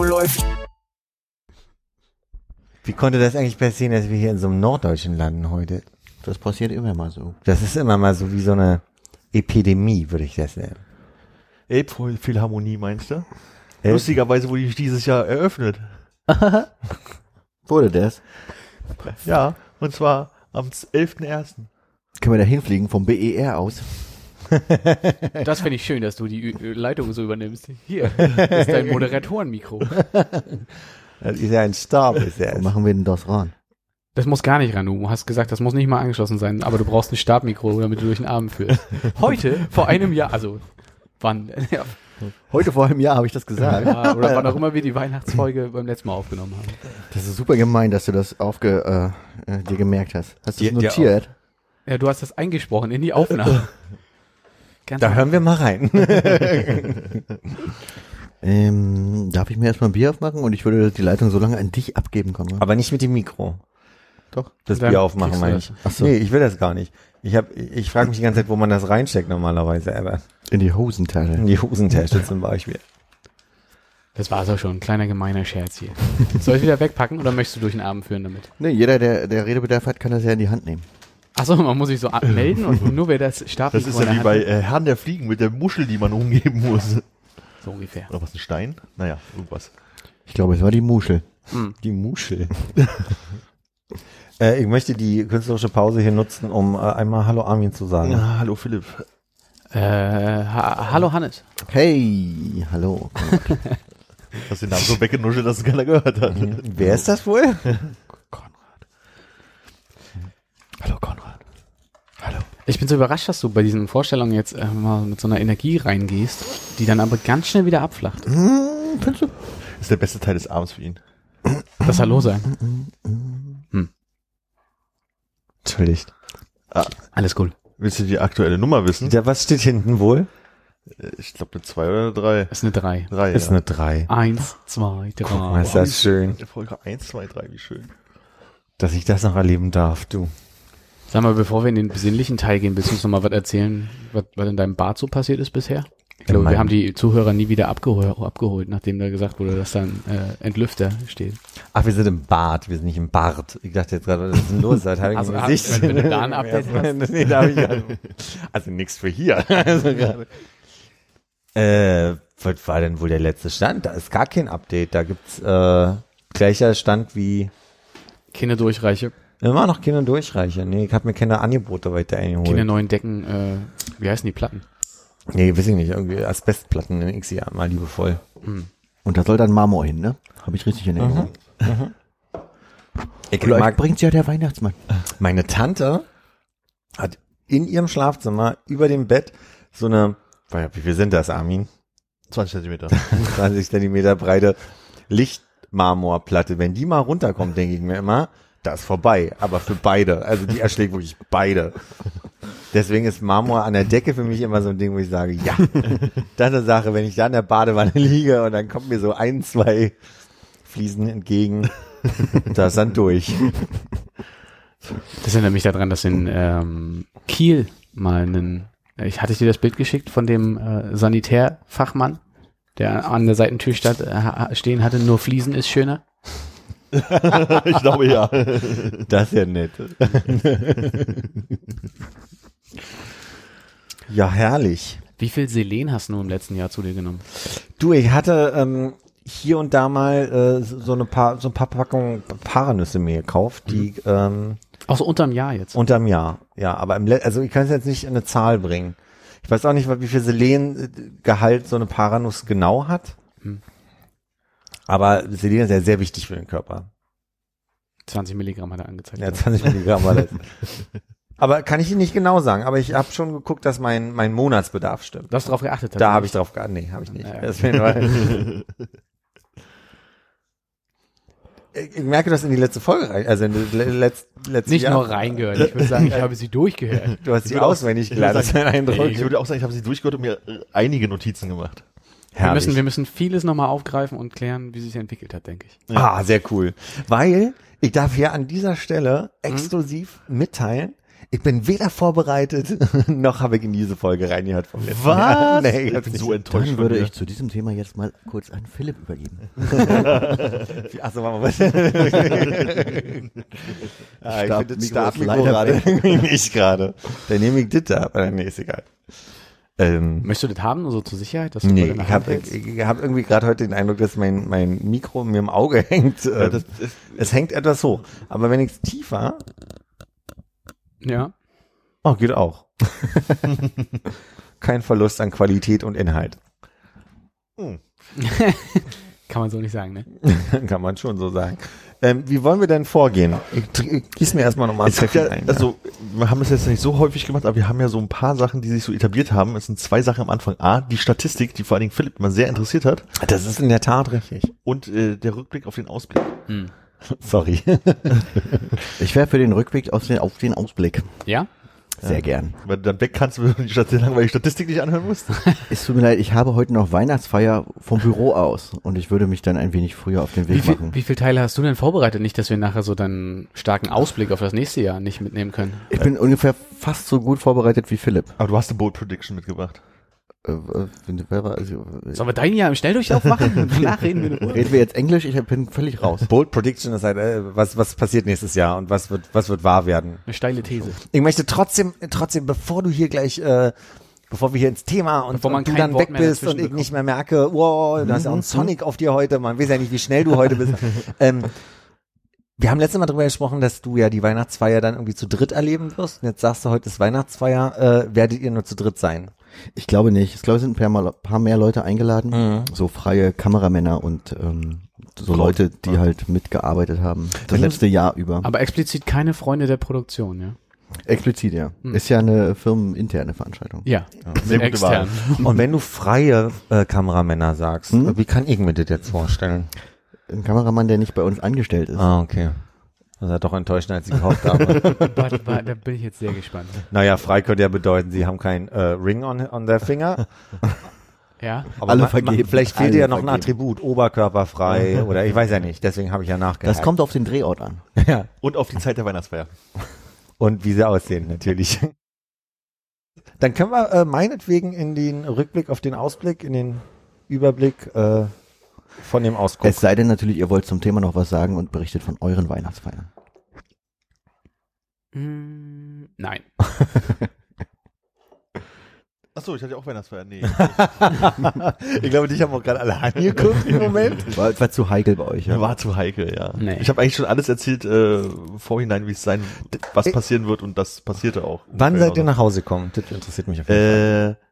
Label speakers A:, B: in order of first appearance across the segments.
A: Läuft.
B: Wie konnte das eigentlich passieren, dass wir hier in so einem Norddeutschen landen heute?
C: Das passiert immer mal so.
B: Das ist immer mal so wie so eine Epidemie, würde ich das nennen.
D: Elbphilharmonie meinst du?
B: Elb-
D: Lustigerweise wurde die dieses Jahr eröffnet.
C: Wurde das?
D: Ja, und zwar am 11.01.
C: Können wir da hinfliegen vom BER aus?
E: Das finde ich schön, dass du die Leitung so übernimmst. Hier, ist dein Moderatorenmikro.
B: Das ist ja ein Stab, ist.
C: Wo machen wir denn das ran?
E: Das muss gar nicht ran. Du hast gesagt, das muss nicht mal angeschlossen sein, aber du brauchst ein Stabmikro, damit du durch den Abend führst. Heute, vor einem Jahr, also wann? Ja,
C: Heute vor einem Jahr habe ich das gesagt.
E: ja, oder wann auch immer wir die Weihnachtsfolge beim letzten Mal aufgenommen haben.
C: Das ist super gemein, dass du das aufge, äh, äh, dir gemerkt hast. Hast du
B: dir
C: notiert?
E: Ja, du hast das eingesprochen in die Aufnahme. Ganz
B: Da hören wir mal rein.
C: Ähm, darf ich mir erstmal ein Bier aufmachen und ich würde die Leitung so lange an dich abgeben, Konrad?
B: Aber nicht mit dem Mikro.
C: Doch.
B: Das
E: Dann
B: Bier aufmachen, meine ich.
C: Ach so.
B: Nee, ich will das gar nicht. Ich hab, ich frage mich die ganze Zeit, wo man das reinsteckt normalerweise, aber
C: In die Hosentasche.
B: in die Hosentasche zum Beispiel.
E: Das war's auch schon. Ein kleiner gemeiner Scherz hier. Soll ich wieder wegpacken oder möchtest du durch den Abend führen damit?
C: Nee, jeder, der, der Redebedarf hat, kann das ja in die Hand nehmen.
E: Achso, man muss sich so melden und nur wer das
D: Das
E: Stabmikro
D: ist ja wie bei
E: hat.
D: äh, Herrn der Fliegen mit der Muschel, die man umgeben muss.
E: So ungefähr.
D: Oder was, ein Stein? Naja, irgendwas.
C: Ich glaube, es war die Muschel.
B: Die Muschel. äh, ich möchte die künstlerische Pause hier nutzen, um äh, einmal Hallo Armin zu sagen.
D: Ja, hallo Philipp.
E: Äh, ha hallo Hannes.
C: Hey, hallo.
D: Hast den Namen so weggenuschelt, dass es keiner gehört hat.
B: Wer ist das wohl?
C: Hallo, Konrad. Hallo.
E: Ich bin so überrascht, dass du bei diesen Vorstellungen jetzt äh, mal mit so einer Energie reingehst, die dann aber ganz schnell wieder abflacht.
C: Findest du?
D: Das ist der beste Teil des Abends für ihn.
E: Das Hallo sein.
B: Entschuldigt.
E: Alles cool.
D: Willst du die aktuelle Nummer wissen?
B: Ja, was steht hinten wohl?
D: Äh, Ich glaube eine 2 oder eine 3.
E: Das ist eine 3.
D: 3,
B: Ist eine 3.
E: Eins, zwei,
B: Oh,
E: drei.
B: ist das schön,
D: Folge 1, 2, 3, wie schön.
B: dass ich das noch erleben darf, du.
E: Sag mal, bevor wir in den besinnlichen Teil gehen, willst du uns noch mal was erzählen, was, was in deinem Bad so passiert ist bisher? Ich glaube, wir haben die Zuhörer nie wieder abgeholt, abgeholt nachdem da gesagt wurde, dass da ein äh, Entlüfter steht.
B: Ach, wir sind im Bad, wir sind nicht im Bart. Ich dachte jetzt gerade, was ist denn los? Habe ich
E: Also, hab-
B: Gesicht.
E: wenn- wenn du da ein Update hast.
B: nee, da hab ich also, also nichts für hier. Also gerade. Äh, was war denn wohl der letzte Stand? Da ist gar kein Update. Da gibt's äh, gleicher Stand wie
E: Keine Durchreiche,
B: immer noch keine Durchreiche. Nee, ich habe mir keine Angebote weiter eingeholt.
E: keine neuen Decken, äh, wie heißen die Platten?
B: Nee, weiß ich nicht. Irgendwie Asbestplatten nenne ich sie ja mal liebevoll.
C: Und da soll dann Marmor hin, ne? Habe ich richtig in Erinnerung.
B: Ich
C: Vielleicht
B: mag,
C: bringt's ja der Weihnachtsmann.
B: meine Tante hat in ihrem Schlafzimmer über dem Bett so eine, wie viel sind das, Armin?
D: 20 Zentimeter.
B: 20 Zentimeter breite Lichtmarmorplatte. Wenn die mal runterkommt, denke ich mir immer, das ist vorbei. Aber für beide. Also die erschlägt wirklich beide. Deswegen ist Marmor an der Decke für mich immer so ein Ding, wo ich sage, ja, das ist eine Sache, wenn ich da in der Badewanne liege und dann kommt mir so ein, zwei Fliesen entgegen, da ist dann durch.
E: Das erinnert mich daran, dass in ähm, Kiel mal einen, ich hatte dir das Bild geschickt von dem äh, Sanitärfachmann, der an der Seitentür stand, äh, stehen hatte, nur Fliesen ist schöner.
D: ich glaube ja.
B: Das ist ja nett. ja, herrlich.
E: Wie viel Selen hast du im letzten Jahr zu dir genommen?
B: Du, ich hatte ähm, hier und da mal äh, so eine paar, so ein paar Packungen Paranüsse mir gekauft, die ähm,
E: Auch so unterm Jahr jetzt.
B: unterm Jahr. Ja, aber im also ich kann es jetzt nicht in eine Zahl bringen. Ich weiß auch nicht, wie viel Selengehalt so eine Paranuss genau hat.
E: Hm.
B: Aber Selen ist ja sehr wichtig für den Körper.
E: 20 Milligramm hat er angezeigt.
B: Ja, 20 Milligramm war das. Aber kann ich Ihnen nicht genau sagen. Aber ich habe schon geguckt, dass mein, mein Monatsbedarf stimmt.
E: Du hast darauf geachtet.
B: Da habe ich drauf geachtet. Nee, habe ich nicht.
E: Ja, ja.
B: Deswegen, ich merke das in die letzte Folge rein. Also in die le- letz, letzte
E: Nicht
B: Jahr.
E: nur reingehört. Ich würde sagen, ich habe sie durchgehört.
B: Du hast sie auswendig gelernt. Das ist mein Eindruck.
D: Ich würde auch sagen, ich habe sie durchgehört und mir einige Notizen gemacht.
E: Wir
B: Herrlich.
E: müssen, wir müssen vieles nochmal aufgreifen und klären, wie sich entwickelt hat, denke ich.
B: Ah, sehr cool. Weil ich darf hier an dieser Stelle exklusiv mitteilen, ich bin weder vorbereitet, noch habe ich in diese Folge reingehört vom letzten Jahr. Nee, ich
D: bin so enttäuscht.
C: Dann würde ich zu diesem Thema jetzt mal kurz an Philipp übergeben.
B: Achso, machen wir was. ah, ich
C: Stab-
B: finde das
C: Mikro leider
B: gerade nicht gerade. Dann nehme ich das da, aber nee, ist egal. Ähm,
E: Möchtest du das haben, nur so zur Sicherheit? Dass du
B: nee, ich habe hab irgendwie gerade heute den Eindruck, dass mein, mein Mikro mir im Auge hängt.
D: Ja,
B: Ähm,
D: das
B: es hängt etwas hoch. Aber wenn ich es tiefer,
E: Ja.
B: oh, geht auch. Kein Verlust an Qualität und Inhalt.
E: Kann man so nicht sagen, ne?
B: Kann man schon so sagen. Ähm, wie wollen wir denn vorgehen? Ich, ich gieß mir erstmal nochmal
D: gibt
B: Pfeffi
D: ja,
B: ein.
D: also wir haben es jetzt nicht so häufig gemacht, aber wir haben ja so ein paar Sachen, die sich so etabliert haben. Es sind zwei Sachen am Anfang. A, die Statistik, die vor allen Dingen Philipp immer sehr interessiert hat
B: das ist in der Tat richtig.
D: und äh, der Rückblick auf den Ausblick.
E: Hm.
B: Sorry.
C: Ich wäre für den Rückblick auf den, auf den Ausblick.
E: Ja?
C: Sehr gern.
D: Weil du dann weg kannst, wenn du die Statistik, langweilige Statistik nicht anhören musst.
C: Es tut mir leid, ich habe heute noch Weihnachtsfeier vom Büro aus und ich würde mich dann ein wenig früher auf den
E: Wie
C: Weg
E: viel,
C: machen.
E: wie viel Teile hast du denn vorbereitet? Nicht, dass wir nachher so deinen starken Ausblick auf das nächste Jahr nicht mitnehmen können.
C: Ich bin ungefähr fast so gut vorbereitet wie Philipp.
D: Aber du hast eine Bold Prediction mitgebracht.
C: Äh, äh, wer war- also, äh,
E: Sollen wir dein Jahr im Schnelldurchlauf machen? Danach reden wir Ruhe.
C: Reden wir jetzt Englisch? Ich bin völlig raus.
B: Bold Prediction ist halt, äh, was, was passiert nächstes Jahr und was wird, was wird wahr werden.
E: Eine steile These.
B: Ich möchte trotzdem, trotzdem, bevor du hier gleich, äh, bevor wir hier ins Thema und,
E: Bevor man
B: und du dann
E: Wort
B: weg bist und ich
E: bekommt.
B: nicht mehr merke, wow, du hast ja auch einen Sonic auf dir heute, man weiß ja nicht, wie schnell du heute bist. ähm, wir haben letztes Mal darüber gesprochen, dass du ja die Weihnachtsfeier dann irgendwie zu dritt erleben wirst. Und jetzt sagst du, heute ist Weihnachtsfeier, äh, werdet ihr nur zu dritt sein.
C: Ich glaube nicht. Ich glaube, es sind ein paar, mal, paar mehr Leute eingeladen.
B: Mhm.
C: So freie Kameramänner und ähm, so. Leute, die halt mitgearbeitet haben. Das
B: Mhm.
C: letzte Jahr über.
E: Aber explizit keine Freunde der Produktion, ja?
C: Explizit, ja.
E: Hm.
C: Ist ja eine firmeninterne Veranstaltung.
E: Ja.
D: Sehr gute
E: Extern.
B: Und wenn du freie äh, Kameramänner sagst,
C: Hm?
B: wie kann ich mir das jetzt vorstellen?
C: Ein Kameramann, der nicht bei uns angestellt ist.
B: Ah, okay. Das ist ja doch enttäuschender, als ich gehofft habe.
E: Warte, warte, da bin ich jetzt sehr gespannt.
B: naja, frei könnte ja bedeuten, sie haben kein äh, Ring on, on der Finger.
E: Ja?
B: Aber
C: Alle
B: ma- ma-
C: vergeben.
B: Vielleicht fehlt dir ja noch ein
C: vergeben.
B: Attribut, oberkörperfrei oder ich weiß ja nicht. Deswegen habe ich ja nachgehakt.
C: Das kommt auf den Drehort an.
B: ja.
D: Und auf die Zeit der Weihnachtsfeier.
B: Und wie sie aussehen, natürlich. Dann können wir äh, meinetwegen in den Rückblick auf den Ausblick, in den Überblick äh, von dem Ausguck.
C: Es sei denn natürlich, ihr wollt zum Thema noch was sagen und berichtet von euren Weihnachtsfeiern.
E: Mm, nein.
D: Achso, ich hatte ja auch Weihnachtsfeier. Nee.
B: ich glaube, dich haben auch gerade alle angeguckt im Moment.
C: War, war zu heikel bei euch, ja?
D: War zu heikel, ja.
E: Nee.
D: Ich habe eigentlich schon alles erzählt, äh, vorhinein, wie es sein, was
B: Äh,
D: passieren wird und das passierte auch.
B: Wann seid ihr nach Hause gekommen? Das interessiert mich auf jeden Fall.
D: Äh,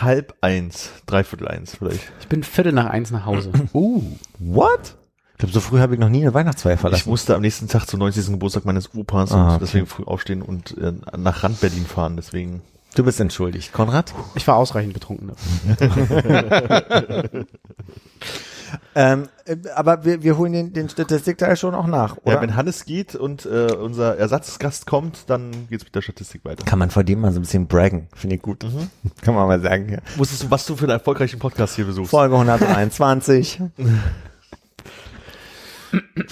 D: halb eins, dreiviertel eins vielleicht.
E: Ich bin Viertel nach eins nach Hause.
B: Uh, what? Ich glaube, so früh habe ich noch nie eine Weihnachtsfeier
D: Ich
B: verlassen.
D: musste am nächsten Tag zum 90. Geburtstag meines Opas
B: Ah,
D: und
B: okay.
D: deswegen früh aufstehen und äh, nach Rand Berlin fahren, deswegen.
B: Du bist entschuldigt. Konrad?
E: Ich war ausreichend betrunken.
B: Ähm, äh, aber wir, wir holen den, den Statistikteil schon auch nach, oder?
D: Ja, wenn Hannes geht und äh, unser Ersatzgast kommt, dann geht's mit der Statistik weiter.
B: Kann man vor dem mal so ein bisschen braggen. Finde ich gut. Kann man mal sagen. Ja.
D: Wusstest du, was du für einen erfolgreichen Podcast hier besuchst?
B: Folge 121.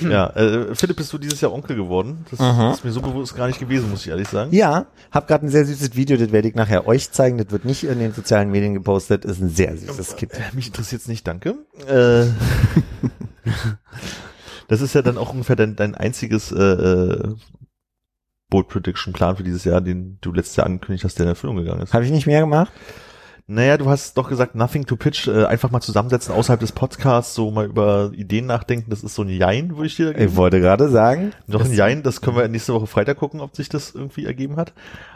D: Ja, äh, Philipp, bist du dieses Jahr Onkel geworden? Das
B: Aha.
D: ist mir so bewusst gar nicht gewesen, muss ich ehrlich sagen.
B: Ja, hab gerade ein sehr süßes Video, das werde ich nachher euch zeigen. Das wird nicht in den sozialen Medien gepostet. Ist ein sehr süßes Kind.
D: Äh, Mich interessiert's nicht, danke. Äh, das ist ja dann auch ungefähr dein, dein einziges äh, äh, Bold Prediction Plan für dieses Jahr, den du letztes Jahr angekündigt hast, der in Erfüllung gegangen ist.
B: Habe ich nicht mehr gemacht?
D: Naja, du hast doch gesagt, nothing to pitch, äh, einfach mal zusammensetzen außerhalb des Podcasts, so mal über Ideen nachdenken. Das ist so ein Jein, würde ich dir geben.
B: Ich wollte gerade sagen.
D: Noch ein Jein, das können wir nächste Woche Freitag gucken, ob sich das irgendwie ergeben hat.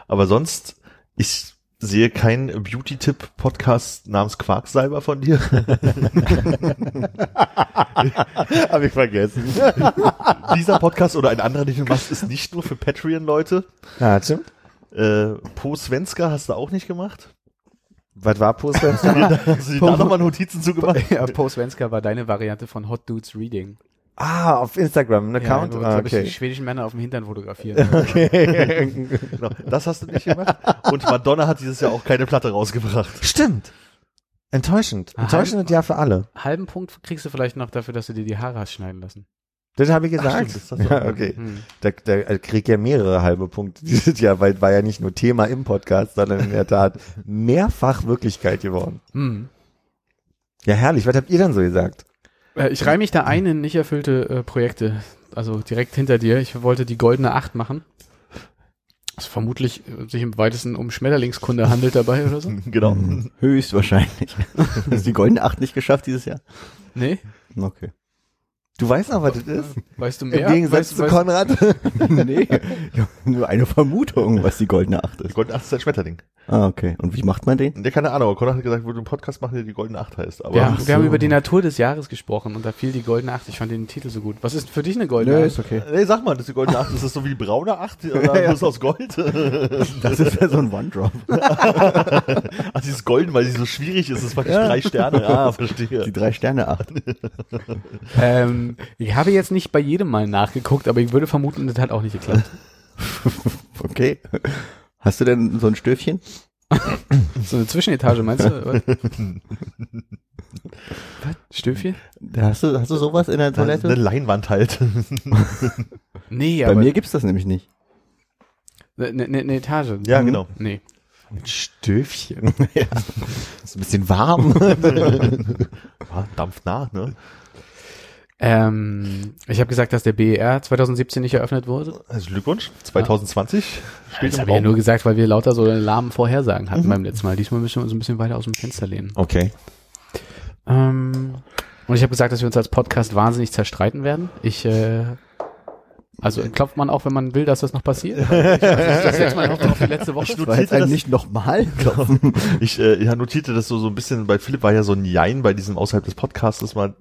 D: Aber sonst, ich sehe keinen Beauty-Tipp-Podcast namens Quarksalber von dir.
B: Habe ich vergessen.
D: Dieser Podcast oder ein anderer, den du machst, ist nicht nur für Patreon-Leute.
B: Ja, stimmt.
D: Äh, Po Svenska hast du auch nicht gemacht?
B: Was war Poster?
D: Hast du dir da nochmal Notizen zugemacht?
E: ja, Post Svenska war deine Variante von Hot Dudes Reading.
B: ah, auf Instagram, ein Account?
E: Ja, wo,
B: ah,
E: ich, die
B: okay.
E: schwedischen Männer auf dem Hintern fotografieren.
B: okay.
D: Genau, das hast du nicht gemacht. Und Madonna hat dieses Jahr auch keine Platte rausgebracht.
B: Stimmt. Enttäuschend. Enttäuschendes Jahr für alle.
E: Halben Punkt kriegst du vielleicht noch dafür, dass du dir die Haare hast schneiden lassen.
B: Das habe ich
D: Ach,
B: gesagt.
D: stimmt, das hast du
B: ja, okay.
E: Hm.
B: Da, da krieg ja mehrere halbe Punkte dieses Jahr, weil war ja nicht nur Thema im Podcast, sondern in der Tat mehrfach Wirklichkeit geworden.
E: Hm.
B: Ja, herrlich. Was habt ihr dann so gesagt?
E: Äh, Ich reihe mich da ein in nicht erfüllte äh, Projekte. Also direkt hinter dir. Ich wollte die goldene Acht machen. Was vermutlich äh, sich im weitesten um Schmetterlingskunde handelt dabei oder so.
D: Genau.
C: Hm, Höchstwahrscheinlich. Hast du die goldene Acht nicht geschafft dieses Jahr?
E: Nee?
C: Okay.
B: Du weißt noch, was das ist?
E: Weißt du
B: Im
E: mehr?
B: Gegensatz
E: weißt,
B: zu
E: weißt,
B: Konrad.
C: nee, ich hab nur eine Vermutung, was die goldene Acht
D: Die
C: ist.
D: goldene Acht ist ein Schmetterling.
C: Ah, okay. Und wie macht man den?
D: Der keine Ahnung, aber Conrad hat gesagt, wo du einen Podcast machen, der die goldene Acht heißt. Aber
E: wir, haben,
C: Ach
E: wir haben
C: so.
E: über die Natur des Jahres gesprochen und da fiel die goldene Acht. Ich fand den Titel so gut. Was ist für dich eine goldene
C: Nö,
E: Acht?
C: ist okay.
D: Nee, sag mal, das ist die goldene Acht. Ist das so wie die braune Acht? Oder
C: Ja.
D: ist aus Gold?
C: Das ist ja so ein One-Drop.
D: Ach, dieses Golden, weil sie so schwierig ist, ist praktisch drei Sterne. Ah, verstehe.
C: Die drei Sterne Acht.
E: Ähm, ich habe jetzt nicht bei jedem mal nachgeguckt, aber ich würde vermuten, das hat auch nicht geklappt.
C: Okay. Hast du denn so ein Stöfchen?
E: So eine Zwischenetage, meinst du? Was? Was? Stöfchen?
C: Hast du, hast du sowas in der Toilette?
D: Eine Leinwand halt.
E: Nee,
C: Bei
E: aber
C: mir gibt's das nämlich nicht.
E: eine, eine, eine Etage.
D: ja, genau.
E: Nee.
B: Ein Stöfchen. ja. Ist ein bisschen warm.
D: Ah, dampft nach, ne?
E: Ähm, ich habe gesagt, dass der BER 2017 nicht eröffnet wurde.
D: Also Glückwunsch. 2020 steht
E: Das habe ich ja nur gesagt, weil wir lauter so lahmen Vorhersagen hatten beim letzten Mal. Diesmal müssen wir uns ein bisschen weiter aus dem Fenster lehnen.
B: Okay.
E: Ähm, und ich habe gesagt, dass wir uns als Podcast wahnsinnig zerstreiten werden. Ich, äh, also klopft man auch, wenn man will, dass das noch passiert. Ich, also, das setzt man auf, die letzte Woche.
D: Ich notierte das,
C: nicht nochmal klopfen.
D: ich äh, ja, notierte das so, so ein bisschen, bei Philipp war ja so ein Jein bei diesem außerhalb des Podcasts mal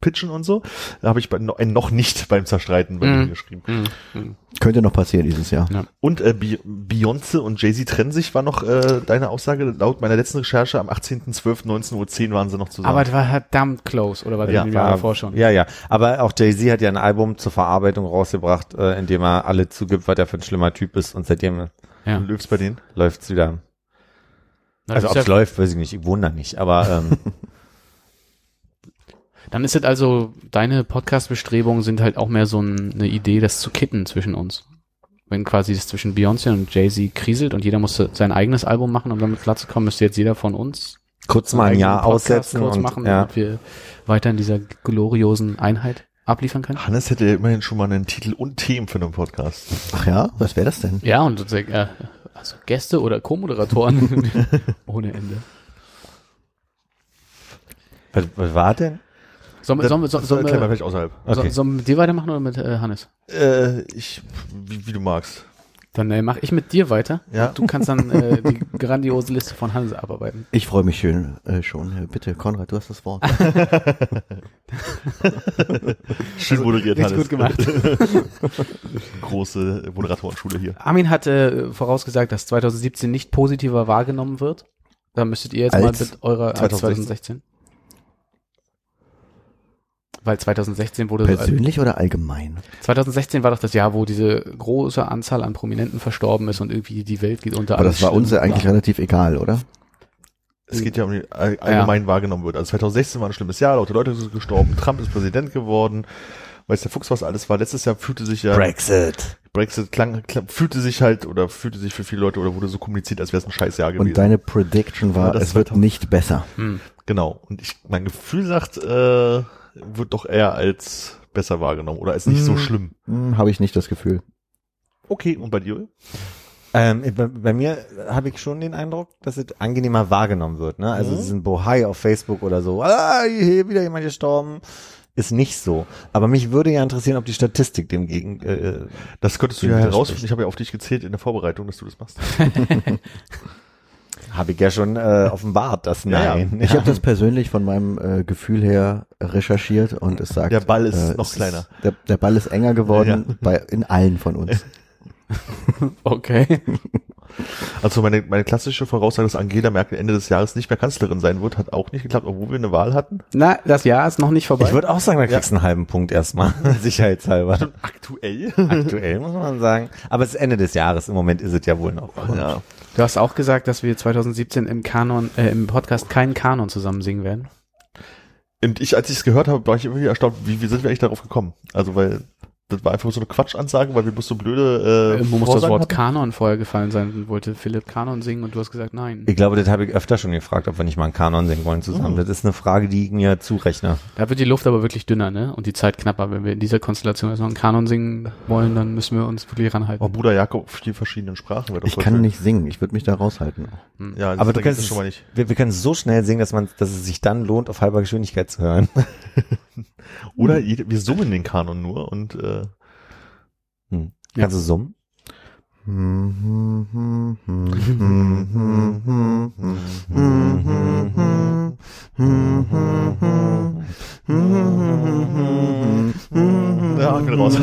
D: pitchen und so. Da habe ich bei, noch nicht beim Zerstreiten bei
E: Mhm.
D: ihm geschrieben.
E: Hm, hm.
C: Könnte noch passieren dieses Jahr.
D: Und äh, Be Beyoncé und Jay-Z trennen sich, war noch äh, deine Aussage. Laut meiner letzten Recherche am 18.12.19.10 Uhr waren sie noch zusammen.
E: Aber das war verdammt close, oder war das
D: Ja,
E: Jahr davor schon?
B: Ja, ja. Aber auch Jay-Z hat ja ein Album zur Verarbeitung rausgebracht, äh, in dem er alle zugibt, was er für ein schlimmer Typ ist. Und seitdem
E: Ja.
D: Löws bei denen.
B: läuft's wieder.
E: Na,
B: Also
E: das
B: ob
E: ist
B: es
E: ja,
B: läuft, weiß ich nicht. Ich da nicht. Aber ähm,
E: dann ist es also, deine Podcast-Bestrebungen sind halt auch mehr so ein, eine Idee, das zu kitten zwischen uns. Wenn quasi das zwischen Beyoncé und Jay-Z kriselt und jeder muss sein eigenes Album machen, um damit klarzukommen, müsste jetzt jeder von uns
B: kurz mal ein Jahr
E: Podcast
B: aussetzen
E: kurz
B: und
E: machen,
B: ja.
E: damit wir weiter in dieser gloriosen Einheit abliefern können.
D: Hannes hätte ja immerhin schon mal einen Titel und Themen für einen Podcast.
C: Ach ja, was wäre das denn?
E: Ja, und äh, also Gäste oder Co-Moderatoren ohne Ende.
B: Was, was war denn?
E: Sollen wir, sollen sollen sollen
D: wir vielleicht außerhalb.
B: Okay.
E: sollen wir mit dir weitermachen oder mit äh, Hannes?
D: Äh, ich, wie, wie du magst.
E: Dann äh, mache ich mit dir weiter.
D: Ja.
E: Du kannst dann äh, die grandiose Liste von Hannes abarbeiten.
C: Ich freue mich schön äh, schon. Äh, Bitte, Konrad, du hast das Wort.
D: Schön moderiert,
E: Richtig
D: Hannes.
E: gut gemacht.
D: Große Moderatorenschule hier.
E: Armin hat äh, vorausgesagt, dass 2017 nicht positiver wahrgenommen wird. Da müsstet ihr jetzt mal
C: Als
E: mit eurer als
B: 2016.
E: 2016. Weil 2016 wurde so,
C: Persönlich oder allgemein?
E: 2016 war doch das Jahr, wo diese große Anzahl an Prominenten verstorben ist und irgendwie die Welt geht unter.
C: Aber
E: alles
C: das war uns ja eigentlich relativ egal, oder?
D: Es geht ja um die all- allgemein wahrgenommen wird. Also 2016 war ein schlimmes Jahr, laute Leute sind gestorben, Trump ist Präsident geworden, weiß der Fuchs, was alles war. Letztes Jahr fühlte sich ja
B: Brexit.
D: Brexit klang, klang fühlte sich halt oder fühlte sich für viele Leute oder wurde so kommuniziert, als wäre es ein scheiß Jahr gewesen.
C: Und deine Prediction war,
D: Ja, das
C: es wird
D: 2000.
C: nicht besser.
E: Hm.
D: genau. Und ich, mein Gefühl sagt, äh, wird doch eher als besser wahrgenommen oder als nicht so
C: Hm.
D: schlimm.
C: Hm, Habe ich nicht das Gefühl.
D: Okay, und bei dir?
B: Ähm, bei, bei mir habe ich schon den Eindruck, dass es angenehmer wahrgenommen wird. Ne? Also
D: Mhm.
B: diesen Bohai auf Facebook oder so, ah, hier wieder jemand gestorben, ist nicht so. Aber mich würde ja interessieren, ob die Statistik dem gegen äh,
D: Das könntest du ja herausfinden. Ich habe ja auf dich gezählt in der Vorbereitung, dass du das machst.
B: habe ich ja schon äh, offenbart, das
D: Ja, ja.
B: Nein.
C: Ich habe das persönlich von meinem äh, Gefühl her recherchiert und es sagt,
D: Der Ball ist
C: äh,
D: noch kleiner.
C: Der, der Ball ist enger geworden
D: Ja.
C: bei in allen von uns.
E: Okay.
D: Also meine, meine klassische Voraussage, dass Angela Merkel Ende des Jahres nicht mehr Kanzlerin sein wird, hat auch nicht geklappt, obwohl wir eine Wahl hatten.
E: Na, das Jahr ist noch nicht vorbei.
B: Ich würde auch sagen, da kriegst du einen halben Punkt erstmal, sicherheitshalber.
D: Aktuell?
B: Aktuell muss man sagen. Aber es ist Ende des Jahres. Im Moment ist es ja wohl noch.
D: Ja.
E: Du hast auch gesagt, dass wir 2017 im Kanon, äh, im Podcast keinen Kanon zusammen singen werden.
D: Und ich, als ich es gehört habe, war ich irgendwie erstaunt, wie, wie sind wir eigentlich darauf gekommen? Also, weil das war einfach so eine Quatschansage, weil wir bloß so blöde äh,
E: Irgendwo muss das Wort
D: hatten.
E: Kanon vorher gefallen sein und wollte Philipp Kanon singen und du hast gesagt nein.
B: Ich glaube, das habe ich öfter schon gefragt, ob wir nicht mal einen Kanon singen wollen zusammen. Das ist eine Frage, die ich mir zurechne.
E: Da wird die Luft aber wirklich dünner, ne? Und die Zeit knapper. Wenn wir in dieser Konstellation jetzt noch einen Kanon singen wollen, dann müssen wir uns wirklich ranhalten.
D: Oh, Bruder Jakob auf vier verschiedenen Sprachen. doch
C: Ich kann
D: schön.
C: nicht singen, ich würde mich da raushalten.
D: Ja, das,
B: Aber du kannst
D: das schon mal nicht.
B: Wir, wir können so schnell singen, dass man, dass es sich dann lohnt, auf halber Geschwindigkeit zu hören.
D: Oder jede, wir summen den Kanon nur und äh,
B: Hm.
E: Ja.
B: Kannst du summen?
D: ja, Haken raus.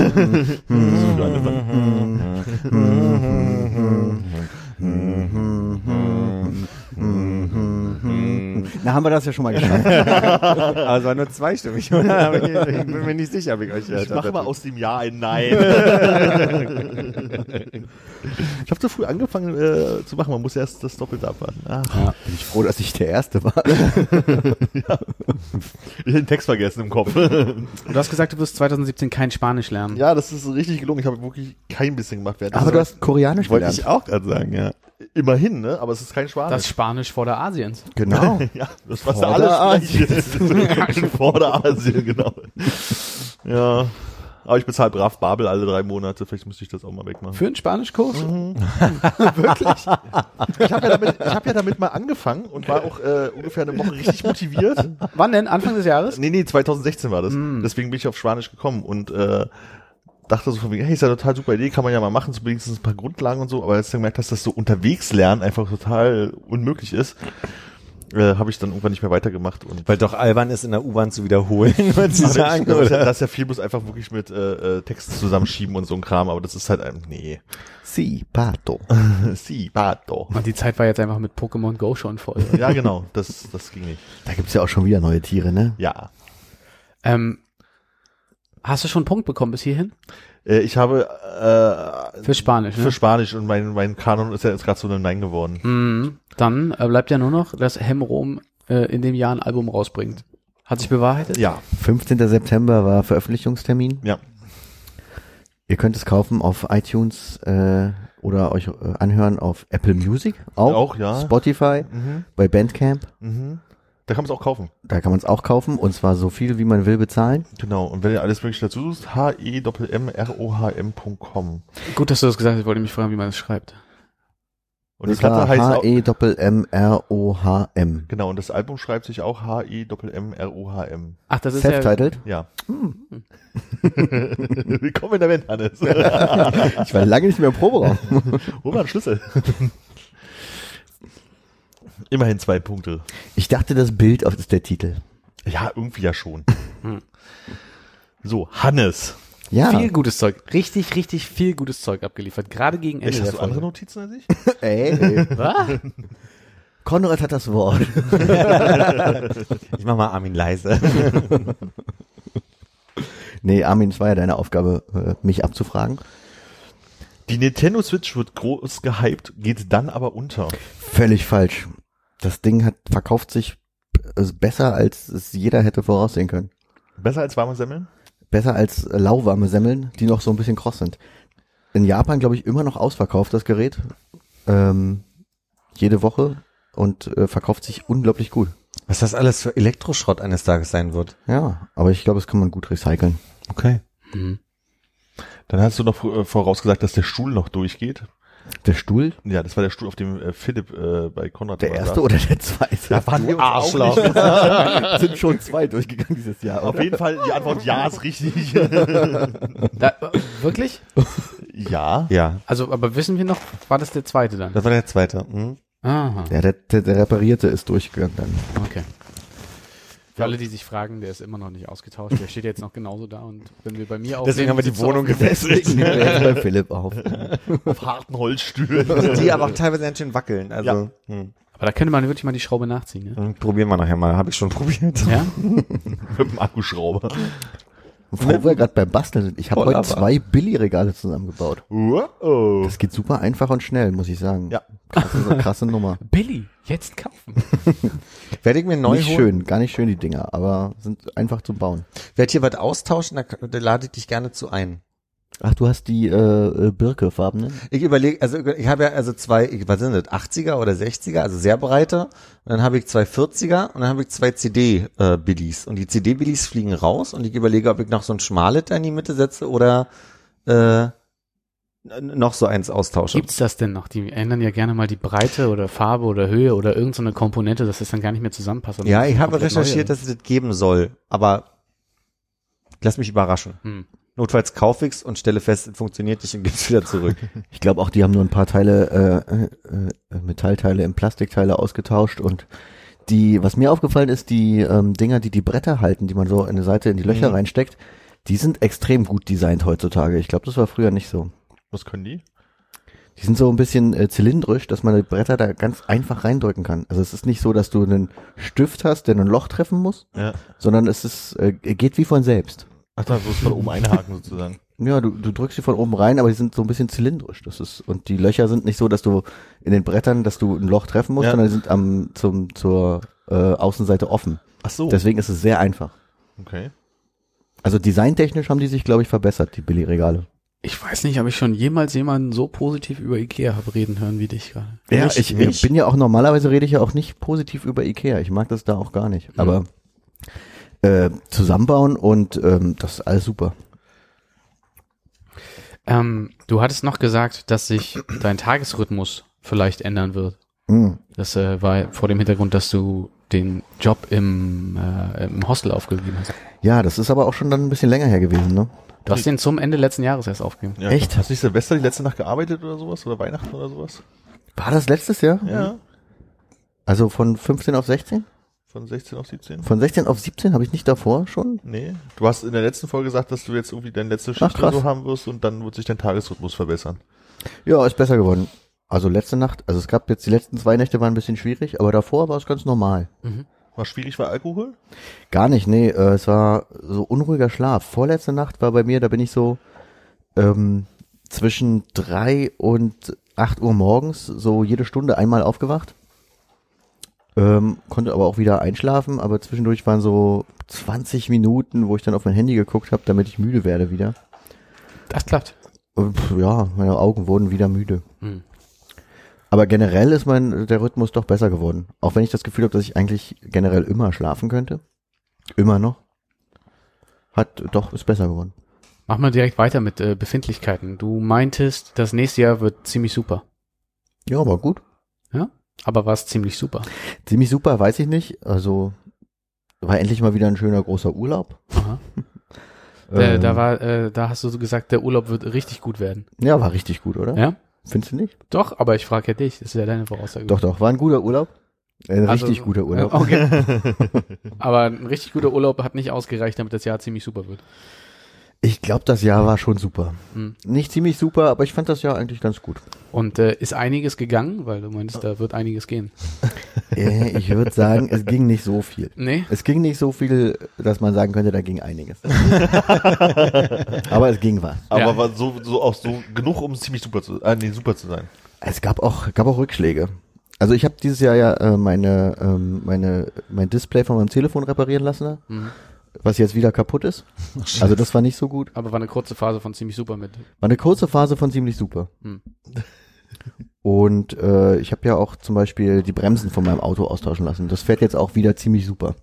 C: Na, haben wir das ja schon mal geschafft.
B: Aber es war nur zweistimmig, oder? Ich, ich bin mir nicht sicher, ob ich euch
D: Ich mache mal aus dem Ja ein Nein. ich habe zu früh angefangen äh, zu machen. Man muss erst das Doppelte abwarten. Ach,
C: Bin ich froh, dass ich der Erste war.
D: ich hab den Text vergessen im Kopf.
E: Du hast gesagt, du wirst 2017 kein Spanisch lernen.
D: ja, das ist richtig gelungen. Ich habe wirklich kein bisschen gemacht. Während
C: Aber du hast Koreanisch
B: Wollte
C: gelernt.
B: ich auch gerade sagen, ja.
D: Immerhin, ne? Aber es ist kein Spanisch.
E: Das Spanisch vor der Asiens.
C: Genau.
D: ja, das was da alles sprechen. Vorderasien, genau. Ja. Aber ich bezahle brav Babel alle drei Monate. Vielleicht müsste ich das auch mal wegmachen.
E: Für einen Spanischkurs?
D: Wirklich? Ich habe ja, damit- ich hab ja damit mal angefangen und war auch äh, ungefähr eine Woche richtig motiviert.
E: Wann denn? Anfang des Jahres?
D: Nee, nee, 2016 war das. Deswegen bin ich auf Spanisch gekommen und äh, dachte so von wegen, hey, ist ja eine total super Idee, kann man ja mal machen, so wenigstens ein paar Grundlagen und so. Aber als ich dann gemerkt, dass das so unterwegs lernen einfach total unmöglich ist, äh, habe ich dann irgendwann nicht mehr weitergemacht. Und
B: Weil doch albern ist, in der U-Bahn zu wiederholen, was sie sagen,
D: ich, das, ist ja,
B: oder?
D: das ist ja viel bloß einfach wirklich mit äh, äh, Text zusammenschieben und so ein Kram, aber das ist halt ein, nee.
C: Si, pato.
D: Si, pato.
E: Und die Zeit war jetzt einfach mit Pokémon Go schon voll.
D: Ja, genau, das, das ging nicht.
C: Da gibt's ja auch schon wieder neue Tiere, ne?
D: Ja.
E: ähm, hast du schon einen Punkt bekommen bis hierhin?
D: Äh, ich habe äh,
E: Für Spanisch, ne?
D: für Spanisch und mein, mein Kanon ist ja jetzt gerade so ein Nein geworden.
E: Mhm. Dann äh, bleibt ja nur noch, dass Hemrom äh, in dem Jahr ein Album rausbringt. Hat sich bewahrheitet?
D: Ja,
C: 15. September war Veröffentlichungstermin.
D: ja.
C: Ihr könnt es kaufen auf iTunes äh, oder euch äh, anhören auf Apple Music, auch,
D: Auch, ja.
C: Spotify,
D: Mhm.
C: bei Bandcamp.
D: Mhm. Da kann man es auch kaufen.
C: Da kann man es auch kaufen und zwar so viel, wie man will bezahlen.
D: Genau. Und wenn ihr alles mögliche dazu sucht, h e m r o h m.com.
E: Gut, dass du das gesagt hast. Ich wollte mich fragen, wie man das schreibt.
D: Und die
C: Das war
D: Platte heißt auch,
C: H-E-M-M-R-O-H-M.
D: genau, und das Album schreibt sich auch h e m r o h m
E: Ach, das ist ja,
C: Self-titled.
D: Ja. Willkommen in der Welt, Hannes.
C: Ich war lange nicht mehr im Proberaum.
D: Hol mal einen Schlüssel. Immerhin zwei Punkte.
C: Ich dachte, das Bild ist der Titel.
D: Ja, irgendwie ja schon. So, Hannes.
C: Ja,
E: viel gutes Zeug. Richtig, richtig viel gutes Zeug abgeliefert. Gerade gegen Ende der
D: hast du andere. Notizen als ich?
C: ey, ey.
E: Was?
C: Konrad hat das Wort.
B: Ich mach mal Armin leise.
C: Nee, Armin, es war ja deine Aufgabe, äh, mich abzufragen.
D: Die Nintendo Switch wird groß gehypt, geht dann aber unter.
C: Völlig falsch. Das Ding hat verkauft sich äh, besser, als es jeder hätte voraussehen können.
D: Besser als warme Semmeln?
C: Besser als lauwarme Semmeln, die noch so ein bisschen kross sind. In Japan, glaube ich, immer noch ausverkauft, das Gerät. Ähm, jede Woche und äh, verkauft sich unglaublich gut.
B: Was das alles für Elektroschrott eines Tages sein wird.
C: Ja, aber ich glaube, das kann man gut recyceln.
B: Okay.
E: Mhm.
D: Dann hast du noch äh, vorausgesagt, dass der Stuhl noch durchgeht.
C: Der Stuhl,
D: Ja, das war der Stuhl, auf dem äh, Philipp äh, bei Konrad
C: der erste
D: saß.
C: oder der zweite?
D: Da waren wir
B: Arschloch.
C: sind schon zwei durchgegangen dieses Jahr.
D: Auf jeden Fall, die Antwort ja ist richtig.
E: Da, äh, wirklich?
D: ja.
B: Ja,
E: Also, aber wissen wir noch, war das der zweite dann?
B: das war der zweite. Hm?
E: Aha,
C: Ja, der, der, der reparierte ist durchgegangen dann.
E: okay. Für alle, die sich fragen, der ist immer noch nicht ausgetauscht. Der steht jetzt noch genauso da und wenn wir bei mir aufnehmen,
B: Deswegen haben wir die Wohnung
E: auf-
C: jetzt bei Philipp auf.
D: Auf harten Holzstühlen.
B: Die aber auch teilweise ganz schön wackeln. Also
D: Ja.
B: hm.
E: Aber da könnte man wirklich mal die Schraube nachziehen. Ne?
B: Hm, probieren wir nachher mal. Habe ich schon probiert.
E: Ja?
D: Mit dem Akkuschrauber.
C: Wo wir gerade beim Basteln sind. Ich habe heute zwei Billy-Regale zusammengebaut.
D: Wow.
C: Das geht super einfach und schnell, muss ich sagen.
D: Ja.
C: Krasse, krasse Nummer.
E: Billy, jetzt kaufen.
B: Werde ich mir neu
C: Nicht
B: holen.
C: schön, gar nicht schön die Dinger, aber sind einfach zu bauen.
B: Werd hier was austauschen, da, da lade ich dich gerne zu ein.
C: Ach, du hast die äh, äh, Birke-farbenen?
B: Ich überlege, also ich habe ja also zwei, ich- was sind das, 80er oder 60er, also sehr breite. Und dann habe ich zwei 40er und dann habe ich zwei CD-Billies. und die CD-Billies fliegen raus und ich überlege, ob ich noch so ein schmales da in die Mitte setze oder äh, noch so eins austausche.
E: Gibt's das denn noch? Die ändern ja gerne mal die Breite oder Farbe oder Höhe oder irgendeine Komponente, dass das dann gar nicht mehr zusammenpasst.
B: ja, ich habe recherchiert,
E: neue.
B: dass es das geben soll, aber lass mich überraschen.
E: Hm.
B: Notfalls kaufe ich's und stelle fest, es funktioniert nicht und gibt's wieder zurück.
C: Ich glaube auch, die haben nur ein paar Teile, äh, äh, äh, Metallteile in Plastikteile ausgetauscht und die, was mir aufgefallen ist, die ähm, Dinger, die die Bretter halten, die man so in eine Seite in die Löcher
B: Mhm.
C: reinsteckt, die sind extrem gut designt heutzutage. Ich glaube, das war früher nicht so.
D: Was können die?
C: Die sind so ein bisschen äh, zylindrisch, dass man die Bretter da ganz einfach reindrücken kann. Also es ist nicht so, dass du einen Stift hast, der ein Loch treffen muss,
D: Ja.
C: sondern es ist, äh, geht wie von selbst.
D: Ach, da muss man oben einhaken sozusagen.
C: Ja, du, du drückst sie von oben rein, aber die sind so ein bisschen zylindrisch. Das ist, und die Löcher sind nicht so, dass du in den Brettern, dass du ein Loch treffen musst,
D: Ja.
C: sondern die sind am, zum, zur äh, Außenseite offen.
D: Ach so.
C: Deswegen ist es sehr einfach.
D: okay.
C: Also designtechnisch haben die sich, glaube ich, verbessert, die Billy-Regale.
E: Ich weiß nicht, ob ich schon jemals jemanden so positiv über Ikea habe reden hören wie dich gerade.
C: Ja,
B: Nicht-
C: ich
B: nicht?
C: bin ja auch, normalerweise rede ich ja auch nicht positiv über Ikea. Ich mag das da auch gar nicht.
B: Mhm.
C: Aber äh, zusammenbauen und ähm, das ist alles super.
E: Ähm, du hattest noch gesagt, dass sich dein Tagesrhythmus vielleicht ändern wird.
C: Mhm.
E: Das äh, war vor dem Hintergrund, dass du den Job im, äh, im Hostel aufgegeben hast.
C: Ja, das ist aber auch schon dann ein bisschen länger her gewesen, ne?
E: Du hast den zum Ende letzten Jahres erst aufgegeben.
D: Ja,
C: Echt?
D: Hast du nicht Silvester die letzte Nacht gearbeitet oder sowas? Oder Weihnachten oder sowas?
C: War das letztes Jahr?
D: Ja.
C: Also von 15 auf 16?
D: Von 16 auf 17?
C: Von 16 auf 17 habe ich nicht davor schon?
D: Nee. Du hast in der letzten Folge gesagt, dass du jetzt irgendwie deine letzte Schicht so haben wirst und dann wird sich dein Tagesrhythmus verbessern.
C: Ja, ist besser geworden. Also letzte Nacht, also es gab jetzt die letzten zwei Nächte waren ein bisschen schwierig, aber davor war es ganz normal.
D: War schwierig war Alkohol?
C: Gar nicht, nee, äh, es war so unruhiger Schlaf. Vorletzte Nacht war bei mir, da bin ich so ähm, zwischen drei und acht Uhr morgens so jede Stunde einmal aufgewacht. Ähm, konnte aber auch wieder einschlafen, aber zwischendurch waren so 20 Minuten, wo ich dann auf mein Handy geguckt habe, damit ich müde werde wieder.
E: Das klappt.
C: Äh, Ja, meine Augen wurden wieder müde. Aber generell ist mein der Rhythmus doch besser geworden. Auch wenn ich das Gefühl habe, dass ich eigentlich generell immer schlafen könnte. Immer noch. Hat doch ist besser geworden.
E: Mach mal direkt weiter mit äh, Befindlichkeiten. Du meintest, das nächste Jahr wird ziemlich super.
C: Ja, aber gut.
E: Aber war es ziemlich super.
C: Ziemlich super, weiß ich nicht. Also war endlich mal wieder ein schöner großer Urlaub.
E: Aha. Äh,
C: Ähm,
E: da war, äh, da hast du so gesagt, der Urlaub wird richtig gut werden.
C: ja, war richtig gut, oder?
E: Ja?
C: Findest du nicht?
E: Doch, aber ich frage ja dich. Das ist ja deine Voraussage.
C: Doch, doch, war ein guter Urlaub. Ein
E: Also,
C: richtig guter Urlaub.
E: äh, Okay. aber ein richtig guter Urlaub hat nicht ausgereicht, damit das Jahr ziemlich super wird.
C: Ich glaube, das Jahr war schon super.
E: Hm.
C: Nicht ziemlich super, aber ich fand das Jahr eigentlich ganz gut.
E: Und äh, ist einiges gegangen, weil du meinst, da wird einiges gehen.
C: Ich würde sagen, es ging nicht so viel.
E: Nee?
C: Es ging nicht so viel, dass man sagen könnte, da ging einiges. Aber es ging was.
D: Aber
E: Ja.
D: war so, so auch so genug, um ziemlich super zu, äh, nee, super zu sein.
C: Es gab auch, gab auch Rückschläge. Also ich habe dieses Jahr ja äh, meine, ähm, meine, mein Display von meinem Telefon reparieren lassen,
E: Mhm.
C: Was jetzt wieder kaputt ist. Also das war nicht so gut.
E: Aber war eine kurze Phase von ziemlich super mit.
C: War eine kurze Phase von ziemlich super.
E: Hm.
C: Und äh, ich habe ja auch zum Beispiel die Bremsen von meinem Auto austauschen lassen. Das fährt jetzt auch wieder ziemlich super.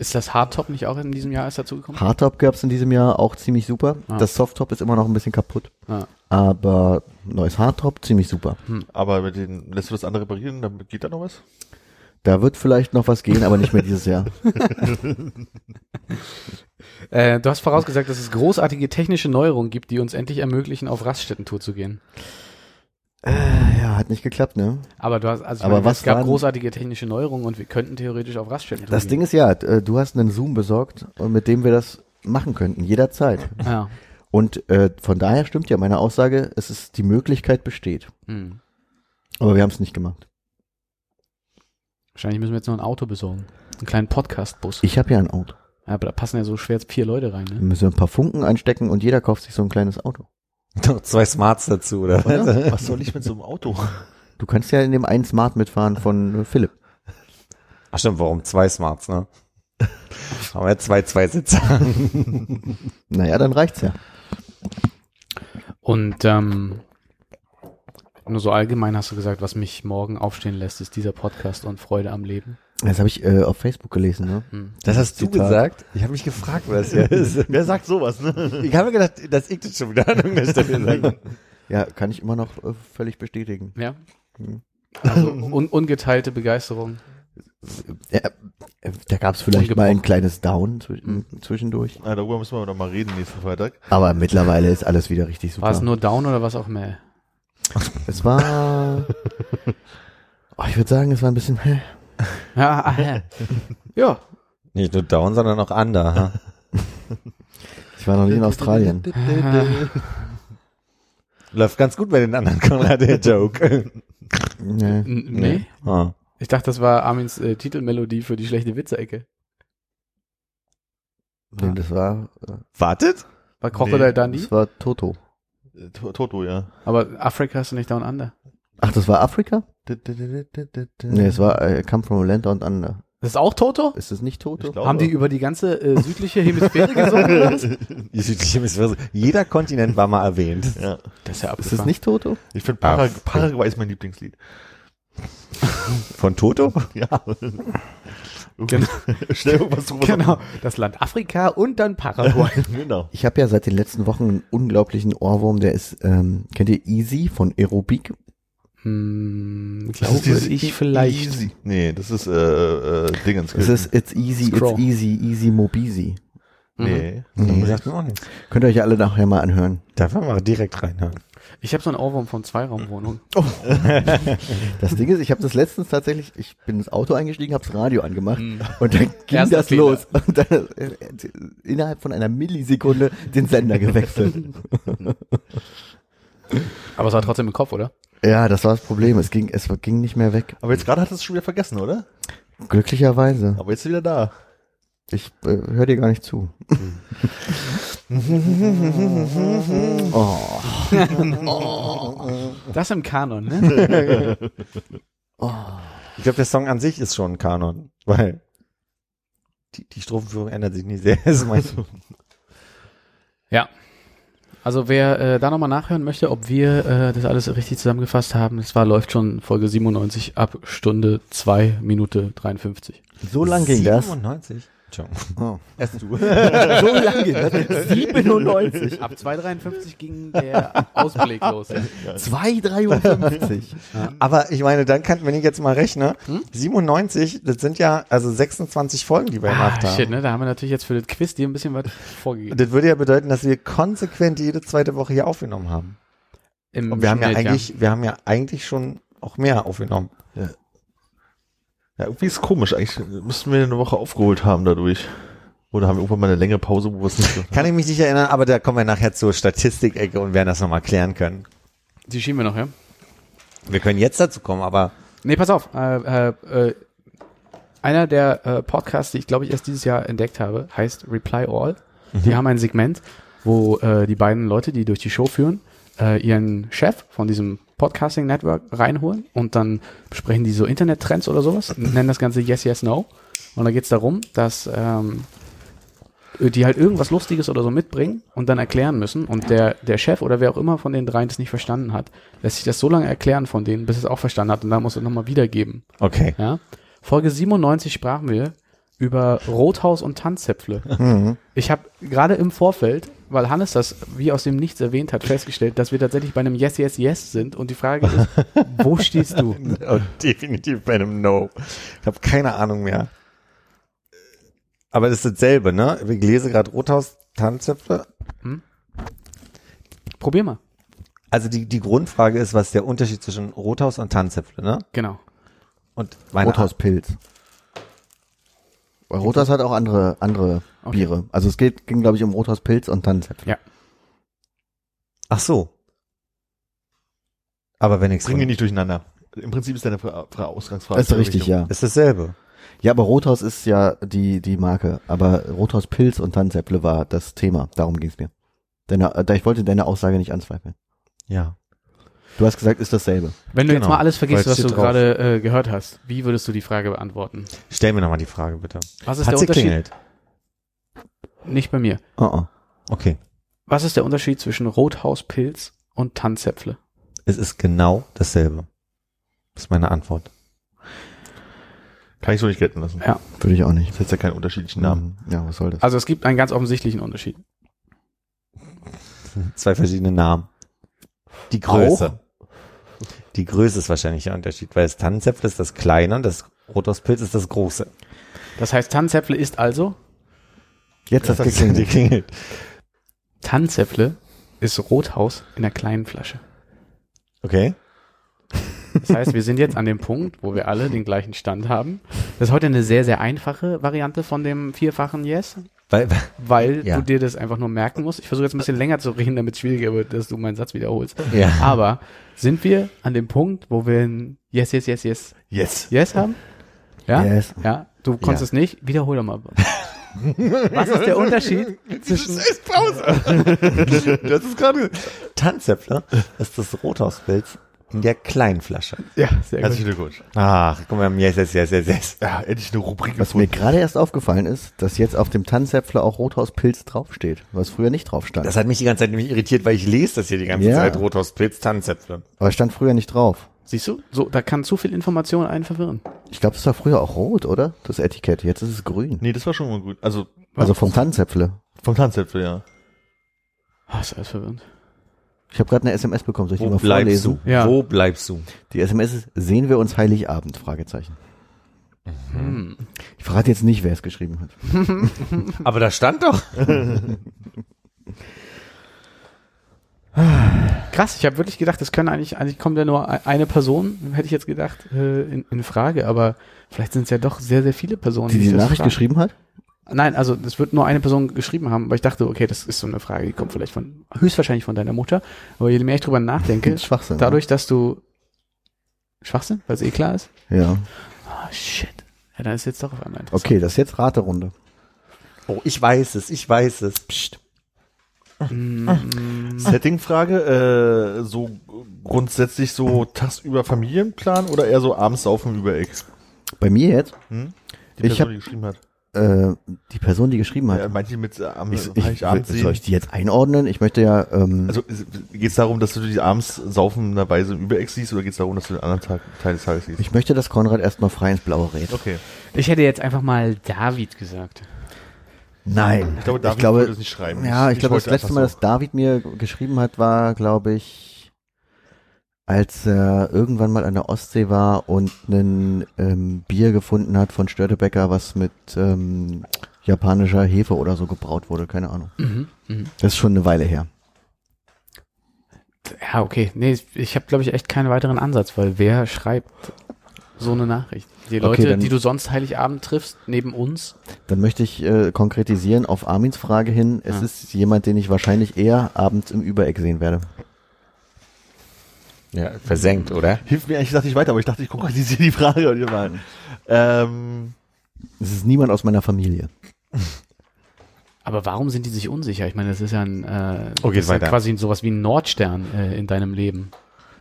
E: Ist das Hardtop nicht auch in diesem Jahr erst dazugekommen?
C: Hardtop gab's in diesem Jahr auch ziemlich super.
E: Ah.
C: Das Softtop ist immer noch ein bisschen kaputt.
E: Ah.
C: Aber neues Hardtop ziemlich super.
D: Aber mit den, lässt du das andere reparieren, dann geht da noch was?
C: Da wird vielleicht noch was gehen, aber nicht mehr dieses Jahr.
E: Äh, du hast vorausgesagt, dass es großartige technische Neuerungen gibt, die uns endlich ermöglichen, auf Raststätten-Tour zu gehen.
C: Ja, hat nicht geklappt, ne?
E: Aber du hast, also
C: Aber
E: meine,
C: was
E: es gab
C: waren-
E: großartige technische Neuerungen und wir könnten theoretisch auf Raststätten
C: Das
E: zugehen.
C: Ding ist ja, äh, du hast einen Zoom besorgt, äh, mit dem wir das machen könnten, jederzeit.
E: Ja.
C: Und äh, von daher stimmt ja meine Aussage, es ist die Möglichkeit besteht.
E: Hm.
C: Aber wir haben es nicht gemacht.
E: Wahrscheinlich müssen wir jetzt noch ein Auto besorgen. Einen kleinen Podcast-Bus.
C: Ich habe ja ein Auto.
E: Ja, aber da passen ja so schwer vier Leute rein,
C: Wir
E: ne?
C: müssen ein paar Funken einstecken und jeder kauft sich so ein kleines Auto.
B: Noch zwei Smarts dazu, oder?
D: Oder? Was soll ich mit so einem Auto?
C: Du kannst ja in dem einen Smart mitfahren von äh, Philipp.
B: Ach stimmt, warum zwei Smarts, ne? Haben wir zwei Zweisitzer.
C: Naja, dann reicht's ja.
E: Und ähm, nur so allgemein hast du gesagt, was mich morgen aufstehen lässt, ist dieser Podcast und Freude am Leben.
C: Das habe ich äh, auf Facebook gelesen, ne?
E: Hm.
B: Das hast du
C: Zitat.
B: gesagt? Ich habe mich gefragt, was das hier ist.
D: Wer sagt sowas, ne?
B: Ich habe mir gedacht, dass ich das schon wieder an Stelle sage.
C: Ja, kann ich immer noch äh, völlig bestätigen.
E: Ja.
C: Hm.
E: Also un ungeteilte Begeisterung.
C: Ja, äh, da gab's vielleicht
E: Ungebrochen.
C: mal ein kleines Down zwi- zwischendurch.
D: Na, darüber müssen wir noch mal reden nächsten Freitag.
C: Aber mittlerweile ist alles wieder richtig super.
E: War es nur down oder was auch mehr?
C: Es war, oh, ich würde sagen, es war ein bisschen, hä?
E: Ja, ah, ja. ja.
B: Nicht nur down, sondern auch under. Ha?
C: ich war noch nie in Australien.
B: Läuft ganz gut bei den anderen Konrad, der Joke.
C: Nee.
E: N nee.
B: Ah.
E: Ich dachte, das war Armins äh, Titelmelodie für die schlechte Witze-Ecke.
C: Nee, das war, äh.
B: Wartet?
E: War Crocodile
D: Nee,
E: Dundee?
C: das war Toto.
D: To- Toto, ja.
E: Aber Afrika ist nicht down under.
C: Ach, das war Afrika? Nee, es war äh, Come from a Land Down Under.
E: Das ist auch Toto?
C: Ist es nicht Toto?
E: Haben die über die ganze äh, südliche Hemisphäre gesungen?
B: Die südliche Hemisphäre. Jeder Kontinent war mal erwähnt.
D: Ja.
E: Das ist ja
C: Ist es
E: abgefahren.
C: nicht Toto?
D: Ich finde Parag Paraguay ist mein Lieblingslied.
B: Von Toto?
D: Ja.
E: Genau.
D: Schnell irgendwas drüber.
E: Genau. Das Land Afrika und dann Paraguay.
D: genau.
C: Ich habe ja seit den letzten Wochen einen unglaublichen Ohrwurm, der ist, ähm, kennt ihr Easy von Aerobic?
E: hm,
D: Das
E: glaube ich vielleicht.
D: Easy. Nee, das ist äh, äh, Dingens.
C: Es ist It's Easy,
E: Scroll.
C: It's Easy, Easy Mobisi.
D: Nee.
C: Nee.
B: sagt mir auch nichts.
C: Könnt ihr euch alle nachher mal anhören.
B: Darf man mal direkt reinhören.
E: Ich habe so einen Ohrwurm von Zweiraumwohnung.
C: Das Ding ist, ich habe das letztens tatsächlich, ich bin ins Auto eingestiegen, habe das Radio angemacht und dann ging
E: Erster
C: das
E: Fehler.
C: los. Und dann äh, innerhalb von einer Millisekunde den Sender gewechselt.
E: Aber es war trotzdem im Kopf, oder?
C: ja, das war das Problem. Es ging, es ging nicht mehr weg.
D: Aber jetzt gerade hat es schon wieder vergessen, oder?
C: Glücklicherweise.
D: Aber jetzt ist wieder da.
C: Ich äh, höre dir gar nicht zu. oh.
E: Das im Kanon, ne?
B: Ich glaube, der Song an sich ist schon ein Kanon, weil die, die Strophenführung ändert sich nicht sehr. Das ist mein
E: ja. Also wer äh, da nochmal nachhören möchte, ob wir äh, das alles richtig zusammengefasst haben, es war läuft schon Folge 97 ab Stunde 2 Minute 53.
C: So lang ging das.
B: 97? Entschuldigung.
C: Oh.
B: Erst du.
C: So lang ging das. 97.
E: Ab 2,53 ging der Ausblick los.
C: 2,53.
B: Aber ich meine, dann kann, wenn ich jetzt mal rechne,
E: Hm?
B: 97, das sind ja also 26 Folgen, die wir
E: Ah,
B: gemacht haben.
E: shit, ne? Da haben wir natürlich jetzt für das Quiz dir ein bisschen was vorgegeben.
B: Das würde ja bedeuten, dass wir konsequent jede zweite Woche hier aufgenommen haben.
E: Im
B: Und wir haben ja
E: Schnitt,
B: eigentlich, wir haben ja eigentlich schon auch mehr aufgenommen.
D: Ja, irgendwie ist komisch. Eigentlich müssten wir eine Woche aufgeholt haben dadurch. Oder haben wir irgendwann mal eine längere Pause, wo wir es nicht so.
B: Kann ich mich nicht erinnern, aber da kommen wir nachher zur Statistikecke und werden das nochmal klären können.
E: Die schieben wir noch, ja?
B: Wir können jetzt dazu kommen, aber
E: Nee, pass auf. Äh, äh, äh, einer der äh, Podcasts, die ich glaube ich erst dieses Jahr entdeckt habe, heißt Reply All. Die haben ein Segment, wo äh, die beiden Leute, die durch die Show führen, äh, ihren Chef von diesem Podcasting Network reinholen und dann besprechen die so Internettrends oder sowas, nennen das Ganze Yes, Yes, No. Und da geht's darum, dass ähm, die halt irgendwas Lustiges oder so mitbringen und dann erklären müssen. Und der, der Chef oder wer auch immer von den dreien das nicht verstanden hat, lässt sich das so lange erklären von denen, bis es auch verstanden hat und dann muss es nochmal wiedergeben.
B: okay.
E: Ja? Folge 97 sprachen wir über Rothaus und Tanzzäpfle. Ich habe gerade im Vorfeld, weil Hannes das wie aus dem Nichts erwähnt hat, festgestellt, dass wir tatsächlich bei einem Yes, Yes, Yes sind. Und die Frage ist, wo stehst du?
B: Oh, definitiv bei einem No. Ich habe keine Ahnung mehr. Aber das ist dasselbe, ne? Ich lese gerade Rothaus Tanzzäpfle.
E: Probier mal.
B: Also die, die Grundfrage ist, was ist der Unterschied zwischen Rothaus und Tanzäpfle, ne?
E: Genau.
B: Und meine
C: Rothauspilz. Weil Rothaus hat auch andere, andere
E: Okay.
C: Biere. Also es geht, ging, glaube ich, um Rothauspilz und Tannenzäpfle.
E: Ja.
B: Ach so. Aber wenn ich
D: Bringen wir nicht durcheinander. Im Prinzip ist deine Fra Fra Ausgangsfrage.
C: Das ist richtig, ja.
B: ist dasselbe.
C: Ja, aber Rothaus ist ja die, die Marke. Aber Rothauspilz und Tannenzäpfle war das Thema. Darum ging's mir. Deine, äh, da ich wollte deine Aussage nicht anzweifeln.
B: Ja.
C: Du hast gesagt, ist dasselbe.
E: Wenn du jetzt
B: Genau.
E: mal alles vergisst, was du gerade äh, gehört hast, wie würdest du die Frage beantworten?
B: Stell mir nochmal die Frage, bitte.
E: Was ist
B: Hat
E: der
B: sie
E: Unterschied?
B: klingelt?
E: Nicht bei mir.
C: Oh, oh.
B: Okay.
E: Was ist der Unterschied zwischen Rothauspilz und Tanzäpfle?
B: Es ist genau dasselbe. Das ist meine Antwort.
D: Kann ich so nicht gelten lassen.
E: Ja.
C: Würde ich auch nicht.
D: Das hat ja keinen unterschiedlichen Namen.
C: Ja, was soll das?
E: Also es gibt einen ganz offensichtlichen Unterschied.
B: Zwei verschiedene Namen. Die Größe. Die Größe ist wahrscheinlich der Unterschied, weil das Tannenzäpfle ist das kleine und das Rothauspilz ist das große.
E: Das heißt, Tanzäpfle ist also,
C: Jetzt hat's
B: Die
C: geklingelt.
B: klingelt.
E: Tanzäpfle ist Rothaus in einer kleinen Flasche.
B: Okay.
E: Das heißt, wir sind jetzt an dem Punkt, wo wir alle den gleichen Stand haben. Das ist heute eine sehr, sehr einfache Variante von dem vierfachen Yes,
B: Weil,
E: weil
B: Ja.
E: du dir das einfach nur merken musst. Ich versuche jetzt ein bisschen länger zu reden, damit es schwieriger wird, dass du meinen Satz wiederholst.
B: ja.
E: Aber sind wir an dem Punkt, wo wir ein Yes, Yes, Yes, Yes,
D: Yes.
E: Yes haben? Ja?
C: Yes.
E: Ja, du konntest
B: Ja.
E: es nicht. Wiederhol doch mal. Was ist der Unterschied zwischen
B: Das ist gerade. Tanzäpfle ist das Rothauspilz in der kleinen Flasche.
E: Ja, sehr
D: Herzlichen
E: gut.
D: Glückwunsch.
B: Ach, guck mal, yes, yes, yes, yes, yes.
D: Ja, endlich eine Rubrik
C: Was mir
D: gefunden.
C: gerade erst aufgefallen ist, dass jetzt auf dem Tannenzäpfle auch Rothauspilz draufsteht, was früher nicht drauf stand.
B: Das hat mich die ganze Zeit nämlich irritiert, weil ich lese das hier die ganze
C: Ja.
B: Zeit. Rothauspilz, Tanzäpfle.
C: Aber stand früher nicht drauf.
E: Siehst du? So, da kann zu viel Information einen verwirren.
C: Ich glaube, das war früher auch rot, oder? Das Etikett. Jetzt ist es grün.
D: Nee, das war schon mal gut. Also
C: Also vom Tannenzäpfle.
D: vom Tanzäpfel, ja.
E: Ah, ist alles verwirrend.
C: Ich habe gerade eine SMS bekommen. Soll ich die
B: Wo
C: mal
B: bleibst
C: vorlesen?
B: du?
E: Ja.
B: Wo bleibst du?
C: Die SMS ist, sehen wir uns Heiligabend? Fragezeichen.
E: Hm.
C: Ich verrate jetzt nicht, wer es geschrieben hat.
B: Aber da stand doch.
E: Krass, ich habe wirklich gedacht, das können eigentlich, eigentlich kommt ja nur eine Person, hätte ich jetzt gedacht, äh, in, in Frage, aber vielleicht sind es ja doch sehr, sehr viele Personen,
C: Die die
E: das
C: Nachricht
E: fragen.
C: geschrieben hat?
E: Nein, also es wird nur eine Person geschrieben haben, aber ich dachte, okay, das ist so eine Frage, die kommt vielleicht von, höchstwahrscheinlich von deiner Mutter, aber je mehr ich drüber nachdenke,
C: Schwachsinn.
E: dadurch, dass du Schwachsinn, weil es eh klar ist.
C: Ja.
E: Ah, shit. Ja, dann ist jetzt doch auf einmal interessant.
C: Okay, das ist jetzt Raterunde.
B: Oh, ich weiß es, ich weiß es. Psst.
E: Mm,
D: Setting-Frage, äh, so grundsätzlich so tagsüber Familienplan oder eher so abends saufen über Eck?
C: Bei mir jetzt,
D: Hm? Die
C: Ich
D: Person,
C: hab-
D: die geschrieben hat.
C: äh, die Person, die geschrieben hat.
D: Ja, manche mit äh, am
C: ich, ich,
D: Heiligabend
C: soll ich die jetzt einordnen? Ich möchte ja, ähm,
D: Also geht es darum, dass du die abends saufenderweise über Eck siehst oder geht es darum, dass du den anderen Tag, Teil des Tages siehst?
C: ich möchte, dass Konrad erstmal frei ins Blaue rät.
D: Okay.
E: Ich hätte jetzt einfach mal David gesagt.
C: Nein.
D: Ich glaube, David
C: ich glaube,
D: würde es nicht schreiben.
C: Ja, ich, glaube, das letzte Mal,
D: so.
C: dass David mir geschrieben hat, war, glaube ich, als er irgendwann mal an der Ostsee war und ein ähm, Bier gefunden hat von Störtebecker, was mit ähm, japanischer Hefe oder so gebraut wurde, keine Ahnung.
E: Mhm. Mhm.
C: Das ist schon eine Weile her.
E: Ja, okay. Nee, ich habe, glaube ich, echt keinen weiteren Ansatz, weil wer schreibt so eine Nachricht? Die
C: Okay,
E: Leute,
C: dann-
E: die du sonst Heiligabend triffst, neben uns.
C: Dann möchte ich äh, konkretisieren auf Armins Frage hin. Es
E: Ja.
C: ist jemand, den ich wahrscheinlich eher abends im Übereck sehen werde.
B: Ja, versenkt, oder?
D: Hilft mir eigentlich, dachte ich weiter, aber ich dachte, ich konkretisiere die Frage mal. Ähm,
C: Es ist niemand aus meiner Familie.
E: Aber warum sind die sich unsicher? Ich meine, das ist ja ein, äh,
B: Oh,
E: das ist ja quasi sowas wie ein Nordstern äh, in deinem Leben.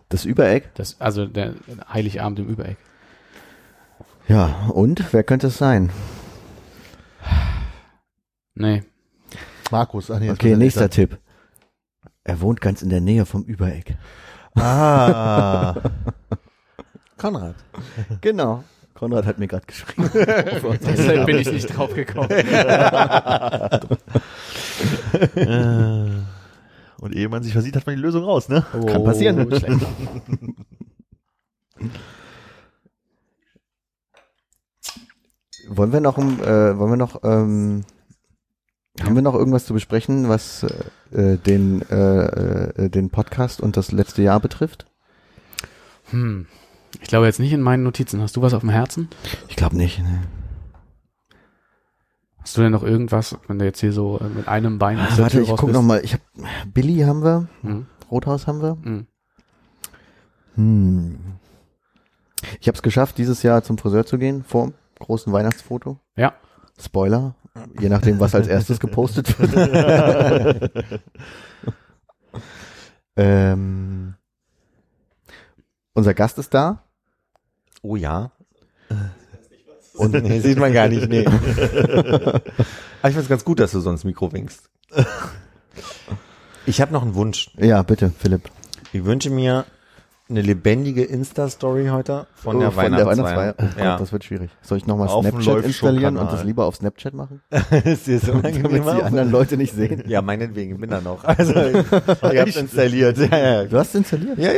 C: Das Übereck?
E: Das, also der Heiligabend im Übereck.
C: Ja, und? Wer könnte es sein?
E: Nee.
D: Markus, ach nee,
C: Okay, nächster
D: da.
C: Tipp. Er wohnt ganz in der Nähe vom Übereck.
D: Ah,
B: Konrad.
C: Genau. Konrad hat mir gerade geschrieben.
E: Deshalb bin ich nicht drauf gekommen.
D: äh, und ehe man sich versieht, hat man die Lösung raus, ne?
C: Kann passieren.
E: Oh, schlecht.
C: Wollen wir noch, äh, wollen wir noch ähm, Haben wir noch irgendwas zu besprechen, was äh, den, äh, äh, den Podcast und das letzte Jahr betrifft?
E: Hm. Ich glaube jetzt nicht in meinen Notizen. Hast du was auf dem Herzen?
C: Ich glaube nicht. Ne.
E: Hast du denn noch irgendwas, wenn du jetzt hier so äh, mit einem Bein aus
C: Ah,
E: der
C: warte,
E: Tür
C: ich guck
E: bist?
C: noch mal. Ich hab Billy haben wir,
E: Hm.
C: Rothaus haben wir.
E: Hm.
C: Hm. Ich habe es geschafft, dieses Jahr zum Friseur zu gehen vor großen Weihnachtsfoto.
E: Ja.
C: Spoiler, je nachdem, was als erstes gepostet wird. ähm, unser Gast ist da.
B: Oh ja. Und nee, sieht man gar nicht, nee. Aber ich find's ganz gut, dass du sonst Mikro winkst. Ich habe noch einen Wunsch.
C: Ja, bitte, Philipp.
B: Ich wünsche mir eine lebendige Insta-Story heute von
C: Oh,
B: der Weihnachtsfeier.
C: Oh Gott,
B: ja.
C: das wird schwierig. Soll ich nochmal Snapchat installieren und das lieber auf Snapchat machen?
B: ist dir so
C: Damit die anderen Leute nicht sehen.
B: Ja, meinetwegen, ich bin da noch. Also, ich hab's installiert. Ja, ja.
C: Du hast installiert.
B: Ja,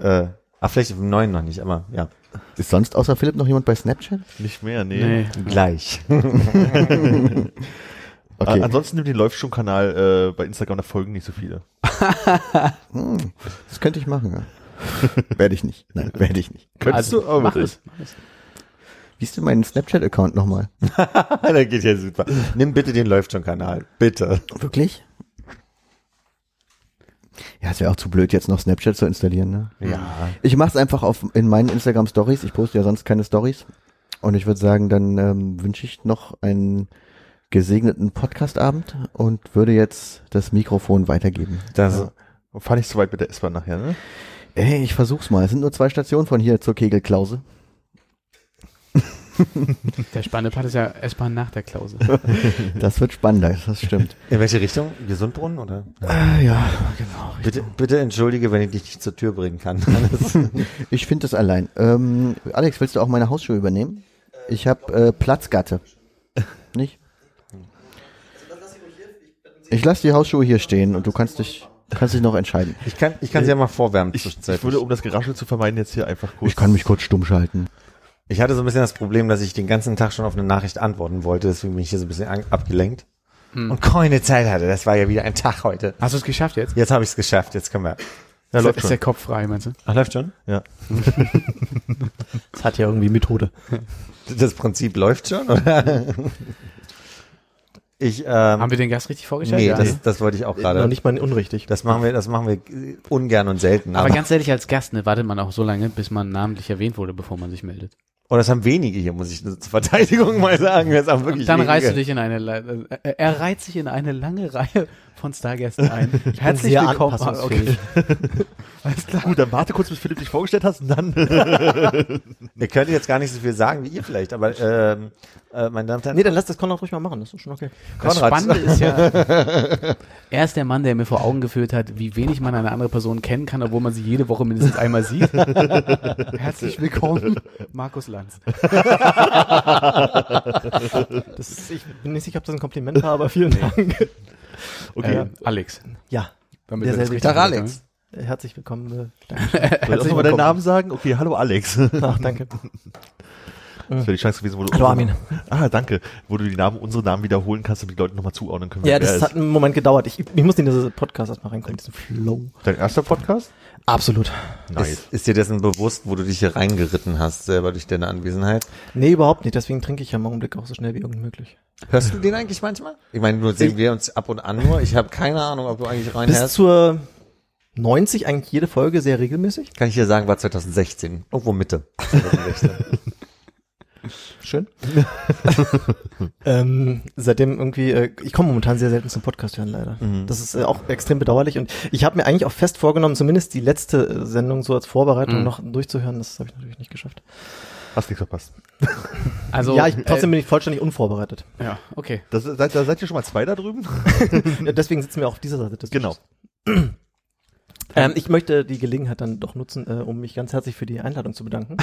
B: ja. Äh, ach, vielleicht auf dem neuen noch nicht, aber ja.
C: Ist sonst außer Philipp noch jemand bei Snapchat?
D: Nicht mehr, nee.
E: Nee.
B: Gleich.
C: Okay.
D: A- Ansonsten nimmt den läuft schon Kanal äh, bei Instagram, da folgen nicht so viele.
C: Hm, das könnte ich machen, ja. werde ich nicht. Nein, werde ich nicht.
D: Könntest
E: also,
D: du, aber
E: mach es. Mach es.
C: Wie ist denn mein Snapchat-Account nochmal?
B: da geht ja super. Nimm bitte den läuft schon Kanal. Bitte.
C: Wirklich? Ja, es wäre auch zu blöd, jetzt noch Snapchat zu installieren, ne?
B: Ja.
C: Ich mache es einfach auf in meinen Instagram Stories. Ich poste ja sonst keine Stories. Und ich würde sagen, dann ähm, wünsche ich noch einen gesegneten Podcastabend und würde jetzt das Mikrofon weitergeben.
B: Das,
D: Ja. Nicht zu weit mit der S-Bahn nachher, ne?
C: Ey, ich versuch's mal. Es sind nur zwei Stationen von hier zur Kegelklause.
E: Der spannende Part ist ja S-Bahn nach der Klausel.
C: Das wird spannender, das stimmt.
B: In welche Richtung? Gesundbrunnen oder?
C: Ah, ja, genau.
B: Bitte, bitte entschuldige, wenn ich dich nicht zur Tür bringen kann.
C: Ich finde das allein. Ähm, Alex, willst du auch meine Hausschuhe übernehmen? Ich habe äh, Platzgatte. Nicht? Ich lasse die Hausschuhe hier stehen und du kannst dich, kannst dich noch entscheiden.
B: ich kann, ich kann sie ja mal vorwärmen
D: Ich,
B: zwischenzeitlich.
D: ich würde, um das Geraschel zu vermeiden, jetzt hier einfach kurz.
C: Ich kann mich kurz stumm schalten.
B: Ich hatte so ein bisschen das Problem, dass ich den ganzen Tag schon auf eine Nachricht antworten wollte, deswegen bin ich hier so ein bisschen abgelenkt. Und keine Zeit hatte. Das war ja wieder ein Tag heute.
E: Hast du es geschafft jetzt?
B: Jetzt habe ich es geschafft, jetzt können wir.
D: ja,
E: ist,
D: läuft
E: ist
D: schon.
E: der Kopf frei, meinst du?
B: Ach, läuft schon?
D: Ja.
F: Das hat ja irgendwie Methode.
B: Das Prinzip läuft schon, oder? Ich, ähm,
E: Haben wir den Gast richtig vorgestellt?
B: nee,
E: Ja.
B: das, das wollte ich auch
F: Noch
B: gerade.
F: nicht mal unrichtig.
B: Das machen wir, das machen wir ungern und selten.
E: Aber
B: Aber,
E: ganz ehrlich, als Gast ne, wartet man auch so lange, bis man namentlich erwähnt wurde, bevor man sich meldet.
B: und das haben wenige hier, muss ich zur Verteidigung mal sagen. Das haben wirklich
E: Dann
B: wenige.
E: reißt du dich in eine, äh, er reiht sich in eine lange Reihe von Stargästen ein.
F: Ich bin
E: Herzlich
F: sehr
E: willkommen.
F: anpassungsfähig.
E: Alles klar.
D: Gut, dann warte kurz, bis Philipp dich vorgestellt hast und dann.
B: Ihr könnt jetzt gar nicht so viel sagen wie ihr vielleicht, aber ähm, äh, meine Damen und Herren,
F: Nee, dann lass das Konrad ruhig mal machen, das ist schon okay.
E: Das
B: Konrad.
E: Spannende ist ja, er ist der Mann, der mir vor Augen geführt hat, wie wenig man eine andere Person kennen kann, obwohl man sie jede Woche mindestens einmal sieht. Herzlich willkommen, Markus Lanz.
F: Das ist, ich bin nicht sicher, ob das ein Kompliment war, aber vielen Dank.
D: Okay.
E: Äh, Alex.
F: Ja,
E: Damit das
F: Derselbe.
B: Tag. Alex.
F: herzlich willkommen. äh, Danke.
D: Soll ich auch nochmal deinen Namen sagen? Okay, hallo Alex. Das
F: Ach, danke.
D: wäre die Chance gewesen, wo du.
F: Hallo Armin.
D: Ah, danke. Wo du die Namen, unsere Namen wiederholen kannst, damit die Leute nochmal zuordnen können.
F: Ja, das hat einen Moment gedauert. Ich, ich musste in diese Podcast erstmal reinkommen, diesen Flow.
D: Dein erster Podcast?
F: Absolut.
B: ist, ist dir dessen bewusst, wo du dich hier reingeritten hast, selber durch deine Anwesenheit?
F: Nee, überhaupt nicht. Deswegen trinke ich ja im Augenblick auch so schnell wie irgend möglich.
B: Hörst du den eigentlich manchmal? Ich meine, nur sehen wir uns ab und an nur. Ich habe keine Ahnung, ob du eigentlich
F: Bis
B: reinhörst.
F: zur 90 eigentlich jede Folge sehr regelmäßig.
B: Kann ich dir sagen, war 2016. Irgendwo Mitte. 2016.
F: Schön. ähm, seitdem irgendwie, äh, ich komme momentan sehr selten zum Podcast hören, leider. Das ist äh, auch extrem bedauerlich. Und ich habe mir eigentlich auch fest vorgenommen, zumindest die letzte äh, Sendung so als Vorbereitung
E: Mhm.
F: noch durchzuhören. Das habe ich natürlich nicht geschafft.
D: Hast nichts verpasst.
E: Also,
F: ja, ich, trotzdem bin ich vollständig unvorbereitet.
E: äh, ja, okay.
D: Das, seid, da seid ihr schon mal zwei da drüben?
F: Ja, deswegen sitzen wir auch auf dieser Seite des
D: Genau.
F: Ähm, ich möchte die Gelegenheit dann doch nutzen, äh, um mich ganz herzlich für die Einladung zu bedanken.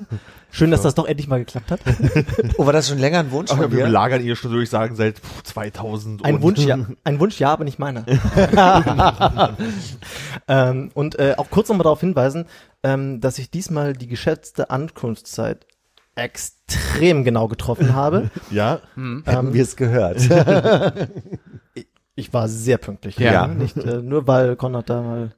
F: Schön, dass das doch endlich mal geklappt hat.
B: oh, war das schon länger ein Wunsch
D: Ach,
B: von
D: wir belagern ihr schon, würde ich sagen, seit pff, 2000.
F: Ein
D: und-
F: Wunsch, ja, ein Wunsch, ja, aber nicht meiner. ähm, und äh, auch kurz nochmal darauf hinweisen, ähm, dass ich diesmal die geschätzte Ankunftszeit extrem genau getroffen habe.
D: Ja,
B: Haben wir es gehört.
F: Ich war sehr pünktlich.
B: Ja.
F: Nicht äh, nur weil Konrad da mal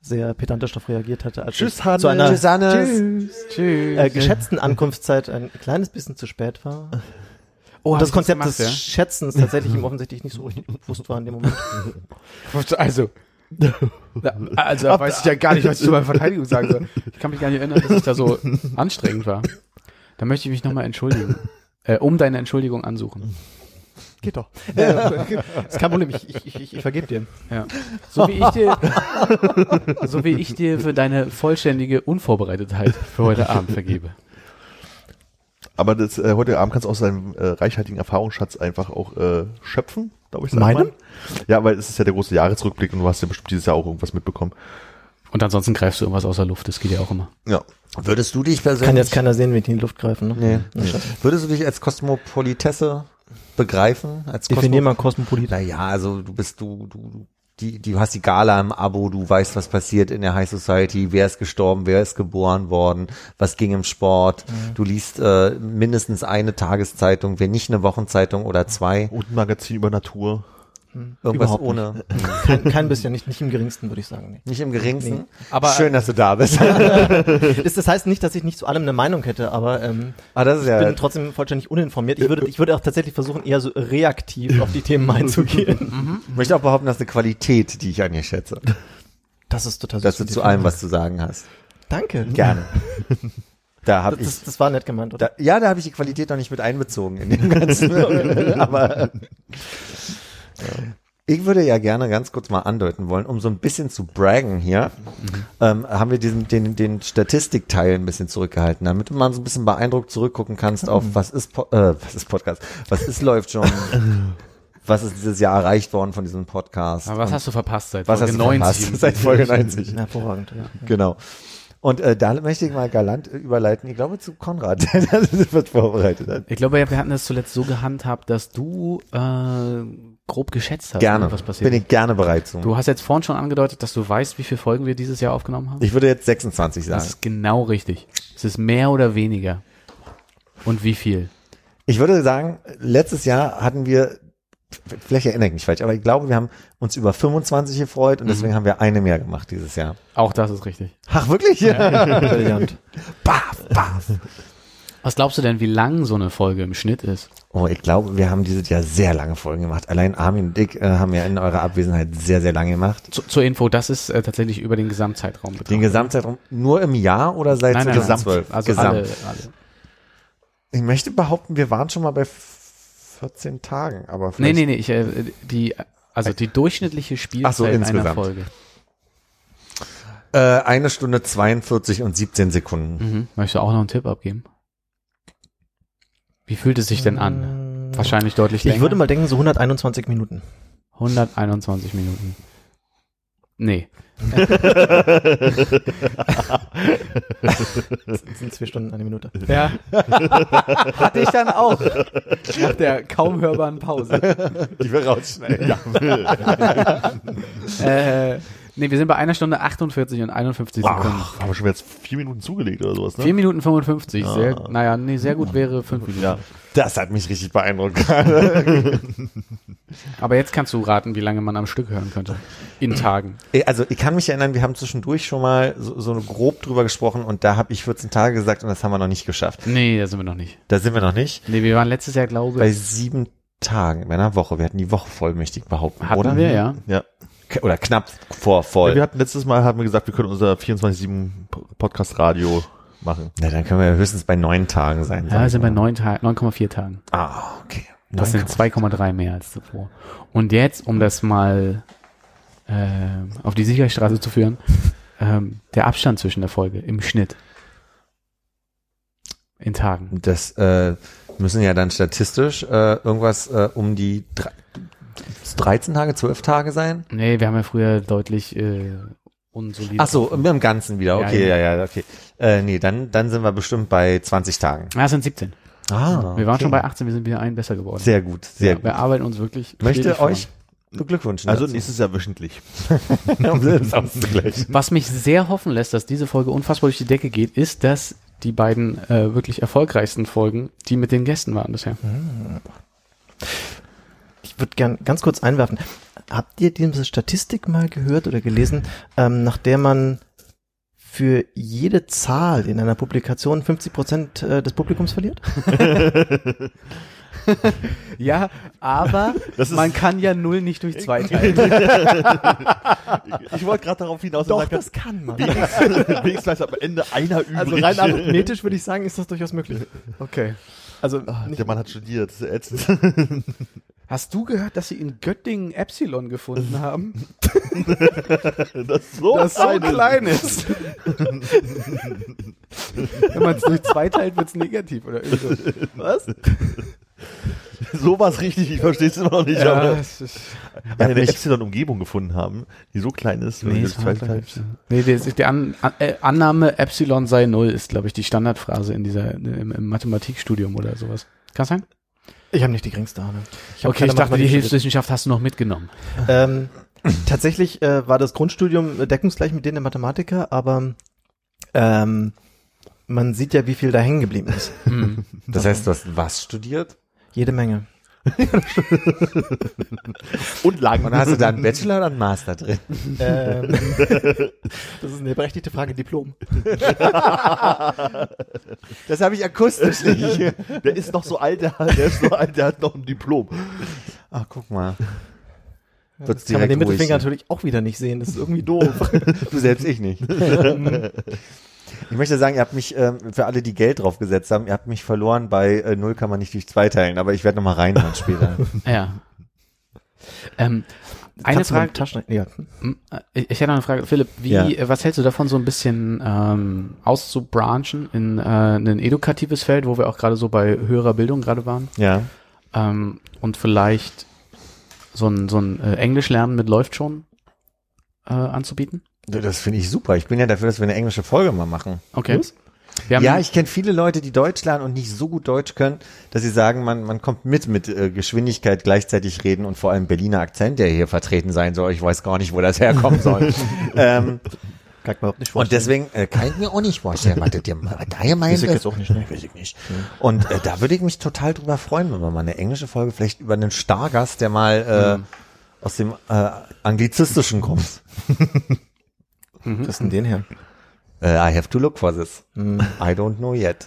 F: sehr pedantisch darauf reagiert hatte. Als
D: Tschüss, Hannes.
F: Zu einer
B: Tschüss, Hannes.
E: Tschüss.
F: äh, geschätzten Ankunftszeit ein kleines bisschen zu spät war.
E: oh,
F: Und das Konzept
E: gemacht,
F: des Schätzens tatsächlich ihm offensichtlich nicht so richtig bewusst war in dem Moment.
E: ja? Also. Also da weiß ich ja gar nicht, was ich zu meiner Verteidigung sagen soll. Ich kann mich gar nicht erinnern, dass ich da so anstrengend war. Da möchte ich mich nochmal entschuldigen. Äh, um deine Entschuldigung ansuchen.
F: Geht doch. Äh, ist kein Problem, ich, ich, ich, ich vergebe dir.
E: Ja. So wie ich dir, so wie ich dir für deine vollständige Unvorbereitetheit für heute Abend vergebe.
D: Aber das, äh, heute Abend kannst du aus deinem äh, reichhaltigen Erfahrungsschatz einfach auch äh, schöpfen, glaube ich. man. Ja, weil es ist ja der große Jahresrückblick und du hast ja bestimmt dieses Jahr auch irgendwas mitbekommen.
E: Und ansonsten greifst du irgendwas aus der Luft, das geht ja auch immer.
D: Ja.
B: Würdest du dich persönlich,
F: Kann jetzt keiner sehen, wie die in die Luft greifen. Ne?
B: nee.
F: Scheiße.
B: würdest du dich als Kosmopolitesse begreifen? Als
F: Definier
B: Kosmo-
F: mal Kosmopolit.
B: Naja, also du bist du, du, du die, die, du hast die Gala im Abo, du weißt, was passiert in der High Society, wer ist gestorben, wer ist geboren worden, was ging im Sport.
F: Mhm.
B: Du liest äh, mindestens eine Tageszeitung, wenn nicht eine Wochenzeitung oder zwei.
D: Und ein Magazin über Natur.
B: Irgendwas
F: Überhaupt
B: ohne.
F: Kein, kein bisschen, nicht, nicht im geringsten, würde ich sagen. Nee.
B: Nicht im geringsten.
E: Aber-
B: Schön, dass du da bist.
F: Das, heißt nicht, dass ich nicht zu allem eine Meinung hätte, aber ähm,
B: ah, das ist
F: ich
B: ja.
F: bin trotzdem vollständig uninformiert. Ich würde, ich würde auch tatsächlich versuchen, eher so reaktiv auf die Themen einzugehen.
B: Ich möchte auch behaupten, dass eine Qualität, die ich an dir schätze,
F: Das ist total
B: dass du zu allem was zu sagen hast.
F: Danke.
B: Gerne. Da habe
F: Das,
B: ich.
F: das, das war nett gemeint, oder?
B: Da, ja, da habe ich die Qualität noch nicht mit einbezogen in dem ganzen. Aber ich würde ja gerne ganz kurz mal andeuten wollen, um so ein bisschen zu braggen hier, ähm, haben wir diesen den den Statistikteil ein bisschen zurückgehalten, damit du mal so ein bisschen beeindruckt zurückgucken kannst auf was ist Po- äh, was ist Podcast, was ist läuft schon, was ist dieses Jahr erreicht worden von diesem Podcast.
E: Aber was hast du verpasst seit
B: was
E: Folge
B: hast du verpasst? Seit Folge 90.
F: Hervorragend, ja.
B: Genau. Und äh, da möchte ich mal galant äh, überleiten, ich glaube zu Konrad, der das wird vorbereitet hat.
E: Ich glaube, wir hatten das zuletzt so gehandhabt, dass du äh, grob geschätzt hast,
B: Gerne,
E: was passiert.
B: bin ich gerne bereit zu.
E: Du hast jetzt vorhin schon angedeutet, dass du weißt, wie viele Folgen wir dieses Jahr aufgenommen haben.
B: Ich würde jetzt 26
E: das
B: sagen.
E: ist genau richtig. Es ist mehr oder weniger. Und wie viel?
B: Ich würde sagen, letztes Jahr hatten wir, vielleicht erinnere ich mich falsch, aber ich glaube, wir haben uns über 25 gefreut und deswegen haben wir eine mehr gemacht dieses Jahr.
E: Auch das ist richtig.
B: Ach, wirklich? Ja.
F: Brillant.
B: Baff, baff.
E: Was glaubst du denn, wie lang so eine Folge im Schnitt ist?
B: Oh, ich glaube, wir haben dieses Jahr sehr lange Folgen gemacht. Allein Armin und ich äh, haben ja in eurer Abwesenheit sehr, sehr lange gemacht.
E: Zu, zur Info, das ist äh, tatsächlich über den Gesamtzeitraum
B: Den
E: betrachtet.
B: Gesamtzeitraum nur im Jahr oder seit
E: Nein, nein, nein.
B: 2012?
E: Also
B: Gesamt.
E: alle, alle.
B: Ich möchte behaupten, wir waren schon mal bei 14 Tagen, aber
E: Nee, nee, nee, ich, äh, die, also die durchschnittliche Spielzeit
B: so,
E: einer
B: insgesamt.
E: Folge.
B: Äh, eine Stunde 42 und 17 Sekunden.
E: Mhm. Möchtest du auch noch einen Tipp abgeben? Wie fühlt es sich denn an? Wahrscheinlich deutlich länger.
F: Ich würde mal denken, so 121 Minuten.
E: 121 Minuten. Nee.
F: Das sind zwei Stunden, eine Minute.
E: Ja. Hatte ich dann auch. Nach der kaum hörbaren Pause.
B: Die wir rausschneiden. Ja.
E: Äh, nee, wir sind bei einer Stunde 48 und 51 Sekunden.
D: Ach, haben wir schon jetzt vier Minuten zugelegt oder sowas, ne?
E: 4 Minuten 55. Sehr,
D: Ah.
E: naja, nee, sehr gut wäre 5 Minuten.
D: Ja.
B: Das hat mich richtig beeindruckt.
E: Aber jetzt kannst du raten, wie lange man am Stück hören könnte. In Tagen.
B: also ich kann mich erinnern, wir haben zwischendurch schon mal so, so grob drüber gesprochen und da habe ich 14 Tage gesagt und das haben wir noch nicht geschafft.
E: Nee, da sind wir noch nicht.
B: Da sind wir noch nicht.
E: Nee, wir waren letztes Jahr, glaube
B: Bei
E: ich.
B: sieben Tagen, bei einer Woche. Wir hatten die Woche vollmächtig behaupten,
E: Hatten
B: oder?
E: wir, ja.
D: Ja.
B: Oder knapp vor voll.
D: Wir hatten letztes Mal haben wir gesagt, wir können unser 24-7 Podcast Radio machen.
B: Na, dann können wir höchstens bei neun Tagen sein.
E: Ja, wir sind bei. 9 Tagen, 9,4 Tagen.
B: Ah, okay.
E: Das sind 2,3 mehr als zuvor. Und jetzt, um das mal äh, auf die Sicherheitsstraße zu führen, ähm, der Abstand zwischen der Folge im Schnitt. In Tagen.
B: Das äh, müssen ja dann statistisch äh, irgendwas äh, um die drei- 13 Tage, 12 Tage sein.
E: Nee, wir haben ja früher deutlich äh, unsolide.
B: Ach so, im Ganzen wieder. Okay,
E: ja.
B: ja, ja, okay. Äh, nee, dann, dann sind wir bestimmt bei 20 Tagen.
E: Ja, es sind 17.
B: Ah,
E: Wir waren schon bei 18, wir sind wieder ein besser geworden.
B: Sehr gut, sehr
E: ja,
B: gut.
E: Wir arbeiten uns wirklich.
B: Möchte euch beglückwünschen.
D: Also
B: dazu.
D: nächstes Jahr wöchentlich.
B: um auszugleichen.
E: Was mich sehr hoffen lässt, dass diese Folge unfassbar durch die Decke geht, ist, dass die beiden äh, wirklich erfolgreichsten Folgen, die mit den Gästen waren bisher.
F: Ich würde gern ganz kurz einwerfen. Habt ihr diese Statistik mal gehört oder gelesen, ähm, nach der man für jede Zahl in einer Publikation 50 Prozent äh, des Publikums verliert?
E: Ja, aber man kann ja null nicht durch zwei teilen.
D: Ich wollte gerade darauf hinaus,
F: Doch, das kann man.
D: wenigstens bleibt am Ende einer übrig.
F: Also rein arithmetisch würde ich sagen, ist das durchaus möglich.
E: Okay.
F: Also nicht,
D: der Mann hat studiert, das ist ätzend.
E: Hast du gehört, dass sie in Göttingen Epsilon gefunden haben?
D: Das so
E: das so klein ist. Wenn man es durch zwei teilt, wird es negativ oder irgend so.
F: was?
D: So war es richtig, ich verstehe es immer noch nicht.
E: Ja,
D: aber
E: es ist,
D: eine
B: mich-
D: Epsilon-Umgebung gefunden haben, die so klein ist, wenn
E: nee,
D: das
E: war
D: zweite teilst.
E: nee die, die An, An, äh, Annahme Epsilon sei null ist, glaube ich, die Standardphrase in dieser im, im Mathematikstudium oder sowas. Kann sein?
F: Ich habe nicht die geringste Ahnung. hab
E: Okay, ich dachte, die. Hilfswissenschaft hast du noch mitgenommen.
F: Ähm, tatsächlich äh, war das Grundstudium äh, deckungsgleich mit denen der Mathematiker, aber ähm, man sieht ja, wie viel da hängen geblieben ist.
B: Das heißt, du hast was studiert?
F: Jede Menge.
D: Und lang.
B: Und hast du da einen Bachelor oder einen Master drin?
F: Ähm, das ist eine berechtigte Frage, Diplom.
B: Das habe ich akustisch nicht.
D: Der ist noch so alt, der, der ist so alt, der hat noch ein Diplom.
B: Ach, guck mal. Wird's
F: Kann man den. Mittelfinger natürlich auch wieder nicht sehen. Das ist irgendwie doof.
B: Du selbst ich nicht. Ich möchte sagen, ihr habt mich, ähm, für alle, die Geld drauf gesetzt haben, ihr habt mich verloren bei äh, Null kann man nicht durch zwei teilen, aber ich werde nochmal reinhören später.
E: Ja. Ähm, eine Frage,
F: Taschen, ja.
E: Hm, äh, Ich, ich hätte noch eine Frage, Philipp, wie,
B: Ja.
E: äh, was hältst du davon, so ein bisschen ähm, auszubranchen in äh, ein edukatives Feld, wo wir auch gerade so bei höherer Bildung gerade waren?
B: Ja.
E: Ähm, und vielleicht so ein, so ein äh, Englisch lernen mit läuft schon äh, anzubieten?
B: Das finde ich super. Ich bin ja dafür, dass wir eine englische Folge mal machen.
E: Okay. Wir haben,
B: ja, ich kenne viele Leute, die Deutsch lernen und nicht so gut Deutsch können, dass sie sagen, man, man kommt mit mit äh, Geschwindigkeit gleichzeitig reden und vor allem Berliner Akzent, der hier vertreten sein soll. Ich weiß gar nicht, wo das herkommen soll. ähm,
F: Kann ich mir überhaupt nicht
B: und deswegen äh, kann ich mir auch nicht vorstellen, was dir daher meint.
F: Weiß ich jetzt auch nicht, ne?
B: Weiß ich nicht. Und äh, da würde ich mich total drüber freuen, wenn wir mal eine englische Folge vielleicht über einen Stargast, der mal äh, aus dem äh, Anglizistischen kommt.
F: Was ist denn den her?
B: Äh, I have to look for this.
F: Hm.
B: I don't know yet.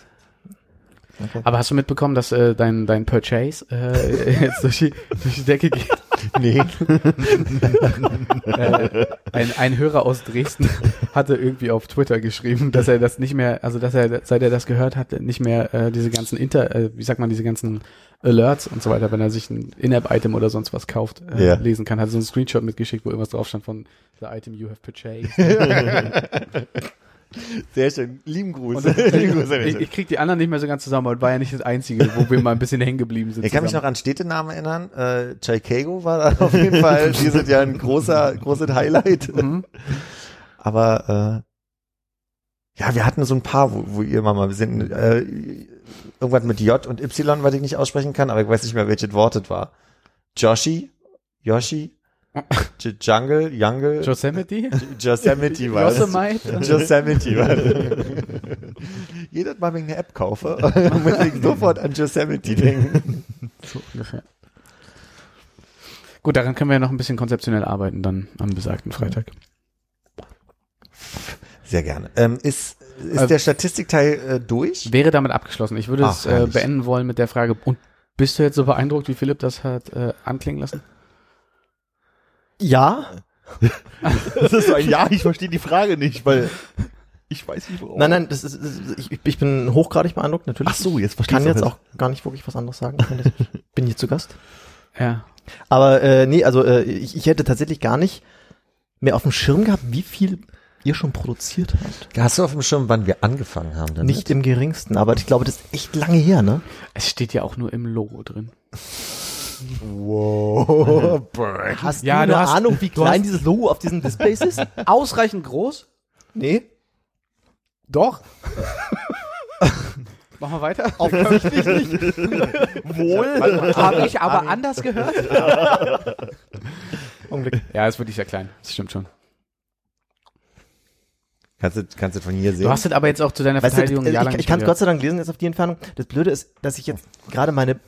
E: aber hast du mitbekommen, dass äh, dein, dein Purchase äh, jetzt durch die, durch die Decke geht?
B: Nee.
E: äh, ein, ein Hörer aus Dresden hatte irgendwie auf Twitter geschrieben, dass er das nicht mehr, also dass er, seit er das gehört hat, nicht mehr äh, diese ganzen Inter, äh, wie sagt man, diese ganzen Alerts und so weiter, wenn er sich ein In-App-Item oder sonst was kauft, äh,
B: Ja.
E: lesen kann. Hat so einen Screenshot mitgeschickt, wo irgendwas drauf stand von the item you have purchased.
B: Sehr schön. Lieben Gruß.
E: Und ich, ich krieg die anderen nicht mehr so ganz zusammen, aber war ja nicht das Einzige, wo wir mal ein bisschen hängen geblieben sind.
B: Ich kann mich noch
E: zusammen.
B: an Städtenamen erinnern. Äh, Chicago war da auf jeden Fall. Die sind ja ein großer, großes Highlight.
E: Mhm.
B: Aber äh, ja, wir hatten so ein paar, wo, wo ihr mal mal sind. Äh, irgendwas mit J und Y, was ich nicht aussprechen kann, aber ich weiß nicht mehr, welches Wort es war. Joshi? Yoshi? J Jungle? Jungle?
E: Yosemite?
B: Yosemite war das.
E: Yosemite?
B: Yosemite war das. Jedes Mal, wenn ich eine App kaufe, muss ich sofort an Yosemite denken.
E: So ungefähr. Gut, daran können wir ja noch ein bisschen konzeptionell arbeiten dann am besagten Freitag.
B: Sehr gerne. Ähm, ist ist
E: Äh,
B: der Statistikteil äh, durch?
E: Wäre damit abgeschlossen. Ich würde
B: Ach,
E: es äh, beenden wollen mit der Frage, und bist du jetzt so beeindruckt, wie Philipp das hat äh, anklingen lassen?
F: Ja?
D: Das ist so ein Ja, ich verstehe die Frage nicht, weil ich weiß nicht, worauf.
F: Nein, nein, das ist, das ist ich, ich bin hochgradig beeindruckt, natürlich.
D: Ach so, jetzt
F: ich
D: verstehe
F: kann
D: ich
F: jetzt auch gar nicht wirklich was anderes sagen. Ich bin hier zu Gast.
E: Ja.
F: Aber äh, nee, also äh, ich, ich hätte tatsächlich gar nicht mehr auf dem Schirm gehabt, wie viel ihr schon produziert habt.
B: Hast du auf dem Schirm, wann wir angefangen haben? Damit?
F: Nicht im geringsten, aber ich glaube, das ist echt lange her, ne?
E: Es steht ja auch nur im Logo drin.
B: Wow.
F: Hast
E: Ja,
F: du eine
E: hast-
F: Ahnung, wie klein dieses Logo auf diesen Displays ist?
E: Ausreichend groß?
F: Nee.
E: Doch. Machen wir weiter?
F: Offensichtlich nicht.
E: Wohl. Habe ich aber anders gehört?
F: Augenblick.
E: Ja, ist wirklich sehr klein. Das stimmt schon.
B: Kannst du, kannst du von hier sehen?
E: Du hast es aber jetzt auch zu deiner
F: Weißt du,
E: Verteidigung
F: ich,
E: jahrelang
F: ich
E: nicht
F: kann es. Gott sei Dank lesen jetzt auf die Entfernung. Das Blöde ist, dass ich jetzt gerade meine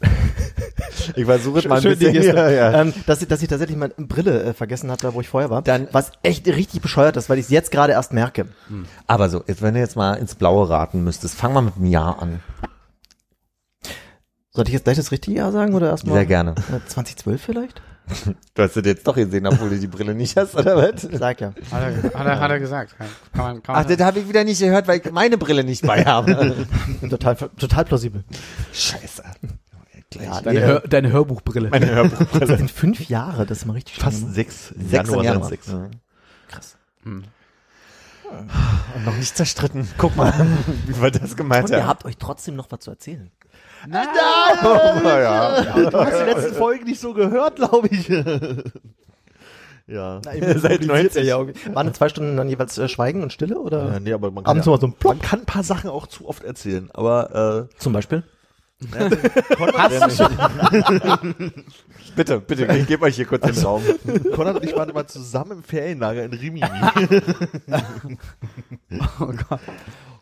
B: ich versuche es mal ein
F: Schön
B: bisschen. Ja, ja.
F: Ähm, dass, ich, dass ich tatsächlich meine Brille äh, vergessen hatte, wo ich vorher war.
B: Dann-
F: was echt richtig bescheuert ist, weil ich es jetzt gerade erst merke.
B: Aber so, jetzt, wenn du jetzt mal ins Blaue raten müsstest, fang mal mit einem Jahr an.
F: Sollte ich jetzt gleich das richtige Jahr sagen oder erstmal?
B: Sehr gerne.
F: Äh, 2012 vielleicht?
B: Du hast es jetzt doch gesehen, obwohl du die Brille nicht hast, oder was?
F: Sag ja.
E: Hat er, hat er, hat er gesagt. Kann man, kann man
B: Ach, das habe ich wieder nicht gehört, weil ich meine Brille nicht bei habe.
F: total, total plausibel.
B: Scheiße.
F: Ja,
E: deine, Hör, deine Hörbuchbrille.
B: Meine Hörbuchbrille.
F: das sind fünf Jahre, das ist mal richtig
D: Fast
F: schlimm.
D: sechs.
B: Sechs
D: Januar
B: Januar.
D: sechs.
B: Ja.
F: Krass.
B: Und noch nicht zerstritten. Guck mal, wie wir das gemeint
F: Und ihr
B: haben.
F: habt euch trotzdem noch was zu erzählen.
B: Oh, ja.
D: Du hast die letzten Folgen nicht so gehört, glaube ich. ja.
B: Seit 90.
F: Ja, okay. Waren denn zwei Stunden dann jeweils äh, Schweigen und Stille oder?
D: Ja, nee, aber man kann,
F: Abends
D: ja,
F: mal so ein Plopp.
D: man kann ein paar Sachen auch zu oft erzählen. Aber
F: Zum Beispiel?
B: Bitte, bitte, ich gebe euch hier kurz den Raum.
D: äh, Konrad und ich waren immer zusammen im Ferienlager in Rimini.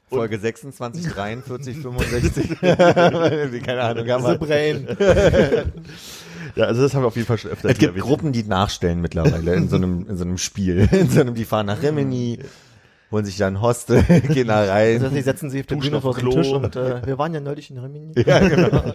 B: Folge 26, 43, 65. Keine Ahnung, haben wir.
F: Brain.
D: ja, also das haben wir auf jeden Fall schon öfter
B: Es gibt. Gruppen, die nachstellen mittlerweile in so einem, in so einem Spiel. In so einem, die fahren nach Rimini, holen sich da ein Hostel, gehen da rein.
F: Also, die setzen sie auf der Bühne vor
D: Klo.
F: Tisch und äh, wir waren ja neulich in Rimini.
B: Ja, genau.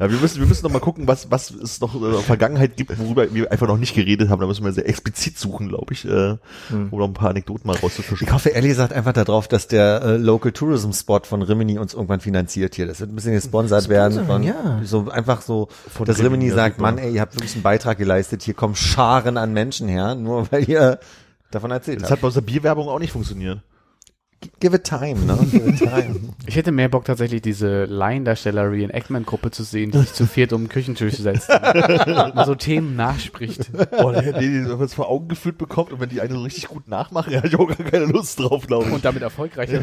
D: Ja, wir müssen, wir müssen noch mal gucken, was, was es noch in der Vergangenheit gibt, worüber wir einfach noch nicht geredet haben. Da müssen wir sehr explizit suchen, glaube ich, äh, um noch ein paar Anekdoten mal rauszufischen.
B: Ich hoffe ehrlich gesagt einfach darauf, dass der äh, Local Tourism Spot von Rimini uns irgendwann finanziert hier. Das wird ein bisschen gesponsert werden von
F: ja.
B: so einfach so,
D: Von
B: dass
D: Rimini,
B: Rimini sagt. Mann, ey, ihr habt wirklich einen Beitrag geleistet, hier kommen Scharen an Menschen her, nur weil ihr davon erzählt
D: Das
B: habt.
D: hat bei unserer Bierwerbung auch nicht funktioniert.
B: Give it time, ne? Give it time.
E: Ich hätte mehr Bock tatsächlich diese Laiendarsteller Reenactment-Gruppe zu sehen, die sich zu viert um den Küchentisch setzt. und mal so Themen nachspricht.
D: Oh, nee, die, wenn man es vor Augen geführt bekommt und wenn die eine so richtig gut nachmachen, ja, ich auch gar keine Lust drauf, glaube ich.
E: Und damit erfolgreicher.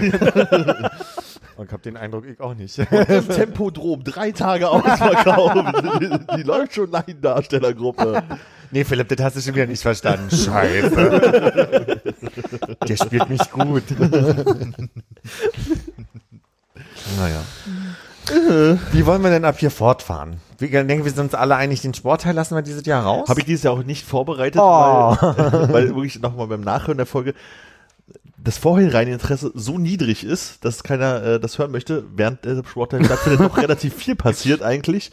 B: Und ich hab den Eindruck, ich auch nicht.
D: Im Tempodrom, drei Tage ausverkauft. die, die läuft schon Laiendarstellergruppe.
B: Nee, Philipp, das hast du schon wieder nicht verstanden. Scheiße. Der spielt mich gut. naja. Wie wollen wir denn ab hier fortfahren? Ich denke, wir sind uns alle einig, den Sportteil lassen wir dieses Jahr raus.
D: Habe ich dieses Jahr auch nicht vorbereitet,
B: Oh.
D: weil, weil wirklich nochmal beim Nachhören der Folge das vorhinein Interesse so niedrig ist, dass keiner äh, das hören möchte, während der Sportteil stattfindet, noch relativ viel passiert eigentlich.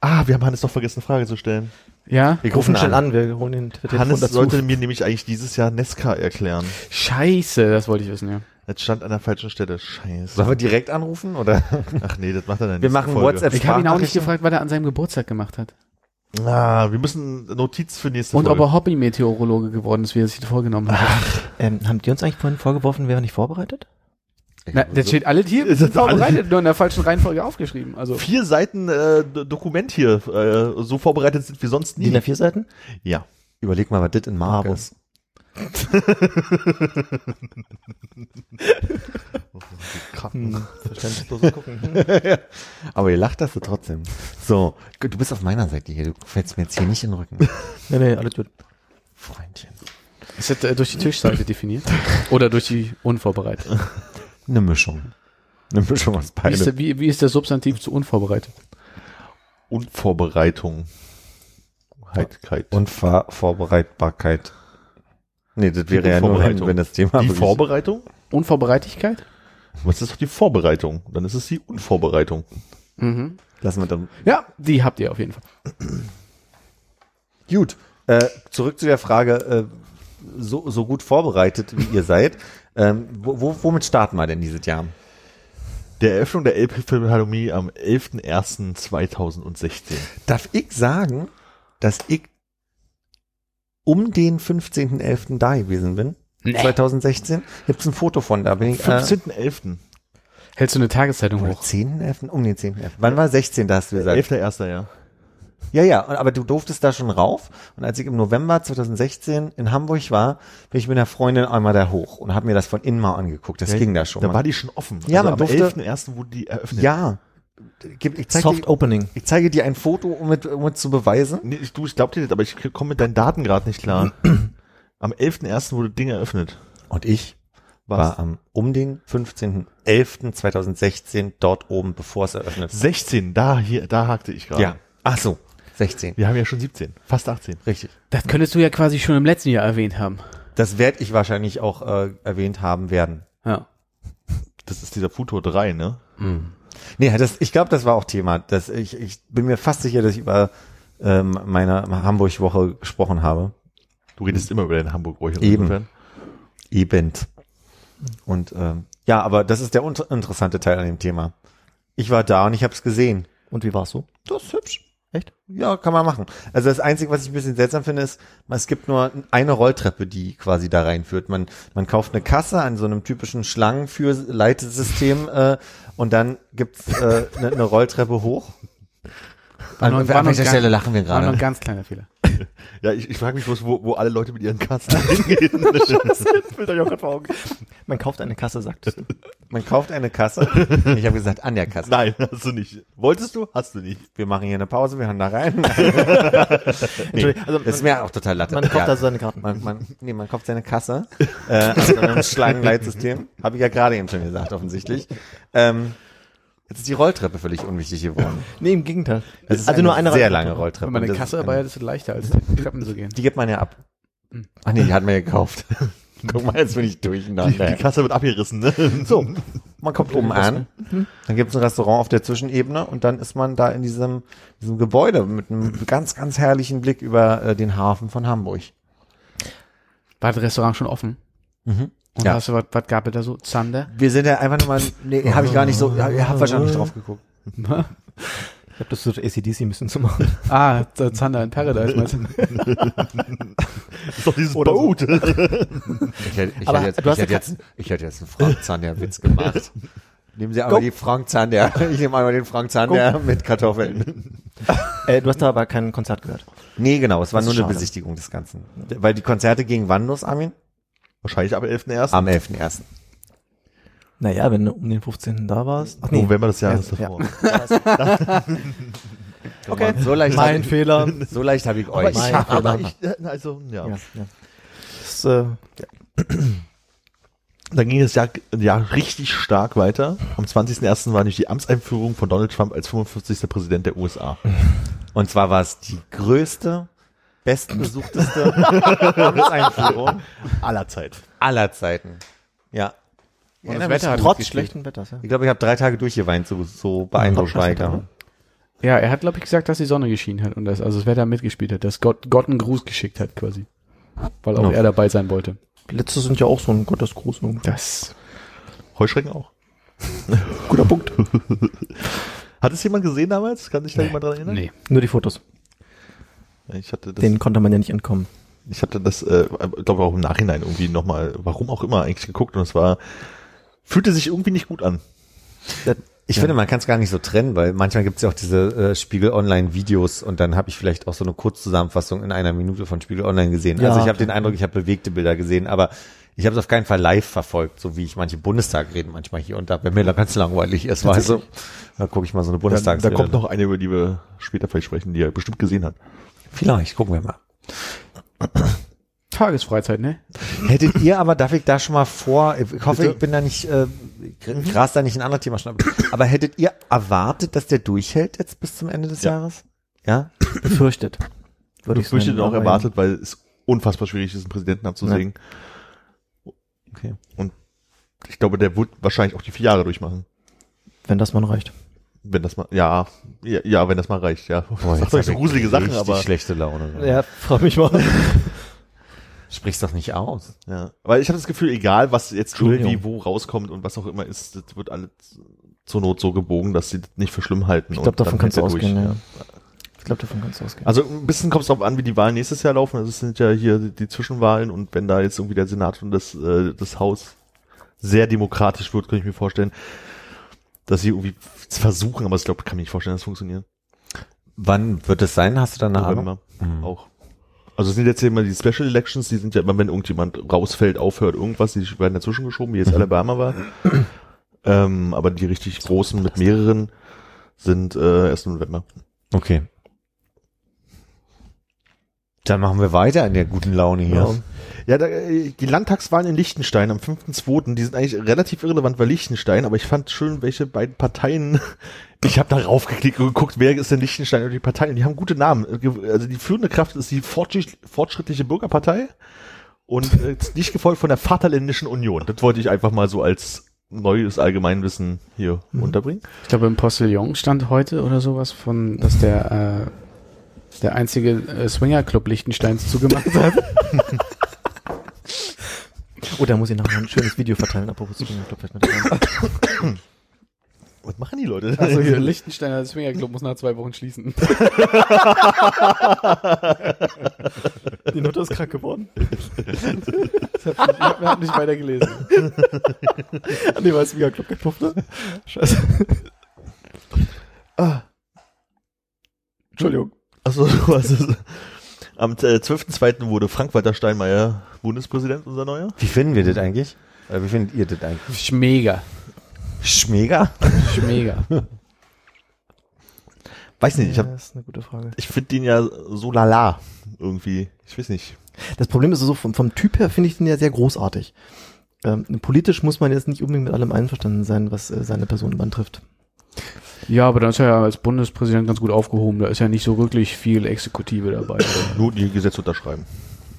D: Ah, wir haben Hannes doch vergessen, eine Frage zu stellen.
E: Ja?
B: wir
F: Rufen schnell an, wir holen den Telefon
D: Hannes
F: dazu.
D: sollte mir nämlich eigentlich dieses Jahr Nesca erklären.
E: Scheiße, das wollte ich wissen, ja.
D: Jetzt stand an der falschen Stelle. Scheiße.
B: Sollen wir direkt anrufen oder?
D: Ach nee, das macht er dann
B: Wir
D: nächsten
B: machen
D: Folge.
B: WhatsApp.
E: Ich habe ihn auch nicht gefragt, was er an seinem Geburtstag gemacht hat.
D: Ah, wir müssen Notiz für nächste
E: Und ob
D: Folge.
E: er Hobby-Meteorologe geworden ist, wie er sich vorgenommen hat.
F: Ähm, haben die uns eigentlich vorhin vorgeworfen, wären nicht vorbereitet?
E: Na, das steht alle hier
D: Ist das
E: vorbereitet, nur in der falschen Reihenfolge aufgeschrieben. Also
D: Vier Seiten äh, Dokument hier. Äh, so vorbereitet sind wir sonst
F: Die in
D: nie.
F: der vier Seiten?
D: Ja.
B: Überleg mal, was das in
F: Bravo.
B: ist.
F: Hm, gucken.
B: Aber ihr lacht das so trotzdem. So, du bist auf meiner Seite hier. Du fällst mir jetzt hier nicht in den Rücken.
F: nee, nee, alles gut.
B: Freundchen.
E: ist das äh, durch die Tischseite definiert? Oder durch die unvorbereitet?
B: Eine Mischung. Eine Mischung aus
E: Wie ist,
B: beidem.
E: der, wie, wie ist der Substantiv zu unvorbereitet?
D: Unvorbereitung. Heitkeit.
B: Und Ver Vorbereitbarkeit. Nee, das wäre ja nur, wenn, das Thema
D: die Vorbereitung?
E: Unvorbereitigkeit?
D: Was ist doch die Vorbereitung? Dann ist es die Unvorbereitung.
E: Mhm.
B: Lassen wir dann.
E: Ja, die habt ihr auf jeden Fall.
B: Gut. Äh, zurück zu der Frage, äh, so, so gut vorbereitet wie ihr seid. Ähm, wo, wo, womit starten wir denn dieses Jahr?
D: Der Eröffnung der Elbphilharmonie am 11.01.2016.
B: Darf ich sagen, dass ich um den 15.11. da gewesen bin? 2016? Gibt's ein Foto von, da bin ich. Äh,
D: 15.11.
E: Hältst du eine Tageszeitung hoch?
B: 10.11.? Um den 10.11. Wann war 16. Da hast du gesagt?
D: 11.01. ja.
B: Ja, ja, aber du durftest da schon rauf. Und als ich im November 2016 in Hamburg war, bin ich mit einer Freundin einmal da hoch und habe mir das von innen mal angeguckt. Das
D: ja,
B: ging da schon.
D: Da
B: mal.
D: war die schon offen.
B: Ja, man
D: am
B: durfte-
D: 11.01. wurde die eröffnet.
B: ja. Ich zeige
F: Soft
B: dir,
F: Opening.
B: ich zeige dir ein Foto, um mit, um es zu beweisen.
D: Nee, ich, du, ich glaub dir nicht, aber ich komme mit deinen Daten gerade nicht klar. Am 11.01. wurde das Ding eröffnet.
B: Und ich war am um den 15.11.2016 dort oben, bevor es eröffnet.
D: 16, da hier, da hakte ich gerade.
B: Ja. Ach so, 16.
D: Wir haben ja schon 17, fast 18.
B: Richtig.
E: Das könntest du ja quasi schon im letzten Jahr erwähnt haben.
B: Das werde ich wahrscheinlich auch äh, erwähnt haben werden.
E: Ja.
D: Das ist dieser Futur 3, ne?
B: Nee, das, ich glaube, das war auch Thema. Das, ich, ich bin mir fast sicher, dass ich über ähm, meine Hamburg-Woche gesprochen habe.
D: Du redest immer über den Hamburg-Woche.
B: Eben.
D: insofern.
B: Eben. Und ähm, ja, aber das ist der interessante Teil an dem Thema. Ich war da und ich habe es gesehen.
F: Und wie war's so?
B: Das ist hübsch.
F: Echt?
B: Ja, kann man machen. Also das Einzige, was ich ein bisschen seltsam finde, ist, es gibt nur eine Rolltreppe, die quasi da reinführt. Man, man kauft eine Kasse an so einem typischen Schlangenführleitesystem äh, und dann gibt's äh, eine, eine Rolltreppe hoch. An, an
E: war
B: welcher Stelle lachen wir
E: War noch ein
B: gerade?
E: ganz kleiner Fehler.
D: Ja, ich, ich frage mich bloß, wo, wo alle Leute mit ihren Kasten hingehen.
F: Das Bild euch auch gerade vor Augen. Man kauft eine Kasse, sagt es.
B: Man kauft eine Kasse. Ich habe gesagt, an der Kasse.
D: Nein, hast du nicht. Wolltest du? Hast du nicht.
B: Wir machen hier eine Pause, wir hören da rein. nee,
F: Entschuldigung, also
B: das ist mir auch total latte.
F: Man kauft
B: Ja.
F: also seine Karten.
B: Man, man, nee, man kauft seine Kasse. Äh, also einem Schlangenleitsystem. Habe ich ja gerade eben schon gesagt, offensichtlich. Ähm, jetzt ist die Rolltreppe völlig unwichtig geworden.
F: Nee, im Gegenteil.
B: Es ist
F: also
B: eine
F: nur eine
B: sehr
F: Rolltreppe.
B: lange Rolltreppe.
E: Wenn man eine
B: Und das
E: Kasse dabei hat, ist es leichter, als die Treppen zu gehen.
B: Die gibt man ja ab. Ach nee, die hat man ja gekauft. Guck mal, jetzt bin ich
D: Die,
B: durcheinander.
D: die Kasse wird abgerissen, ne?
B: So, man kommt oben an, dann gibt es ein Restaurant auf der Zwischenebene und dann ist man da in diesem, diesem Gebäude mit einem ganz, ganz herrlichen Blick über äh, den Hafen von Hamburg.
E: War das Restaurant schon offen?
B: Mhm.
E: Und
B: Ja.
E: hast du, was, was gab es da so? Zander?
B: Wir sind ja einfach nur mal, nee, habe ich gar nicht so, ja, ihr habt wahrscheinlich nicht drauf geguckt.
F: Ich habe das so ACDC müssen zu machen.
E: ah, Zander in Paradise, meinst du?
D: Das ist doch dieses
F: Oder so.
D: Boot.
B: Ich hätte, ich hätte, jetzt,
F: du hast
B: ich hätte jetzt, ich hätte jetzt einen Frank Zander Witz gemacht. Nehmen Sie einmal die Frank Zander. Ich nehme einmal den Frank Zander mit Kartoffeln.
F: Äh, du hast da aber kein Konzert gehört.
B: Nee, genau, es war nur
F: ist
B: eine
F: schade.
B: Besichtigung des Ganzen. Weil die Konzerte gingen wann los, Armin?
D: Wahrscheinlich ab 11.1.
B: Am 11.01.
F: Naja, wenn du um den 15. da warst. Ach
D: November des Jahres
F: Ja,
D: davor.
F: Okay.
B: So leicht,
F: Mein
B: hab ich,
F: Fehler.
B: so leicht habe ich
D: Aber
B: euch.
D: ich,
F: Mein
D: aber ich, äh, also, ja.
F: Ja, ja. Das, äh,
D: Dann ging das Jahr, Jahr richtig stark weiter. Am 20.01. war nämlich die Amtseinführung von Donald Trump als 45. Präsident der USA.
B: Und zwar war es die größte, bestbesuchteste Amtseinführung
D: Aller Zeit.
B: aller Zeiten. Ja.
E: Und
B: Ja,
E: das Wetter hat
F: trotz schlechten Wetters, ja.
B: Ich glaube, ich habe drei Tage durchgeweint, so, so beeindruckt war ich da.
E: Ja, er hat, glaube ich, gesagt, dass die Sonne geschienen hat und das, also das Wetter mitgespielt hat, dass Gott, Gott einen Gruß geschickt hat, quasi. Weil auch
B: Ja.
E: er dabei sein wollte.
F: Letzte sind ja auch so ein Gottesgruß. irgendwie.
E: Das.
D: Heuschrecken auch.
F: Guter Punkt.
D: Hat es jemand gesehen damals? Kann sich da jemand dran erinnern?
E: Nee.
F: Nur die Fotos.
D: Ich hatte das,
F: Denen konnte man ja nicht entkommen.
D: ich hatte das, äh, glaube auch im Nachhinein irgendwie nochmal, warum auch immer eigentlich geguckt und es war, fühlte sich irgendwie nicht gut an.
B: Ich finde, man kann es gar nicht so trennen, weil manchmal gibt es ja auch diese äh, Spiegel Online Videos und dann habe ich vielleicht auch so eine Kurzzusammenfassung in einer Minute von Spiegel Online gesehen.
F: Ja,
B: also ich habe den Eindruck, ich habe bewegte Bilder gesehen, aber ich habe es auf keinen Fall live verfolgt, so wie ich manche Bundestagreden manchmal hier und da, wenn mir da ganz langweilig ist, weißt du, da gucke ich mal so eine
D: Da,
B: Bundestagsrede.
D: da kommt noch eine, über die wir später vielleicht sprechen, die er bestimmt gesehen hat.
B: Vielleicht, gucken wir mal.
E: Tagesfreizeit, ne?
B: Hättet ihr aber, darf ich da schon mal vor, ich hoffe, ich bin da nicht, äh, gras da nicht ein anderes Thema schnappen, aber hättet ihr erwartet, dass der durchhält jetzt bis zum Ende des
D: Ja.
B: Jahres? Ja?
F: Befürchtet. Würde
D: Ich
F: ich
D: befürchtet
F: nennen,
D: auch erwartet, weil es unfassbar schwierig ist, einen Präsidenten abzusägen.
B: Okay.
D: Und ich glaube, der wird wahrscheinlich auch die vier Jahre durchmachen.
F: Wenn das mal reicht.
D: Wenn das mal, ja, ja, ja wenn das mal reicht, ja.
B: Boah, jetzt
D: euch so
B: ich
D: gruselige Sachen, aber,
B: schlechte Laune.
F: Ja, freu mich mal.
B: Sprich's doch nicht aus.
D: ja. Weil ich habe das Gefühl, egal was jetzt irgendwie wo rauskommt und was auch immer ist, das wird alles zur Not so gebogen, dass sie das nicht für schlimm halten.
F: Ich glaube, davon kannst du ausgehen, ja. Ich glaube, davon kannst du ausgehen.
D: Also ein bisschen kommt es darauf an, wie die Wahlen nächstes Jahr laufen. Also es sind ja hier die Zwischenwahlen und wenn da jetzt irgendwie der Senat und das, äh, das Haus sehr demokratisch wird, kann ich mir vorstellen, dass sie irgendwie versuchen, aber ich glaube, kann mir nicht vorstellen, dass es funktioniert.
B: Wann wird es sein? Hast du da eine Ahnung?
D: November
B: Mhm.
D: auch. Also es sind jetzt immer die Special Elections, die sind ja immer, wenn irgendjemand rausfällt, aufhört, irgendwas, die werden dazwischen geschoben, wie jetzt Alabama war. ähm, aber die richtig großen mit mehreren sind äh, erst im November.
B: Okay. Dann machen wir weiter in der guten Laune hier.
F: Ja.
D: Ja, da, äh, die Landtagswahlen in Liechtenstein am 5.2., die sind eigentlich relativ irrelevant, weil Liechtenstein, aber ich fand schön, welche beiden Parteien, ich habe da raufgeklickt und geguckt, wer ist denn Liechtenstein und die Parteien, die haben gute Namen. Also die führende Kraft ist die Fortschritt- Fortschrittliche Bürgerpartei und äh, nicht gefolgt von der Vaterländischen Union. Das wollte ich einfach mal so als neues Allgemeinwissen hier unterbringen.
E: Ich glaube, im Postillon stand heute oder sowas von, dass der, äh, der einzige äh, Swingerclub Liechtensteins zugemacht hat.
F: Oh, da muss ich noch mal ein schönes Video verteilen, apropos Swingerclub, vielleicht mit rein.
D: Was machen die Leute?
E: Also hier, Liechtensteiner Swingerclub muss nach zwei Wochen schließen.
F: Die Note ist krank geworden.
E: Ich habe hab nicht weiter gelesen.
F: Ah, nee, war es Swingerclub gepufft, ne? Scheiße.
D: Ah.
F: Entschuldigung.
D: Achso, hast es. Am äh, 12.2. wurde Frank-Walter Steinmeier Bundespräsident, unser neuer.
B: Wie finden wir das eigentlich? Oder wie findet ihr das eigentlich?
E: Schmega.
B: Schmega?
E: Schmega.
D: Weiß nicht, ich, hab,
F: das ist eine gute Frage.
D: ich finde den ja so lala irgendwie. Ich weiß nicht.
F: Das Problem ist so, vom, vom Typ her finde ich den ja sehr großartig. Ähm, politisch muss man jetzt nicht unbedingt mit allem einverstanden sein, was äh, seine Person antrifft.
E: Ja, aber dann ist er ja als Bundespräsident ganz gut aufgehoben. Da ist ja nicht so wirklich viel Exekutive dabei.
D: Nur die Gesetze unterschreiben.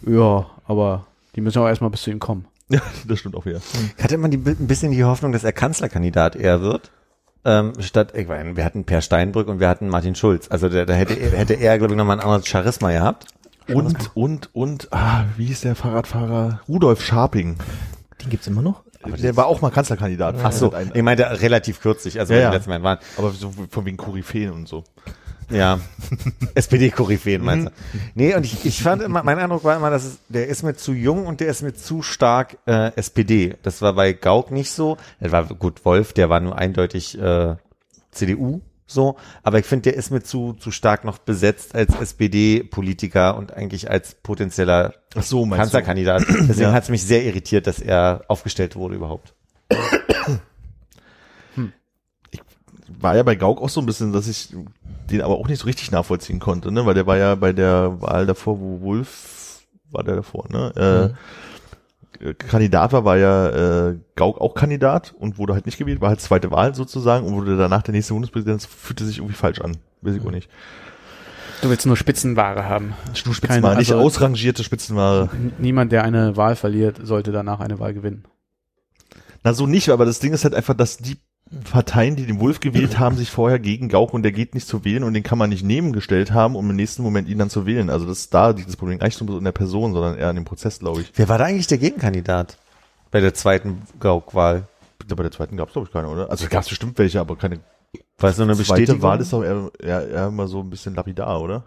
E: ja, aber die müssen auch erstmal bis zu ihm kommen.
D: Ja, das stimmt auch wieder.
B: Ich hatte immer die, ein bisschen die Hoffnung, dass er Kanzlerkandidat eher wird. Ähm, statt, ich meine, wir hatten Per Steinbrück und wir hatten Martin Schulz. Also da, da hätte, er- hätte er, glaube ich, nochmal ein anderes Charisma gehabt.
D: Und, und, und, ah, wie hieß der Fahrradfahrer? Rudolf Scharping.
F: Den gibt's immer noch?
D: Der war auch mal Kanzlerkandidat.
B: Ach so, ich meinte relativ kürzlich, also
D: Ja,
B: ja, letzten Mal waren.
D: aber so von wegen Koryphäen und so.
B: Ja, SPD-Koryphäen meinst du? Nee, und ich, ich fand immer, mein Eindruck war immer, dass es, der ist mir zu jung und der ist mir zu stark äh, SPD. Das war bei Gauck nicht so. Das war gut, Wolf, der war nur eindeutig äh, CDU so, aber ich finde, der ist mir zu zu stark noch besetzt als SPD-Politiker und eigentlich als potenzieller
D: Ach so, meinst du?
B: Kanzlerkandidat. Deswegen
D: Ja.
B: hat es mich sehr irritiert, dass er aufgestellt wurde überhaupt.
D: War ja bei Gauck auch so ein bisschen, dass ich den aber auch nicht so richtig nachvollziehen konnte, ne? Weil der war ja bei der Wahl davor, wo Wolf war der davor, ne? Äh, Kandidat war, war ja äh, Gauck auch Kandidat und wurde halt nicht gewählt, war halt zweite Wahl sozusagen und wurde danach der nächste Bundespräsident, fühlte sich irgendwie falsch an. Weiß ich auch nicht.
E: Du willst nur Spitzenware haben.
D: Nur Spitzenware, nicht
E: also-
D: ausrangierte Spitzenware.
E: Niemand, der eine Wahl verliert, sollte danach eine Wahl gewinnen.
D: Na, so nicht, aber das Ding ist halt einfach, dass die Parteien, die den Wolf gewählt haben, sich vorher gegen Gauck und der geht nicht zu wählen und den kann man nicht nehmen gestellt haben, um im nächsten Moment ihn dann zu wählen. Also das ist da dieses Problem, gar nicht so in der Person, sondern eher in dem Prozess, glaube ich.
B: Wer war da eigentlich der Gegenkandidat bei der zweiten Gauck-Wahl?
D: Ich Bei der zweiten gab es, glaube ich, keine, oder? Also gab es bestimmt welche, aber keine
B: es nur eine
D: zweite? Wahl ist doch eher, eher, eher immer so ein bisschen lapidar, oder?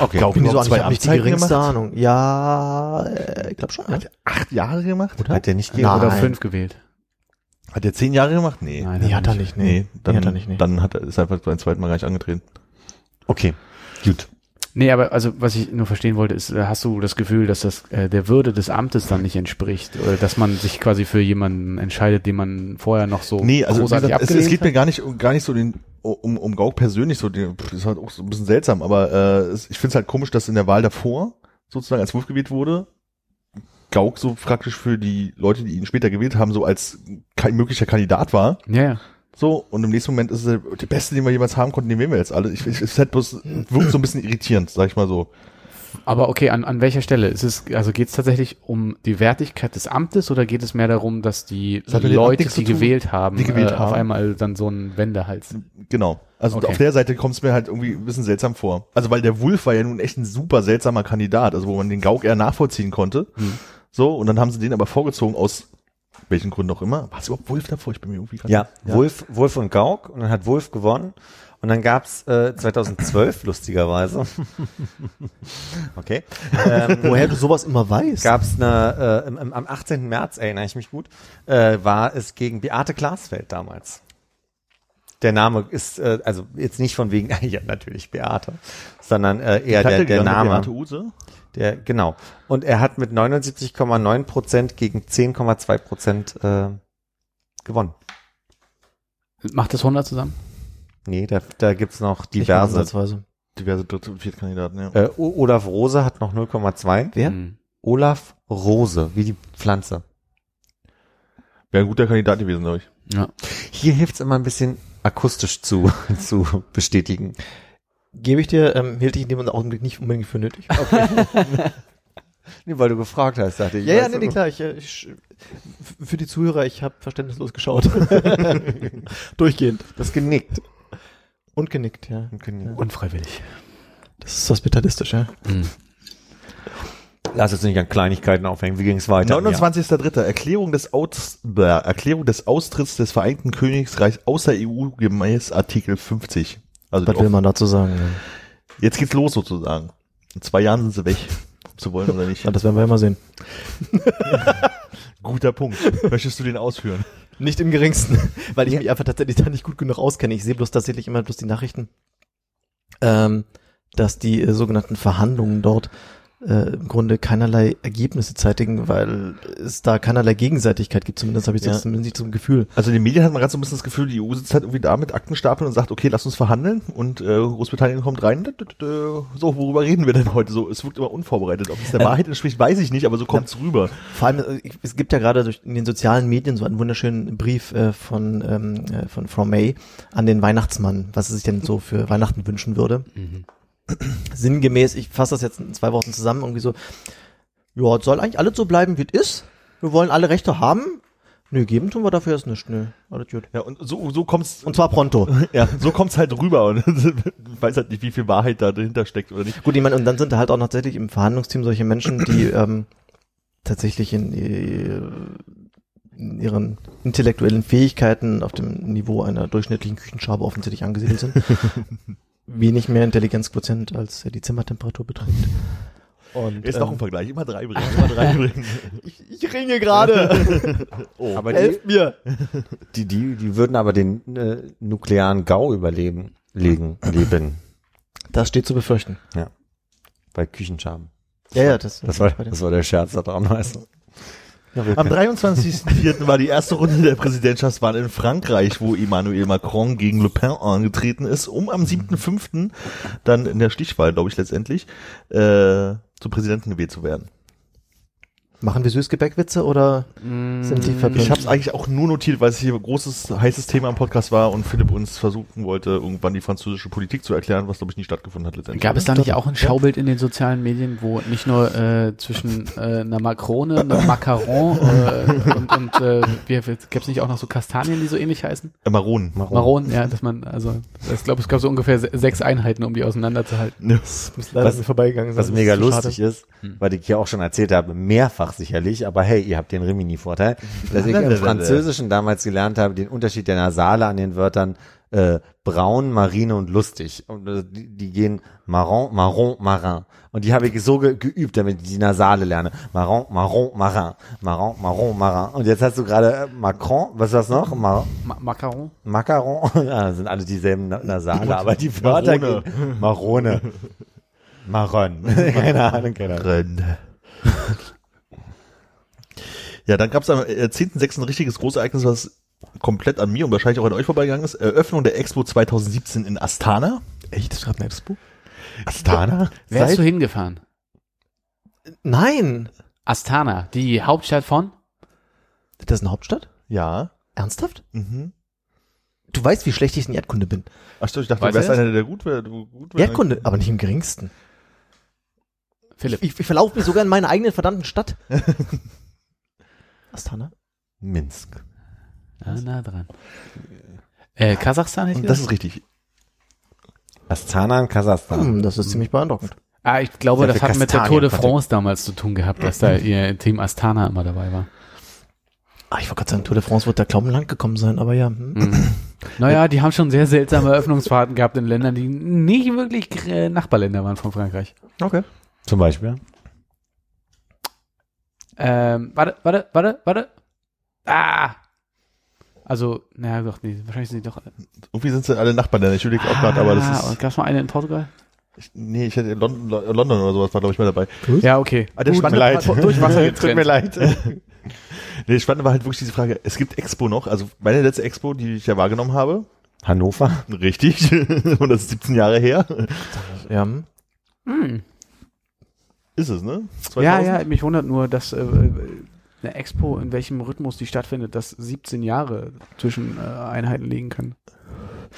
B: okay.
D: Gauck
F: Bin ich so ich habe nicht die geringste
D: gemacht?
F: Ahnung. Ja, äh, ich glaube schon. Ja.
D: Hat er acht Jahre gemacht?
B: Hat der nicht ge-
F: Nein.
E: Oder fünf gewählt.
D: Hat er zehn Jahre gemacht? Nee.
E: Nein,
F: Nee, hat er nicht. Nee,
D: Nee, dann,
F: nee, hat er nicht. Nee.
D: dann hat er, ist er einfach beim zweiten Mal gar nicht angetreten.
B: Okay, gut.
E: Nee, aber also was ich nur verstehen wollte, ist, äh, hast du das Gefühl, dass das äh, der Würde des Amtes dann nicht entspricht? Oder dass man sich quasi für jemanden entscheidet, den man vorher noch so
D: Nee, also
E: großartig
D: gesagt, es,
E: abgelehnt
D: es geht mir gar nicht, gar nicht so den, um, um Gauck persönlich so, den, pff, das ist halt auch so ein bisschen seltsam, aber äh, ich finde es halt komisch, dass in der Wahl davor, sozusagen als Wolf gewählt wurde, Gauck so praktisch für die Leute, die ihn später gewählt haben, so als kein möglicher Kandidat war.
E: Ja, ja.
D: So, und im nächsten Moment ist er der Beste, den wir jemals haben konnten, den wählen wir jetzt alle. Ich, ich, es hat bloß, wirkt so ein bisschen irritierend, sag ich mal so.
E: Aber okay, an, an welcher Stelle? Ist es, also geht es tatsächlich um die Wertigkeit des Amtes oder geht es mehr darum, dass die Leute, die gewählt haben,
D: Die gewählt
E: äh, auf
D: haben.
E: einmal dann so einen Wendehals?
D: Genau. Also
E: Okay.
D: auf der Seite kommt es mir halt irgendwie ein bisschen seltsam vor. Also weil der Wolf war ja nun echt ein super seltsamer Kandidat, also wo man den Gauck eher nachvollziehen konnte.
E: Hm.
D: So, und dann haben sie den aber vorgezogen aus welchen Gründen auch immer. War es überhaupt Wolf davor? Ich bin mir irgendwie grad-
B: Ja, Wolf, Wolf und Gauck und dann hat Wolf gewonnen und dann gab's äh, 2012 lustigerweise, okay, ähm,
F: Woher du sowas immer weißt.
B: gab's eine äh, im, im, am 18. März erinnere ich mich gut, äh, war es gegen Beate Glasfeld damals. Der Name ist äh, also jetzt nicht von wegen ja natürlich Beate, sondern äh, eher der, der Name.
D: Beate Use?
B: Der, genau. Und er hat mit 79,9 Prozent gegen 10,2 Prozent äh, gewonnen.
E: Macht das 100 zusammen?
B: Nee, da, da gibt's noch diverse.
D: diverse dritte und vierte Kandidaten, ja.
B: Äh, Olaf Rose hat noch 0,2.
F: Wer?
E: Hm.
B: Olaf Rose, wie die Pflanze.
D: Wäre ein guter Kandidat gewesen, glaube ich.
E: Ja.
B: Hier hilft's immer ein bisschen akustisch zu, zu bestätigen.
F: Gebe ich dir, ähm, hielt ich in dem Augenblick nicht unbedingt für nötig.
B: Nee, weil du gefragt hast, dachte ich.
F: Ja, ja, nee, nee, klar. Ich, äh, ich, für die Zuhörer, ich habe verständnislos geschaut. Durchgehend.
B: Das genickt.
F: Und genickt, ja.
E: Unfreiwillig.
F: Das ist hospitalistisch, ja.
B: Lass uns nicht an Kleinigkeiten aufhängen. Wie ging's weiter?
D: 29.3. Erklärung des, Aus, Erklärung des Austritts des Vereinten Königreichs aus der EU gemäß Artikel 50. Also
F: Was will man dazu sagen?
D: Jetzt geht's los sozusagen. In zwei Jahren sind sie weg. Ob sie wollen oder nicht.
F: Ja, das werden wir ja mal sehen.
D: Guter Punkt. Möchtest du den ausführen?
F: Nicht im geringsten, weil ich mich einfach tatsächlich da nicht gut genug auskenne. Ich sehe bloß tatsächlich immer bloß die Nachrichten, ähm, dass die äh, sogenannten Verhandlungen dort äh, im Grunde keinerlei Ergebnisse zeitigen, weil es da keinerlei Gegenseitigkeit gibt. Zumindest habe ich
D: Ja.
F: das zumindest nicht so ein Gefühl.
D: Also in den Medien hat man gerade so ein bisschen das Gefühl, die EU sitzt halt irgendwie da mit Aktenstapeln und sagt, okay, lass uns verhandeln und äh, Großbritannien kommt rein. So, worüber reden wir denn heute? So, es wirkt immer unvorbereitet. Ob es der Wahrheit entspricht, weiß ich nicht, aber so kommt's rüber.
F: Vor allem, äh, es gibt ja gerade durch in den sozialen Medien so einen wunderschönen Brief äh, von, ähm, äh, von Frau May an den Weihnachtsmann, was er sich denn so für Weihnachten wünschen würde. Sinngemäß, ich fasse das jetzt in zwei Wochen zusammen, irgendwie so, ja, es soll eigentlich alles so bleiben, wie es ist. Wir wollen alle Rechte haben. Nö, geben tun wir dafür erst nicht. Nö, alles gut.
D: Ja, und so, so kommt's,
F: Und zwar pronto.
D: ja, so kommt's halt rüber und ich weiß halt nicht, wie viel Wahrheit da dahinter steckt oder nicht.
F: Gut, ich meine, und dann sind da halt auch tatsächlich im Verhandlungsteam solche Menschen, die ähm, tatsächlich in, äh, in ihren intellektuellen Fähigkeiten auf dem Niveau einer durchschnittlichen Küchenschabe offensichtlich angesiedelt sind. Wenig mehr Intelligenzquotient als die Zimmertemperatur beträgt. Und,
D: Ist
F: ähm,
D: noch ein Vergleich, immer drei bringen, immer drei bringen.
F: ich, ich ringe gerade.
B: Aber die,
F: Helft mir.
B: die, die, die würden aber den äh, nuklearen Gau überleben, legen, leben.
F: Das steht zu befürchten.
B: Bei Küchenschaben.
F: Ja, ja, das,
B: Das war, das war der Scherz da dran, weißt du.
D: Am 23.04. war die erste Runde der Präsidentschaftswahl in Frankreich, wo Emmanuel Macron gegen Le Pen angetreten ist, um am 7.05. dann in der Stichwahl, glaube ich, letztendlich, äh, zum Präsidenten gewählt zu werden.
F: Machen wir Süßgebäckwitze oder sind die verpönt?
D: Ich habe es eigentlich auch nur notiert, weil es hier ein großes, heißes Thema im Podcast war und Philipp uns versuchen wollte, irgendwann die französische Politik zu erklären, was, glaube ich, nie stattgefunden hat letztendlich.
E: Gab es da nicht auch ein Schaubild in den sozialen Medien, wo nicht nur äh, zwischen äh, einer Makrone, einer Macaron äh, und, und äh, wie, gab es nicht auch noch so Kastanien, die so ähnlich heißen?
D: Äh, Maronen.
E: Maron, ja, dass man, also ich glaube, es gab so ungefähr se sechs Einheiten, um die auseinanderzuhalten.
D: Ne.
F: muss leider
B: Was-
F: vorbeigegangen sein.
B: Was mega
F: Das
B: lustig ist, weil ich hier auch schon erzählt habe, mehrfach sicherlich, aber hey, ihr habt den Rimini-Vorteil, dass ich im Französischen damals gelernt habe, den Unterschied der Nasale an den Wörtern äh, braun, marine und lustig. Und äh, die, die gehen marron, marron, marin. Und die habe ich so ge geübt, damit ich die Nasale lerne. Marron, marron, marin. Marron, marron, marin. Und jetzt hast du gerade äh, Macron, was das noch? Mar
E: Ma Macaron?
B: Macaron? Ja, sind alle dieselben Na Nasale, aber die Wörter
D: Marone.
B: gehen- Marone. Maron. keine Ahnung, keine Ahnung.
D: Ja, dann gab es am äh, 10.06. ein richtiges Großereignis, was komplett an mir und wahrscheinlich auch an euch vorbeigegangen ist. Eröffnung der Expo 2017 in Astana.
F: Echt, das ist gerade eine Expo?
B: Astana?
E: Wer bist du hingefahren?
F: Nein!
E: Astana, die Hauptstadt von?
F: Das ist eine Hauptstadt?
D: Ja.
F: Ernsthaft?
D: Mhm.
F: Du weißt, wie schlecht ich in Erdkunde bin.
D: Ach stimmt, ich dachte,
E: Weiß
D: du wärst
E: er
D: einer, der gut wäre. du Gut wär.
F: Erdkunde, aber nicht im geringsten.
E: Philipp.
F: Ich, ich verlaufe mich sogar in meiner eigenen verdammten Stadt. Astana?
B: Minsk.
E: Ah, nah dran. Äh, Kasachstan hätte ich
D: Das ist richtig.
B: Astana in Kasachstan.
F: Hm, das ist ziemlich beeindruckend.
E: Ah, ich glaube, das hat mit der Tour de
B: Kastanien,
E: France damals zu tun gehabt, dass da ihr Team Astana immer dabei war.
F: Ah, ich wollte gerade sagen, Tour de France wird da kaum lang gekommen sein, aber ja. Hm.
E: Mhm. Naja, die haben schon sehr seltsame Eröffnungsfahrten gehabt in Ländern, die nicht wirklich äh, Nachbarländer waren von Frankreich.
F: Okay.
B: Zum Beispiel.
E: Ähm, warte, warte, warte, warte. Ah! Also, naja, doch, nee, wahrscheinlich sind die doch.
D: Irgendwie sind sie alle Nachbarn, ich überlege auch gerade, aber das ist.
E: Gab es mal eine in Portugal?
D: Ich, nee, ich hätte London, London oder sowas war, glaube ich, mal dabei.
E: Ja, okay.
D: Ah, der
E: Gut,
D: Spannende
E: leid.
D: war-
E: Durch Wasser
B: Tut mir leid.
D: Nee, spannend war halt wirklich diese Frage, es gibt Expo noch, also meine letzte Expo, die ich ja wahrgenommen habe,
B: Hannover?
D: richtig, und das ist 17 Jahre her,
F: Ja. hm.
D: Ist es, ne?
E: Ja,
D: 2000?
E: ja, mich wundert nur, dass äh, eine Expo, in welchem Rhythmus die stattfindet, dass 17 Jahre zwischen äh, Einheiten liegen können.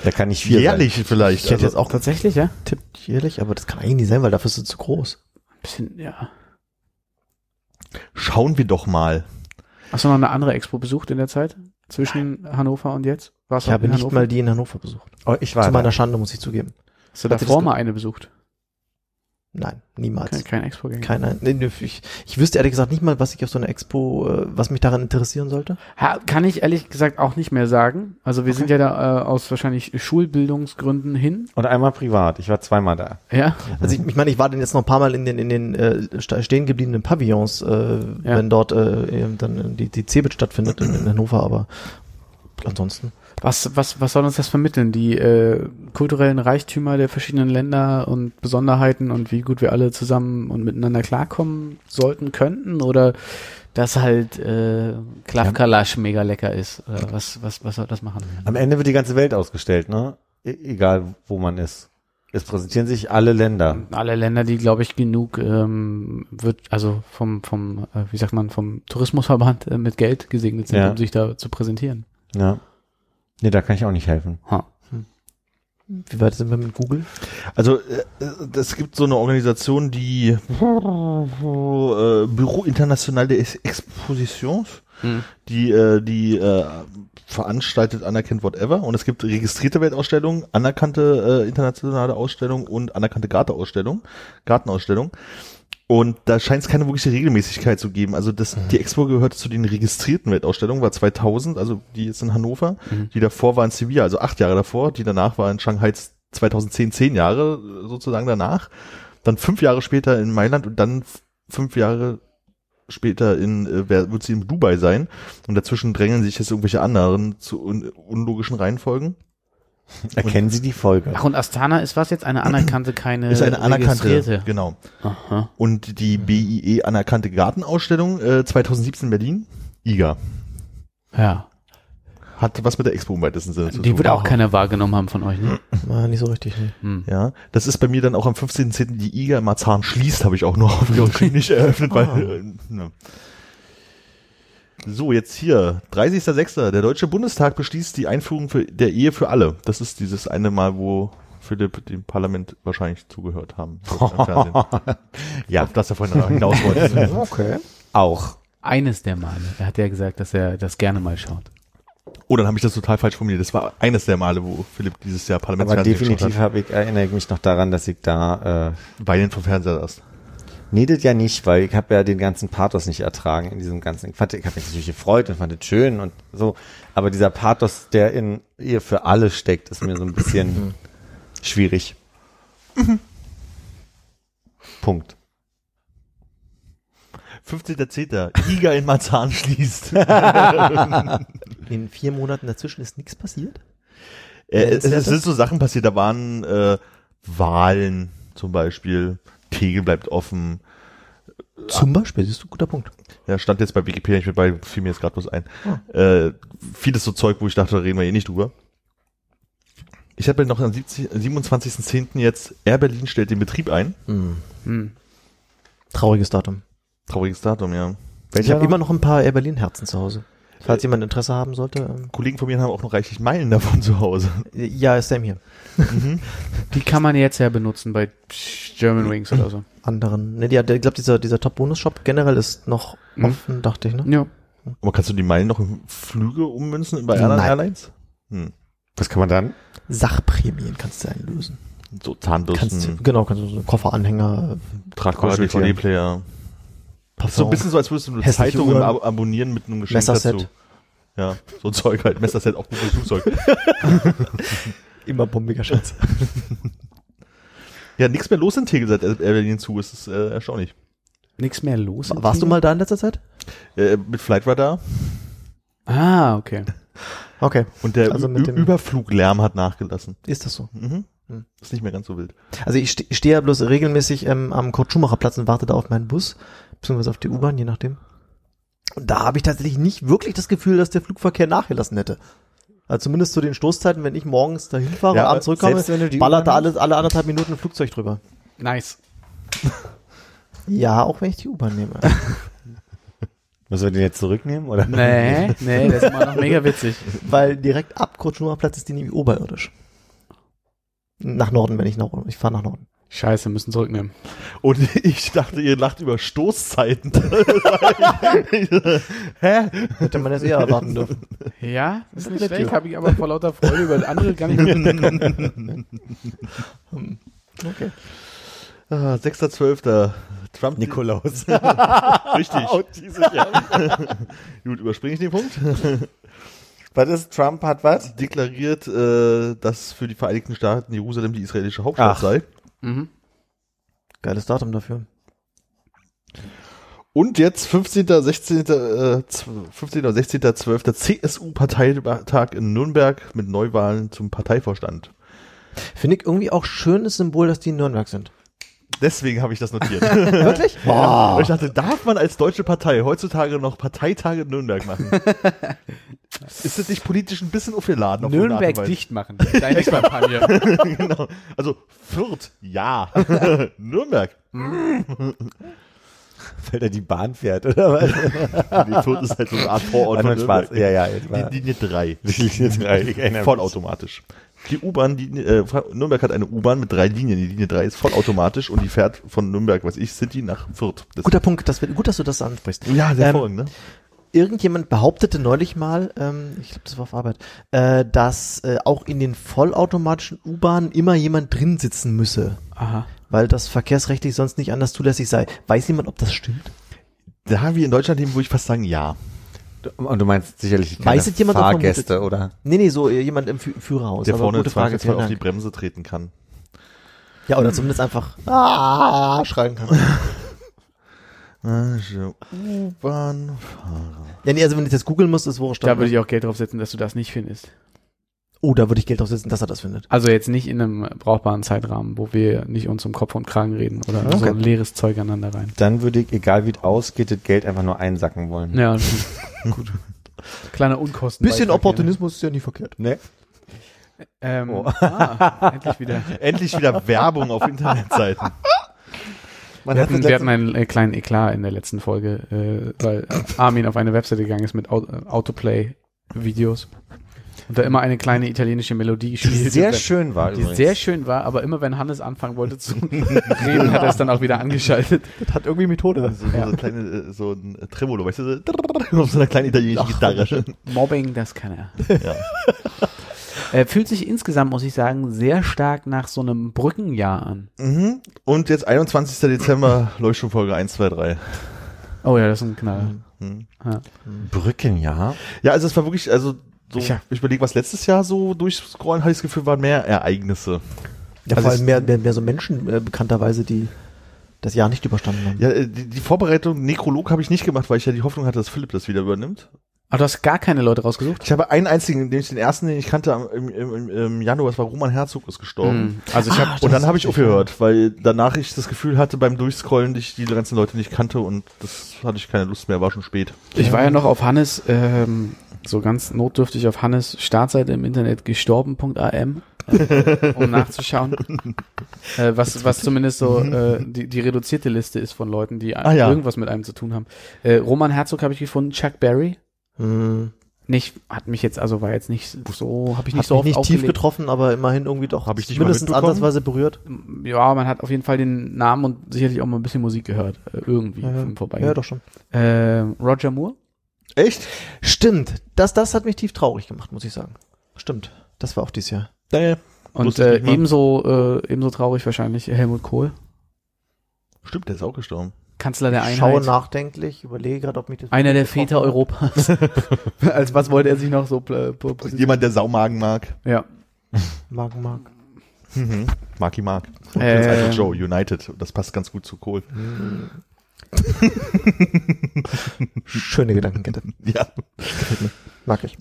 B: Da kann nicht viel
D: Jährlich vielleicht.
F: Ich hätte
D: also-
F: jetzt auch
E: Tatsächlich, ja?
F: getippt jährlich, aber das kann eigentlich nicht sein, weil dafür ist es zu groß.
E: Bisschen, ja.
D: Schauen wir doch mal.
E: Hast du noch eine andere Expo besucht in der Zeit? Zwischen Hannover und jetzt? Warst
F: Ich habe
E: in
F: nicht
E: Hannover?
F: mal die in Hannover besucht.
B: sein. Oh, ich war
F: Zu
B: da.
F: meiner Schande muss ich zugeben.
E: Hast du
F: Hat
E: davor mal eine besucht?
F: Nein, niemals.
E: Kein, kein Expo-Gänger.
F: Keiner. Nee, nee, ich, ich wüsste ehrlich gesagt nicht mal, was ich auf so einer Expo, äh, was mich daran interessieren sollte.
E: Ha, kann ich ehrlich gesagt auch nicht mehr sagen. Also wir sind ja da äh, aus wahrscheinlich Schulbildungsgründen hin.
B: Und einmal privat. Ich war zweimal da.
E: Ja.
F: Also ich, ich meine, ich war dann jetzt noch ein paar Mal in den in den äh, stehen gebliebenen Pavillons, äh, wenn dort äh, eben dann die die Cebit stattfindet in, in Hannover, aber ansonsten.
E: Was, was, was soll uns das vermitteln? Die äh, kulturellen Reichtümer der verschiedenen Länder und Besonderheiten und wie gut wir alle zusammen und miteinander klarkommen sollten, könnten? Oder dass halt äh, Klavkalasch mega lecker ist? Oder was, was, was soll das machen?
B: Am Ende wird die ganze Welt ausgestellt, ne? E egal, wo man ist. Es präsentieren sich alle Länder.
E: Alle Länder, die, glaube ich, genug ähm, wird, also vom, vom, äh, wie sagt man, vom Tourismusverband äh, mit Geld gesegnet sind,
B: Ja.
E: um sich da zu präsentieren.
B: Ja. Nee, da kann ich auch nicht helfen.
E: Ha.
F: Wie weit sind wir mit Google?
D: Also äh, es gibt so eine Organisation, die äh, Büro International des Expositions,
E: Hm.
D: die äh, die äh, veranstaltet, anerkennt whatever. Und es gibt registrierte Weltausstellungen, anerkannte äh, internationale Ausstellungen und anerkannte Gartenausstellungen, Gartenausstellungen. Und da scheint es keine wirkliche Regelmäßigkeit zu geben. Also das, die Expo gehört zu den registrierten Weltausstellungen, war 2000, also die jetzt in Hannover.
E: Mhm.
D: Die davor war in Sevilla, also acht Jahre davor. Die danach war in Shanghai 2010, zehn Jahre äh, sozusagen danach. Dann fünf Jahre später in Mailand und dann fünf Jahre später in, äh, wird sie in Dubai sein. Und dazwischen drängeln sich jetzt irgendwelche anderen zu un unlogischen Reihenfolgen.
B: Erkennen Sie die Folge?
E: Ach, und Astana ist was jetzt? Eine anerkannte, keine
D: Ist eine anerkannte, genau.
E: Aha.
D: Und die BIE anerkannte Gartenausstellung äh, 2017 in Berlin, IGA,
E: Ja.
D: hat was mit der Expo im weitesten Sinne zu
E: Die
D: tun.
E: wird auch keiner wahrgenommen haben von euch, ne?
F: Na, nicht so richtig. Nee.
E: Hm.
D: Ja, das ist bei mir dann auch am 15.10. die IGA in Marzahn schließt, habe ich auch noch aufgeschrieben, nicht eröffnet, weil, äh, ne. So, jetzt hier, 30.06. Der Deutsche Bundestag beschließt die Einführung für, der Ehe für alle. Das ist dieses eine Mal, wo Philipp dem Parlament wahrscheinlich zugehört haben.
B: Ja,
D: Auf das er vorhin hinaus wollte.
F: Okay.
B: auch.
E: Eines der Male. Er hat ja gesagt, dass er das gerne mal schaut.
D: Oh, dann habe ich das total falsch formuliert. Das war eines der Male, wo Philipp dieses Jahr
B: Aber
D: Parlamentsfernsehen geschaut
B: definitiv
D: hat.
B: habe ich, erinnere ich mich noch daran, dass ich da, äh,
D: Weinen vom Fernseher saß.
B: Nee, das ja nicht, weil ich habe ja den ganzen Pathos nicht ertragen in diesem ganzen, ich, ich habe mich natürlich gefreut und fand es schön und so, aber dieser Pathos, der in ihr für alle steckt, ist mir so ein bisschen schwierig. Punkt.
D: 15.10. IGA in Marzahn schließt.
F: In vier Monaten dazwischen ist nichts passiert?
D: Äh, es, es
F: Nennenswertes?
D: sind so Sachen passiert, da waren äh, Wahlen zum Beispiel, Tegel bleibt offen.
F: Zum Beispiel, das ist ein guter Punkt.
D: Ja, stand jetzt bei Wikipedia nicht mit bei, fiel mir jetzt gerade bloß ein. Äh, vieles so Zeug, wo ich dachte, da reden wir eh nicht drüber. Ich habe noch am 70 27.10. jetzt Air Berlin stellt den Betrieb ein.
E: Hm.
F: Trauriges Datum.
D: Trauriges Datum, ja.
F: ich habe immer noch ein paar Air Berlin Herzen zu Hause. Falls jemand Interesse haben sollte. Ähm,
D: Kollegen von mir haben auch noch reichlich Meilen davon zu Hause.
F: ja, ist Sam hier.
E: Die kann man jetzt ja benutzen bei German Wings oder so.
F: Anderen. Ne, die, hat- ich glaube, dieser, dieser Top-Bonus-Shop generell ist noch
E: Mhm.
F: offen, dachte ich, ne?
E: Ja.
D: Aber kannst du die Meilen noch in Flüge ummünzen bei anderen
F: Nein.
D: Airlines? Hm.
B: Was kann man dann?
F: Sachprämien kannst du einlösen.
D: So
F: Kannst,
D: Zahnbürsten,
F: genau, kannst du so Kofferanhänger,
D: Tragbarer. DVD-Player. So ein bisschen so, als würdest du eine Zeitung ab abonnieren mit einem Geschenk
F: Messerset.
D: dazu. Ja, so ein Zeug halt. Messerset, auch gutes Flugzeug.
F: immer bombiger Schatz.
D: ja, nichts mehr los in Tegel seit Air Berlin zu. Es ist äh, erstaunlich.
E: Nix mehr los.
F: Warst du mal da in letzter Zeit?
D: Äh, mit Flight Radar
E: Ah, okay.
F: Okay.
D: und der
F: Also
D: Ü-
F: mit dem-
D: Überfluglärm hat nachgelassen.
F: Ist das so?
D: Mhm.
F: Hm.
D: Ist nicht mehr ganz so wild.
F: Also ich ste- ich stehe ja bloß regelmäßig ähm, am Kurt-Schumacher-Platz und warte da auf meinen Bus, beziehungsweise auf die U-Bahn, je nachdem. Und da habe ich tatsächlich nicht wirklich das Gefühl, dass der Flugverkehr nachgelassen hätte. Also zumindest zu den Stoßzeiten, wenn ich morgens dahin fahre
B: Ja,
F: und abends zurückkomme,
B: selbst wenn du die
F: ballert da alles, alle anderthalb Minuten ein Flugzeug drüber.
E: Nice.
F: Ja, auch wenn ich die U-Bahn nehme.
B: Müssen wir den jetzt zurücknehmen, oder?
E: Nee, nee, das ist immer noch mega witzig.
F: Weil direkt ab Kurt-Schnurr-Platz ist die nämlich oberirdisch. Nach Norden, wenn ich nach Norden. Ich fahre nach Norden.
E: Scheiße, müssen zurücknehmen.
D: Und ich dachte, ihr lacht über Stoßzeiten. Hä?
F: Hätte man das eher erwarten dürfen.
E: Ja, ist nicht schlecht, habe ich aber vor lauter Freude über andere gar nicht mehr mitbekommen.
F: Okay.
D: Ah, 6.12. Trump.
B: Nikolaus.
D: Richtig. Gut, überspringe ich den Punkt.
B: was ist? Trump hat was?
D: Deklariert, äh, dass für die Vereinigten Staaten Jerusalem die israelische Hauptstadt
B: Ach.
D: sei.
E: Mhm.
F: Geiles Datum dafür.
D: Und jetzt 15. 16. Äh, zw- 15. oder 16. 12. CSU-Parteitag in Nürnberg mit Neuwahlen zum Parteivorstand.
F: Finde ich irgendwie auch schönes Symbol, dass die in Nürnberg sind.
D: Deswegen habe ich das notiert.
F: Wirklich?
D: Weil ich dachte, darf man als deutsche Partei heutzutage noch Parteitage in Nürnberg machen? Ist das nicht politisch ein bisschen aufgeladen? auf
E: Nürnberg dicht machen. Deine Kampagne.
D: genau. Also Fürth, ja. Nürnberg.
B: Weil er die Bahn fährt, oder was?
D: Nee, Fürth ist halt so eine Art Vorort von. Nürnberg.
B: Ja, ja,
D: Die Linie 3.
B: Die Linie drei, ich erinnere mich.
D: Vollautomatisch. Die U-Bahn, die, äh, Nürnberg hat eine U-Bahn mit drei Linien. Die Linie 3 ist vollautomatisch und die fährt von Nürnberg, weiß ich, City nach Fürth. Das
F: Guter Punkt, das wird, gut, dass du das ansprichst.
D: ja, sehr
F: Ähm,
D: ähm, ne?
F: Irgendjemand behauptete neulich mal, ähm, ich glaube, das war auf Arbeit, äh, dass äh, auch in den vollautomatischen U-Bahnen immer jemand drin sitzen müsse,
E: Aha.
F: weil das verkehrsrechtlich sonst nicht anders zulässig sei. Weiß jemand, ob das stimmt?
D: Da haben wir in Deutschland leben, wo ich fast sagen, ja.
B: Und du meinst sicherlich keine
F: jemand,
B: Fahrgäste, oder?
F: Nee, nee, so äh, jemand im Fü Führerhaus.
D: Der vorne
F: gute Frage,
D: auf die. Bremse treten kann.
F: Ja, oder zumindest einfach ah, schreien kann.
D: Also, U-Bahn.
F: Ja, nee, also wenn ich das googeln muss, ist wurscht.
E: Da würde ich auch Geld drauf setzen, dass du das nicht findest.
F: Oh, da würde ich Geld draufsetzen, dass er das findet.
E: Also jetzt nicht in einem brauchbaren Zeitrahmen, wo wir nicht uns um Kopf und Kragen reden oder so
F: Okay.
E: ein leeres Zeug aneinander rein.
B: Dann würde ich, egal wie es ausgeht, das Geld einfach nur einsacken wollen.
E: Ja, gut. Kleiner Unkosten.
F: Bisschen Opportunismus ist ja nie verkehrt.
B: Ne?
E: Ähm,
B: Oh.
E: ah, endlich wieder.
D: Endlich wieder Werbung auf Internetseiten.
B: Man
E: Wir
B: hat
E: hatten, wir hatten einen äh, kleinen Eklat in der letzten Folge, äh, weil Armin auf eine Webseite gegangen ist mit Au Autoplay-Videos und da immer eine kleine italienische Melodie
B: die
E: spielt.
B: sehr schön war
E: die
B: übrigens.
E: sehr schön war, aber immer wenn Hannes anfangen wollte zu reden, hat er es dann auch wieder angeschaltet.
F: Das hat irgendwie Methode.
D: So, so, so, kleine, äh, so ein Tremolo, weißt du, so, auf so einer kleinen italienischen Gitarre.
E: Mobbing, das kann er.
D: Ja.
E: Äh, fühlt sich insgesamt, muss ich sagen, sehr stark nach so einem Brückenjahr an.
D: Mhm. Und jetzt 21. Dezember, Leuchtturmfolge 1, 2, 3.
E: Oh ja, das ist ein Knall.
D: Mhm.
E: Ja.
B: Brücken, ja.
D: Ja, also es war wirklich, also so,
E: Ich-
D: ich überlege, was letztes Jahr so durchscrollen, hatte ich das Gefühl, waren mehr Ereignisse.
F: Ja,
D: Also
F: vor allem mehr, mehr, mehr so Menschen äh, bekannterweise, die das Jahr nicht überstanden haben.
D: Ja, äh, die, die Vorbereitung, Nekrolog habe ich nicht gemacht, weil ich ja die Hoffnung hatte, dass Philipp das wieder übernimmt.
E: Aber du hast gar keine Leute rausgesucht?
D: Ich habe einen einzigen, den ich den ersten, den ich kannte im, im, im Januar, das war Roman Herzog, ist gestorben.
E: Mhm. Also ich habe
D: Und dann habe ich aufgehört, weil danach ich das Gefühl hatte beim Durchscrollen, dass ich die ganzen Leute nicht kannte und das hatte ich keine Lust mehr, war schon spät.
E: Ich war ja noch auf Hannes, ähm, so ganz notdürftig auf Hannes Startseite im Internet gestorben.am, äh, um nachzuschauen, äh, was, was zumindest so äh, die, die reduzierte Liste ist von Leuten, die
D: Ah, ja.
E: irgendwas mit einem zu tun haben. Äh, Roman Herzog habe ich gefunden, Chuck Berry.
F: Hm.
E: Nicht, hat mich jetzt, also war jetzt nicht so, habe ich nicht
F: Hat
E: so
F: mich
E: oft
F: nicht tief getroffen, aber immerhin irgendwie doch
D: Hab ich mal
F: mindestens ansatzweise berührt.
E: Ja, man hat auf jeden Fall den Namen und sicherlich auch mal ein bisschen Musik gehört, äh, irgendwie im Vorbeigehen.
F: ja, doch schon.
E: Äh, Roger Moore?
D: Echt?
F: Stimmt. Das, das hat mich tief traurig gemacht, muss ich sagen. Stimmt. Das war auch dieses Jahr.
D: Nee.
E: Und äh, ebenso, äh, ebenso traurig wahrscheinlich Helmut Kohl,
D: Stimmt, der ist auch gestorben.
E: Kanzler der
F: Ich schaue
E: Einheit.
F: nachdenklich, überlege gerade, ob mich das...
E: Einer der Väter Europas. Als was wollte er sich noch so positionieren?
D: Jemand, der Saumagen mag.
E: Ja.
F: Mag, mag.
D: Mhm. Marky Mark. Und Alfred Joe, United. Das passt ganz gut zu Kohl.
F: Schöne Gedankenkette.
D: Ja.
F: Mag ich.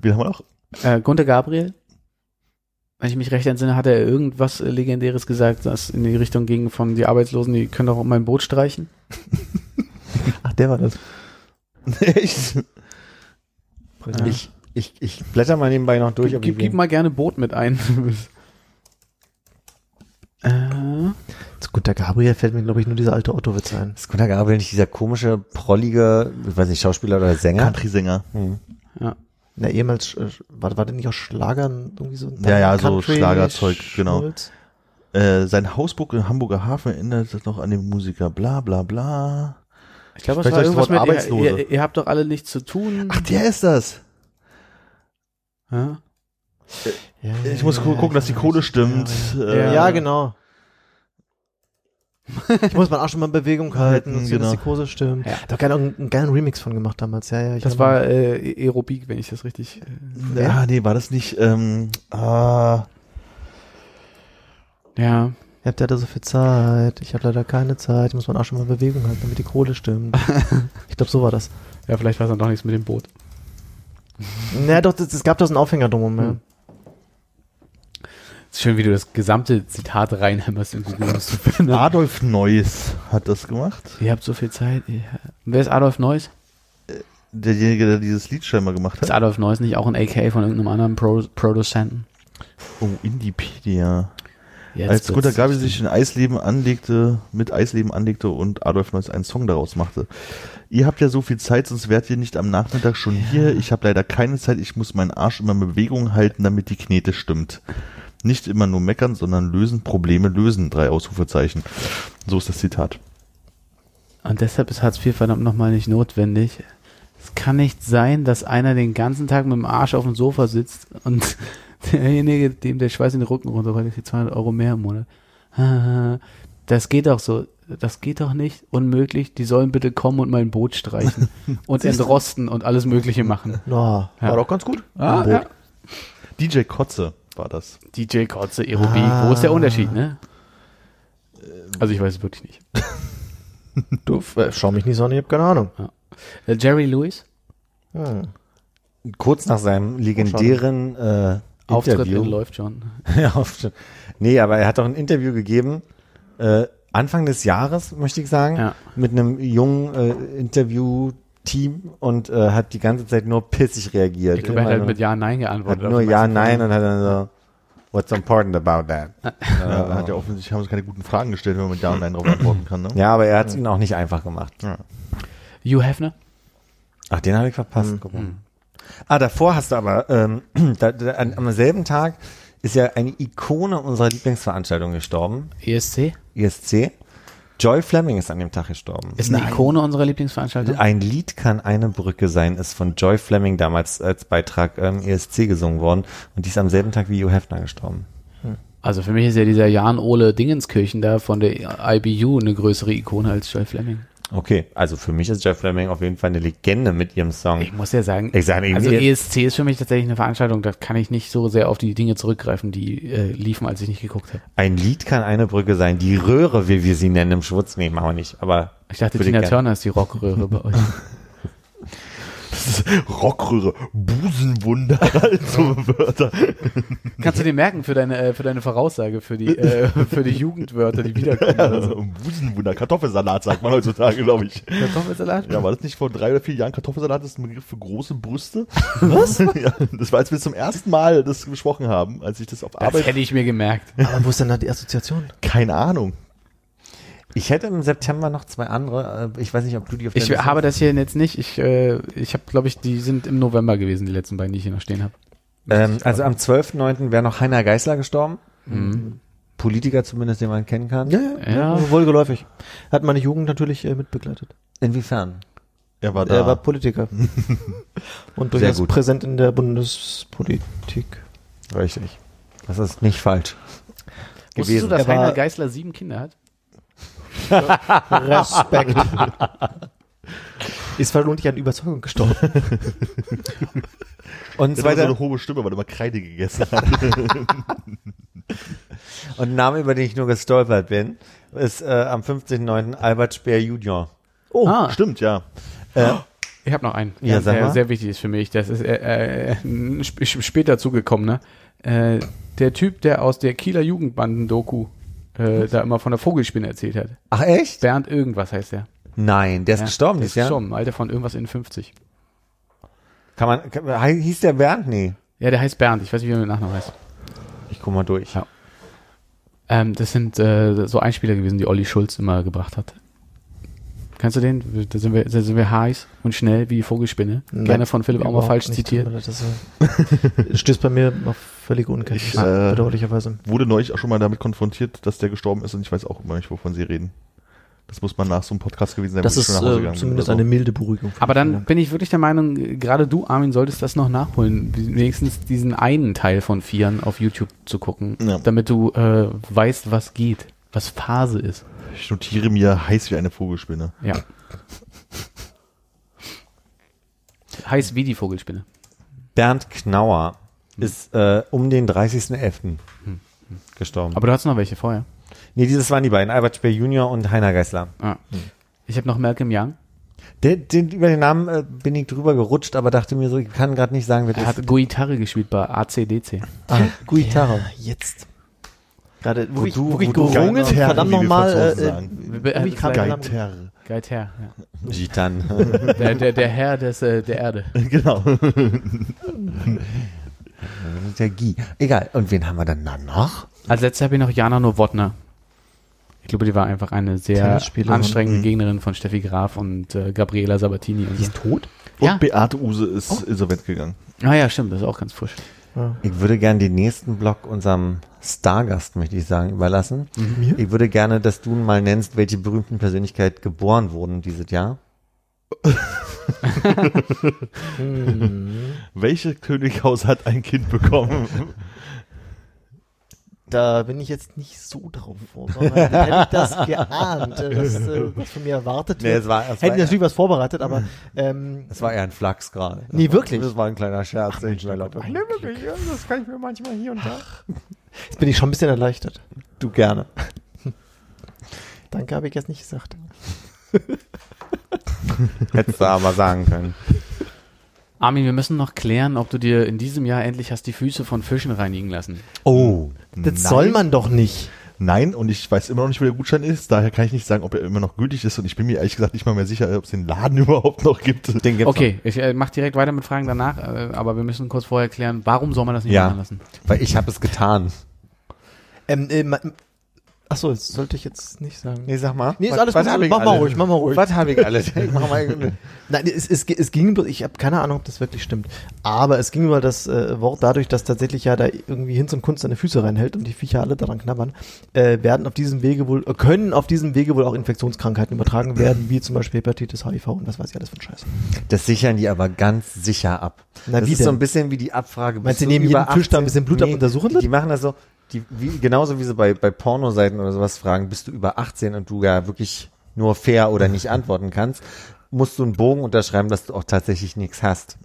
D: Wen haben wir noch?
E: Äh, Gunter Gabriel. Wenn ich mich recht entsinne, hat er irgendwas Legendäres gesagt, das in die Richtung ging von die Arbeitslosen, die können doch um mein Boot streichen.
F: Ach, der war das.
D: Echt?
F: Ich,
B: Ich, ich blätter mal nebenbei noch durch.
E: Gib,
B: ich
E: gib mal gerne Boot mit ein. Äh,
F: Zu Gunter Gabriel fällt mir, glaube ich, nur dieser alte Otto-Witz ein.
B: Gunnar Gabriel nicht dieser komische, prollige, ich weiß nicht, Schauspieler oder Sänger?
D: Country-Sänger.
B: Hm.
E: ja.
F: Na, ehemals, äh, war, war der nicht auch Schlagern irgendwie so?
D: Ja, ja, so Schlagerzeug, genau. Äh, sein Hausburg im Hamburger Hafen erinnert noch an den Musiker, bla bla bla.
E: Ich glaube, es
D: Vielleicht
E: war
D: das
E: irgendwas mit, ihr,
D: Arbeitslose.
E: ihr, ihr habt doch alle nichts zu tun.
D: Ach, der ist das.
E: Ja?
F: Ja,
D: Ich muss gu- gucken, dass die Kohle stimmt.
F: Ja,
D: Äh,
F: ja, genau. Ich muss meinen Arsch schon mal in Bewegung halten, dass
D: genau.
F: die Kurse stimmt.
E: Ja.
F: Da hat einen, einen geilen Remix von gemacht damals. Ja, ja. Ich
E: Das war äh, Aerobik, wenn ich das richtig. Äh,
D: Ja, nee, war das nicht, ähm, ah,
E: ja.
F: Ihr habt ja da so viel Zeit. Ich habe leider keine Zeit. Ich muss meinen Arsch schon mal in Bewegung halten, damit die Kohle stimmt. ich glaube, so war das.
E: Ja, vielleicht war es dann doch nichts mit dem Boot.
F: Naja, doch, es gab da so einen Aufhänger drum. Ja.
E: Hm. Ist schön, wie du das gesamte Zitat reinhämmerst in Google, finden.
D: Adolf Neuss hat das gemacht.
E: Ihr habt so viel Zeit. Wer ist Adolf Neuss?
D: Derjenige, der dieses Lied scheinbar gemacht
E: Ist
D: hat.
E: Adolf Neuss nicht auch ein AKA von irgendeinem anderen Pro Produzenten?
D: Oh, Indipedia.
E: Jetzt
D: Als Gunter Gabi sich in Eisleben anlegte, mit Eisleben anlegte und Adolf Neuss einen Song daraus machte. Ihr habt ja so viel Zeit, sonst wärt ihr nicht am Nachmittag schon hier. Ich habe leider keine Zeit. Ich muss meinen Arsch immer in Bewegung halten, damit die Knete stimmt. Nicht immer nur meckern, sondern lösen, Probleme lösen. Drei Ausrufezeichen. So ist das Zitat.
E: Und deshalb ist Hartz IV verdammt nochmal nicht notwendig. Es kann nicht sein, dass einer den ganzen Tag mit dem Arsch auf dem Sofa sitzt und derjenige, dem der Schweiß in den Rücken runterrollt, ist die 200 Euro mehr im Monat. Das geht doch so. Das geht doch nicht. Unmöglich. Die sollen bitte kommen und mein Boot streichen und entrosten und alles Mögliche machen.
F: No,
E: Ja.
F: War doch ganz gut.
E: Ah, ja.
D: DJ Kotze war das.
E: DJ Kotze, Aerobik. Wo ist der Unterschied, ne? Also ich weiß es wirklich nicht.
F: Du, äh, schau mich nicht so an, ich hab keine Ahnung.
E: Äh, Jerry Lewis,
F: Hm.
B: Kurz nach seinem legendären äh,
E: Auftritt
B: Interview.
E: in läuft schon.
B: ja, auf- nee, aber er hat doch ein Interview gegeben, äh, Anfang des Jahres, möchte ich sagen,
E: Ja.
B: mit einem jungen äh, Interview-Team und äh, hat die ganze Zeit nur pissig reagiert.
E: Ich glaube, er hat halt mit Ja, Nein
B: nur,
E: geantwortet.
B: hat nur Ja, Nein und hat dann so, what's important about that?
D: Ja, hat ja offensichtlich haben sie keine guten Fragen gestellt, wenn man mit Ja und Nein darauf antworten kann. Ne?
B: Ja, aber er hat es ihnen auch nicht einfach gemacht.
E: Hugh Hefner?
B: Ach, den habe ich verpasst. Guck mal. Ah, davor hast du aber, ähm, da, da, an, am selben Tag ist ja eine Ikone unserer Lieblingsveranstaltung gestorben,
E: ESC?
B: ISC. Joy Fleming ist an dem Tag gestorben.
E: Ist eine Ikone unserer Lieblingsveranstaltung?
B: Ein Lied kann eine Brücke sein, ist von Joy Fleming damals als Beitrag ähm, ESC gesungen worden und die ist am selben Tag wie Hugh Hefner gestorben.
E: Also für mich ist ja dieser Jan Ole Dingenskirchen da von der IBU eine größere Ikone als Joy Fleming.
B: Okay, also für mich ist Joy Fleming auf jeden Fall eine Legende mit ihrem Song.
E: Ich muss ja sagen,
B: sage
E: also ESC ist für mich tatsächlich eine Veranstaltung, da kann ich nicht so sehr auf die Dinge zurückgreifen, die äh, liefen, als ich nicht geguckt habe.
B: Ein Lied kann eine Brücke sein. Die Röhre, wie wir sie nennen im Schwutz, nee, machen wir nicht. Aber
E: Ich dachte, Tina. Turner ist die Rockröhre bei euch.
D: Rockröhre, Busenwunder, so Wörter.
E: Kannst du dir merken für deine, äh, für deine Voraussage, für die, äh, für die Jugendwörter, die wiederkommen oder so.
D: Busenwunder, Kartoffelsalat sagt man heutzutage, glaube ich.
E: Kartoffelsalat?
D: Ja, war das nicht vor drei oder vier Jahren Kartoffelsalat ist ein Begriff für große Brüste? Was? ja, das war, als wir zum ersten Mal das besprochen haben, als ich das auf
E: Das
D: Arbeit.
E: hätte ich mir gemerkt.
F: Aber wo ist denn da die Assoziation?
D: Keine Ahnung.
B: Ich hätte im September noch zwei andere. äh, Ich weiß nicht, ob du die auf
E: Ich
B: der Liste-
E: habe das hier jetzt nicht. Ich, äh, ich habe, glaube ich, die sind im November gewesen, die letzten beiden, die ich hier noch stehen habe.
B: Ähm, also am 12.9. wäre noch Heiner Geißler gestorben.
E: Mhm.
B: Politiker zumindest, den man kennen kann.
F: ja,
E: Ja.
F: wohlgeläufig. Hat meine Jugend natürlich äh, mitbegleitet.
B: Inwiefern?
D: Er war da.
F: Er war Politiker. Und durchaus präsent in der Bundespolitik.
B: Richtig. Das ist nicht falsch.
E: Wusstest du, dass
F: Er
E: Heiner Geißler sieben Kinder hat?
F: Respekt. Ist vermutlich an Überzeugung gestorben.
B: Und,
D: Er hatte so eine hohe Stimme, weil er immer Kreide gegessen hat.
B: und ein Name, über den ich nur gestolpert bin, ist äh, am 15.9. Albert Speer Junior.
F: Oh,
E: ah,
D: Stimmt, ja.
B: Äh,
E: ich habe noch einen,
B: Ja,
E: der, der
B: mal.
E: sehr wichtig ist für mich. Das ist äh, äh, sp sp- später zugekommen, ne? Äh, der Typ, der aus der Kieler Jugendbanden-Doku äh, da immer von der Vogelspinne erzählt hat.
B: ach echt?
E: Bernd irgendwas heißt der.
B: Nein, der ist
E: Ja,
B: gestorben
E: der ist
B: Jahr.
E: gestorben, Alter von irgendwas in 50.
B: Kann man, kann, hieß der Bernd? Nee.
E: Ja, der heißt Bernd. Ich weiß nicht, wie er mit Nachnamen heißt.
B: Ich guck mal durch.
E: Ja. Ähm, das sind äh, so Einspieler gewesen, die Olli Schulz immer gebracht hat. Kennst du den? Da sind wir, da sind wir heiß und schnell wie die Vogelspinne. Gerne von Philipp auch mal falsch
F: nicht,
E: zitiert.
F: Das äh, stößt bei mir auf völlige Unkenntnis,
D: Ich, äh,
F: bedauerlicherweise.
D: Wurde neulich auch schon mal damit konfrontiert, dass der gestorben ist und ich weiß auch immer nicht, wovon sie reden. Das muss man nach so einem Podcast gewesen sein,
F: Das ist
D: schon nach Hause
F: äh, zumindest
D: so.
F: eine milde Beruhigung.
E: Aber dann bin ich wirklich der Meinung, gerade du, Armin, solltest das noch nachholen. Wenigstens diesen einen Teil von Vieren auf YouTube zu gucken,
D: Ja.
E: damit du äh, weißt, was geht, was Phase ist.
D: Ich notiere mir heiß wie eine Vogelspinne.
E: Ja. Heiß wie die Vogelspinne.
B: Bernd Knauer ist äh, um den 30.11. gestorben.
E: Aber du hast noch welche vorher.
B: nee, dieses waren die beiden, Albert Speer Junior und Heiner Geißler.
E: Ah. Ich habe noch Malcolm Young.
B: Den, den, über den Namen äh, bin ich drüber gerutscht, aber dachte mir so, ich kann gerade nicht sagen, wer
E: Er
B: das
E: hat Gitarre gespielt bei ACDC.
B: Ah, Gitarre.
F: Jetzt. Gerade, wo,
B: Wo
F: ich,
B: du-
F: wo ich
B: wo du-
F: gerungen, verdammt nochmal, äh, äh, ich kam
E: Geiter.
D: Geiter.
E: Geiter, ja.
B: Gitan.
E: Der, der, der Herr des, äh, der Erde.
D: genau.
B: der Guy. Egal. Und wen haben wir dann da noch?
E: Als letztes habe ich noch Jana Nowotna. Ich glaube, die war einfach eine sehr anstrengende
D: Mhm.
E: Gegnerin von Steffi Graf und äh, Gabriela Sabatini. Und
F: Die
E: so.
F: ist tot?
D: Und
E: Ja.
D: Beate Use ist insolvent gegangen.
E: Ah ja, stimmt, das ist auch ganz frisch.
B: Ich würde gern den nächsten Block unserem Stargast, möchte ich sagen, überlassen. Ich würde gerne, dass du mal nennst, welche berühmten Persönlichkeit geboren wurden dieses Jahr.
D: Welche Könighaus hat ein Kind bekommen?
F: Da bin ich jetzt nicht so drauf vorbereitet. Hätte ich das geahnt, dass, äh, was von mir erwartet
B: Nee,
F: wird.
B: es war, es
F: Hätte
B: war,
F: ich natürlich was vorbereitet, aber ähm,
B: es war eher ein Flachs gerade.
F: Nee, wirklich?
B: Das war ein kleiner Scherz. den ich erlaubt habe. Nee, wirklich, ja, das kann ich mir manchmal hier und da.
F: jetzt bin ich schon ein bisschen erleichtert.
B: Du gerne.
F: Danke, habe ich jetzt nicht gesagt.
B: Hättest du aber sagen können.
E: Armin, wir müssen noch klären, ob du dir in diesem Jahr endlich hast die Füße von Fischen reinigen lassen.
B: Oh.
F: Das
D: Nein.
F: soll man doch nicht.
D: Nein, und ich weiß immer noch nicht, wo der Gutschein ist. Daher kann ich nicht sagen, ob er immer noch gültig ist. Und ich bin mir ehrlich gesagt nicht mal mehr sicher, ob es den Laden überhaupt noch gibt.
B: Den gibt's
E: Okay, ich äh, mache direkt weiter mit Fragen danach, äh, aber wir müssen kurz vorher klären, warum soll man das nicht
B: Ja.
E: machen lassen?
B: noch. Weil ich habe es getan.
F: Ähm, äh, Achso, das sollte ich jetzt nicht sagen.
B: Nee, sag mal.
F: Nee, ist
B: Was-
F: alles
B: was
F: gut. Mach mal ruhig, mach mal ruhig.
B: Was habe ich alles? Ich mach mal,
F: Nein, es, es, es ging, ich habe keine Ahnung, ob das wirklich stimmt. Aber es ging über das äh, Wort dadurch, dass tatsächlich ja da irgendwie Hinz und Kunst seine Füße reinhält und die Viecher alle daran knabbern, äh, werden auf diesem Wege wohl, äh, können auf diesem Wege wohl auch Infektionskrankheiten übertragen werden, wie zum Beispiel Hepatitis, HIV und was weiß ich alles von Scheiße.
B: Das sichern die aber ganz sicher ab.
F: Na,
B: das
F: wie
B: ist so
F: denn?
B: ein bisschen wie die Abfrage.
F: Meinst du, neben
B: über
F: jedem Fisch da ein bisschen Blut ab untersuchen
B: die, die machen das so, die, wie, genauso wie sie bei, bei Pornoseiten oder sowas fragen, bist du über 18 und du ja wirklich nur fair oder nicht antworten kannst, musst du einen Bogen unterschreiben, dass du auch tatsächlich nichts hast.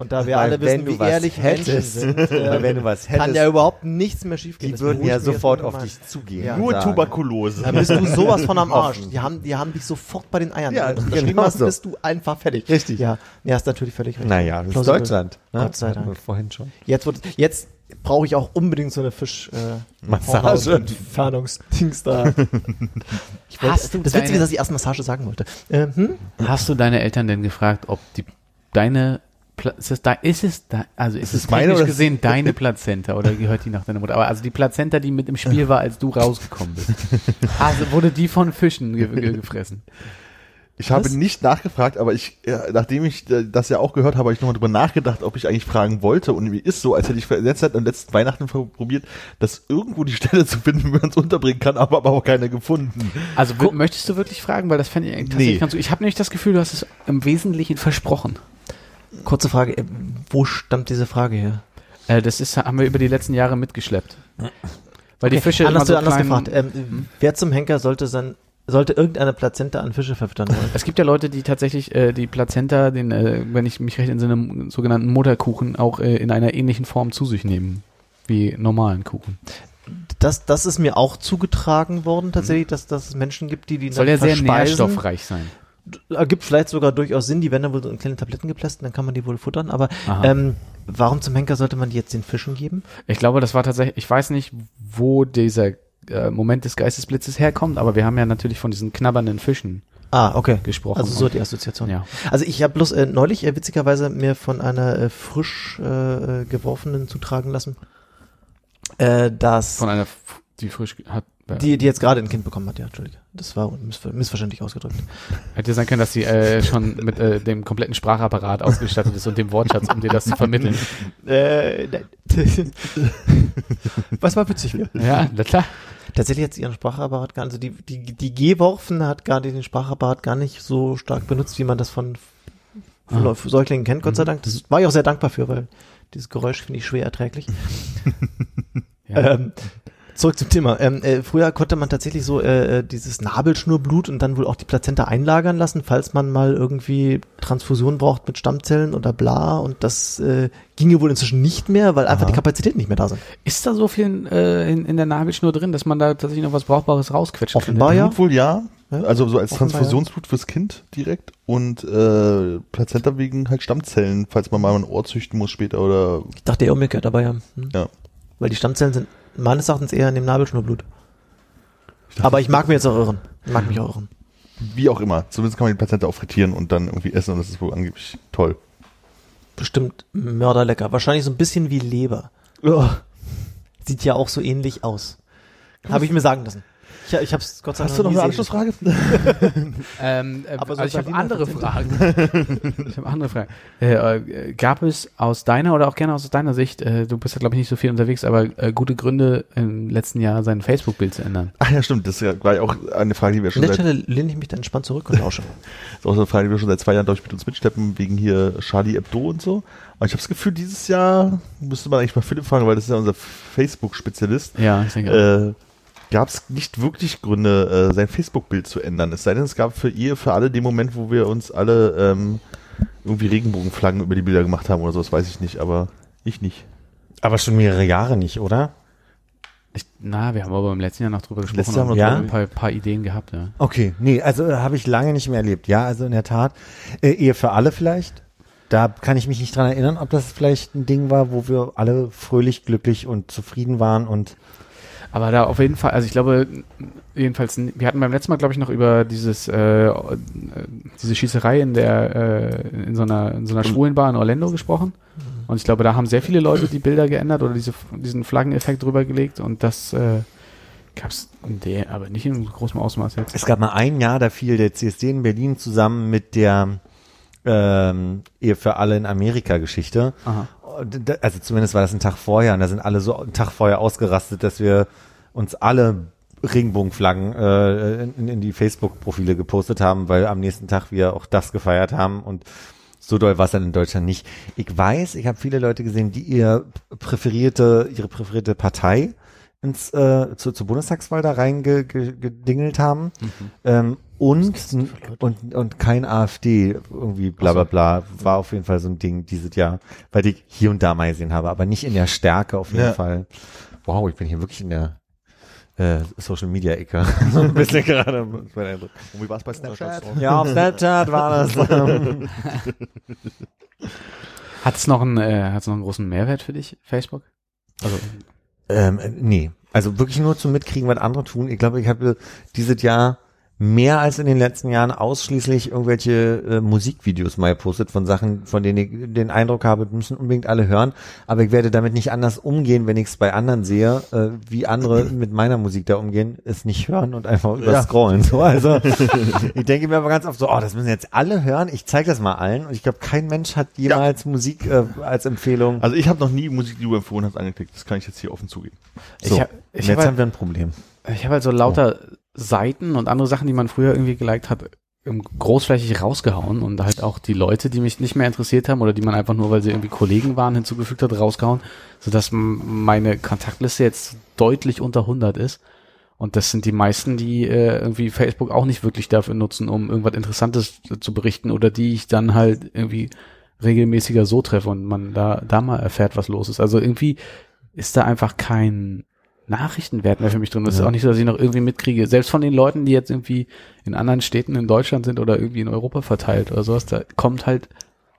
F: Und da wir
B: Weil
F: alle
B: wenn
F: wissen,
B: du
F: wie
B: was
F: ehrlich Menschen
B: hättest,
F: sind,
B: Weil
F: äh,
B: wenn du was
F: kann
B: hättest,
F: ja überhaupt nichts mehr schiefgehen.
B: die würden ja sofort auf dich zugehen.
F: Ja.
D: Nur
B: sagen,
D: Tuberkulose.
F: Da bist du sowas von am Arsch. Die haben, die haben dich sofort bei den Eiern.
B: Ja,
F: Wenn du das
B: genau
F: hast,
B: so.
F: bist du einfach fertig.
B: Richtig.
F: Ja, nee, hast natürlich völlig recht.
B: Naja, das ist. Deutschland. Ne?
F: Gott sei Dank.
B: Vorhin schon.
F: Jetzt, wird, jetzt brauche ich auch unbedingt so eine Fisch äh,
B: Massage.
F: Entfernungsdings da. Ich wollte,
E: Hast du
F: das
E: deine-
F: Witzige ist, dass ich erst Massage sagen wollte. Äh, hm?
E: Hast du deine Eltern denn gefragt, ob die deine ist es da ist es da also ist, es
D: es meine
E: technisch
D: oder-
E: gesehen deine Plazenta oder gehört die nach deiner Mutter? Aber also die Plazenta, die mit im Spiel war, als du rausgekommen bist. Also wurde die von Fischen ge ge gefressen?
D: Ich habe
F: Was?
D: nicht nachgefragt, aber ich, ja, nachdem ich das ja auch gehört habe, habe ich nochmal drüber nachgedacht, ob ich eigentlich fragen wollte. Und mir ist so, als hätte ich letzte Zeit am letzten Weihnachten probiert, dass irgendwo die Stelle zu finden, wie man es unterbringen kann, aber, aber auch keine gefunden.
E: Also w- möchtest du wirklich fragen, weil das fände ich eigentlich tatsächlich
D: Nee.
E: ganz gut. Ich habe nämlich das Gefühl, du hast es im Wesentlichen versprochen.
F: Kurze Frage, äh, wo stammt diese Frage her?
E: Äh, das ist haben wir über die letzten Jahre mitgeschleppt. Weil die
F: Okay,
E: Fische
F: anders,
E: immer so
F: anders gefragt. Ähm, Wer zum Henker sollte sein, sollte irgendeine Plazenta an Fische verfüttern wollen?
E: Es gibt ja Leute, die tatsächlich äh, die Plazenta, den, äh, wenn ich mich recht entsinne, einen sogenannten Mutterkuchen auch äh, in einer ähnlichen Form zu sich nehmen wie normalen Kuchen.
F: Das, das ist mir auch zugetragen worden, tatsächlich, dass, dass es Menschen gibt, die die
E: Soll ja sehr nährstoffreich sein.
F: Ergibt vielleicht sogar durchaus Sinn, die werden dann wohl so in kleine Tabletten gepresst, dann kann man die wohl futtern, aber
E: Aha.
F: ähm, warum zum Henker sollte man die jetzt den Fischen geben?
E: Ich glaube, das war tatsächlich, ich weiß nicht, wo dieser äh, Moment des Geistesblitzes herkommt, aber wir haben ja natürlich von diesen knabbernden Fischen
F: Ah, okay.
E: gesprochen.
F: Also so die Assoziation.
E: ja.
F: Also ich habe bloß äh, neulich äh, witzigerweise mir von einer äh, frisch äh, äh, geworfenen zutragen lassen, äh, dass
E: Von einer, die frisch hat.
F: die, die jetzt gerade ein Kind bekommen hat, ja, Entschuldige. Das war missver missverständlich ausgedrückt.
E: Hätte sein können, dass sie äh, schon mit äh, dem kompletten Sprachapparat ausgestattet ist und dem Wortschatz, um dir das zu vermitteln.
F: Äh, nein. Was mal witzig wäre.
E: Ja, na klar.
F: Tatsächlich hat ihren Sprachapparat gar also die, die, die Geworfen hat gar den Sprachapparat gar nicht so stark benutzt, wie man das von, von
E: Ah.
F: Säuglingen kennt, Gott sei Dank. Das war ich auch sehr dankbar für, weil dieses Geräusch finde ich schwer erträglich.
E: Ja.
F: Ähm, zurück zum Thema. Ähm, äh, früher konnte man tatsächlich so äh, äh, dieses Nabelschnurblut und dann wohl auch die Plazenta einlagern lassen, falls man mal irgendwie Transfusion braucht mit Stammzellen oder bla. Und das äh, ginge wohl inzwischen nicht mehr, weil einfach die Kapazitäten nicht mehr da sind.
E: Ist da so viel in, äh, in, in der Nabelschnur drin, dass man da tatsächlich noch was Brauchbares rausquetschen
F: Offenbar ja.
D: Blut wohl ja. Also so als
F: Offenbar,
D: Transfusionsblut fürs Kind direkt und äh, Plazenta wegen halt Stammzellen, falls man mal ein Ohr züchten muss später oder
F: Ich dachte eher umgekehrt, aber ja. Hm.
D: ja.
F: Weil die Stammzellen sind meines Erachtens eher in dem Nabelschnurblut. Aber ich mag mich jetzt auch irren. Ich mag mich auch irren.
D: Wie auch immer. Zumindest kann man die Plazenta auch frittieren und dann irgendwie essen und das ist wohl angeblich toll.
F: Bestimmt mörderlecker. Wahrscheinlich so ein bisschen wie Leber. Sieht ja auch so ähnlich aus. Habe ich mir sagen lassen. Ich, ich habe es Gott sei Dank
D: Hast du noch eine Anschlussfrage?
E: Ähm, äh,
F: Aber so
E: also ich habe andere. Fragen. ich habe andere Fragen. Äh, äh, gab es aus deiner oder auch gerne aus deiner Sicht, äh, du bist ja glaube ich nicht so viel unterwegs, aber äh, gute Gründe im letzten Jahr sein Facebook-Bild zu ändern?
D: Ach ja, stimmt. Das war ja auch eine Frage, die wir
F: An
D: schon
F: der Stelle lehne ich mich dann entspannt zurück und lausche.
D: das ist auch so eine Frage, die wir schon seit zwei Jahren, glaube ich, mit uns mitschleppen, wegen hier Charlie Hebdo und so. Aber ich habe das Gefühl, dieses Jahr müsste man eigentlich mal Philipp fragen, weil das ist ja unser Facebook-Spezialist.
E: Ja, ich denke.
D: Äh, gab es nicht wirklich Gründe, äh, sein Facebook-Bild zu ändern. Es sei denn, es gab für ihr, für alle den Moment, wo wir uns alle ähm, irgendwie Regenbogenflaggen über die Bilder gemacht haben oder so, das weiß ich nicht, aber ich nicht.
B: Aber schon mehrere Jahre nicht, oder?
E: Ich, na, wir haben aber im letzten Jahr noch drüber
D: Letztes
E: gesprochen
D: Jahr
E: und
B: noch
E: ein paar, paar Ideen gehabt. Ja.
B: Okay, nee, also äh, habe ich lange nicht mehr erlebt. Ja, also in der Tat. Äh, Ehe für alle vielleicht. Da kann ich mich nicht dran erinnern, ob das vielleicht ein Ding war, wo wir alle fröhlich, glücklich und zufrieden waren und
E: Aber da auf jeden Fall, also ich glaube, jedenfalls, wir hatten beim letzten Mal, glaube ich, noch über dieses, äh, diese Schießerei in der, äh, in so einer, in so einer schwulen Bar in Orlando gesprochen. Und ich glaube, da haben sehr viele Leute die Bilder geändert oder diese, diesen Flaggeneffekt drüber gelegt und das äh, gab es aber nicht in großem Ausmaß jetzt.
B: Es gab mal ein Jahr, da fiel der CSD in Berlin zusammen mit der ähm, Ehe für alle in Amerika Geschichte.
E: Aha.
B: Also zumindest war das ein Tag vorher und da sind alle so einen Tag vorher ausgerastet, dass wir uns alle Regenbogenflaggen äh, in, in die Facebook-Profile gepostet haben, weil am nächsten Tag wir auch das gefeiert haben und so doll war es dann in Deutschland nicht. Ich weiß, ich habe viele Leute gesehen, die ihr präferierte, ihre präferierte Partei ins äh, zur, zur Bundestagswahl da reingedingelt haben ähm, und, und und kein AfD irgendwie bla bla bla war auf jeden Fall so ein Ding dieses Jahr, weil ich hier und da mal gesehen habe, aber nicht in der Stärke auf jeden
D: Ja.
B: Fall. Wow, ich bin hier wirklich in der äh, Social Media Ecke. so ein bisschen gerade. ist mein Eindruck.
D: Und wie war es bei Snapchat?
B: Ja, auf Snapchat war das.
E: Hat es noch, einen, äh, hat's noch einen großen Mehrwert für dich, Facebook? Also,
B: Ähm, äh, nee, also wirklich nur zum Mitkriegen, was andere tun. Ich glaube, ich habe dieses Jahr mehr als in den letzten Jahren ausschließlich irgendwelche äh, Musikvideos mal gepostet von Sachen, von denen ich den Eindruck habe, müssen unbedingt alle hören. Aber ich werde damit nicht anders umgehen, wenn ich es bei anderen sehe, äh, wie andere mit meiner Musik da umgehen, es nicht hören und einfach überscrollen. So, also ich denke mir aber ganz oft so, oh, das müssen jetzt alle hören. Ich zeige das mal allen. Und ich glaube, kein Mensch hat jemals Musik äh, als Empfehlung.
D: Also ich habe noch nie Musik, die du empfohlen hast, angeklickt. Das kann ich jetzt hier offen zugeben.
B: So,
E: ich, hab-
B: jetzt
E: habe
B: haben wir ein Problem.
E: Ich habe halt so lauter Seiten und andere Sachen, die man früher irgendwie geliked hat, ähm, großflächig rausgehauen und halt auch die Leute, die mich nicht mehr interessiert haben oder die man einfach nur, weil sie irgendwie Kollegen waren, hinzugefügt hat, rausgehauen, sodass meine Kontaktliste jetzt deutlich unter 100 ist. Und das sind die meisten, die äh, irgendwie Facebook auch nicht wirklich dafür nutzen, um irgendwas Interessantes zu berichten oder die ich dann halt irgendwie regelmäßiger so treffe und man da, da mal erfährt, was los ist. Also irgendwie ist da einfach kein Nachrichtenwert mehr für mich drin. Das ist auch nicht so, dass ich noch irgendwie mitkriege. Selbst von den Leuten, die jetzt irgendwie in anderen Städten in Deutschland sind oder irgendwie in Europa verteilt oder sowas, da kommt halt,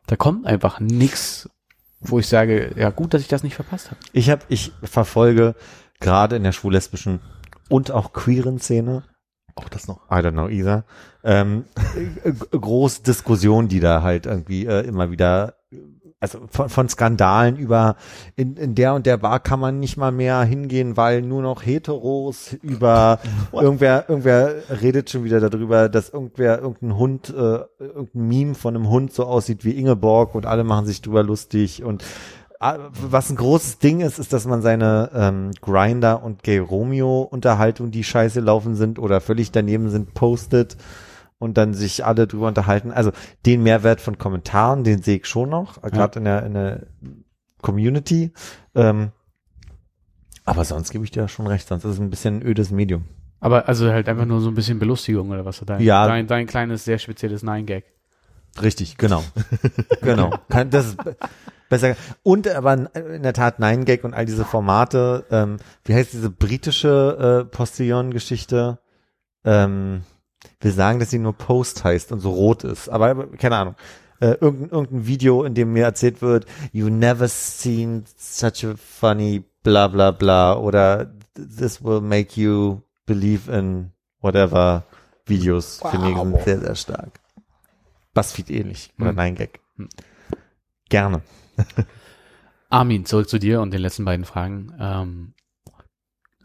E: da kommt einfach nix, wo ich sage, ja gut, dass ich das nicht verpasst habe.
B: Ich habe, ich verfolge gerade in der schwul-lesbischen und auch queeren Szene
D: Auch das noch.
B: I don't know either. Ähm, äh, große Diskussion, die da halt irgendwie äh, immer wieder, also von, von Skandalen über in, in der und der Bar kann man nicht mal mehr hingehen, weil nur noch Heteros über irgendwer, irgendwer redet schon wieder darüber, dass irgendwer irgendein Hund, äh, irgendein Meme von einem Hund so aussieht wie Ingeborg und alle machen sich drüber lustig und Ah, was ein großes Ding ist, ist, dass man seine ähm, Grinder und Gay Romeo Unterhaltung, die scheiße laufen sind oder völlig daneben sind, postet und dann sich alle drüber unterhalten. Also den Mehrwert von Kommentaren, den sehe ich schon noch, gerade in der in der Community. Ähm, aber sonst gebe ich dir schon recht, sonst ist es ein bisschen ein ödes Medium.
E: Aber also halt einfach nur so ein bisschen Belustigung oder was? Dein,
B: Ja.
E: dein, dein kleines, sehr spezielles Nein-Gag.
B: Richtig, genau. genau. Kann, das ist be- besser. Und aber in der Tat Nine Gag und all diese Formate, ähm, wie heißt diese britische äh, Postillon-Geschichte? Ähm, wir sagen, dass sie nur Post heißt und so rot ist, aber keine Ahnung. Äh, irgendein, irgendein Video, in dem mir erzählt wird, you never seen such a funny bla bla bla oder this will make you believe in whatever Videos finde ich sehr, sehr stark. Buzzfeed ähnlich oder
E: Hm.
B: Nein Gag.
E: Hm.
B: Gerne.
E: Armin, zurück zu dir und den letzten beiden Fragen. Ähm,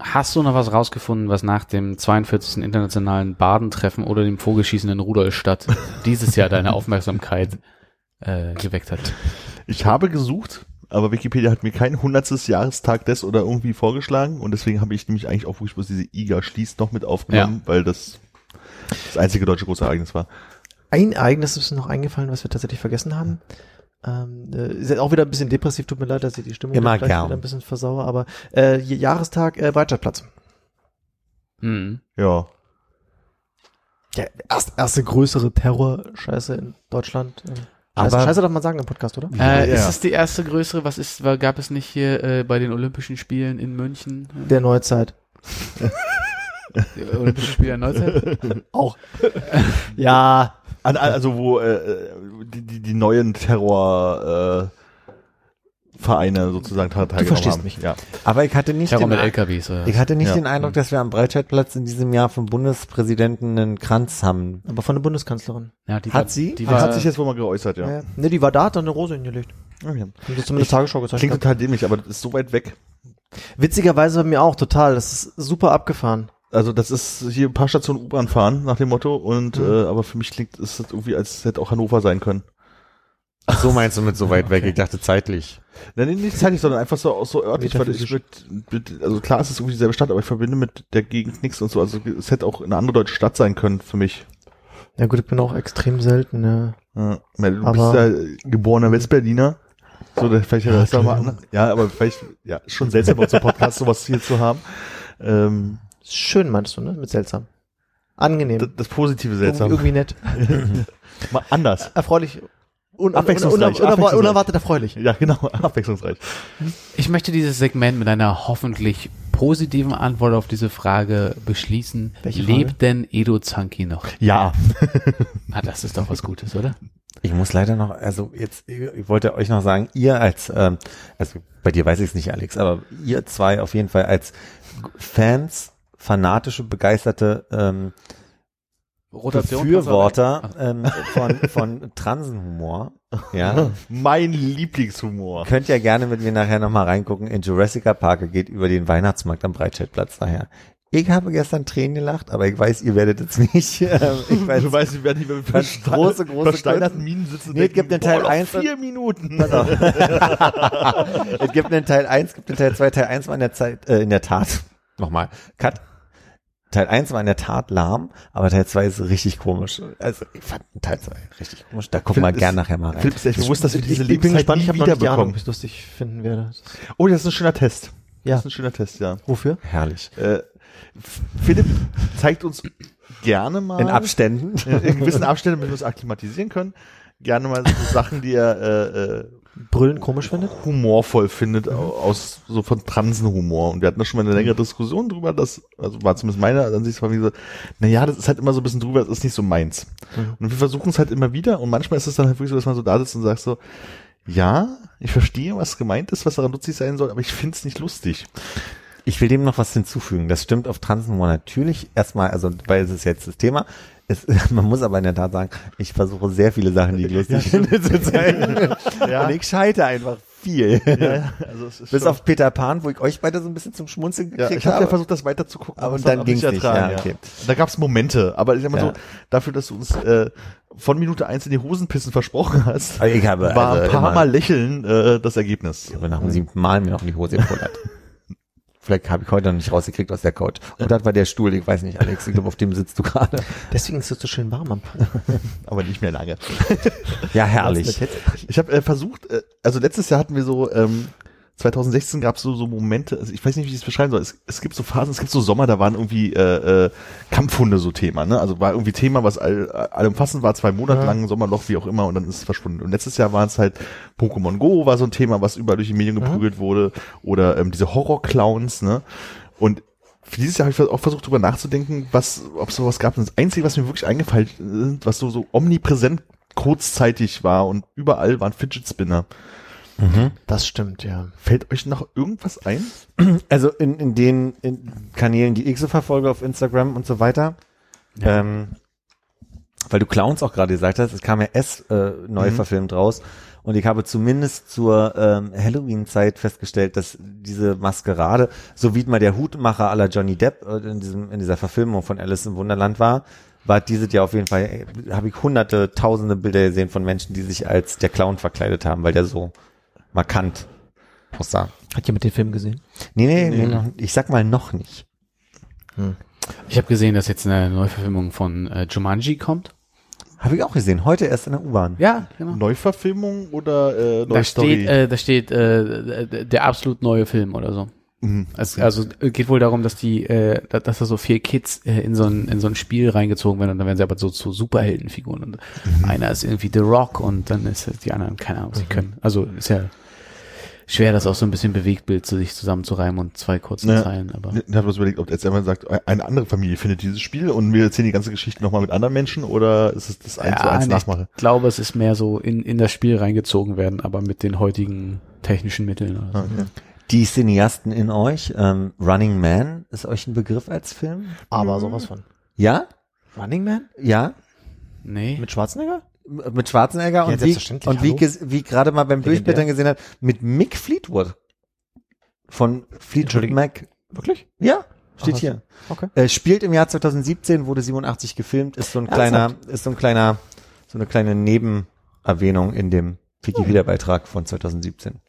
E: hast du noch was rausgefunden, was nach dem 42. internationalen Badentreffen oder dem Vogelschießen in Rudolstadt dieses Jahr deine Aufmerksamkeit äh, geweckt hat?
D: Ich habe gesucht, aber Wikipedia hat mir kein hundertstes Jahrestag des oder irgendwie vorgeschlagen und deswegen habe ich nämlich eigentlich auch wirklich bloß diese IGA schließt noch mit aufgenommen, weil das das einzige deutsche große Ereignis war.
F: Ein Ereignis ist mir noch eingefallen, was wir tatsächlich vergessen haben. Ähm, äh, ist jetzt auch wieder ein bisschen depressiv, tut mir leid, dass ich die Stimmung
B: Immer gern.
F: wieder ein bisschen versauere, aber äh, Jahrestag äh, Breitscheidplatz.
E: Mhm.
D: Ja.
F: Der erst, erste größere Terror-Scheiße in Deutschland. Ähm, Scheiße,
B: Aber-
F: Scheiße darf man sagen im Podcast, oder?
E: Äh,
D: Ja.
E: Ist es die erste größere? Was ist, war, gab es nicht hier äh, bei den Olympischen Spielen in München?
F: Der Neuzeit.
E: Die Olympischen Spiele der Neuzeit?
F: Auch. ja,
D: also wo äh, die, die, die neuen Terror äh, Vereine sozusagen teilgenommen
F: verstehst
D: haben.
F: mich.
D: Ja.
B: Aber ich hatte nicht
E: Terror
B: den,
E: mit LKWs. Oder?
B: ich hatte nicht
D: Ja.
B: den Eindruck, dass wir am Breitscheidplatz in diesem Jahr vom Bundespräsidenten einen Kranz haben.
F: aber von der Bundeskanzlerin.
E: ja, die
B: Hat
E: war,
B: sie?
E: Die war,
D: hat sich jetzt wohl mal geäußert, ja.
F: Ja. Ne, die war da, hat dann eine Rose hingelegt.
D: Okay.
F: Und das zumindest Tagesschau gezeigt.
D: Klingt total dämlich, aber das ist so weit weg.
F: Witzigerweise bei mir auch total. Das ist super abgefahren.
D: Also das ist hier ein paar Stationen U-Bahn fahren nach dem Motto und
F: Mhm.
D: äh, aber für mich klingt es das irgendwie, als hätte auch Hannover sein können.
B: Ach so meinst du mit so weit weg? Ich dachte zeitlich.
D: Nein, nee, nicht zeitlich, sondern einfach so, auch so örtlich, weil ich mit, mit, also klar, es ist irgendwie dieselbe Stadt, aber ich verbinde mit der Gegend nichts und so. Also es hätte auch eine andere deutsche Stadt sein können für mich.
F: Ja gut, ich bin auch extrem selten. Ja.
D: Ja, weil du
F: Aber-
D: bist ja geborener Westberliner. So, vielleicht ja, das mal an. Ja, aber vielleicht, ja, ist schon seltsam, bei unserem Podcast sowas hier zu haben. Ähm,
F: Schön meinst du, ne? Mit seltsam. Angenehm.
D: das, das positive seltsam.
F: irgendwie nett.
D: Mal anders.
F: Erfreulich. Un
D: Abwechslungsreich,
F: uner-
D: abwechslungsreich.
F: Unerwartet erfreulich.
D: Ja, genau, abwechslungsreich.
E: Ich möchte dieses Segment mit einer hoffentlich positiven Antwort auf diese Frage beschließen.
F: Welche Frage?
E: Lebt denn Edo Zanki noch?
D: Ja.
E: Ah, das ist doch was Gutes, oder?
B: Ich muss leider noch, also jetzt, ich wollte euch noch sagen, ihr als, ähm, also bei dir weiß ich es nicht, Alex, aber ihr zwei auf jeden Fall als Fans, fanatische, begeisterte ähm, Befürworter ähm, von, von Transenhumor, ja,
D: Mein Lieblingshumor.
B: könnt ja gerne mit mir nachher nochmal reingucken in Jurassic Park, geht über den Weihnachtsmarkt am Breitscheidplatz daher. Ich habe gestern Tränen gelacht, aber ich weiß, ihr werdet jetzt nicht. Ähm, ich weiß,
D: Du weißt, wir werden hier mit
B: Ganz große, große
D: versteinerten. Minen sitzen.
B: Nee, es gibt den Teil
D: boah, noch
B: eins-
D: Vier Minuten.
B: Pass auf. es gibt einen Teil 1, es gibt einen Teil 2. Teil 1 war in der Zeit, äh, in der Tat, nochmal, Cut. Teil 1 war in der Tat lahm, aber Teil 2 ist richtig komisch. Also, ich fand Teil 2 richtig komisch. Da gucken wir
D: Philipp
B: gern
D: ist-
B: nachher mal rein.
D: Philipp ist echt bewusst, dass wir diese
F: ich, ich bin
D: Lebenszeit
F: gespannt, ich
D: nie
F: ob
D: wiederbekommen.
F: ich lustig finden werde.
D: Oh, das ist ein schöner Test.
F: Ja.
D: Das ist ein schöner Test, ja.
F: Wofür?
B: Herrlich.
D: Äh, Philipp zeigt uns gerne mal
B: In Abständen.
D: in gewissen Abständen, damit wir uns akklimatisieren können, gerne mal so Sachen, die er äh, äh,
F: Brüllen komisch findet?
D: humorvoll findet, au- aus so von Transenhumor. Und wir hatten da schon mal eine längere Diskussion drüber, das, also war zumindest meine Ansicht, war wie so, naja, das ist halt immer so ein bisschen drüber, das ist nicht so meins. Und wir versuchen es halt immer wieder und manchmal ist es dann halt wirklich so, dass man so da sitzt und sagt so, ja, ich verstehe, was gemeint ist, was daran lustig sein soll, aber ich finde es nicht lustig.
B: Ich will dem noch was hinzufügen. Das stimmt auf Transenmoor natürlich. Erstmal, also, weil es ist jetzt das Thema. Es, man muss aber in der Tat sagen, ich versuche sehr viele Sachen, die ich lustig finde, zu zeigen.
D: Ja.
B: Und ich scheite einfach viel.
D: Ja, ja, also es ist
B: Bis auf Peter Pan, wo ich euch beide so ein bisschen zum Schmunzeln
D: Ja,
B: gekriegt
D: ich habe ja
B: habe.
D: versucht, das weiter zu gucken,
B: Aber
D: es
B: dann
D: hat
B: ging's nicht, ja, okay.
D: Da gab's Momente, aber ich sag mal
B: Ja.
D: so, dafür, dass du uns äh, von Minute eins in die Hosenpissen versprochen hast,
B: ich habe
D: war
B: also
D: ein paar Mal lächeln äh, das Ergebnis.
B: Ich habe nach dem siebten Mal mir noch in die Hose gepullert. Vielleicht habe ich heute noch nicht rausgekriegt aus der Couch. Und das war der Stuhl, ich weiß nicht, Alex, ich glaube, auf dem sitzt du gerade.
F: Deswegen ist es so schön warm am.
D: Aber nicht mehr lange.
B: Ja, herrlich.
D: Ich habe äh, versucht, äh, also letztes Jahr hatten wir so, ähm, 2016 gab es so, so Momente, also ich weiß nicht, wie ich es beschreiben soll. Es, es gibt so Phasen, es gibt so Sommer, da waren irgendwie äh, äh, Kampfhunde so Thema, ne? Also war irgendwie Thema, was all, allumfassend war, zwei Monate lang, Sommerloch, wie auch immer, und dann ist es verschwunden. Und letztes Jahr war es halt Pokémon Go, war so ein Thema, was überall durch die Medien geprügelt wurde, oder ähm, diese Horror-Clowns, ne? Und für dieses Jahr habe ich auch versucht, drüber nachzudenken, was, ob es sowas gab. Und das Einzige, was mir wirklich eingefallen ist, was so, so omnipräsent kurzzeitig war und überall waren Fidget Spinner.
F: Das stimmt, ja.
D: Fällt euch noch irgendwas ein?
B: Also in, in den in Kanälen, die ich so verfolge auf Instagram und so weiter, ähm, weil du Clowns auch gerade gesagt hast, es kam ja S äh, neu
D: Mhm.
B: verfilmt raus und ich habe zumindest zur ähm, Halloween-Zeit festgestellt, dass diese Maskerade, so wie mal der Hutmacher aller Johnny Depp äh, in diesem in dieser Verfilmung von Alice im Wunderland war, war dieses Jahr auf jeden Fall, ey, habe ich hunderte, tausende Bilder gesehen von Menschen, die sich als der Clown verkleidet haben, weil der so markant aussah.
F: Hat jemand den Film gesehen?
B: Nee, nee, nee, noch, ich sag mal noch nicht.
E: Ich habe gesehen, dass jetzt eine Neuverfilmung von äh, Jumanji kommt.
B: Habe ich auch gesehen, heute erst in der U-Bahn.
E: Ja, genau.
D: Neuverfilmung oder äh, neue
E: Da
D: Story?
E: steht, äh, da steht äh, der absolut neue Film oder so.
D: Mhm.
E: Es, also äh, geht wohl darum, dass die, äh, da- dass da so vier Kids äh, in so ein in so ein Spiel reingezogen werden und dann werden sie aber so zu Superheldenfiguren und einer ist irgendwie The Rock und dann ist die anderen keine Ahnung, was sie können. Also ist ja schwer, das auch so ein bisschen Bewegtbild zu sich zusammenzureimen und zwei kurzen
D: Ja.
E: Zeilen, aber
D: Ich habe uns überlegt, ob jetzt einmal sagt, eine andere Familie findet dieses Spiel und wir erzählen die ganze Geschichte nochmal mit anderen Menschen oder ist es das eins zu eins Nachmache?
E: Ich glaube, es ist mehr so in, in das Spiel reingezogen werden, aber mit den heutigen technischen Mitteln. Oder so.
D: Okay.
B: Die Cineasten in euch, ähm, Running Man ist euch ein Begriff als Film?
F: Aber sowas von.
B: Ja?
F: Running Man?
B: Ja?
E: Nee.
F: Mit Schwarzenegger?
B: Mit Schwarzenegger
F: Ja,
B: und wie, und wie, wie gerade mal beim. Durchblättern gesehen hat, mit Mick Fleetwood. Von Fleetwood. Mac.
F: Wirklich?
B: Ja, steht
F: Ach,
B: hier.
F: Okay.
B: Äh, spielt im Jahr 2017, wurde 87 gefilmt, ist so ein kleiner, ist so ein kleiner, so eine kleine Nebenerwähnung in dem Wikipedia-Beitrag von 2017.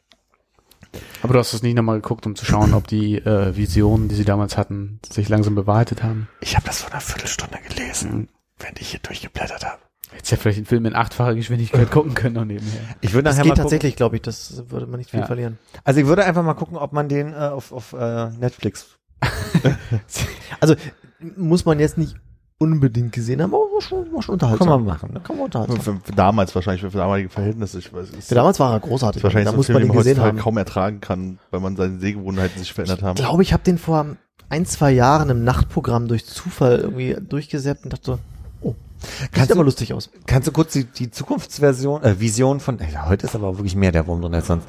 E: Aber du hast es nicht nochmal geguckt, um zu schauen, ob die äh, Visionen, die sie damals hatten, sich langsam bewahrheitet haben.
B: Ich habe das vor einer Viertelstunde gelesen, wenn ich hier durchgeblättert habe.
E: Hättest ja vielleicht den Film in achtfacher Geschwindigkeit gucken können noch nebenher.
B: Ich würde
F: Das
B: nachher
F: geht
B: mal gucken.
F: tatsächlich, glaube ich. Das würde man nicht viel
E: Ja.
F: verlieren.
B: Also ich würde einfach mal gucken, ob man den äh, auf, auf äh, Netflix.
F: Also muss man jetzt nicht unbedingt gesehen haben, aber war schon, war schon unterhaltsam.
B: Kann man machen. Ne?
F: Kann man unterhaltsam.
D: Für, für damals wahrscheinlich, für damalige Verhältnisse. Ich weiß, ist,
F: Für damals war er großartig.
D: wahrscheinlich
F: da
D: so
F: muss man
D: den
F: gesehen haben.
D: kaum ertragen kann, weil man seine Sehgewohnheiten sich verändert haben.
F: Ich glaube, ich habe den vor ein, zwei Jahren im Nachtprogramm durch Zufall irgendwie durchgesäppt und dachte so,
B: Kannst
F: sieht
B: du-
F: aber lustig aus.
B: Kannst du kurz die, die Zukunftsversion, äh, Vision von, ey, heute ist aber wirklich mehr der Wurm drin als sonst,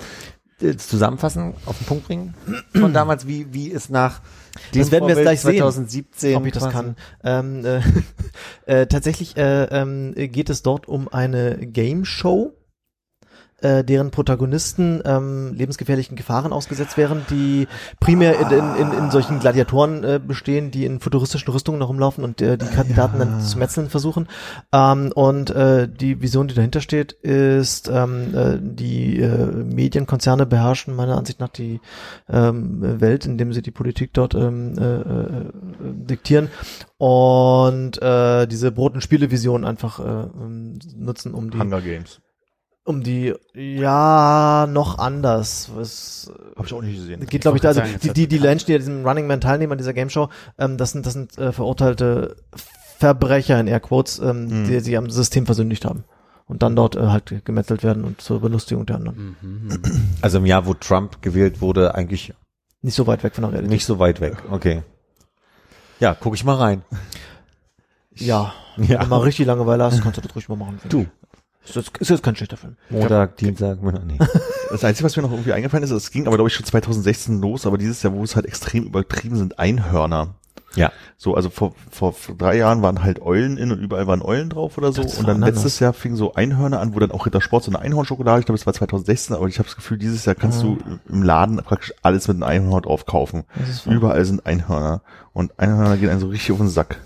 B: äh, zusammenfassen, auf den Punkt bringen? Von damals, wie, wie ist nach dem
F: Das werden wir jetzt gleich sehen,
B: 2017
F: ob ich das kann. Ähm, äh, äh, tatsächlich äh, ähm, geht es dort um eine Game Show, äh, deren Protagonisten ähm, lebensgefährlichen Gefahren ausgesetzt wären, die primär in, in, in, in solchen Gladiatoren äh, bestehen, die in futuristischen Rüstungen noch rumlaufen und äh, die Kandidaten dann zu metzeln versuchen. Ähm, und äh, die Vision, die dahinter steht, ist, ähm, äh, die äh, Medienkonzerne beherrschen meiner Ansicht nach die ähm, Welt, indem sie die Politik dort ähm, äh, äh, diktieren und äh, diese Brot- und Spiele-Vision einfach äh, ähm, nutzen, um die
D: Hunger Games.
F: Um die, ja, noch anders. Was
D: Habe ich auch nicht gesehen.
F: geht, glaube ich, da, also
E: sagen,
F: die, die, die Menschen, die an diesem Running Man teilnehmen, an dieser Game Show, ähm, das sind, das sind äh, verurteilte Verbrecher in Airquotes, ähm,
D: Mhm.
F: die sich am System versündigt haben. Und dann dort äh, halt gemetzelt werden und zur Belustigung der anderen.
E: Mhm.
B: Also im Jahr, wo Trump gewählt wurde, eigentlich
F: Nicht so weit weg von der Realität.
B: nicht so weit weg. Okay. Ja, guck ich mal rein.
F: Ja.
B: Ja.
F: Wenn du mal richtig Langeweile hast, kannst du das ruhig mal machen.
B: Du.
F: Ist das, ist das kein schlechter Film.
B: Montag, Dienstag, Mittwoch, nee.
D: Das Einzige, was mir noch irgendwie eingefallen ist, es ging aber, glaube ich, schon 2016 los, aber dieses Jahr, wo es halt extrem übertrieben sind, Einhörner.
B: Ja.
D: So, also vor, vor drei Jahren waren halt Eulen in und überall waren Eulen drauf oder so. Und dann letztes Jahr fing so Einhörner an, wo dann auch Rittersport so eine Einhornschokolade, ich glaube, es war 2016, aber ich habe das Gefühl, dieses Jahr kannst du im Laden praktisch alles mit einem Einhorn drauf kaufen. Überall sind Einhörner. Und Einhörner gehen einen so richtig auf den Sack.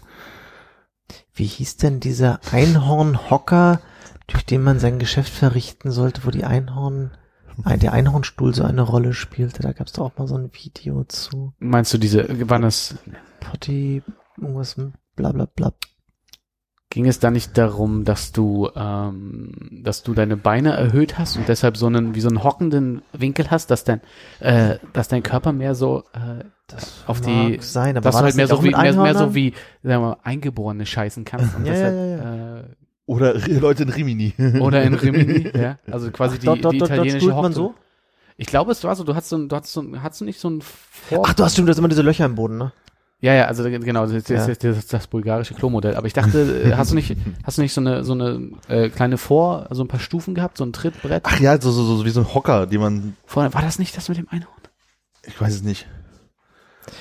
F: Wie hieß denn dieser Einhornhocker, durch den man sein Geschäft verrichten sollte, wo die Einhorn, ein- der Einhornstuhl so eine Rolle spielte? Da gab es doch auch mal so ein Video zu.
E: Meinst du diese, waren das,
F: Potty, irgendwas, bla bla bla.
E: ging es da nicht darum, dass du, ähm, dass du deine Beine erhöht hast und deshalb so einen, wie so einen hockenden Winkel hast, dass dein, äh, dass dein Körper mehr so, äh, auf die,
F: sein, aber
E: dass
F: war
E: du
F: das
E: halt mehr so wie, mehr, mehr so wie, sagen wir mal, Eingeborene scheißen kannst und
F: Ja,
E: deshalb,
F: ja,
E: Äh,
D: Oder Leute in Rimini.
E: oder in Rimini, ja, also quasi die,
F: dort, dort,
E: die
F: dort, dort
E: italienische
F: stuhlt man so?
E: Ich glaube, es war so, du hast so ein, du hast so ein, hast du nicht so ein Vor
F: Ach, du hast stimmt, du hast immer diese Löcher im Boden, ne?
E: Ja, ja, also genau, das ist
F: Ja.
E: das, das, das bulgarische Klo-Modell. Aber ich dachte, äh, hast du nicht, hast du nicht so eine so eine äh, kleine Vor, so ein paar Stufen gehabt, so ein Trittbrett?
D: Ach ja, so, so, so, so wie so ein Hocker, den man,
E: Vorne, war das nicht das mit dem Einhorn?
D: ich weiß es nicht.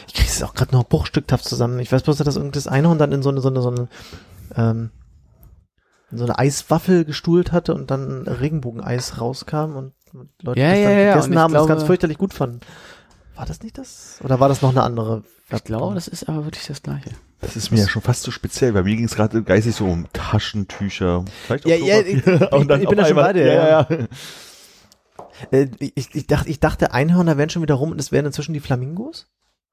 F: Ich kriege es auch gerade noch bruchstückhaft zusammen. Ich weiß bloß, dass das Einhorn dann in so eine, so eine, so eine, ähm, so eine Eiswaffel gestuhlt hatte und dann Regenbogeneis rauskam und Leute
E: Ja,
F: das
E: ja,
F: dann
E: ja, und
F: gegessen
E: ich
F: haben und das
E: glaube-
F: ganz fürchterlich gut fanden. War das nicht das? Oder war das noch eine andere?
E: Ich glaube, das ist aber wirklich das Gleiche.
D: Das ist mir ja schon fast zu speziell, weil mir ging es gerade geistig so um Taschentücher. Vielleicht auch
F: Ja, ja, ich-
D: Klopapier.
F: ich-
D: Und dann
F: ich bin da schon
D: einmal-
F: bei dir,
D: Ja, ja. ja.
F: Äh, ich, ich, dachte, ich dachte, Einhörner wären schon wieder rum und es wären inzwischen die Flamingos?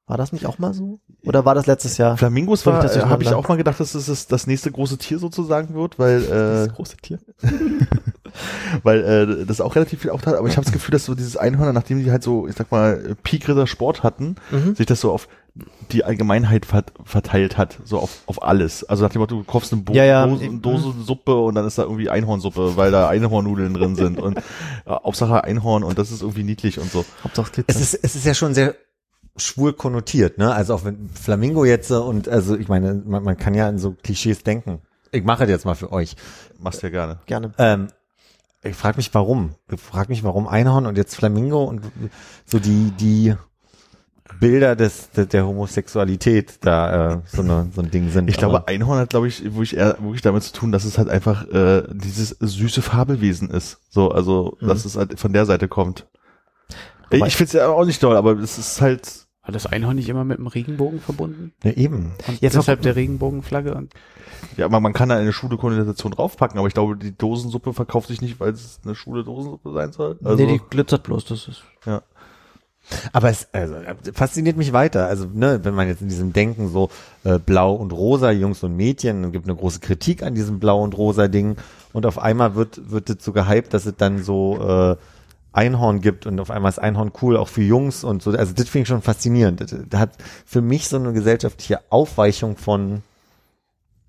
F: War das nicht auch mal so? Oder war das letztes Jahr?
D: Flamingos war,
F: das
D: äh, habe ich auch mal gedacht, dass es das, das nächste große Tier sozusagen wird, weil äh,
F: große Tier.
D: weil äh, das auch relativ viel aufteilt, aber ich habe das Gefühl, dass so dieses Einhörner, nachdem die halt so, ich sag mal, Peak-Ritter Sport hatten,
F: Mhm.
D: sich das so auf die Allgemeinheit vert verteilt hat, so auf, auf alles. Also nach dem Motto, du kaufst eine Bo
F: Ja, ja.
D: Dose, Dose Suppe und dann ist da irgendwie Einhornsuppe, weil da Einhornnudeln drin sind und äh, Hauptsache Einhorn und das ist irgendwie niedlich und so.
F: Hauptsache Glitzer.
B: Es ist, es ist ja schon sehr schwul konnotiert, ne? Also auch wenn Flamingo jetzt so und also ich meine, man, man kann ja in so Klischees denken. Ich mache das jetzt mal für euch.
D: Machst ja gerne.
F: Gerne.
B: Ähm, ich frage mich warum. Ich frage mich warum Einhorn und jetzt Flamingo und so die die Bilder des, der, der Homosexualität da äh, so, eine, so ein Ding sind.
D: Ich glaube,
B: Aber
D: Einhorn hat, glaube ich, wirklich eher wirklich damit zu tun, dass es halt einfach äh, dieses süße Fabelwesen ist. So, also, dass es halt von der Seite kommt.
F: Wobei-
D: ich finde es ja auch nicht toll, aber es ist halt.
E: War das Einhorn nicht immer mit dem Regenbogen verbunden?
B: ja, eben.
E: Und
F: Jetzt
E: deshalb der Regenbogenflagge? Und
D: Ja, man, man kann da eine schwule Konnotation draufpacken, aber ich glaube, die Dosensuppe verkauft sich nicht, weil es eine schwule Dosensuppe sein soll. Also,
F: nee, die glitzert bloß, das ist.
D: ja.
B: Aber es also, fasziniert mich weiter. Also, ne, wenn man jetzt in diesem Denken so äh, blau und rosa, Jungs und Mädchen, dann gibt eine große Kritik an diesem blau und rosa Ding und auf einmal wird wird es so gehypt, dass es dann so äh, Einhorn gibt und auf einmal ist Einhorn cool, auch für Jungs und so. Also das finde ich schon faszinierend. Das, das hat für mich so eine gesellschaftliche Aufweichung von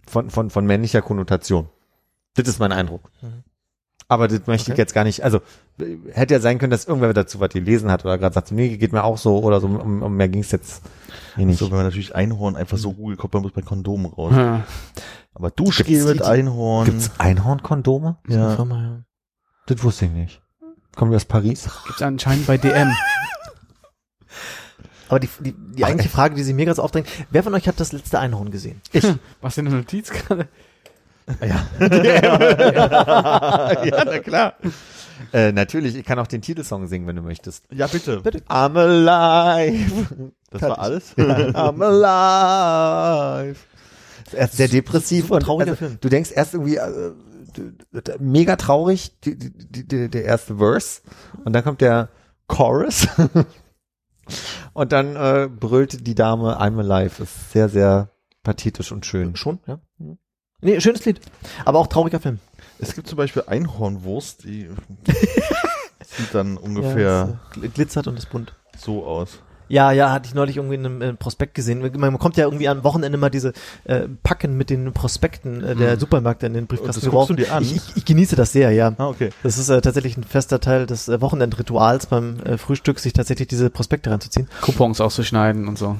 B: von von von männlicher Konnotation. Das ist mein Eindruck. Aber das möchte ich
F: Okay.
B: jetzt gar nicht, also hätte ja sein können, dass irgendwer dazu was gelesen hat oder gerade sagt, nee, geht mir auch so oder so, um, um mehr ging es jetzt hier nicht.
D: So, wenn man natürlich Einhorn einfach so google, kommt man muss bei Kondomen raus.
E: Ja.
D: Aber Duschgel
B: Gibt's
D: mit Einhorn.
B: Gibt's Einhornkondome?
F: Ja.
D: ja.
F: Firma, ja.
B: Das wusste ich nicht. Kommen wir aus Paris?
E: Gibt's anscheinend bei DM.
F: Aber die, die, die eigentliche Frage, die sich mir gerade so aufdrängt, wer von euch hat das letzte Einhorn gesehen?
E: Was in der Notiz gerade?
B: ja, na klar. Äh, natürlich, ich kann auch den Titelsong singen, wenn du möchtest.
D: ja, bitte.
B: I'm alive.
D: Das war alles?
B: I'm alive. Ist Erst sehr depressiv
F: super
B: und
F: trauriger
B: also,
F: Film.
B: du denkst erst irgendwie äh, d- mega traurig, die, die, die, der erste Verse und dann kommt der Chorus und dann äh, brüllt die Dame I'm alive. Ist sehr, sehr pathetisch und schön.
F: Schon, ja. Nee, schönes Lied. Aber auch trauriger Film.
D: Es gibt zum Beispiel Einhornwurst, die sieht dann
F: Ja,
D: ungefähr
F: es, äh, glitzert und ist bunt.
D: so aus.
F: Ja, ja, hatte ich neulich irgendwie in einem äh, Prospekt gesehen. Man bekommt ja irgendwie am Wochenende mal diese äh, Packen mit den Prospekten äh, der
D: Hm.
F: Supermärkte in den
D: Und
F: Briefkasten
D: das guckst du
F: geworfen.
D: dir an?
F: Ich, ich, ich genieße das sehr, ja.
D: Ah, okay.
F: Das ist äh, tatsächlich ein fester Teil des äh, Wochenendrituals beim äh, Frühstück, sich tatsächlich diese Prospekte reinzuziehen.
E: Coupons auszuschneiden und so.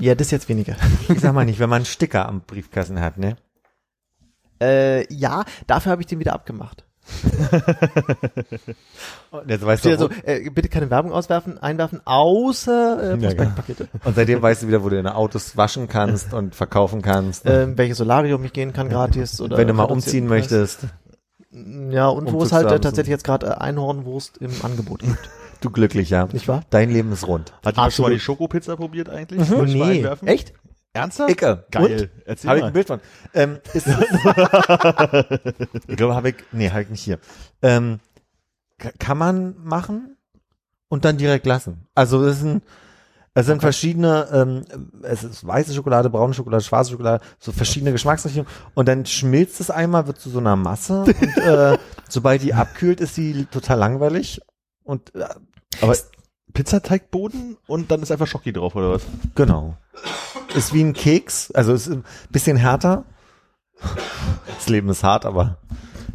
F: Ja, das jetzt weniger.
B: Ich sag mal nicht, wenn man einen Sticker am Briefkasten hat, ne?
F: Äh, ja, dafür habe ich den wieder abgemacht.
B: Jetzt weißt du,
F: so, äh, bitte keine Werbung auswerfen, einwerfen, außer äh,
B: Ja, genau.
F: Prospektpakete.
B: und seitdem weißt du wieder, wo du deine Autos waschen kannst und verkaufen kannst.
F: Ähm, welches Solarium ich gehen kann gratis oder
B: wenn du mal umziehen möchtest.
F: Ja, und wo es halt äh, tatsächlich jetzt gerade äh, Einhornwurst im Angebot gibt.
B: Du glücklicher.
F: Nicht wahr?
B: Dein Leben ist rund.
D: Hat jemand schon mal die Schokopizza probiert eigentlich? Mal
F: nee. Echt?
D: Ernsthaft?
B: Icke.
D: Geil. Erzähl
B: Habe ich ein Bild von. Ähm, ist ich glaube, habe ich, nee, habe ich nicht hier. Ähm, ka- kann man machen und dann direkt lassen. Also es sind, es sind verschiedene, ähm, es ist weiße Schokolade, braune Schokolade, schwarze Schokolade, so verschiedene Geschmacksrichtungen und dann schmilzt es einmal, wird zu so einer Masse und äh, sobald die abkühlt, ist sie total langweilig und äh,
D: Aber Pizzateigboden und dann ist einfach Schoki drauf, oder was?
B: Genau. Ist wie ein Keks, also ist ein bisschen härter. Das Leben ist hart, aber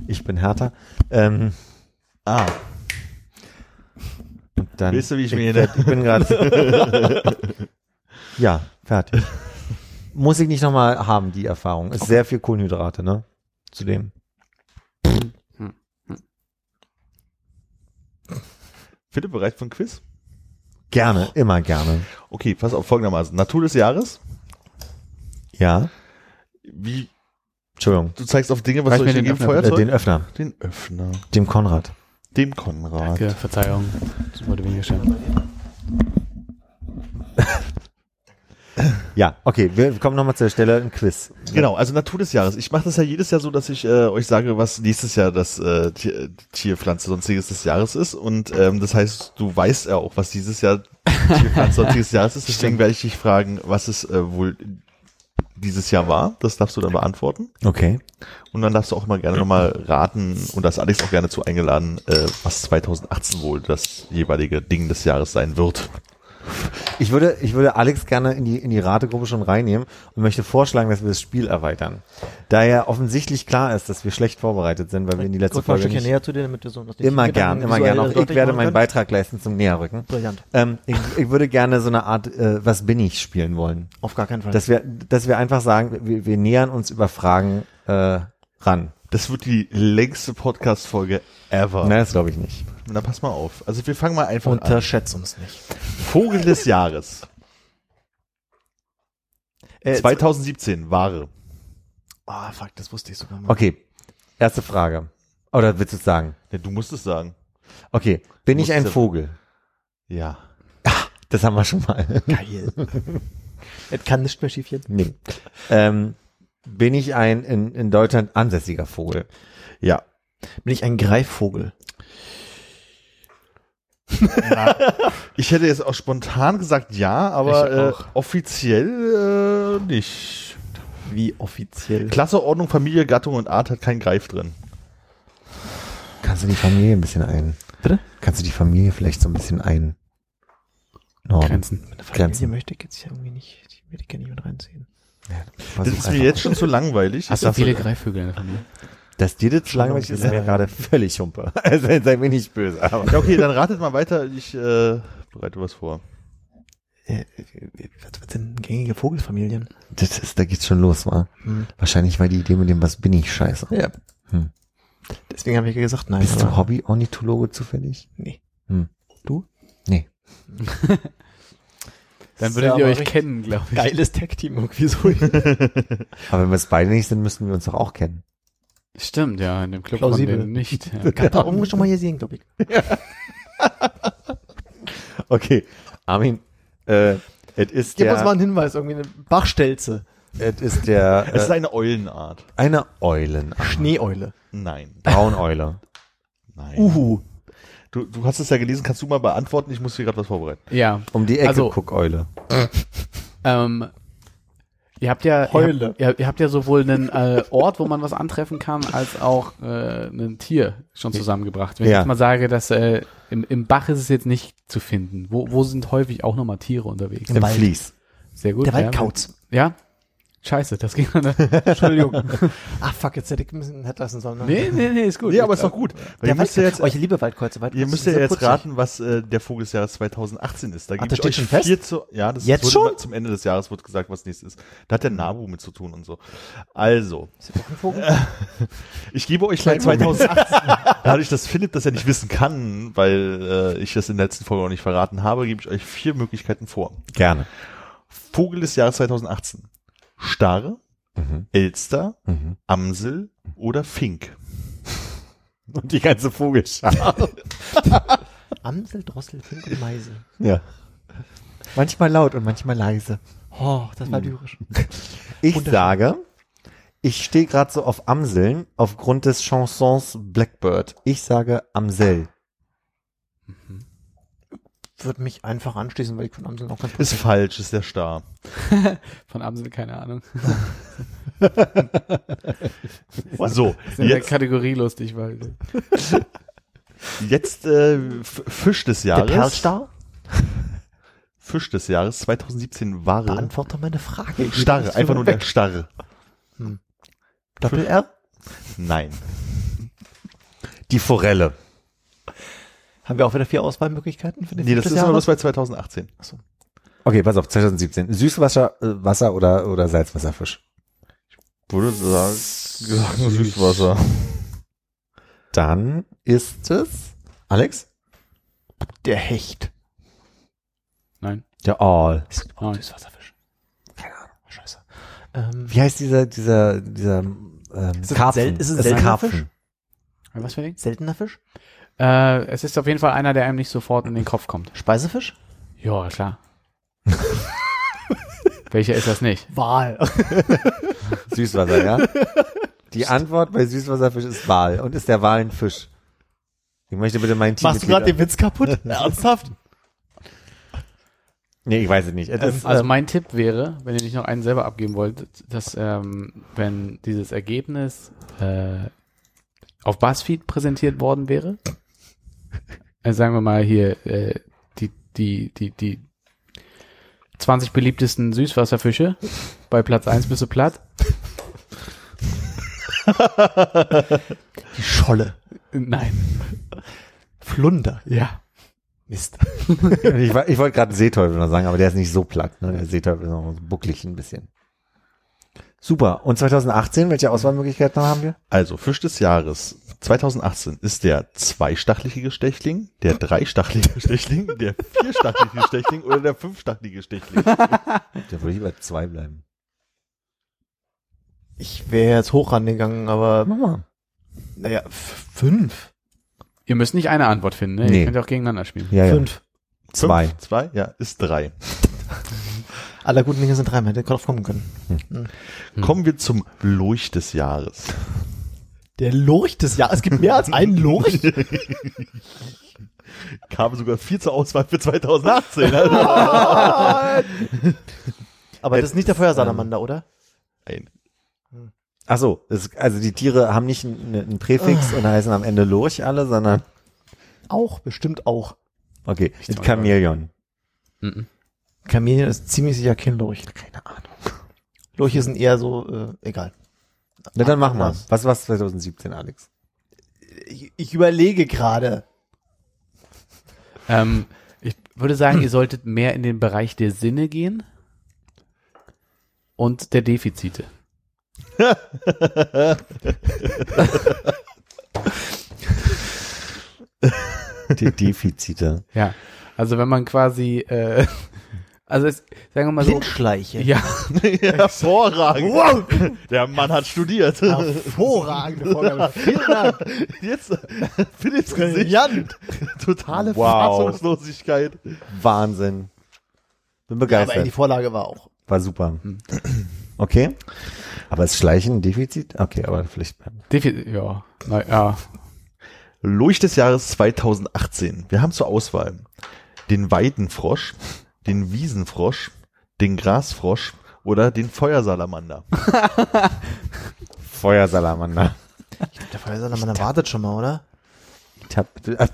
B: ich bin härter. Ähm,
D: Ah.
B: und dann,
D: Weißt du, wie ich
B: ich,
D: meine?
B: ich bin gerade. ja, fertig. Muss ich nicht nochmal haben, die Erfahrung. Ist sehr viel Kohlenhydrate, ne? Zudem.
D: Philipp, bereit für ein Quiz?
B: Gerne, immer gerne.
D: Okay, pass auf, folgendermaßen. Natur des Jahres.
B: Ja.
D: Wie,
B: Entschuldigung.
D: du zeigst auf Dinge, was
E: Reicht
D: soll ich
E: mir
D: dir
E: den
D: geben?
E: Öffner,
D: Feuerzeug?
B: den Öffner.
D: Den Öffner.
B: Dem Konrad.
D: Dem Konrad.
E: Danke, Verzeihung. Das wurde weniger schön.
B: Ja, okay, wir kommen nochmal zur Stelle, ein Quiz.
D: Genau, also Natur des Jahres. Ich mache das ja jedes Jahr so, dass ich äh, euch sage, was nächstes Jahr das äh, Tier, Tier, Pflanze, sonstiges des Jahres ist. Und ähm, das heißt, du weißt ja auch, was dieses Jahr Tier, Pflanze, sonstiges des Jahres ist. Deswegen werde ich dich fragen, was es äh, wohl dieses Jahr war. Das darfst du dann beantworten.
B: Okay.
D: Und dann darfst du auch mal gerne nochmal raten, und da ist Alex auch gerne zu eingeladen, äh, was 2018 wohl das jeweilige Ding des Jahres sein wird.
B: Ich würde, ich würde Alex gerne in die, in die Rategruppe schon reinnehmen und möchte vorschlagen, dass wir das Spiel erweitern. Da ja offensichtlich klar ist, dass wir schlecht vorbereitet sind, weil wir in die letzte
F: ein
B: Folge nicht,
F: näher zu dir, damit wir so das
B: immer
F: nicht
B: gern, immer gern. Auch ich werde meinen Beitrag leisten zum Näherrücken.
F: Brillant.
B: Ähm, ich, ich würde gerne so eine Art, äh, was bin ich spielen wollen.
F: Auf gar keinen Fall.
B: Dass wir, dass wir einfach sagen, wir, wir nähern uns über Fragen äh, ran.
D: Das wird die längste Podcast-Folge ever.
B: Nein, das glaube ich nicht.
D: Na, pass mal auf. Also wir fangen mal einfach an.
F: Unterschätzt uns nicht.
D: Vogel des Jahres.
F: Äh,
D: 2017, Ware.
F: Ah, fuck, das wusste ich sogar mal.
B: Okay, erste Frage. Oder willst du es sagen?
D: Ja, du musst es sagen.
B: Okay, bin ich ein Vogel?
D: Ja.
B: Das haben wir schon mal.
F: Geil. Es kann nicht mehr schiefgehen.
B: Nee. Ähm, bin ich ein in, in Deutschland ansässiger Vogel?
D: Ja.
F: Bin ich ein Greifvogel?
D: Ich hätte jetzt auch spontan gesagt ja, aber
E: Ich
D: äh,
E: auch.
D: offiziell äh, nicht.
F: Wie offiziell?
D: Klasse, Ordnung, Familie, Gattung und Art hat kein Greif drin.
B: Kannst du die Familie ein bisschen ein?
F: Bitte?
B: Kannst du die Familie vielleicht so ein bisschen ein? Norden.
E: Grenzen.
F: Eine Familie
B: Grenzen.
F: möchte ich jetzt ja irgendwie nicht, die würde ich gerne nicht mit reinziehen.
D: Das ist mir jetzt schon zu langweilig.
E: Hast
D: Ich
E: du viele Greifvögel in der Familie?
B: Dass dir das langweilig ist, ist mir gerade völlig humpe. Also sei mir nicht böse, aber.
D: Ja, okay, dann ratet mal weiter. Ich äh, bereite was vor.
F: Äh, was, was sind gängige Vogelfamilien?
B: Das ist, da geht's schon los, wa?
F: Hm.
B: Wahrscheinlich war die Idee mit dem, was bin ich, scheiße.
F: Ja.
B: Hm.
F: Deswegen habe ich ja gesagt, nein.
B: Bist
F: aber-
B: du Hobby-Ornithologe zufällig?
F: Nee.
B: Hm.
F: Du?
B: Nee.
E: Dann würdet ihr euch kennen, glaube ich.
F: Geiles Tag-Team irgendwie so.
B: Aber wenn wir es beide nicht sind, müssten wir uns doch auch kennen.
E: Stimmt, ja, in dem Club
F: Plausibel.
E: von denen nicht. Ja.
F: Kann da schon mal hier sehen, glaube ich.
B: Okay, Armin, äh, es ist
F: Gib uns mal
B: der,
F: einen Hinweis, irgendwie eine Bachstelze.
B: es ist der,
D: Es ist
B: äh,
D: eine Eulenart.
B: eine Eulen,
F: Schneeeule.
D: Nein.
B: Brauneule.
D: Nein.
F: Uhu.
D: Du, du hast es ja gelesen, kannst du mal beantworten? Ich muss hier gerade was vorbereiten.
E: ja.
B: Um die Ecke
E: Also-
B: Guckeule.
E: Ähm, ihr habt ja, ihr
F: Heule.
E: habt, ihr, ihr habt ja sowohl einen äh, Ort, wo man was antreffen kann, als auch äh, ein Tier schon zusammengebracht. Wenn
B: Ja.
E: ich jetzt mal sage, dass äh, im, im Bach ist es jetzt nicht zu finden. Wo, wo sind häufig auch nochmal Tiere unterwegs?
B: Im
F: Wald.
B: Fließ.
E: Sehr gut.
F: Der
E: ja.
F: Waldkauz.
E: Ja, Scheiße, das ging. Entschuldigung.
F: Ah, fuck, jetzt hätte ich ein bisschen hätte lassen sollen. Ne?
E: nee, nee, nee, ist gut.
D: Nee, aber ist doch gut. Weil ihr
F: Der
D: müsst ja jetzt,
F: oh, ich liebe Waldkreuze. Waldkreuze
D: ihr müsst ja jetzt
F: putzig.
D: raten, was äh, der Vogel des Jahres 2018 ist. Da
F: Ach,
D: gebe
F: das
D: ich
F: steht
D: euch
F: schon fest?
D: vier zu, ja, das
F: Jetzt schon?
D: zum Ende des Jahres wird gesagt, was nächstes ist. Da hat der Nabu mit zu tun und so. Also,
F: Ist auch ein Vogel?
D: ich gebe euch gleich 2018. Dadurch, dass Philipp das ja nicht wissen kann, weil äh, ich das in der letzten Folge noch nicht verraten habe, gebe ich euch vier Möglichkeiten vor.
B: Gerne.
D: Vogel des Jahres 2018. Stare,
B: Mhm.
D: Elster,
B: Mhm.
D: Amsel oder Fink.
B: Und die ganze Vogelschar.
F: Amsel, Drossel, Fink und Meise.
B: ja. Manchmal laut und manchmal leise.
F: Oh, das war lyrisch.
B: Ich sage, ich stehe gerade so auf Amseln aufgrund des Chansons Blackbird. Ich sage Amsel.
F: Würde mich einfach anschließen, weil ich von Amsel auch ganz
D: Ist falsch, ist der Star.
E: Von Amsel, keine Ahnung.
D: So,
E: Ist in der
D: jetzt,
E: Kategorie lustig, weil.
D: jetzt äh, Fisch des
F: Der
D: Jahres.
F: Perlstar?
D: Fisch des Jahres 2017 war
F: Beantworte meine Frage. Ich
D: Starre, einfach nur der
F: weg.
D: Starre.
F: Doppel R?
D: Nein.
B: Die Forelle.
F: Haben wir auch wieder vier Auswahlmöglichkeiten für den
D: Nee, das ist
F: Jahres?
D: bloß bei 2018.
B: Okay, pass auf, 2017. Süßwasser, äh, Wasser oder, oder Salzwasserfisch.
D: Würde sagen, sagen Süßwasser.
B: Dann ist es, Alex?
F: Der Hecht.
E: Nein.
B: Der Aal.
E: Nein.
F: Süßwasserfisch. Keine Ahnung. Scheiße. Ähm,
B: Wie heißt dieser, dieser, dieser, ähm,
F: es ein Sel- ist es ein seltener
B: Karpfen.
F: Fisch?
E: Was für ein Ding?
F: seltener Fisch?
E: Äh, es ist auf jeden Fall einer, der einem nicht sofort in den Kopf kommt.
F: Speisefisch?
E: Ja, klar. Welcher ist das nicht?
F: Wal.
B: Süßwasser, ja? Die Antwort bei Süßwasserfisch ist Wal. Und ist der Wal ein Fisch? Ich möchte bitte mein Team.
F: Machst du gerade den Witz kaputt? Ernsthaft?
B: Nee, ich weiß es nicht. Es ist,
E: Also
F: Ähm,
E: mein Tipp wäre, wenn ihr nicht noch einen selber abgeben wollt, dass ähm, wenn dieses Ergebnis äh, auf BuzzFeed präsentiert worden wäre, also sagen wir mal hier äh, die die die die 20 beliebtesten Süßwasserfische bei Platz 1 bist du platt.
F: Die Scholle.
E: Nein.
F: Flunder.
E: Ja.
F: Mist.
B: ich, ich wollte gerade Seeteufel noch sagen, aber der ist nicht so platt. Ne? Der Seeteufel ist noch so bucklig ein bisschen. Super. Und 2018, welche Auswahlmöglichkeiten haben wir?
D: Also, Fisch des Jahres 2018 ist der zweistachlige Stechling, der dreistachlige Stechling, der vierstachlige Stechling oder der fünfstachlige Stechling.
B: Da würde ich bei zwei bleiben.
F: Ich wäre jetzt hoch rangegangen, aber
B: Mach mal.
F: naja, fünf.
E: Ihr müsst nicht eine Antwort finden, ne?
B: Nee.
E: Ihr könnt ja auch gegeneinander spielen.
B: Ja, ja.
F: Fünf.
B: Zwei.
D: Fünf, zwei, ja, ist drei.
F: Aller guten Dinge sind drei, man hätte drauf kommen können.
D: Kommen wir zum Lurch des Jahres.
F: Der Lurch des Jahres. Es gibt mehr als einen Lurch.
D: Kam sogar viel zur Auswahl für 2018. Also,
F: Aber das ist nicht der Feuersalamander, oder?
D: Nein.
B: Ach so, es, also die Tiere haben nicht einen, einen Präfix und heißen am Ende Lurch alle, sondern
F: Auch, bestimmt auch.
B: okay,
E: Ich trau-
B: Chamäleon.
E: Mhm.
F: Chameleon ist ziemlich sicher kein Lurch. Keine Ahnung. Lurche sind eher so, äh, egal.
B: Na dann machen wir.
F: Was?
B: Was war's 2017, Alex?
F: Ich, ich überlege gerade.
E: Ähm, ich würde sagen, ihr solltet mehr in den Bereich der Sinne gehen und der Defizite.
B: Die Defizite.
E: Ja. Also wenn man quasi, äh, also es, sagen wir mal so,
F: Blindschleiche.
E: ja,
D: Hervorragend. Wow. Der Mann hat studiert.
F: Hervorragende Vorgabe. Vielen Dank.
D: Jetzt Philipps Gesicht.
F: Brillant.
D: Totale
B: Wow.
D: Fassungslosigkeit.
B: Wahnsinn. Bin
F: Aber ey,
B: begeistert.
F: die Vorlage war auch.
B: War super. Okay. Aber ist Schleichen ein Defizit? Okay, aber vielleicht.
E: Defizit, ja, na, ja,
D: Lurch des Jahres 2018. Wir haben zur Auswahl den Weidenfrosch, den Wiesenfrosch, den Grasfrosch oder den Feuersalamander.
B: Feuersalamander.
F: Der Feuersalamander wartet schon mal, oder?
B: Ich hab, äh,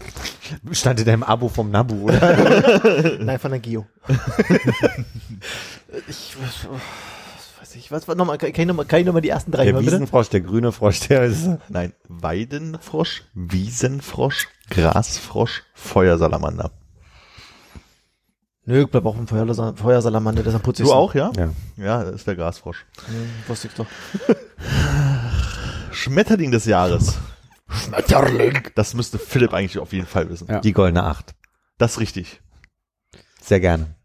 B: stand in deinem Abo vom Nabu, oder?
F: Nein, von der Geo. ich, weiß ich, was war nochmal, kann ich nochmal, kann ich noch mal die ersten drei
B: Der
F: hören, bitte?
B: Wiesenfrosch, der grüne Frosch, der ist.
D: Nein, Weidenfrosch, Wiesenfrosch, Grasfrosch, Feuersalamander.
F: Nö, ich bleib auch im Feuersal Feuersalamander, das ist am
D: Du
F: putzigsten.
D: auch, ja?
B: Ja.
D: Ja, das ist der Grasfrosch.
F: Hm, wusste ich doch.
D: Schmetterling des Jahres.
F: Schmetterling.
D: Das müsste Philipp eigentlich auf jeden Fall wissen.
E: Ja.
B: Die goldene Acht.
D: Das ist richtig.
B: Sehr gerne.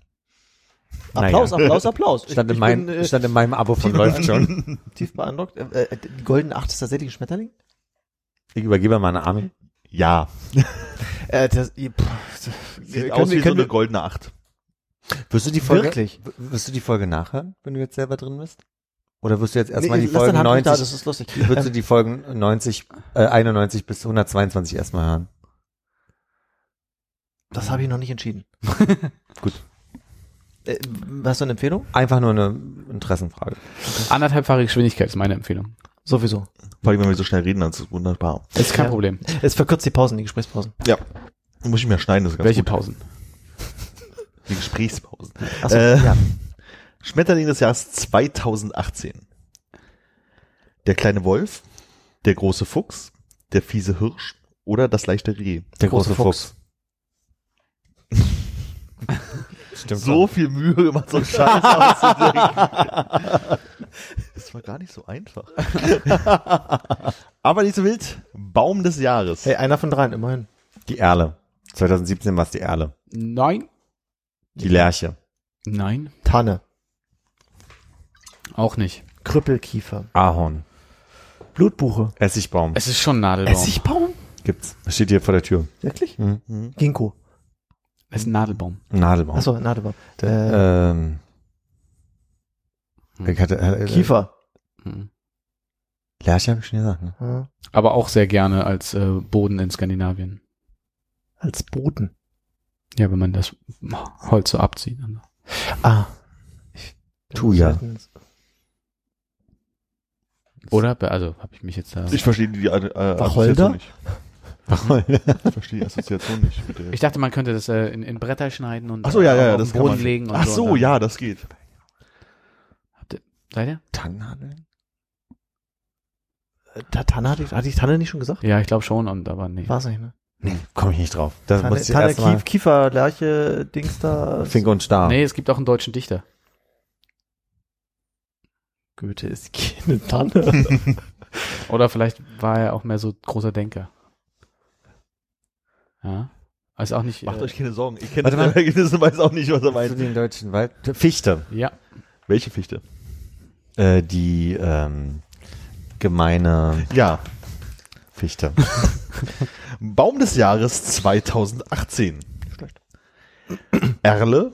F: Applaus,
B: Naja.
F: Applaus, Applaus. Ich-
B: Stand in,
F: ich
B: meinem,
F: bin, äh,
B: stand in meinem Abo von läuft schon.
F: tief beeindruckt. Äh, äh, die goldene Acht ist tatsächlich ein Schmetterling?
B: Ich übergebe mal eine Armin.
D: Ja.
F: Äh, das, ihr- pff,
D: Sieht
F: können
D: aus wie so
F: können
D: eine
F: wir-
D: goldene Acht.
B: Wirst du die Folge,
F: Wirklich?
B: wirst du die Folge nachhören, wenn du jetzt selber drin bist? Oder wirst du jetzt
F: Nee,
B: erstmal die
F: lass deine
B: Folgen
F: Hand nicht
B: 90,
F: da, das ist lustig.
B: wirst du die Folgen 90, äh, 91 bis 122 erstmal hören?
F: Das habe ich noch nicht entschieden.
B: Gut.
F: Äh, hast du eine Empfehlung?
B: Einfach nur eine Interessenfrage.
E: Anderthalbfache Geschwindigkeit ist meine Empfehlung.
F: Sowieso.
D: Vor allem, wenn wir so schnell reden, dann ist es wunderbar.
E: Ist kein
F: Ja.
E: Problem.
F: Es verkürzt die Pausen, die Gesprächspausen.
D: Ja. Muss ich mir schneiden, das ist ganz
E: Welche
D: gut.
E: Pausen?
D: Die Gesprächspausen.
F: Achso,
D: Äh,
F: ja.
D: Schmetterling des Jahres 2018. Der kleine Wolf, der große Fuchs, der fiese Hirsch oder das leichte Reh.
B: Der
F: Große
B: große Fuchs. Stimmt.
D: So viel Mühe gemacht, so einen Scheiß auszudenken. Das war gar nicht so einfach. Aber nicht so wild. Baum des Jahres.
F: Hey, einer von dreien, immerhin.
B: Die Erle. 2017 war es die Erle.
E: Nein.
B: Die Lerche.
E: Nein.
F: Tanne.
E: Auch nicht.
F: Krüppelkiefer.
B: Ahorn.
F: Blutbuche.
B: Essigbaum.
E: Es ist schon Nadelbaum.
F: Essigbaum?
B: Gibt's. Das steht hier vor der Tür.
F: Wirklich?
B: Mhm.
F: Ginkgo.
E: Es ist ein Nadelbaum.
B: Nadelbaum.
F: Achso, Nadelbaum. Äh,
B: Ähm, ich hatte, äh,
F: Kiefer.
E: Hm.
B: Lerche habe ich schon gesagt. Ne?
F: Ja.
E: Aber auch sehr gerne als äh, Boden in Skandinavien.
F: Als Boden.
E: Ja, wenn man das Holz so abzieht. dann.
F: Ah.
B: Thuja.
E: Oder? Be- Also habe ich mich jetzt da.
D: Ich verstehe die äh,
F: Wacholder?
D: Assoziation nicht. Ich verstehe die Assoziation nicht. Mit der
E: Ich dachte, man könnte das äh, in, in Bretter schneiden und
D: Ach so, ja, ja,
E: auf
D: das
E: den
D: kann
E: Boden
D: man.
E: legen und
D: Ach
E: so.
D: so, ja, das geht.
E: Seid ihr?
B: Tannennadeln?
F: Da, Tanne hatte ich, hatte ich Tanne nicht schon gesagt?
E: Ja, ich glaube schon, und aber nee.
F: War's nicht, ne?
B: Nee, komme ich nicht drauf. Das muss ich mal
F: Kief, Kiefer, Lerche, Dings da.
B: Fink und Star.
E: Nee, es gibt auch einen deutschen Dichter.
F: Goethe ist keine Tanne.
E: Oder vielleicht war er auch mehr so großer Denker. Ja. Also auch nicht.
D: Macht
E: äh,
D: euch keine Sorgen. Ich kenne das Ergebnis und weiß auch nicht, was er
B: Zu
D: meint.
B: den deutschen Wald. Fichte.
E: Ja.
D: Welche Fichte?
B: Äh, die ähm, gemeine
D: Ja.
B: Fichte.
D: Baum des Jahres 2018.
F: Schlecht.
D: Erle,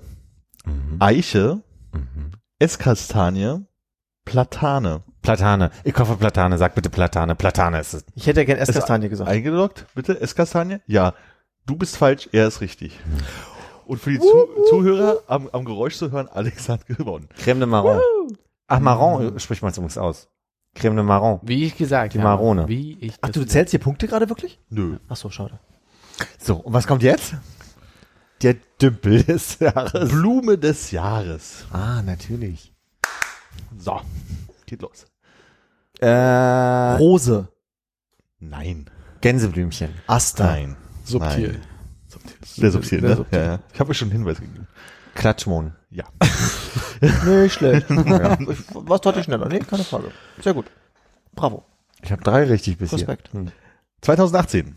B: Mhm.
D: Eiche,
B: Mhm.
D: Esskastanie, Platane.
B: Platane. Ich hoffe Platane. Sag bitte Platane. Platane ist es.
F: Ich hätte ja gern Esskastanie gesagt.
D: Eingeloggt, bitte? Esskastanie? Ja. Du bist falsch, er ist richtig. Und für die Zu Zuhörer am, am Geräusch zu hören, Alex hat gewonnen.
B: Creme de Marron. Ach, Marron spricht man es übrigens aus. Creme de Marron.
E: Wie ich gesagt
B: Die
E: habe.
B: Marone.
E: Wie ich
F: Ach,
E: das
F: du zählst hier Punkte gerade wirklich?
D: Nö.
F: Ach so, schade.
B: So, und was kommt jetzt? Der Dümpel des Jahres.
D: Blume des Jahres.
B: Ah, natürlich.
D: So, geht los.
B: Äh,
F: Rose.
D: Nein.
B: Gänseblümchen.
F: Aster.
D: Nein.
E: subtil.
D: Nein. Sehr subtil,
E: Sehr
D: ne?
E: subtil.
D: Ja, ja. Ich habe euch schon einen Hinweis gegeben.
B: Klatschmohn.
D: Ja.
F: Nicht schlecht. Was deutlich schneller? Nee, keine Frage. Sehr gut. Bravo.
B: Ich habe drei richtig bis
F: Respekt.
B: hier. Hm.
D: 2018.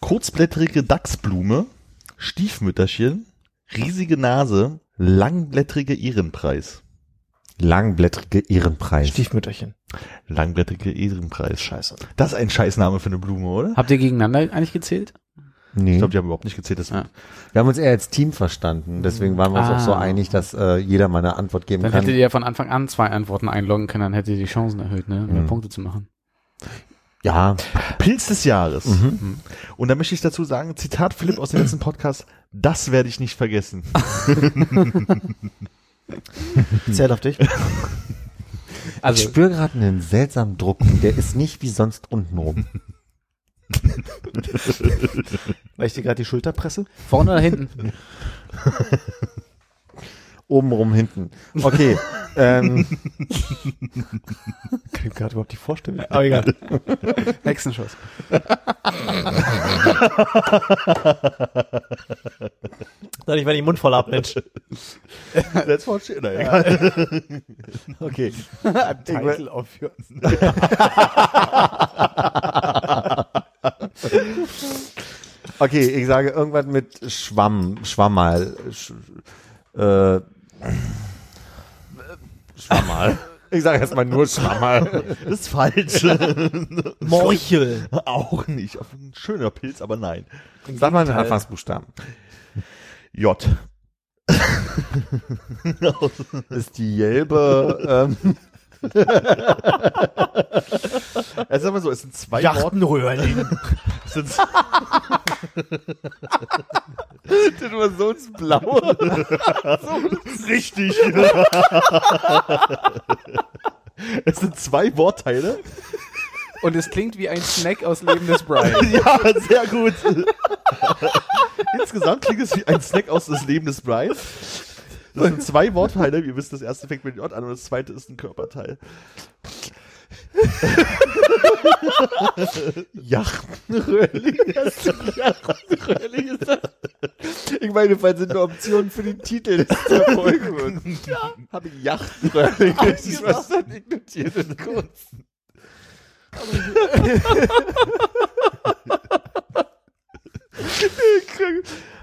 D: Kurzblättrige Dachsblume, Stiefmütterchen, riesige Nase, langblättrige Ehrenpreis.
B: Langblättrige Ehrenpreis.
F: Stiefmütterchen.
D: Langblättrige Ehrenpreis.
F: Scheiße.
D: Das ist ein Scheißname für eine Blume, oder?
E: Habt ihr gegeneinander eigentlich gezählt?
B: Nee.
D: Ich glaube, die haben überhaupt nicht gezählt. Das
E: Ja.
B: wir haben uns eher als Team verstanden. Deswegen waren wir uns
E: Ah.
B: auch so einig, dass äh, jeder mal eine Antwort geben
E: Dann
B: kann.
E: hättet ihr ja von Anfang an zwei Antworten einloggen können, dann hättet ihr die Chancen erhöht, ne, mehr
B: Mhm.
E: Punkte zu machen.
B: ja.
D: Pilz des Jahres.
B: Mhm.
D: Und da möchte ich dazu sagen, Zitat Philipp aus dem letzten Podcast, das werde ich nicht vergessen.
F: Zählt auf dich.
B: ich
E: Also,
B: spüre gerade einen seltsamen Druck. Der ist nicht wie sonst untenrum.
F: Weil ich dir gerade die Schulter presse.
E: vorne oder hinten?
B: obenrum hinten. Okay. ähm,
F: Kann ich gerade überhaupt die Vorstellung.
E: Aber egal. Hexenschuss.
F: Dann ich, wenn ich den Mund voll hab, Mensch.
D: That's what shit. Na, egal.
B: okay.
E: Titel aufführen.
B: Okay, ich sage irgendwas mit Schwamm, Schwammal. Sch, äh, Schwammal. Ich sage erstmal nur Schwammal.
D: Das ist falsch.
F: Morchel.
D: Auch nicht. Auf ein schöner Pilz, aber nein.
B: Sag mal einen Anfangsbuchstaben.
D: J.
B: Ist die gelbe, ähm,
D: Also sag mal so, es sind zwei Worte.
F: Jachtenröhrling.
D: Es sind,
B: das war so ins Blaue.
D: richtig. es sind zwei Wortteile.
E: Und es klingt wie ein Snack aus Leben des Brian.
D: Ja, sehr gut. Insgesamt klingt es wie ein Snack aus das Leben des Brian. Das sind zwei Wortteile. Ihr wisst, das erste fängt mit J an und das zweite ist ein Körperteil.
B: Jachtenröhrling. Jachtenröhrling ist das. Ich meine, falls es eine Option für den Titel der Folge wird. Ja. Habe ich Jachtenröhrling. Ich was dann ich notiert in kurz.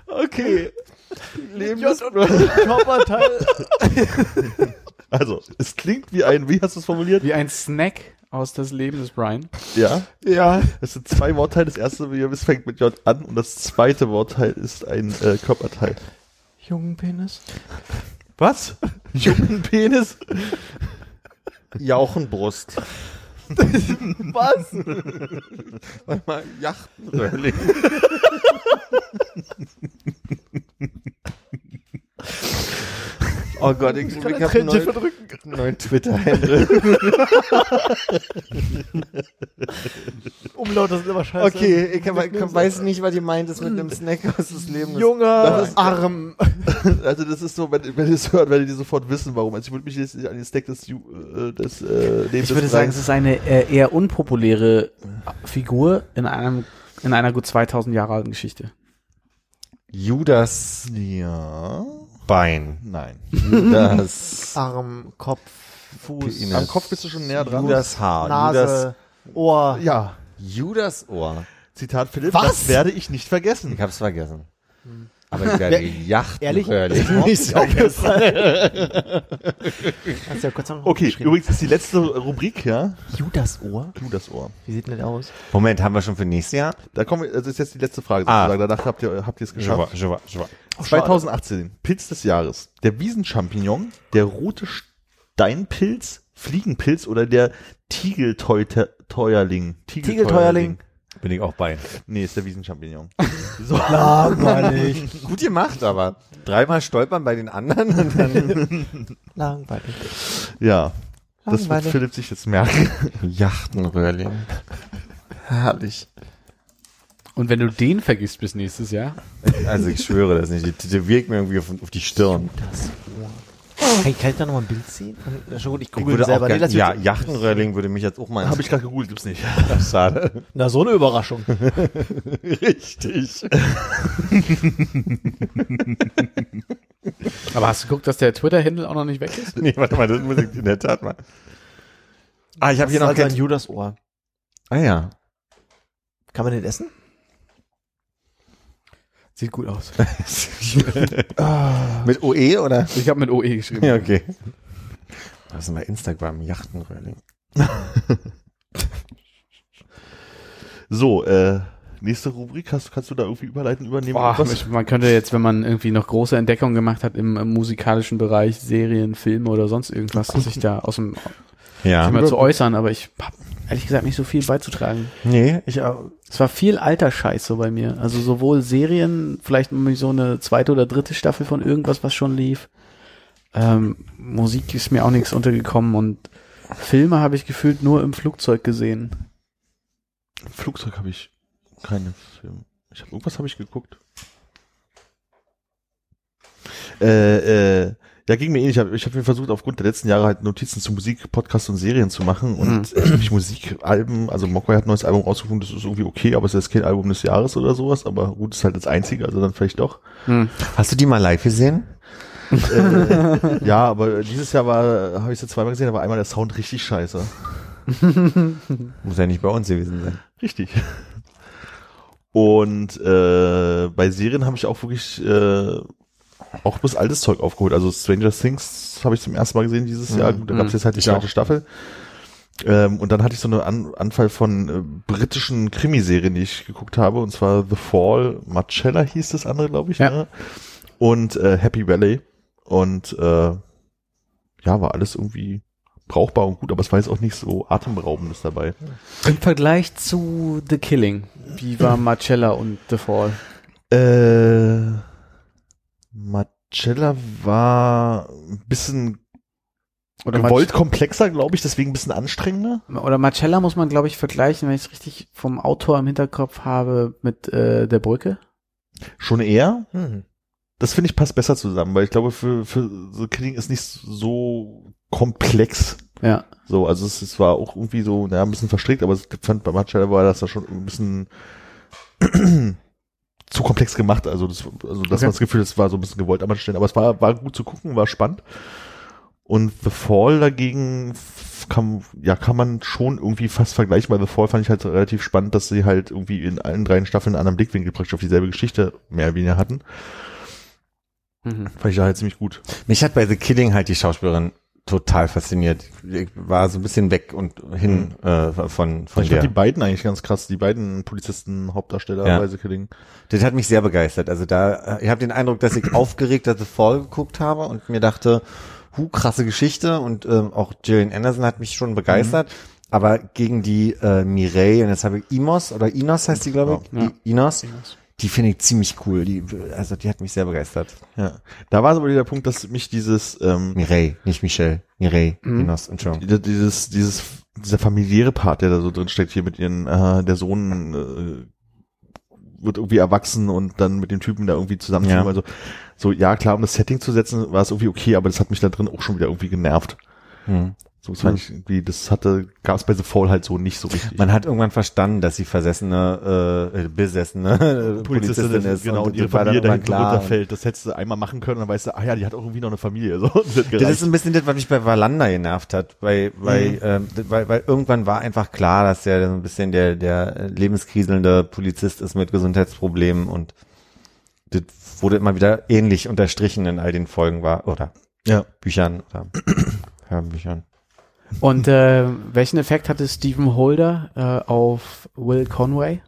B: Okay.
F: Körperteil.
D: Also, es klingt wie ein, wie hast du es formuliert?
E: Wie ein Snack aus das Leben des Brian.
D: Ja.
B: Ja.
D: Es sind zwei Wortteile. Das erste, wie ihr wisst, fängt mit J an und das zweite Wortteil ist ein äh, Körperteil.
F: Jungenpenis.
D: Was? Jungenpenis?
B: Jauchenbrust.
F: Was?
B: Warte mal, Jachtenröhrling. Oh Gott, ich, ich, ich habe einen neuen, neuen Twitter-Handle.
F: Umlaut, das ist immer scheiße.
B: Okay, ich, hab, ich weiß nicht, was ihr meint, ist mit einem Snack aus des Lebens.
F: Junger
D: Das ist-
F: Arm.
D: Also das ist so, wenn, wenn ihr es hört, werdet ihr sofort wissen, warum. Also ich würde mich jetzt nicht an den Snack des, äh, des äh, Lebens
E: Ich würde sagen, es ist eine äh, eher unpopuläre Figur in einem in einer gut 2000 Jahre alten Geschichte.
B: Judas
D: Ja.
B: Bein.
D: Nein.
B: Judas
F: Arm, Kopf, Fuß,
B: Penis.
D: Am Kopf bist du schon näher dran.
B: Judas Haar.
F: Nase, Ohr.
D: Ja.
B: Judas, Judas Ohr.
D: Zitat Philipp.
F: Was?
D: Das werde ich nicht vergessen.
B: Ich hab's vergessen. Aber ich werde Jachtenröhrling
F: Ehrlich?
B: nicht vergessen.
F: Hast ja kurz noch
D: Okay, übrigens ist die letzte Rubrik, ja?
F: Judas Ohr.
D: Judas Ohr.
F: Wie sieht denn das aus?
B: Moment, haben wir schon für nächstes Jahr?
D: Da kommen wir, das ist jetzt die letzte Frage
B: Ah.
D: sozusagen. Danach habt ihr, habt ihr es geschafft.
B: Je vois, je vois.
D: 2018, Pilz des Jahres. Der Wiesenchampignon, der rote Steinpilz, Fliegenpilz oder der Tigelteuerling.
F: Tigelteuerling.
B: Bin ich auch bei.
D: Nee, ist der Wiesenchampignon.
F: Langweilig.
B: Gut gemacht, aber dreimal stolpern bei den anderen und dann
F: Langweilig.
D: Ja. Das wird
F: Langweilig.
D: Philipp sich jetzt merken.
B: Jachtenröhrling. Herrlich.
E: Und wenn du den vergisst bis nächstes Jahr,
B: Also ich schwöre das nicht. Die, die wirkt mir irgendwie auf, auf die Stirn.
F: Kann ich, kann ich da nochmal ein Bild ziehen? Ja, schon gut, ich
B: Ich
F: google
B: würde
F: selber.
B: auch
F: Nee,
B: gern, ja, Jachtenröhrling würde mich jetzt auch mal
D: Habe ich gerade gegoogelt, gibt's nicht.
B: schade.
F: Na, so eine Überraschung.
B: Richtig.
E: aber hast du geguckt, dass der Twitter-Handle auch noch nicht weg ist?
B: Nee, warte mal, das muss ich in der Tat mal. Ah, ich habe hier
F: Das
B: noch
F: ist also ein
B: Cat
F: Judas Ohr.
B: Ah ja.
F: Kann man den essen?
E: Sieht gut aus.
B: Mit OE oder?
E: Ich habe mit OE geschrieben.
B: Ja, okay. Was ist denn bei Instagram? Jachtenröhrling.
D: So, äh, nächste Rubrik. Hast, kannst du da irgendwie überleiten, übernehmen?
E: Boah, man könnte jetzt, wenn man irgendwie noch große Entdeckungen gemacht hat im, im musikalischen Bereich, Serien, Filme oder sonst irgendwas, sich da aus dem
B: Ja.
E: Thema zu äußern, aber ich habe ehrlich gesagt nicht so viel beizutragen.
B: Nee, ich auch.
E: Es war viel alter Scheiß so bei mir. Also sowohl Serien, vielleicht mal so eine zweite oder dritte Staffel von irgendwas, was schon lief. Ähm, Musik ist mir auch nichts untergekommen und Filme habe ich gefühlt nur im Flugzeug gesehen.
D: Im Flugzeug habe ich keine Filme. Ich habe irgendwas habe ich geguckt. Äh, äh, Ja, ging mir ähnlich. Ich habe ich hab mir versucht, aufgrund der letzten Jahre halt Notizen zu Musik, Podcasts und Serien zu machen. Und äh, ich Musikalben, also Mogwai hat ein neues Album rausgefunden, das ist irgendwie okay, aber es ist kein Album des Jahres oder sowas. Aber gut, ist halt das einzige, also dann vielleicht doch.
B: Hast du die mal live gesehen?
D: äh, ja, aber dieses Jahr war, habe ich sie zweimal gesehen, da war einmal der Sound richtig scheiße.
B: Muss ja nicht bei uns gewesen sein.
D: Richtig. Und äh, bei Serien habe ich auch wirklich äh, auch bis altes Zeug aufgeholt. Also Stranger Things habe ich zum ersten Mal gesehen dieses Jahr. Gut, da gab es jetzt halt die
E: Ich
D: zweite
E: auch.
D: Staffel. Ähm, und dann hatte ich so eine An Anfall von äh, britischen Krimiserien, die ich geguckt habe. Und zwar The Fall, Marcella hieß das andere, glaube ich.
E: Ja.
D: Ne? Und äh, Happy Valley. Und äh, ja, war alles irgendwie brauchbar und gut, aber es war jetzt auch nicht so atemberaubendes dabei.
E: Im Vergleich zu The Killing, wie war Marcella und The Fall?
D: Äh, Marcella war ein bisschen
E: Oder,
D: gewollt komplexer, glaube ich, deswegen ein bisschen anstrengender.
E: Oder Marcella muss man, glaube ich, vergleichen, wenn ich es richtig vom Autor im Hinterkopf habe, mit äh, Der Brücke.
D: Schon eher.
F: Hm.
D: Das finde ich passt besser zusammen, weil ich glaube, für, für The Killing ist nicht so komplex.
E: Ja.
D: So, also es, es war auch irgendwie so, naja, ein bisschen verstrickt, aber ich fand bei Marcella war das da schon ein bisschen zu komplex gemacht. Also, das, also dass
E: Okay.
D: man das Gefühl, es war so ein bisschen gewollt an manchen Stellen. Aber es war, war gut zu gucken, war spannend. Und The Fall dagegen kann, ja, kann man schon irgendwie fast vergleichen. Bei The Fall fand ich halt relativ spannend, dass sie halt irgendwie in allen drei Staffeln einen anderen Blickwinkel praktisch auf dieselbe Geschichte mehr oder weniger hatten.
E: Mhm.
D: Fand ich da halt ziemlich gut.
B: Mich hat bei The Killing halt die Schauspielerin total fasziniert. Ich war so ein bisschen weg und hin äh, von, von
D: ich
B: der.
D: fand die beiden eigentlich ganz krass, die beiden Polizisten, Hauptdarsteller
B: Ja.
D: bei The Killing.
B: Das hat mich sehr begeistert. Also da, äh, ich habe den Eindruck, dass ich aufgeregt The Fall geguckt habe und mir dachte, hu, krasse Geschichte und ähm, auch Gillian Anderson hat mich schon begeistert. Aber gegen die äh, Mireille, und jetzt habe ich Imos oder Inos heißt die, glaube ich,
E: Ja.
B: I- Inos, die finde ich ziemlich cool. Die, also die hat mich sehr begeistert.
D: Ja. Da war es aber der Punkt, dass mich dieses, ähm,
B: Mireille, nicht Michelle. Mireille,
E: Mhm.
B: Inos, Entschuldigung.
D: die- dieses, dieses, dieser familiäre Part, der da so drin steckt, hier mit ihren, äh, der Sohn äh, wird irgendwie erwachsen und dann mit dem Typen da irgendwie zusammenziehen.
B: Ja.
D: Also, so, ja, klar, um das Setting zu setzen, war es irgendwie okay, aber das hat mich da drin auch schon wieder irgendwie genervt.
B: Hm.
D: So, das fand ich irgendwie, das hatte, gab es bei The Fall halt so nicht so richtig.
B: Man hat irgendwann verstanden, dass sie versessene, äh, besessene Polizistin ist.
D: genau, und
B: das
D: ihre Familie da
B: irgendwann
D: hinten
B: klar.
D: runterfällt. Das hättest du einmal machen können, dann weißt du, ah ja, die hat auch irgendwie noch eine Familie. So, das,
B: Das ist ein bisschen das, was mich bei Valanda genervt hat, weil, weil,
D: Mhm.
B: ähm, weil, weil irgendwann war einfach klar, dass der so ein bisschen der, der lebenskriselnde Polizist ist mit Gesundheitsproblemen und das wurde immer wieder ähnlich unterstrichen in all den Folgen war, oder
D: ja.
B: Büchern oder Hörbüchern.
E: Und äh, welchen Effekt hatte Stephen Holder äh, auf Will Conway?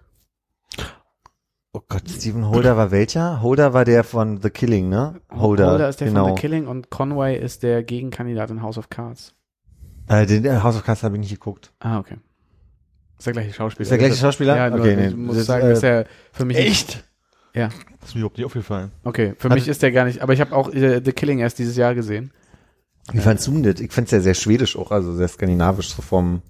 B: Oh Gott, Stephen Holder war welcher? Holder war der von The Killing, ne? Holder,
E: ist der
B: genau.
E: von The Killing und Conway ist der Gegenkandidat in House of Cards.
B: Äh, den der House of Cards habe ich nicht geguckt.
E: Ah, okay. Ist der gleiche Schauspieler.
B: Ist der gleiche Schauspieler?
E: Ja,
B: Okay, nee,
E: ich muss
B: das,
E: sagen,
B: äh,
E: ist der für mich
D: Echt?
E: Ja,
D: Das ist mir überhaupt nicht aufgefallen.
E: okay. Für
B: Hat-
E: mich ist der gar nicht, aber ich habe auch äh, The Killing erst dieses Jahr gesehen.
B: Wie fandst du denn das? Ich fand's ja sehr schwedisch auch, also sehr skandinavisch so vom,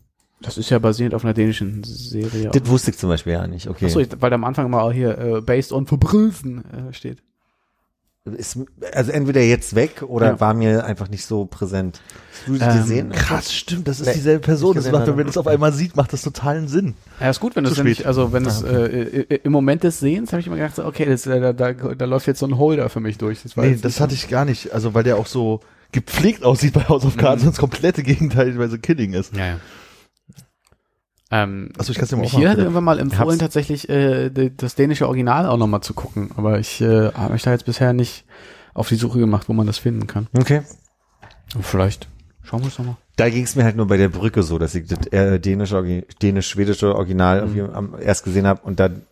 E: Das ist ja basierend auf einer dänischen Serie.
B: das wusste ich zum Beispiel ja nicht, okay.
E: Achso, weil da am Anfang mal hier äh, based on Verbrechen äh, steht.
B: Ist, also entweder jetzt weg oder
E: Ja.
B: war mir einfach nicht so präsent. Hast du
E: Ähm,
B: gesehen?
D: Krass, stimmt, das ist
B: Nee,
D: dieselbe Person.
B: nicht
D: Das macht, wenn man es auf einmal sieht, macht das totalen Sinn.
E: Ja, ist gut, wenn nämlich,
D: spät.
E: also wenn es äh, äh, im Moment des Sehens habe ich immer gedacht, so, okay, das, äh, da, da, da läuft jetzt so ein Holder für mich durch. Das war
D: Nee, das
E: nicht
D: hatte ich gar nicht. Also, weil der auch so gepflegt aussieht bei House of Cards
E: Mhm.
D: das komplette Gegenteil bei The Killing ist.
E: so- Ja, ja. Ähm,
D: Achso, ich kann es dir mal
E: hatte
D: aufmachen.
E: irgendwann mal empfohlen, tatsächlich äh, das dänische Original auch nochmal zu gucken, aber ich äh, habe mich da jetzt bisher nicht auf die Suche gemacht, wo man das finden kann.
B: Okay.
E: Und vielleicht schauen wir es nochmal.
B: Da ging es mir halt nur bei der Brücke so, dass ich das äh, dänische, dänisch-schwedische Original irgendwie am, erst gesehen habe und dann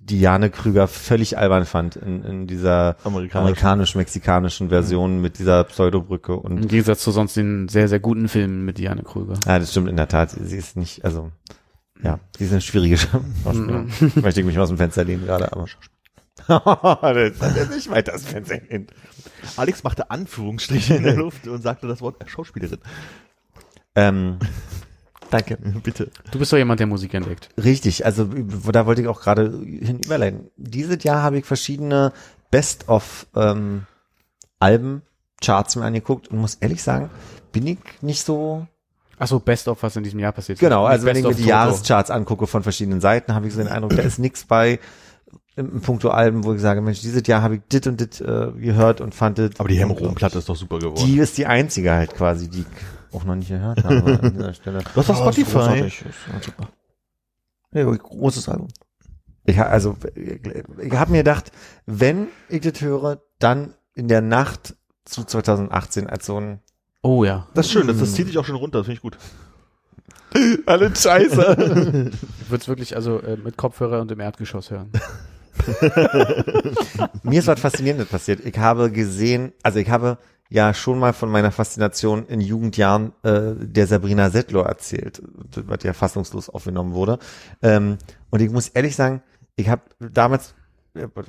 B: Diane Krüger völlig albern fand in, in dieser
D: Amerikanisch.
B: amerikanisch-mexikanischen Version mit dieser Pseudobrücke und
E: Im Gegensatz zu sonst den sehr, sehr guten Filmen mit Diane Krüger.
B: Ja, das stimmt in der Tat. Sie ist nicht, also, ja, sie ist eine schwierige Schauspielerin. Möchte ich mich aus dem Fenster lehnen gerade, aber. das hat er nicht weit das Fenster hin.
D: Alex machte Anführungsstriche in der Luft und sagte das Wort Schauspielerin.
B: Ähm, danke.
D: Bitte.
E: Du bist doch jemand, der Musik entdeckt.
B: Richtig, also da wollte ich auch gerade hin überleiten. Dieses Jahr habe ich verschiedene Best-of ähm, Alben Charts mir angeguckt und muss ehrlich sagen, bin ich nicht so
E: Achso, Best of, was in diesem Jahr passiert ist.
B: Genau, also wenn ich mir die
E: Toto.
B: Jahrescharts angucke von verschiedenen Seiten, habe ich so den Eindruck, da ist nichts bei im im puncto Alben, wo ich sage, Mensch, dieses Jahr habe ich dit und dit äh, gehört und fand dit.
D: Aber die Hämmerung-Platte ist doch super geworden.
B: Die ist die einzige halt quasi, die auch noch nicht gehört habe an dieser Stelle.
D: du hast doch
F: Oh,
D: Spotify.
F: ja super. Ja, großes Album.
B: Ich, also, ich habe mir gedacht, wenn ich das höre, dann in der Nacht zu 2018 als so ein
E: Oh ja.
D: Das ist schön, das, das zieht dich auch schon runter, das finde ich gut.
B: alle Scheiße.
E: Ich würde es wirklich also äh, mit Kopfhörer und im Erdgeschoss hören.
B: Mir ist was Faszinierendes passiert. Ich habe gesehen, also ich habe ja schon mal von meiner Faszination in Jugendjahren äh, der Sabrina Settler erzählt, was ja fassungslos aufgenommen wurde. Ähm, und ich muss ehrlich sagen, ich habe damals,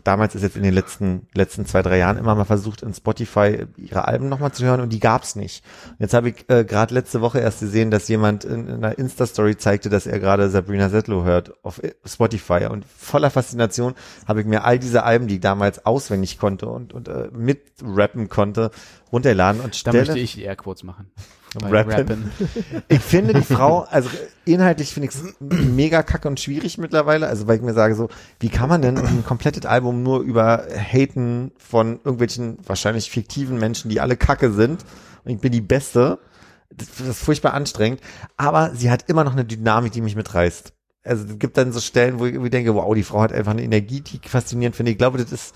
B: damals ist jetzt in den letzten letzten zwei drei Jahren immer mal versucht in Spotify ihre Alben nochmal zu hören und die gab's nicht. Jetzt habe ich äh, gerade letzte Woche erst gesehen, dass jemand in, in einer Insta-Story zeigte, dass er gerade Sabrina Settler hört auf Spotify und voller Faszination habe ich mir all diese Alben, die ich damals auswendig konnte und, und äh, mitrappen konnte, runterladen und
E: Da
B: stelle
E: möchte ich die Airquotes machen. Bei
B: Rappen. ich finde die Frau, also inhaltlich finde ich es mega kacke und schwierig mittlerweile. Also weil ich mir sage so, wie kann man denn ein komplettes Album nur über Haten von irgendwelchen wahrscheinlich fiktiven Menschen, die alle kacke sind und ich bin die Beste. Das, das ist furchtbar anstrengend. Aber sie hat immer noch eine Dynamik, die mich mitreißt. Also es gibt dann so Stellen, wo ich irgendwie denke, wow, die Frau hat einfach eine Energie, die ich faszinierend finde. Ich glaube, das ist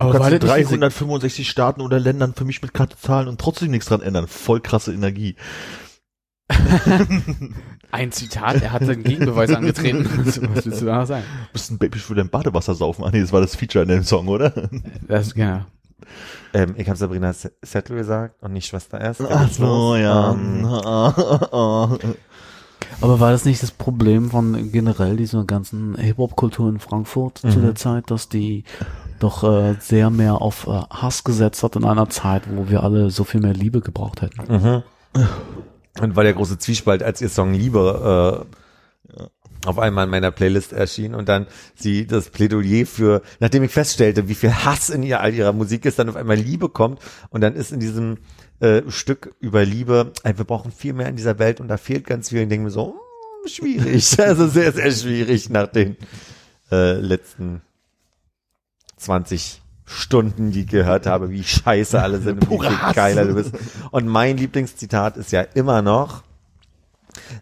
E: Aber
D: kannst in
E: nicht diese-
D: 365 Staaten oder Ländern für mich mit Karte zahlen und trotzdem nichts dran ändern. Voll krasse Energie.
E: Ein Zitat, er hat den Gegenbeweis angetreten. Was willst du da noch sagen?
D: Du bist ein Baby für dein Badewasser saufen. Ah nee, das war das Feature in dem Song, oder?
E: Das, ja.
B: Ähm, ich habe Sabrina S- Settler gesagt und nicht Schwester S.
D: Ach so, ja.
B: Ähm,
G: Aber war das nicht das Problem von generell dieser ganzen Hip-Hop-Kultur in Frankfurt zu
B: Mhm.
G: der Zeit, dass die doch äh, sehr mehr auf äh, Hass gesetzt hat in einer Zeit, wo wir alle so viel mehr Liebe gebraucht hätten?
B: Mhm. Und war der große Zwiespalt, als ihr Song Liebe äh, auf einmal in meiner Playlist erschien und dann sie das Plädoyer für, nachdem ich feststellte, wie viel Hass in ihr all ihrer Musik ist, dann auf einmal Liebe kommt und dann ist in diesem äh, Stück über Liebe, ey, wir brauchen viel mehr in dieser Welt und da fehlt ganz viel. Und ich denke mir so, hm, schwierig, also sehr, sehr schwierig nach den äh, letzten 20 Stunden, die ich gehört habe, wie scheiße alle sind und wie geiler du bist. Und mein Lieblingszitat ist ja immer noch,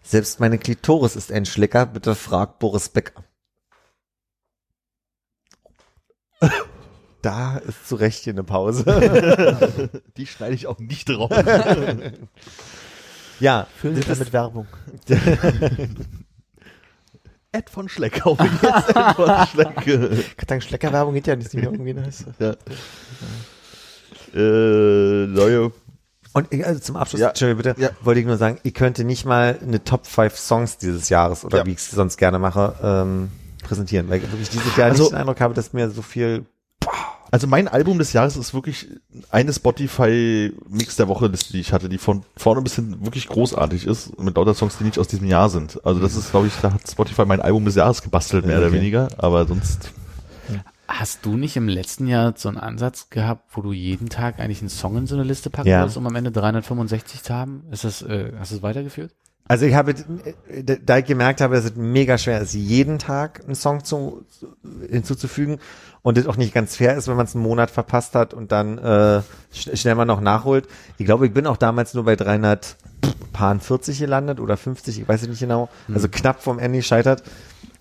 B: selbst meine Klitoris ist ein Schlecker, bitte frag Boris Becker. Da ist zu Recht hier eine Pause.
D: Die schneide ich auch nicht drauf.
B: ja,
F: Füllen Sie damit Werbung.
D: Ed von Schleck, auch jetzt Ed von Schleck.
F: Dank Schleckerwerbung geht ja nicht mehr irgendwie. Ne?
D: Ja. Äh, neue
B: Und ich, also zum Abschluss,
D: Ja.
B: Entschuldigung, bitte,
D: Ja.
B: wollte ich nur sagen, ich könnte nicht mal eine Top 5 Songs dieses Jahres oder
D: Ja.
B: wie ich es sonst gerne mache, ähm, präsentieren, weil ich wirklich dieses Jahr
D: Also-
B: nicht den Eindruck habe, dass mir so viel
D: Also mein Album des Jahres ist wirklich eine Spotify-Mix der Woche, Liste, die ich hatte, die von vorne bis hin wirklich großartig ist, mit lauter Songs, die nicht aus diesem Jahr sind. Also das ist, glaube ich, da hat Spotify mein Album des Jahres gebastelt, mehr oder
B: Okay.
D: weniger, aber sonst
E: Hast du nicht im letzten Jahr so einen Ansatz gehabt, wo du jeden Tag eigentlich einen Song in so eine Liste packen
B: Ja.
E: wolltest, um am Ende 365 zu haben? Ist das, äh, hast du es weitergeführt?
B: Also ich habe, äh, da ich gemerkt habe, dass es mega schwer ist, jeden Tag einen Song zu, zu, hinzuzufügen und es auch nicht ganz fair ist, wenn man es einen Monat verpasst hat und dann äh, sch schnell mal noch nachholt. Ich glaube, ich bin auch damals nur bei 340 gelandet oder 50, ich weiß es nicht genau. Also knapp vom Ende gescheitert.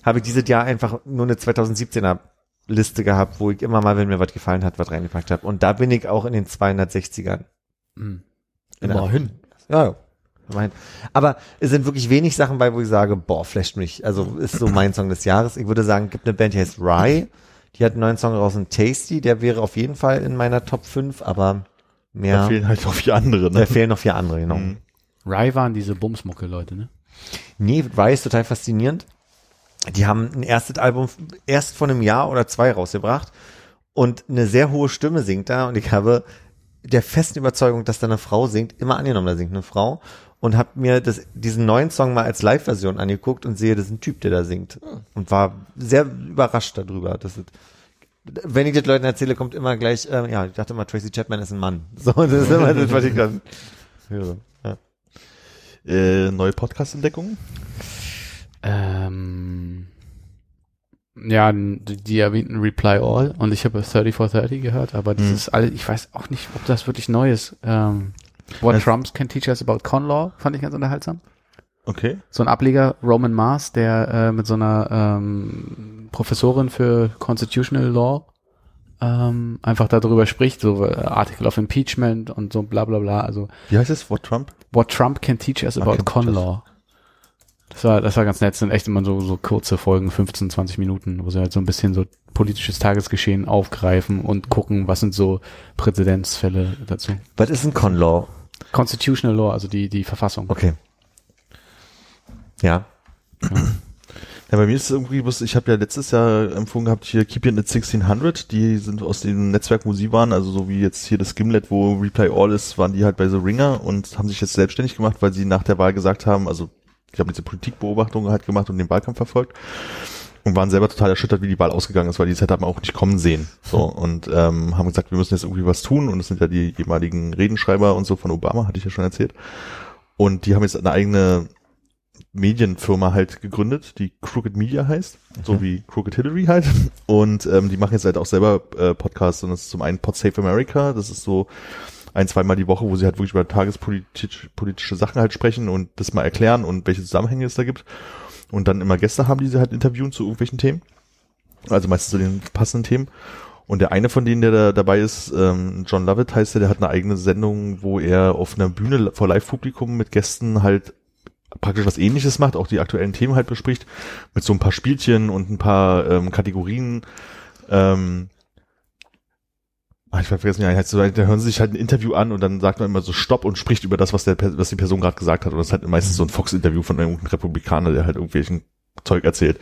B: Habe ich dieses Jahr einfach nur eine 2017er Liste gehabt, wo ich immer mal, wenn mir was gefallen hat, was reingepackt habe. Und da bin ich auch in den 260ern.
E: Hm.
B: Immerhin. Ja, ja. Immerhin. Aber es sind wirklich wenig Sachen bei, wo ich sage, boah, flasht mich. Also ist so mein Song des Jahres. Ich würde sagen, gibt eine Band, die heißt Rye. Die hat einen neuen Song raus, ein Tasty. Der wäre auf jeden Fall in meiner Top 5, aber
D: da
B: mehr.
D: fehlen halt noch vier andere.
B: Da
D: Ne?
B: fehlen noch vier andere, genau.
D: Mhm.
E: Rye waren diese Bumsmucke-Leute, ne?
B: Nee, Rye ist total faszinierend. Die haben ein erstes Album erst vor einem Jahr oder zwei rausgebracht und eine sehr hohe Stimme singt da und ich habe der festen Überzeugung, dass da eine Frau singt, immer angenommen, da singt eine Frau und habe mir das, diesen neuen Song mal als Live-Version angeguckt und sehe, das ist ein Typ, der da singt und war sehr überrascht darüber. Das ist, wenn ich das Leuten erzähle, kommt immer gleich, ähm, ja, ich dachte immer, Tracy Chapman ist ein Mann. So, das ist immer das, was ich dann höre. Ja.
D: Äh, neue Podcast-Entdeckungen?
E: Ähm, ja, die, die erwähnten Reply All und ich habe 3430 gehört, aber das
D: Hm.
E: ist alles, ich weiß auch nicht, ob das wirklich neu ist. Ähm, What
D: Es-
E: Trumps Can Teach Us About Con Law fand ich ganz unterhaltsam.
D: Okay.
E: So ein Ableger, Roman Mars, der äh, mit so einer ähm, Professorin für Constitutional Law ähm, einfach darüber spricht, so äh, Article of Impeachment und so bla bla bla. Also
D: Wie heißt es? What Trump?
E: What Trump Can Teach Us About Con. Law. Das war, das war ganz nett, das sind echt immer so, so kurze Folgen, 15, 20 Minuten, wo sie halt so ein bisschen so politisches Tagesgeschehen aufgreifen und gucken, was sind so Präzedenzfälle dazu.
B: Was ist ein Con Law?
E: Constitutional Law, also die, die Verfassung.
B: Okay. Ja.
D: Ja, bei mir ist es irgendwie, ich habe ja letztes Jahr empfohlen gehabt, hier Keep It at 1600, die sind aus dem Netzwerk, wo sie waren, also so wie jetzt hier das Gimlet, wo Reply All ist, waren die halt bei The Ringer und haben sich jetzt selbstständig gemacht, weil sie nach der Wahl gesagt haben, also ich habe diese Politikbeobachtung halt gemacht und den Wahlkampf verfolgt und waren selber total erschüttert, wie die Wahl ausgegangen ist, weil die Zeit haben wir auch nicht kommen sehen. So und ähm, haben gesagt, wir müssen jetzt irgendwie was tun und das sind ja die ehemaligen Redenschreiber und so von Obama, hatte ich ja schon erzählt. Und die haben jetzt eine eigene Medienfirma halt gegründet, die Crooked Media heißt, so wie Crooked Hillary halt. Und ähm, die machen jetzt halt auch selber äh, Podcasts und das ist zum einen Pod Save America, das ist so ein, zweimal die Woche, wo sie halt wirklich über tagespolitische politische Sachen halt sprechen und das mal erklären und welche Zusammenhänge es da gibt. Und dann immer Gäste haben, die sie halt interviewen zu irgendwelchen Themen. Also meistens zu den passenden Themen. Und der eine von denen, der da dabei ist, ähm, John Lovett heißt der, der hat eine eigene Sendung, wo er auf einer Bühne vor Live-Publikum mit Gästen halt praktisch was ähnliches macht, auch die aktuellen Themen halt bespricht, mit so ein paar Spielchen und ein paar ähm, Kategorien. Ähm, ah, ich hab vergessen, ja, heißt so, da hören sie sich halt ein Interview an und dann sagt man immer so Stopp und spricht über das, was der was die Person gerade gesagt hat. Und das ist halt meistens so ein Fox-Interview von irgendeinem Republikaner, der halt irgendwelchen Zeug erzählt.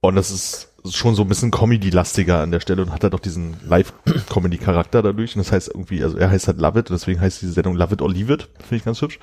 D: Und das ist schon so ein bisschen Comedy-lastiger an der Stelle und hat halt auch diesen Live-Comedy-Charakter dadurch. Und das heißt irgendwie, also er heißt halt Love It und deswegen heißt diese Sendung Love It or Leave It. Finde ich ganz hübsch.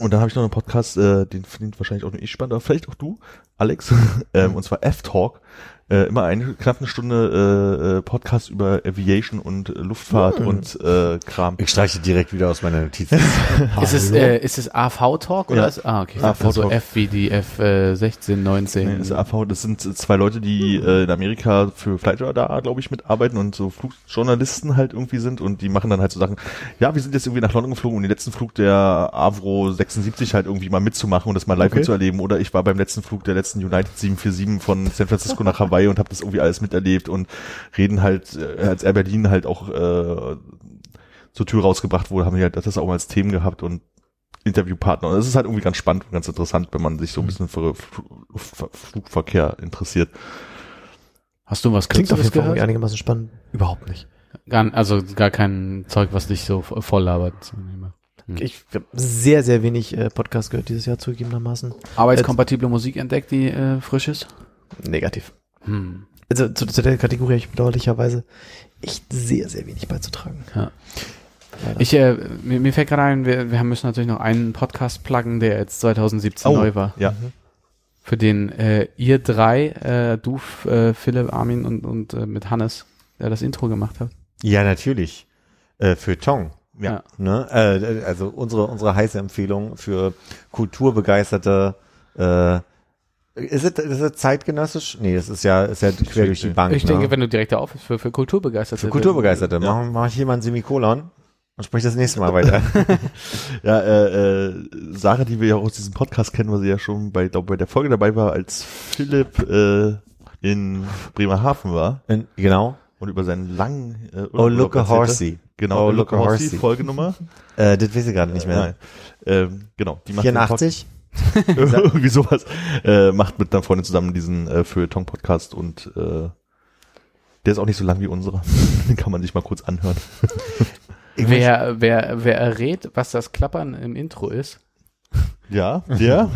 D: Und dann habe ich noch einen Podcast, äh, den findet wahrscheinlich auch nur ich spannend, aber vielleicht auch du, Alex, ähm, und zwar F-Talk. Äh, immer eine knapp eine Stunde äh, äh, Podcast über Aviation und äh, Luftfahrt und äh, Kram.
B: Ich streiche direkt wieder aus meiner Notizen.
E: Ist es, äh, ist es AV-Talk oder
D: Ja.
E: ist, ah, okay.
D: AV
E: Also
D: Talk.
E: F wie die F äh, 16, 19.
D: Nee, das ist AV, das sind zwei Leute, die äh, in Amerika für Flightradar, glaube ich, mitarbeiten und so Flugjournalisten halt irgendwie sind und die machen dann halt so Sachen, ja, wir sind jetzt irgendwie nach London geflogen, um den letzten Flug der Avro 76 halt irgendwie mal mitzumachen und das mal live
B: Okay.
D: mitzuerleben oder ich war beim letzten Flug der letzten United 747 von San Francisco nach Hawaii und habe das irgendwie alles miterlebt und reden halt, äh, als Air Berlin halt auch äh, zur Tür rausgebracht wurde, haben die halt das auch mal als Themen gehabt und Interviewpartner. Und das ist halt irgendwie ganz spannend und ganz interessant, wenn man sich so ein bisschen für Flugverkehr interessiert.
E: Hast du was
F: Klingt auf jeden Fall
E: gehört?
F: einigermaßen spannend. Überhaupt nicht.
E: Gar, also gar kein Zeug, was dich so voll labert. Hm.
F: Ich habe sehr, sehr wenig äh, Podcast gehört dieses Jahr zugegebenermaßen.
E: Arbeitskompatible Musik entdeckt, die äh, frisch ist?
F: Negativ.
E: Hm.
F: Also zu, zu der Kategorie habe ich bedauerlicherweise echt sehr, sehr wenig beizutragen.
E: Ja.
F: Leider.
E: Ich, äh, mir, mir fällt gerade ein, wir, wir haben müssen natürlich noch einen Podcast pluggen, der jetzt 2017
D: Oh.
E: neu war.
D: Ja.
E: Für den äh, ihr drei, äh, du, äh, Philipp, Armin und, und äh, mit Hannes, der das Intro gemacht hat.
B: ja, natürlich. Äh, für Tong.
E: Ja.
B: Ne? Äh, also unsere, unsere heiße Empfehlung für kulturbegeisterte äh, ist es, ist es zeitgenössisch? Nee, das ist ja, ist ja quer durch die Bank.
E: Ich
B: ne?
E: denke, wenn du direkt da auf für, für Kulturbegeisterte.
B: Für Kulturbegeisterte.
D: Ja.
B: Mach, mach ich hier mal ein Semikolon und sprich das nächste Mal weiter.
D: Ja, äh, äh, Sarah, die wir ja auch aus diesem Podcast kennen, weil sie ja schon bei, glaub, bei der Folge dabei war, als Philipp äh, in Bremerhaven war
B: In, genau.
D: und über seinen langen äh,
B: Oh, look a horsey.
D: Genau,
B: Oh,
D: look a horsey. Folgenummer.
B: Äh, das weiß ich gerade nicht mehr.
D: Nein. Ähm, genau, die macht den
B: 84?
D: Irgendwie sowas. Äh, macht mit einer Freundin zusammen diesen äh, Feuilleton-Podcast und äh, der ist auch nicht so lang wie unserer. Den kann man sich mal kurz anhören.
E: Wer, wer, wer errät, was das Klappern im Intro ist,
D: Ja, der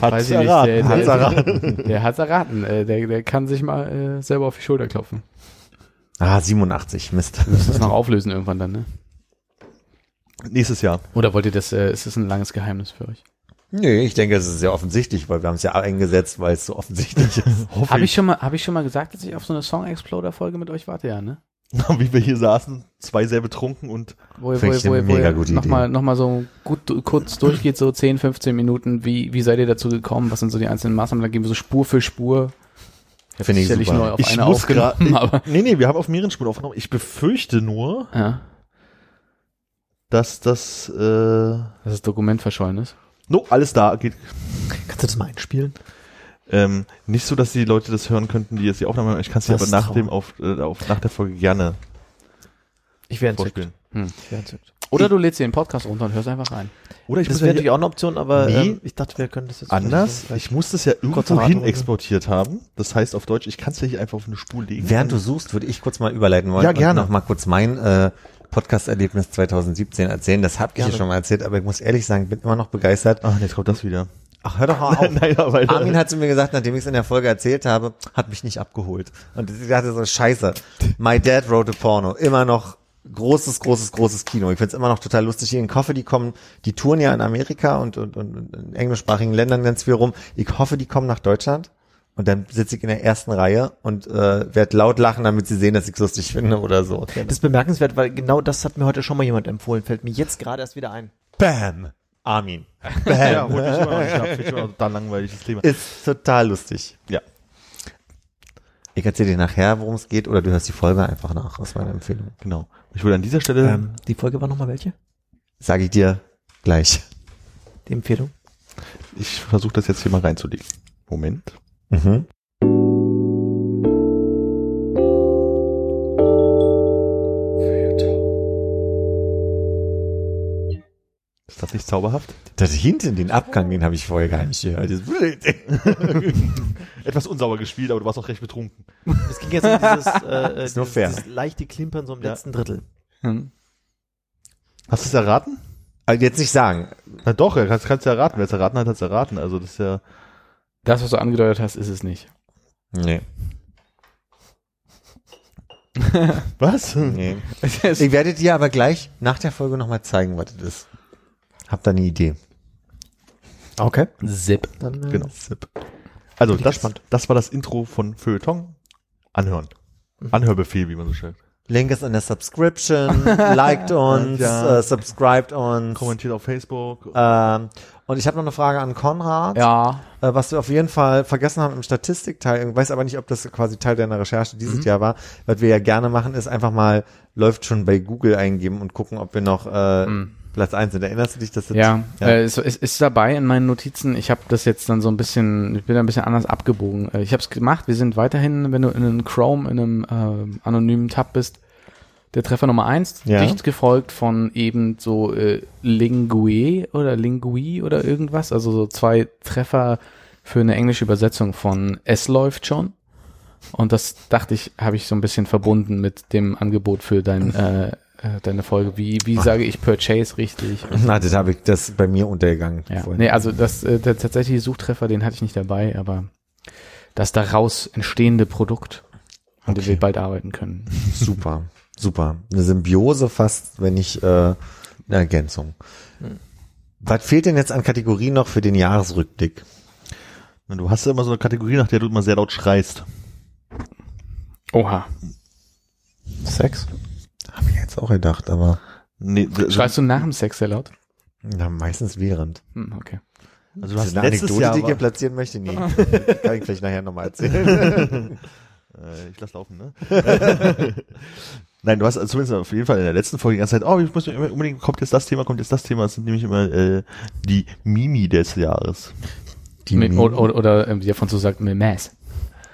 D: hat
E: weiß ich nicht. Der,
B: Hat's
E: der,
B: erraten.
E: der hat's erraten. Äh, Der, der kann sich mal äh, selber auf die Schulter klopfen.
B: Ah, 87, Mist.
E: Das ist noch auflösen irgendwann dann, ne?
D: nächstes Jahr.
E: Oder wollt ihr das, äh, ist das ein langes Geheimnis für euch?
B: Nee, ich denke, es ist sehr offensichtlich, weil wir haben es ja eingesetzt, weil es so offensichtlich ist.
E: Habe ich schon mal, habe ich schon mal gesagt, dass ich auf so eine Song Exploder Folge mit euch warte, ja, ne?
D: Wie wir hier saßen, zwei sehr betrunken und
E: Wo ihr, wo ihr, wo
B: eine
E: ihr, wo
B: mega gute
E: nochmal,
B: Idee.
E: noch mal so gut kurz durchgeht, so 10, 15 Minuten, wie, wie seid ihr dazu gekommen, was sind so die einzelnen Maßnahmen, dann gehen wir so Spur für Spur. Ich
B: Finde ich super.
E: neu auf
D: ich
E: einer
D: muss gerade.
E: aber,
D: Nee, nee, wir haben auf mehreren Spuren aufgenommen. Ich befürchte nur,
E: ja,
D: dass das. Äh,
E: dass das Dokument verschollen ist.
D: No, alles da geht.
F: Kannst du das mal einspielen?
D: Ähm, nicht so, dass die Leute das hören könnten, die jetzt die Aufnahme haben. Ich kann es dir aber nach dem auf, äh, auf nach der Folge gerne
F: Ich wäre entzückt.
D: vorspielen.
F: Ich wär entzückt.
E: Oder du lädst dir den Podcast runter und hörst einfach rein.
D: Oder ich
F: Das
D: muss
F: wäre
D: ja
F: natürlich auch eine Option, aber
D: Nee.
F: ähm, ich dachte, wir können das jetzt
D: anders. Ich muss das ja irgendwo hin exportiert haben. Das heißt auf Deutsch, ich kann es ja hier einfach auf eine Spur legen.
B: Während du suchst, würde ich kurz mal überleiten wollen
D: Ja, gerne.
B: und noch mal kurz mein äh, Podcast-Erlebnis 2017 erzählen. Das habe ich ja schon mal erzählt, aber ich muss ehrlich sagen, bin immer noch begeistert.
D: Ach, jetzt kommt das wieder.
B: Ach, hör doch mal auf.
D: Nein,
B: Armin hat zu mir gesagt, nachdem ich es in der Folge erzählt habe, hat mich nicht abgeholt. Und ich dachte so, scheiße, My Dad wrote a Porno. Immer noch großes, großes, großes Kino. Ich find's immer noch total lustig. Hier in Koffe, die kommen, die touren ja in Amerika und, und, und in englischsprachigen Ländern ganz viel rum. Ich hoffe, die kommen nach Deutschland. Und dann sitze ich in der ersten Reihe und äh, werde laut lachen, damit sie sehen, dass ich lustig finde oder so.
F: Das ist bemerkenswert, weil genau das hat mir heute schon mal jemand empfohlen. Fällt mir jetzt gerade erst wieder ein.
B: Bam! Armin.
D: ja,
B: Bam.
D: holt mich immer noch nicht ab. Total langweiliges Thema.
B: Ist total lustig.
D: Ja.
B: Ich erzähle dir nachher, worum es geht, oder du hörst die Folge einfach nach. Das ist meine Empfehlung.
D: Genau. Ich würde an dieser Stelle,
F: Ähm, die Folge war nochmal welche?
B: Sage ich dir gleich.
F: Die Empfehlung?
D: ich versuche das jetzt hier mal reinzulegen. Moment.
B: Mhm.
D: Ist das nicht zauberhaft?
B: Das hinten, den Abgang, den habe ich vorher gar nicht gehört.
D: Etwas unsauber gespielt, aber du warst auch recht betrunken.
F: Es ging jetzt um dieses, äh,
B: Ist nur
F: dieses,
B: fair.
F: dieses leichte Klimpern so im
D: Ja.
F: letzten Drittel.
E: Hm.
D: Hast du es erraten?
B: Also jetzt nicht sagen.
D: Na doch, er kannst, kannst ja erraten. Wer es erraten hat, hat es erraten. Also das ist ja.
E: Das, was du angedeutet hast, ist es nicht.
B: Nee.
D: Was?
B: nee. Ich werde dir aber gleich nach der Folge nochmal zeigen, was das ist. Hab da eine Idee.
F: Okay.
E: Zip.
F: Dann, äh,
D: Genau. Also
F: ich
D: das, das war das Intro von Feuilleton. Anhören. Anhörbefehl, wie man so schreibt.
B: Link ist in der Subscription. Liked uns,
D: Ja.
B: äh, subscribed uns.
D: Kommentiert auf Facebook.
B: Ähm, und ich habe noch eine Frage an Konrad.
E: Ja.
B: Äh, was wir auf jeden Fall vergessen haben im Statistikteil, ich weiß aber nicht, ob das quasi Teil deiner Recherche dieses
E: Mhm.
B: Jahr war, was wir ja gerne machen, ist einfach mal, läuft schon bei Google eingeben und gucken, ob wir noch äh, Platz eins sind. Erinnerst du dich, dass das.
E: Ja,
B: Ja.
E: Äh, es, es ist dabei in meinen Notizen. Ich habe das jetzt dann so ein bisschen, ich bin da ein bisschen anders abgebogen. Äh, ich habe es gemacht. Wir sind weiterhin, wenn du in einem Chrome, in einem äh, anonymen Tab bist, der Treffer Nummer eins,
B: Ja.
E: dicht gefolgt von eben so äh, Lingue oder Lingui oder irgendwas. Also so zwei Treffer für eine englische Übersetzung von Es läuft schon. Und das dachte ich, habe ich so ein bisschen verbunden mit dem Angebot für dein, äh, deine Folge. Wie, wie sage ich Purchase richtig?
B: Na, das habe ich, das ist bei mir untergegangen.
E: Ja,
B: vorhin.
E: nee, also das äh, der tatsächliche Suchtreffer, den hatte ich nicht dabei, aber das daraus entstehende Produkt, an dem
B: Okay.
E: wir bald arbeiten können.
B: Super, super. Eine Symbiose fast, wenn nicht äh, eine Ergänzung.
E: Hm.
B: Was fehlt denn jetzt an Kategorien noch für den Jahresrückblick?
D: Du hast ja immer so eine Kategorie, nach der du immer sehr laut schreist.
E: Oha.
F: Sex?
B: Habe ich jetzt auch gedacht, aber
D: Nee,
E: Schreist du nach dem Sex sehr laut?
B: na, meistens während.
E: Hm, okay.
D: also du hast
B: eine
D: letztes
B: Anekdote,
D: Jahr
B: die ich hier platzieren möchte? Nee, kann ich vielleicht nachher nochmal erzählen.
D: äh, ich lass laufen, ne? Nein, du hast also zumindest auf jeden Fall in der letzten Folge die ganze Zeit, oh, ich muss mir immer unbedingt, kommt jetzt das Thema, kommt jetzt das Thema. Das sind nämlich immer äh, die Mimi des Jahres.
B: Die,
E: Mit,
B: Memes.
E: oder oder, oder ähm, wie der von so sagt, Memes.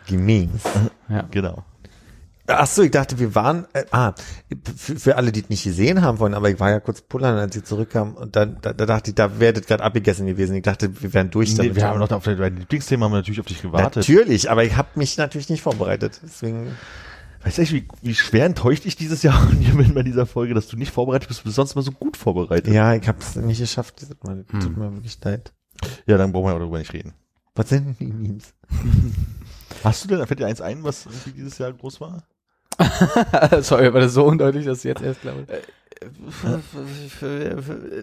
B: die Memes.
E: Ja.
D: Genau.
B: Ach so, ich dachte, wir waren, äh, ah, für, für alle, die es nicht gesehen haben vorhin, aber ich war ja kurz pullern, als sie zurückkam und dann, da, da dachte ich, da wäre das gerade abgegessen gewesen. Ich dachte, wir wären durch
D: Nee,
B: damit.
D: wir haben noch auf dein Lieblingsthema haben wir natürlich auf dich gewartet.
B: Natürlich, aber ich habe mich natürlich nicht vorbereitet. Deswegen,
D: Weißt du wie, wie schwer enttäuscht ich dieses Jahr von dir bin bei dieser Folge, dass du nicht vorbereitet bist, du bist sonst immer so gut vorbereitet.
B: ja, ich habe es nicht geschafft. dieses Mal. Tut mir wirklich leid.
D: Ja, dann brauchen wir auch darüber nicht reden.
B: Was sind denn die Memes?
D: Hast du denn, fällt dir eins ein, was irgendwie dieses Jahr groß war?
E: Sorry, war das so undeutlich, dass du jetzt erst glaube.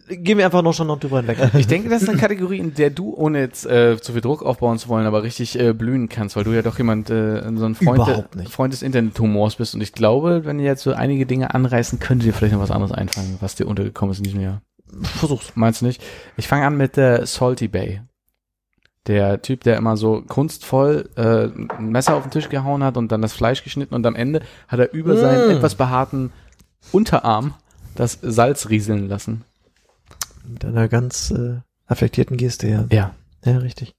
F: Gehen wir einfach noch schon noch drüber hinweg.
E: Ich denke, das ist eine Kategorie, in der du, ohne jetzt äh, zu viel Druck aufbauen zu wollen, aber richtig äh, blühen kannst, weil du ja doch jemand, äh, so ein Freund,
F: nicht.
E: Freund des Internet-Humors bist. Und ich glaube, wenn ihr jetzt so einige Dinge anreißen, könnte dir vielleicht noch was anderes einfallen, was dir untergekommen ist in diesem Jahr.
F: Versuch's.
E: Meinst du nicht? Ich fange an mit der Salty Bay. Der Typ, der immer so kunstvoll äh, ein Messer auf den Tisch gehauen hat und dann das Fleisch geschnitten und am Ende hat er über seinen
F: Mm.
E: etwas behaarten Unterarm das Salz rieseln lassen.
F: Mit einer ganz äh, affektierten Geste, ja.
E: Ja.
F: Ja, richtig.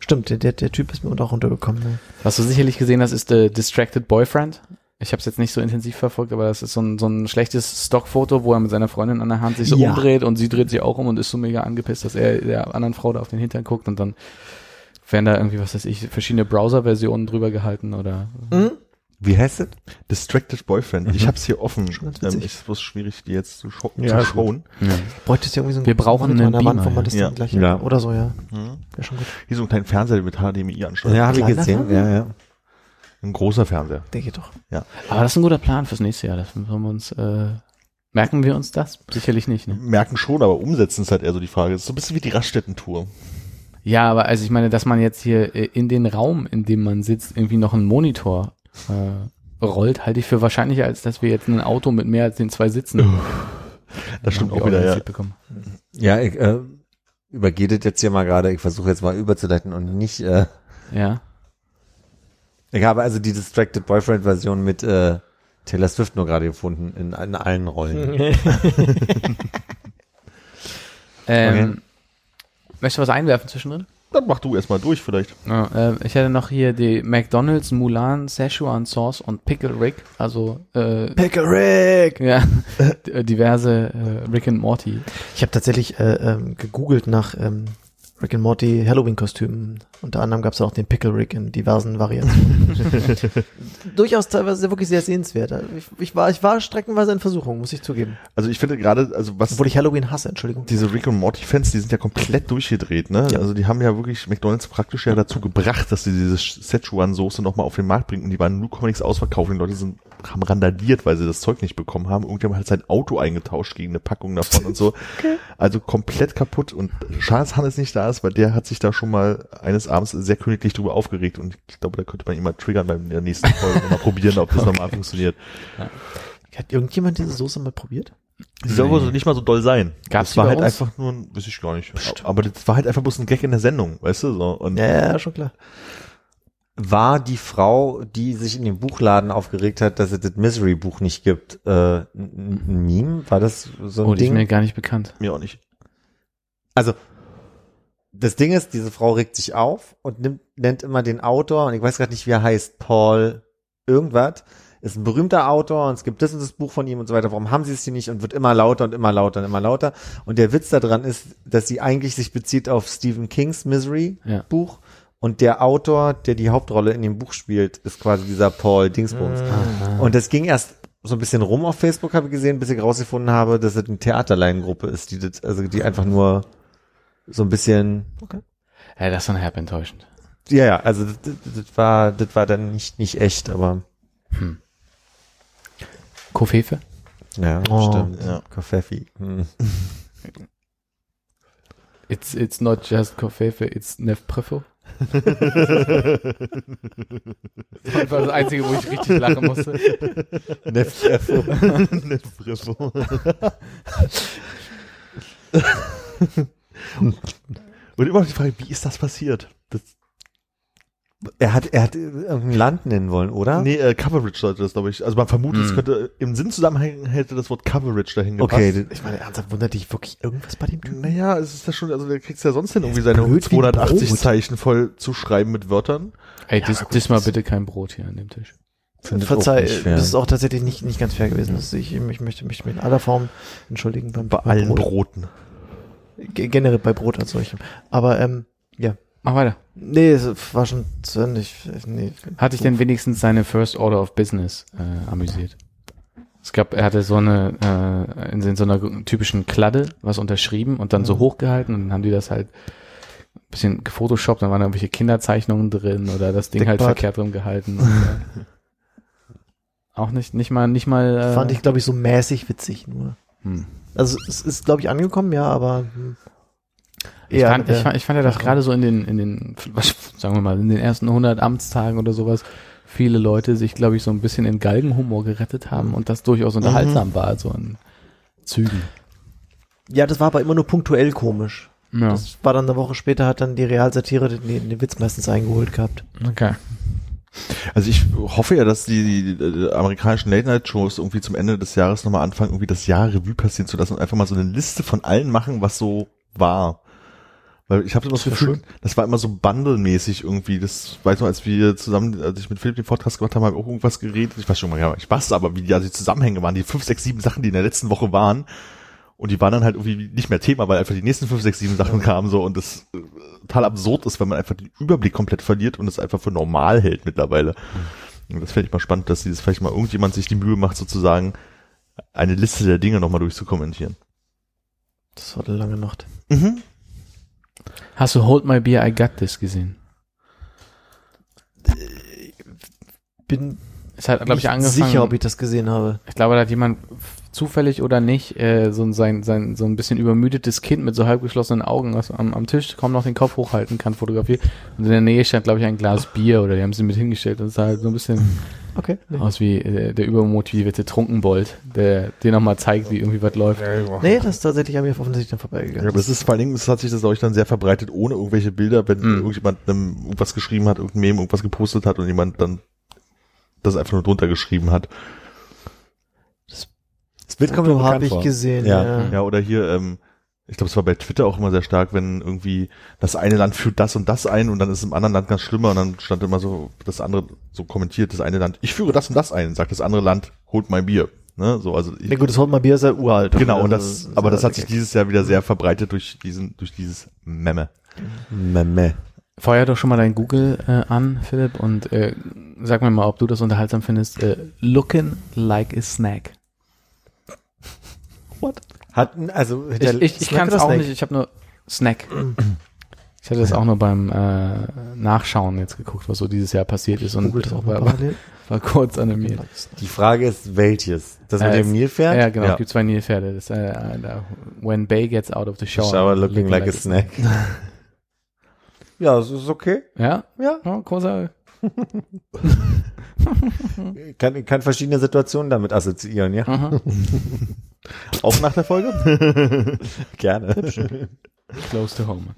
F: Stimmt, der, der, der Typ ist mir auch runtergekommen. Ne?
E: Was du sicherlich gesehen hast, ist The Distracted Boyfriend. Ich habe es jetzt nicht so intensiv verfolgt, aber das ist so ein, so ein schlechtes Stockfoto, wo er mit seiner Freundin an der Hand sich so
F: Ja.
E: umdreht und sie dreht sich auch um und ist so mega angepisst, dass er der anderen Frau da auf den Hintern guckt und dann werden da irgendwie, was weiß ich, verschiedene Browser-Versionen drüber gehalten oder
F: Mhm.
B: Wie heißt es?
D: Distracted Boyfriend. Ich hab's hier offen. Ähm, ist bloß schwierig, die jetzt zu, scho
B: Ja,
D: zu schauen.
F: Bräuchte es ja irgendwie so einen
E: Wir brauchen einen
F: der Wand,
E: Beamer,
F: wo man
E: ja.
F: das
B: Ja.
F: dann gleich
B: Ja.
F: oder so, ja.
D: Hm.
F: Wäre schon gut.
D: Hier so einen kleinen Fernseher mit HDMI ansteuern.
B: Ja, habe ich gesehen. Ja, ja.
D: Ein großer Fernseher.
F: Der geht doch.
E: Aber das ist ein guter Plan fürs nächste Jahr. Das müssen wir uns, äh, merken wir uns das? Sicherlich nicht, ne?
D: Merken schon, aber umsetzen ist halt eher so die Frage. Das ist so ein bisschen wie die Raststätten-Tour.
E: Ja, aber also ich meine, dass man jetzt hier äh, in den Raum, in dem man sitzt, irgendwie noch einen Monitor äh, rollt, halte ich für wahrscheinlicher, als dass wir jetzt ein Auto mit mehr als den zwei Sitzen
D: Das stimmt auch wieder, ja.
E: bekommen.
B: Ja, ich äh, übergeht es jetzt hier mal gerade. Ich versuche jetzt mal überzuleiten und nicht. Äh,
E: Ja.
B: Ich habe also die Distracted Boyfriend Version mit äh, Taylor Swift nur gerade gefunden in, in allen Rollen.
E: Ähm, Möchtest du was einwerfen zwischendrin?
D: Dann mach du erstmal durch vielleicht.
E: Ja, äh, ich hätte noch hier die McDonald's, Mulan, Szechuan Sauce und Pickle Rick, also äh,
F: Pickle Rick!
E: ja, d- diverse äh, Rick and Morty.
F: Ich habe tatsächlich äh, ähm, gegoogelt nach ähm, Rick and Morty Halloween-Kostümen. Unter anderem gab es auch den Pickle Rick in diversen Variationen. Durchaus teilweise wirklich sehr sehenswert. Ich, ich, war, ich war streckenweise in Versuchung, muss ich zugeben.
D: Also ich finde gerade, also was
F: Obwohl ich Halloween hasse, Entschuldigung.
D: diese Rick und Morty Fans, die sind ja komplett durchgedreht, ne?
F: Ja.
D: Also die haben ja wirklich McDonald's praktisch ja dazu gebracht, dass sie diese Szechuan Soße nochmal auf den Markt bringen und die waren 0, nichts ausverkauft. Die Leute sind, haben randaliert, weil sie das Zeug nicht bekommen haben. Irgendjemand hat sein Auto eingetauscht gegen eine Packung davon und so. Also komplett kaputt und schade, dass Hannes nicht da ist, weil der hat sich da schon mal eines Abends sehr königlich drüber aufgeregt und ich glaube, da könnte man ihn mal triggern beim der nächsten Folge und mal probieren, ob das nochmal funktioniert.
F: Hat irgendjemand diese Soße mal probiert?
D: Die soll wohl so nicht mal so doll sein.
E: Gab's
D: das
E: die
D: war
E: bei
D: halt
E: uns?
D: einfach nur ein, weiß ich gar nicht. Aber das war halt einfach bloß ein Gag in der Sendung, weißt du, so. Und
F: Ja, ja, schon klar.
B: War die Frau, die sich in dem Buchladen aufgeregt hat, dass es das Misery-Buch nicht gibt, äh, ein Meme? War das so ein
E: Oh, die ist
B: Ding?
E: mir gar nicht bekannt.
D: mir auch nicht.
B: Also, das Ding ist, diese Frau regt sich auf und nimmt, nennt immer den Autor, und ich weiß gerade nicht, wie er heißt, Paul irgendwas, ist ein berühmter Autor und es gibt das und das Buch von ihm und so weiter. Warum haben sie es hier nicht? Und wird immer lauter und immer lauter und immer lauter. Und der Witz daran ist, dass sie eigentlich sich bezieht auf Stephen Kings Misery
E: Ja.
B: Buch. Und der Autor, der die Hauptrolle in dem Buch spielt, ist quasi dieser Paul Dingsbums. Und das ging erst so ein bisschen rum auf Facebook, habe ich gesehen, bis ich rausgefunden habe, dass es eine Theaterleiengruppe ist, die das, also die einfach nur so ein bisschen,
E: Ja, das ist dann herb enttäuschend.
B: ja, ja, also das, war, das war dann nicht, nicht echt, aber
E: Kofefe?
B: ja,
F: Oh,
B: stimmt.
D: ja.
B: Kofeffi. Hm.
E: It's, it's not just Kofefe, it's Nefprefo. das war das Einzige, wo ich richtig lachen musste.
B: Nefrefo.
D: Nefrefo. Und immer noch die Frage, wie ist das passiert? Das,
B: Er hat, er hat irgendein Land nennen wollen, oder?
D: nee, äh, Coverage sollte das, glaube ich. Also man vermutet, es
E: Hm.
D: könnte, im Sinnzusammenhang hätte das Wort Coverage dahin gepasst.
B: Okay,
F: Ich meine, ernsthaft wundert dich wirklich irgendwas bei dem Typen?
D: Naja, es ist ja schon, also der kriegst ja sonst hin, irgendwie seine
F: blöd wie
D: 280
F: Brot.
D: Zeichen voll zu schreiben mit Wörtern.
E: Ey, dis, diesmal bitte kein Brot hier an dem Tisch.
B: findet
F: Verzeih, das ist auch tatsächlich nicht, nicht ganz fair gewesen. Das, ich, ich möchte mich in aller Form entschuldigen beim,
D: Bei
F: beim
D: allen
F: Brot.
D: Broten.
F: Ge- Generell bei Brot als solchem. Aber, ähm, ja.
E: Mach weiter.
F: Nee, es war schon zu Ende. Ich, nee.
E: Hat dich denn wenigstens seine First Order of Business äh, amüsiert? Es gab, er hatte so eine, äh, in, so einer typischen Kladde was unterschrieben und dann so hochgehalten und dann haben die das halt ein bisschen gefotoshoppt, dann waren da irgendwelche Kinderzeichnungen drin oder das Ding halt
F: Dickbart.
E: verkehrt rum gehalten. Und, äh, Auch nicht, nicht mal, nicht mal. Äh,
F: Fand ich, glaube ich, so mäßig witzig nur.
E: Hm.
F: Also es ist, glaube ich, angekommen, ja, aber hm,
E: Ich,
F: eher
E: fand, ich,
F: der-
E: fand, ich fand ja, dass gerade so in den, in den, sagen wir mal, in den ersten 100 Amtstagen oder sowas, viele Leute sich, glaube ich, so ein bisschen in Galgenhumor gerettet haben und das durchaus unterhaltsam war, so in Zügen.
F: ja, das war aber immer nur punktuell komisch.
E: Ja,
F: Das war dann eine Woche später, hat dann die Realsatire den, den Witz meistens eingeholt gehabt.
E: okay.
D: Also ich hoffe ja, dass die, die, amerikanischen Late-Night-Shows irgendwie zum Ende des Jahres nochmal anfangen, irgendwie das Jahr Revue passieren zu lassen und einfach mal so eine Liste von allen machen, was so war. Weil ich habe immer das Gefühl, das war immer so bundle-mäßig irgendwie. Das weiß noch, als wir zusammen, als ich mit Philipp den Podcast gemacht habe, habe ich auch irgendwas geredet. Ich weiß schon mal, ja, ich weiß aber, wie die, also die Zusammenhänge waren, die fünf, sechs, sieben Sachen, die in der letzten Woche waren. Und die waren dann halt irgendwie nicht mehr Thema, weil einfach die nächsten fünf, sechs, sieben Sachen kamen so und das äh, total absurd ist, wenn man einfach den Überblick komplett verliert und es einfach für normal hält mittlerweile. Und das fände ich mal spannend, dass dieses vielleicht mal irgendjemand sich die Mühe macht, sozusagen eine Liste der Dinge nochmal durchzukommentieren.
F: Das war eine lange Nacht.
D: Mhm.
E: Hast du Hold My Beer, I Got This gesehen?
F: Bin
E: Es hat, glaube ich,
F: nicht
E: angefangen.
F: sicher, ob ich das gesehen habe.
E: Ich glaube, da hat jemand zufällig oder nicht äh, so ein sein, sein so ein bisschen übermüdetes Kind mit so halb geschlossenen Augen was am, am Tisch kaum noch den Kopf hochhalten kann fotografiert und in der Nähe stand glaube ich ein Glas Bier oder die haben sie mit hingestellt und es sah halt so ein bisschen
F: Okay.
E: Aus wie äh, der übermotivierte Trunkenbold, der dir nochmal zeigt, wie irgendwie was läuft.
F: nee das ist tatsächlich an mir offensichtlich dann vorbeigegangen.
D: Ja, aber es ist vor allen Dingen, es hat sich das, glaube ich, dann sehr verbreitet, ohne irgendwelche Bilder, wenn
E: Mhm.
D: irgendjemand einem irgendwas geschrieben hat, irgendein Meme irgendwas gepostet hat und jemand dann das einfach nur drunter geschrieben hat.
B: Das Bild kommt mir bekannt
F: ich
B: vor.
F: gesehen.
B: Ja.
F: Ja.
D: Ja, oder hier, ähm, ich glaube, es war bei Twitter auch immer sehr stark, wenn irgendwie das eine Land führt das und das ein und dann ist es im anderen Land ganz schlimmer und dann stand immer so, das andere so kommentiert, das eine Land, ich führe das und das ein, sagt das andere Land, holt mein Bier. Ne? So, also ich,
F: Na gut, das Hold My Beer ist ja uralt.
D: genau, und
F: Also,
D: das,
F: ist
D: aber das hat sich dieses Jahr wieder sehr verbreitet durch diesen, durch dieses Memme.
B: Memme.
E: Feuer doch schon mal dein Google äh, an, Philipp, und äh, sag mir mal, ob du das unterhaltsam findest. Äh, looking like a snack.
B: Hatten, also,
E: Ich,
B: der-
E: ich, ich kann es auch
F: Snack?
E: nicht, ich habe nur Snack. Ich hatte das auch nur beim äh, Nachschauen jetzt geguckt, was so dieses Jahr passiert ist und war, war, war kurz animiert.
B: die Frage ist, welches? Das mit
E: Äh,
B: dem Nilpferd?
E: Ja, genau,
D: Ja.
E: es gibt zwei Nilpferde. Das, äh, da, when Bay gets out of the shower.
B: Shower looking like a snack. ja, das ist okay.
E: Ja?
B: Ja.
E: ja großer.
B: Kann, kann verschiedene Situationen damit assoziieren, ja?
D: Auch nach der Folge?
B: Gerne.
E: Close to home.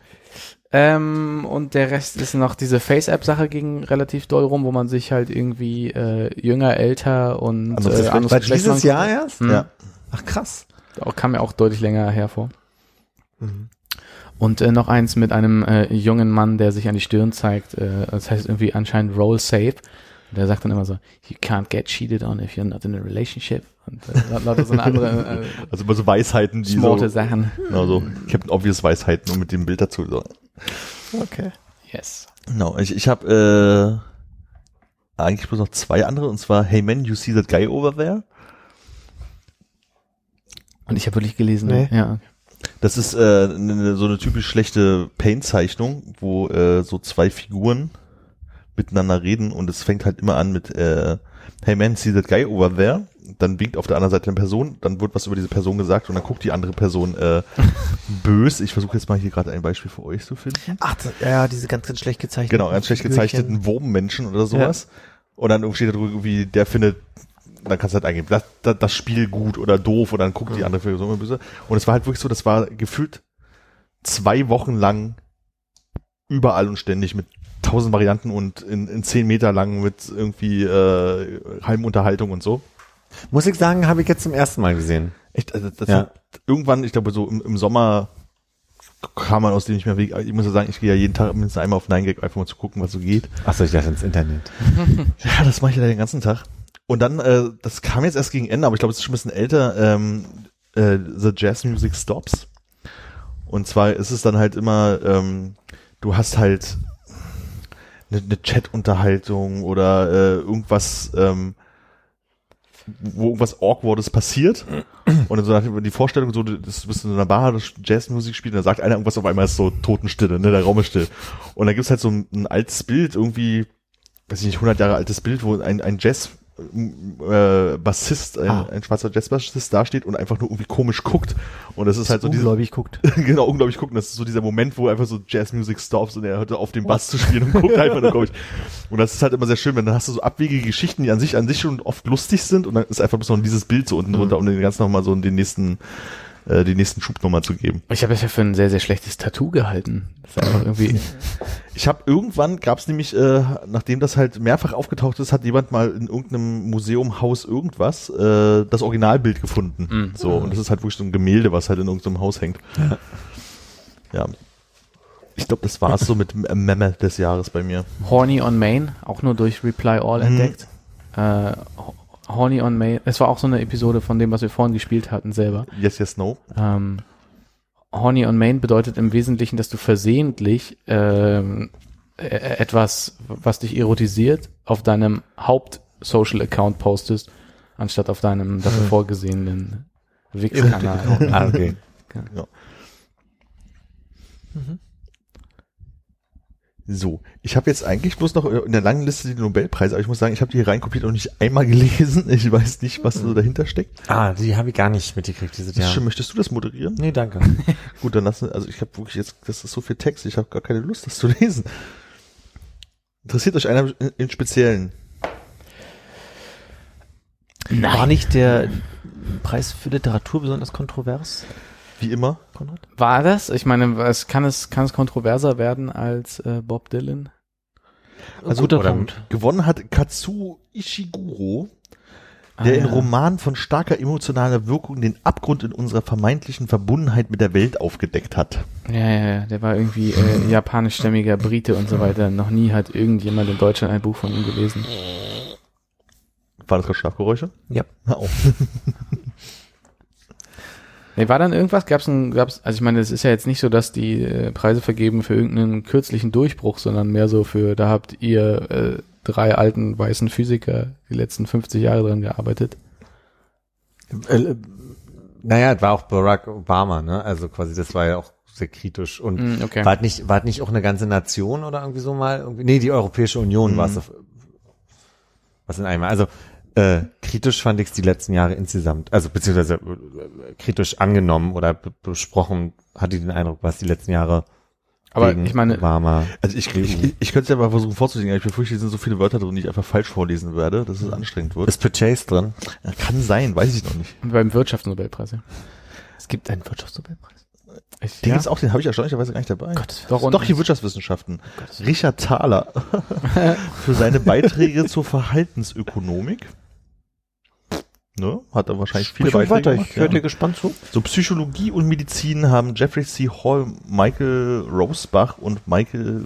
E: Ähm, und der Rest ist noch diese Face-App-Sache ging relativ doll rum, wo man sich halt irgendwie äh, jünger, älter und
D: Anderes
E: äh, anderes
B: War
E: Geschlecht
B: dieses Jahr erst?
E: Mhm.
D: Ja.
B: Ach, krass.
E: Auch, kam mir auch deutlich länger hervor.
F: Mhm.
E: Und äh, noch eins mit einem äh, jungen Mann, der sich an die Stirn zeigt. Äh, das heißt irgendwie anscheinend Roll Safe. Und der sagt dann immer so, you can't get cheated on if you're not in a relationship. Und äh, lauter so eine andere äh,
D: Also immer so Weisheiten, die so,
E: Sachen.
D: genau so, Captain Obvious Weisheiten und mit dem Bild dazu. So.
F: Okay.
E: Yes.
D: Genau, ich, ich habe äh, eigentlich bloß noch zwei andere, und zwar Hey man, you see that guy over there?
E: Und ich habe wirklich gelesen,
F: Nee.
E: ja.
D: Das ist äh, ne, so eine typisch schlechte Paint-Zeichnung, wo äh, so zwei Figuren miteinander reden und es fängt halt immer an mit äh, Hey man, see that guy over there? Dann winkt auf der anderen Seite eine Person, dann wird was über diese Person gesagt und dann guckt die andere Person äh, bös. Ich versuche jetzt mal hier gerade ein Beispiel für euch zu finden.
F: Ach, ja, diese ganz, ganz schlecht gezeichneten.
D: Genau, ganz schlecht gezeichneten Wurmmenschen oder sowas. Und dann steht da drüber irgendwie, der findet, dann kannst du halt eingeben, das, das, das Spiel gut oder doof und dann guckt die andere Person immer böse. Und es war halt wirklich so, das war gefühlt zwei Wochen lang überall und ständig mit tausend Varianten und in, in zehn Meter lang mit irgendwie äh, Halmunterhaltung und so.
B: Muss ich sagen, habe ich jetzt zum ersten Mal gesehen.
D: Echt, also das
B: Ja.
D: irgendwann, ich glaube so im, im Sommer kam man aus dem nicht mehr weg. Ich muss ja sagen, ich gehe ja jeden Tag mindestens einmal auf 9gag einfach mal zu gucken, was so geht.
B: Achso, ich dachte ins Internet.
D: Ja, das mache ich ja den ganzen Tag. Und dann, äh, das kam jetzt erst gegen Ende, aber ich glaube, es ist schon ein bisschen älter, ähm, äh, The Jazz Music Stops. Und zwar ist es dann halt immer, ähm, du hast halt eine, eine Chat-Unterhaltung oder äh, irgendwas, ähm, wo irgendwas Awkwardes passiert. Und dann so die Vorstellung, so, das bist in einer Bar, das Jazzmusik spielt, und dann sagt einer irgendwas, auf einmal ist so Totenstille, ne, der Raum ist still. Und dann gibt's halt so ein, ein altes Bild, irgendwie, weiß ich nicht, 100 Jahre altes Bild, wo ein, ein Jazz äh, Bassist, ein,
F: Ah.
D: ein schwarzer Jazzbassist dasteht und einfach nur irgendwie komisch guckt. Und das ist halt so diese,
F: ungläubig guckt.
D: genau, unglaublich gucken. Das ist so dieser Moment, wo einfach so Jazzmusik stops und er hört auf den Bass zu spielen und guckt einfach nur komisch. Und das ist halt immer sehr schön, wenn dann hast du so abwegige Geschichten, die an sich, an sich schon oft lustig sind und dann ist einfach bloß noch dieses Bild so unten drunter, um den ganzen nochmal so den nächsten, äh, den nächsten Schub nochmal zu geben.
E: Ich habe das ja für ein sehr, sehr schlechtes Tattoo gehalten. Das ist einfach irgendwie.
D: Ich habe irgendwann gab es nämlich, äh, nachdem das halt mehrfach aufgetaucht ist, hat jemand mal in irgendeinem Museum Haus irgendwas äh, das Originalbild gefunden.
E: Mhm.
D: So und das ist halt wirklich so ein Gemälde, was halt in irgendeinem Haus hängt. Ja. Ich glaube, das war's so mit Memme des Jahres bei mir.
E: Horny on Main, auch nur durch Reply All
D: Mhm.
E: entdeckt. Äh, Horny on Main, es war auch so eine Episode von dem, was wir vorhin gespielt hatten selber.
D: Yes, yes, no.
E: Ähm, Horny on Main bedeutet im Wesentlichen, dass du versehentlich ähm, äh, etwas, was dich erotisiert, auf deinem Haupt-Social-Account postest, anstatt auf deinem dafür vorgesehenen Wix-Kanal.
B: Ah, okay.
D: So, ich habe jetzt eigentlich bloß noch in der langen Liste die Nobelpreise, aber ich muss sagen, ich habe die hier reinkopiert und nicht einmal gelesen. Ich weiß nicht, was so dahinter steckt.
B: Ah, die habe ich gar nicht mitgekriegt, diese Jahr.
D: schön. Möchtest du das moderieren?
B: Nee, danke.
D: Gut, dann lassen, also ich habe wirklich jetzt, das ist so viel Text, ich habe gar keine Lust, das zu lesen. Interessiert euch einer in, in Speziellen?
F: War nicht der Preis für Literatur besonders kontrovers,
D: Wie immer.
F: Konrad?
E: War das? Ich meine, es kann es kann es kontroverser werden als äh, Bob Dylan?
D: Also
F: Guter
B: oder-
F: Punkt.
D: gewonnen hat Katsuo Ishiguro, der in
E: Ah, ja.
D: Roman von starker emotionaler Wirkung den Abgrund in unserer vermeintlichen Verbundenheit mit der Welt aufgedeckt hat.
E: Ja, ja, ja, der war irgendwie äh, japanischstämmiger Brite und so weiter. Noch nie hat irgendjemand in Deutschland ein Buch von ihm gelesen.
D: Waren das gerade Schlafgeräusche?
F: Ja.
D: Hör auf.
E: Nee, war dann irgendwas? Gab's ein, gab's, also ich meine, es ist ja jetzt nicht so, dass die äh, Preise vergeben für irgendeinen kürzlichen Durchbruch, sondern mehr so für, da habt ihr äh, drei alten weißen Physiker die letzten 50 Jahre dran gearbeitet.
B: Äh, naja, es war auch Barack Obama, ne? Also quasi, das war ja auch sehr kritisch. Und
E: Mm, okay.
B: war, nicht, war nicht auch eine ganze Nation oder irgendwie so mal? Irgendwie, nee, die Europäische Union war es. Was in einmal. Also äh, kritisch fand ich es die letzten Jahre insgesamt. Also beziehungsweise äh, kritisch angenommen oder be- besprochen, hatte ich den Eindruck, was die letzten Jahre
E: Aber ich meine,
B: Obama.
D: Also ich, ich, ich, ich könnte es ja mal versuchen vorzulesen, aber ich befürchte, es sind so viele Wörter drin, die ich einfach falsch vorlesen werde, dass es anstrengend wird.
B: Ist Purchase drin?
D: Ja, Kann sein, weiß ich noch nicht.
E: beim Wirtschaftsnobelpreis, ja.
F: Es gibt einen Wirtschaftsnobelpreis.
E: Ich,
D: Den
E: ja?
D: gibt's auch, den habe ich erstaunlicherweise gar nicht dabei.
E: Doch, und-
D: Doch, hier Wirtschaftswissenschaften. Richard Thaler für seine Beiträge zur Verhaltensökonomik. Ne? Hat er wahrscheinlich viele
F: Sprich
D: Beiträge
F: weiter,
D: gemacht,
F: ich höre
D: ja.
F: dir gespannt zu.
D: So Psychologie und Medizin haben Jeffrey C. Hall, Michael Rosebach und Michael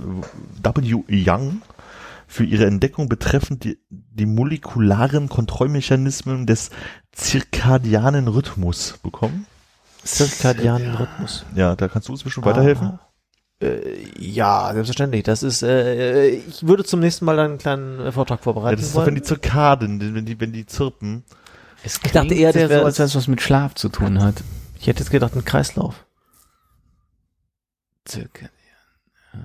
D: W. Young für ihre Entdeckung betreffend die, die molekularen Kontrollmechanismen des zirkadianen Rhythmus bekommen.
F: Zirkadianen Rhythmus.
D: Ja, da kannst du uns bestimmt weiterhelfen.
F: Äh, ja, selbstverständlich. Das ist, äh, ich würde zum nächsten Mal einen kleinen äh, Vortrag
D: Ja,
F: vorbereiten
D: das ist doch, wenn die Zirkaden, wenn die, wenn die zirpen.
E: Es
F: Ich dachte eher, das
E: das
F: wäre-
E: so, als wenn es was mit Schlaf zu tun hat.
F: Ich hätte jetzt gedacht, ein Kreislauf.
E: Ja.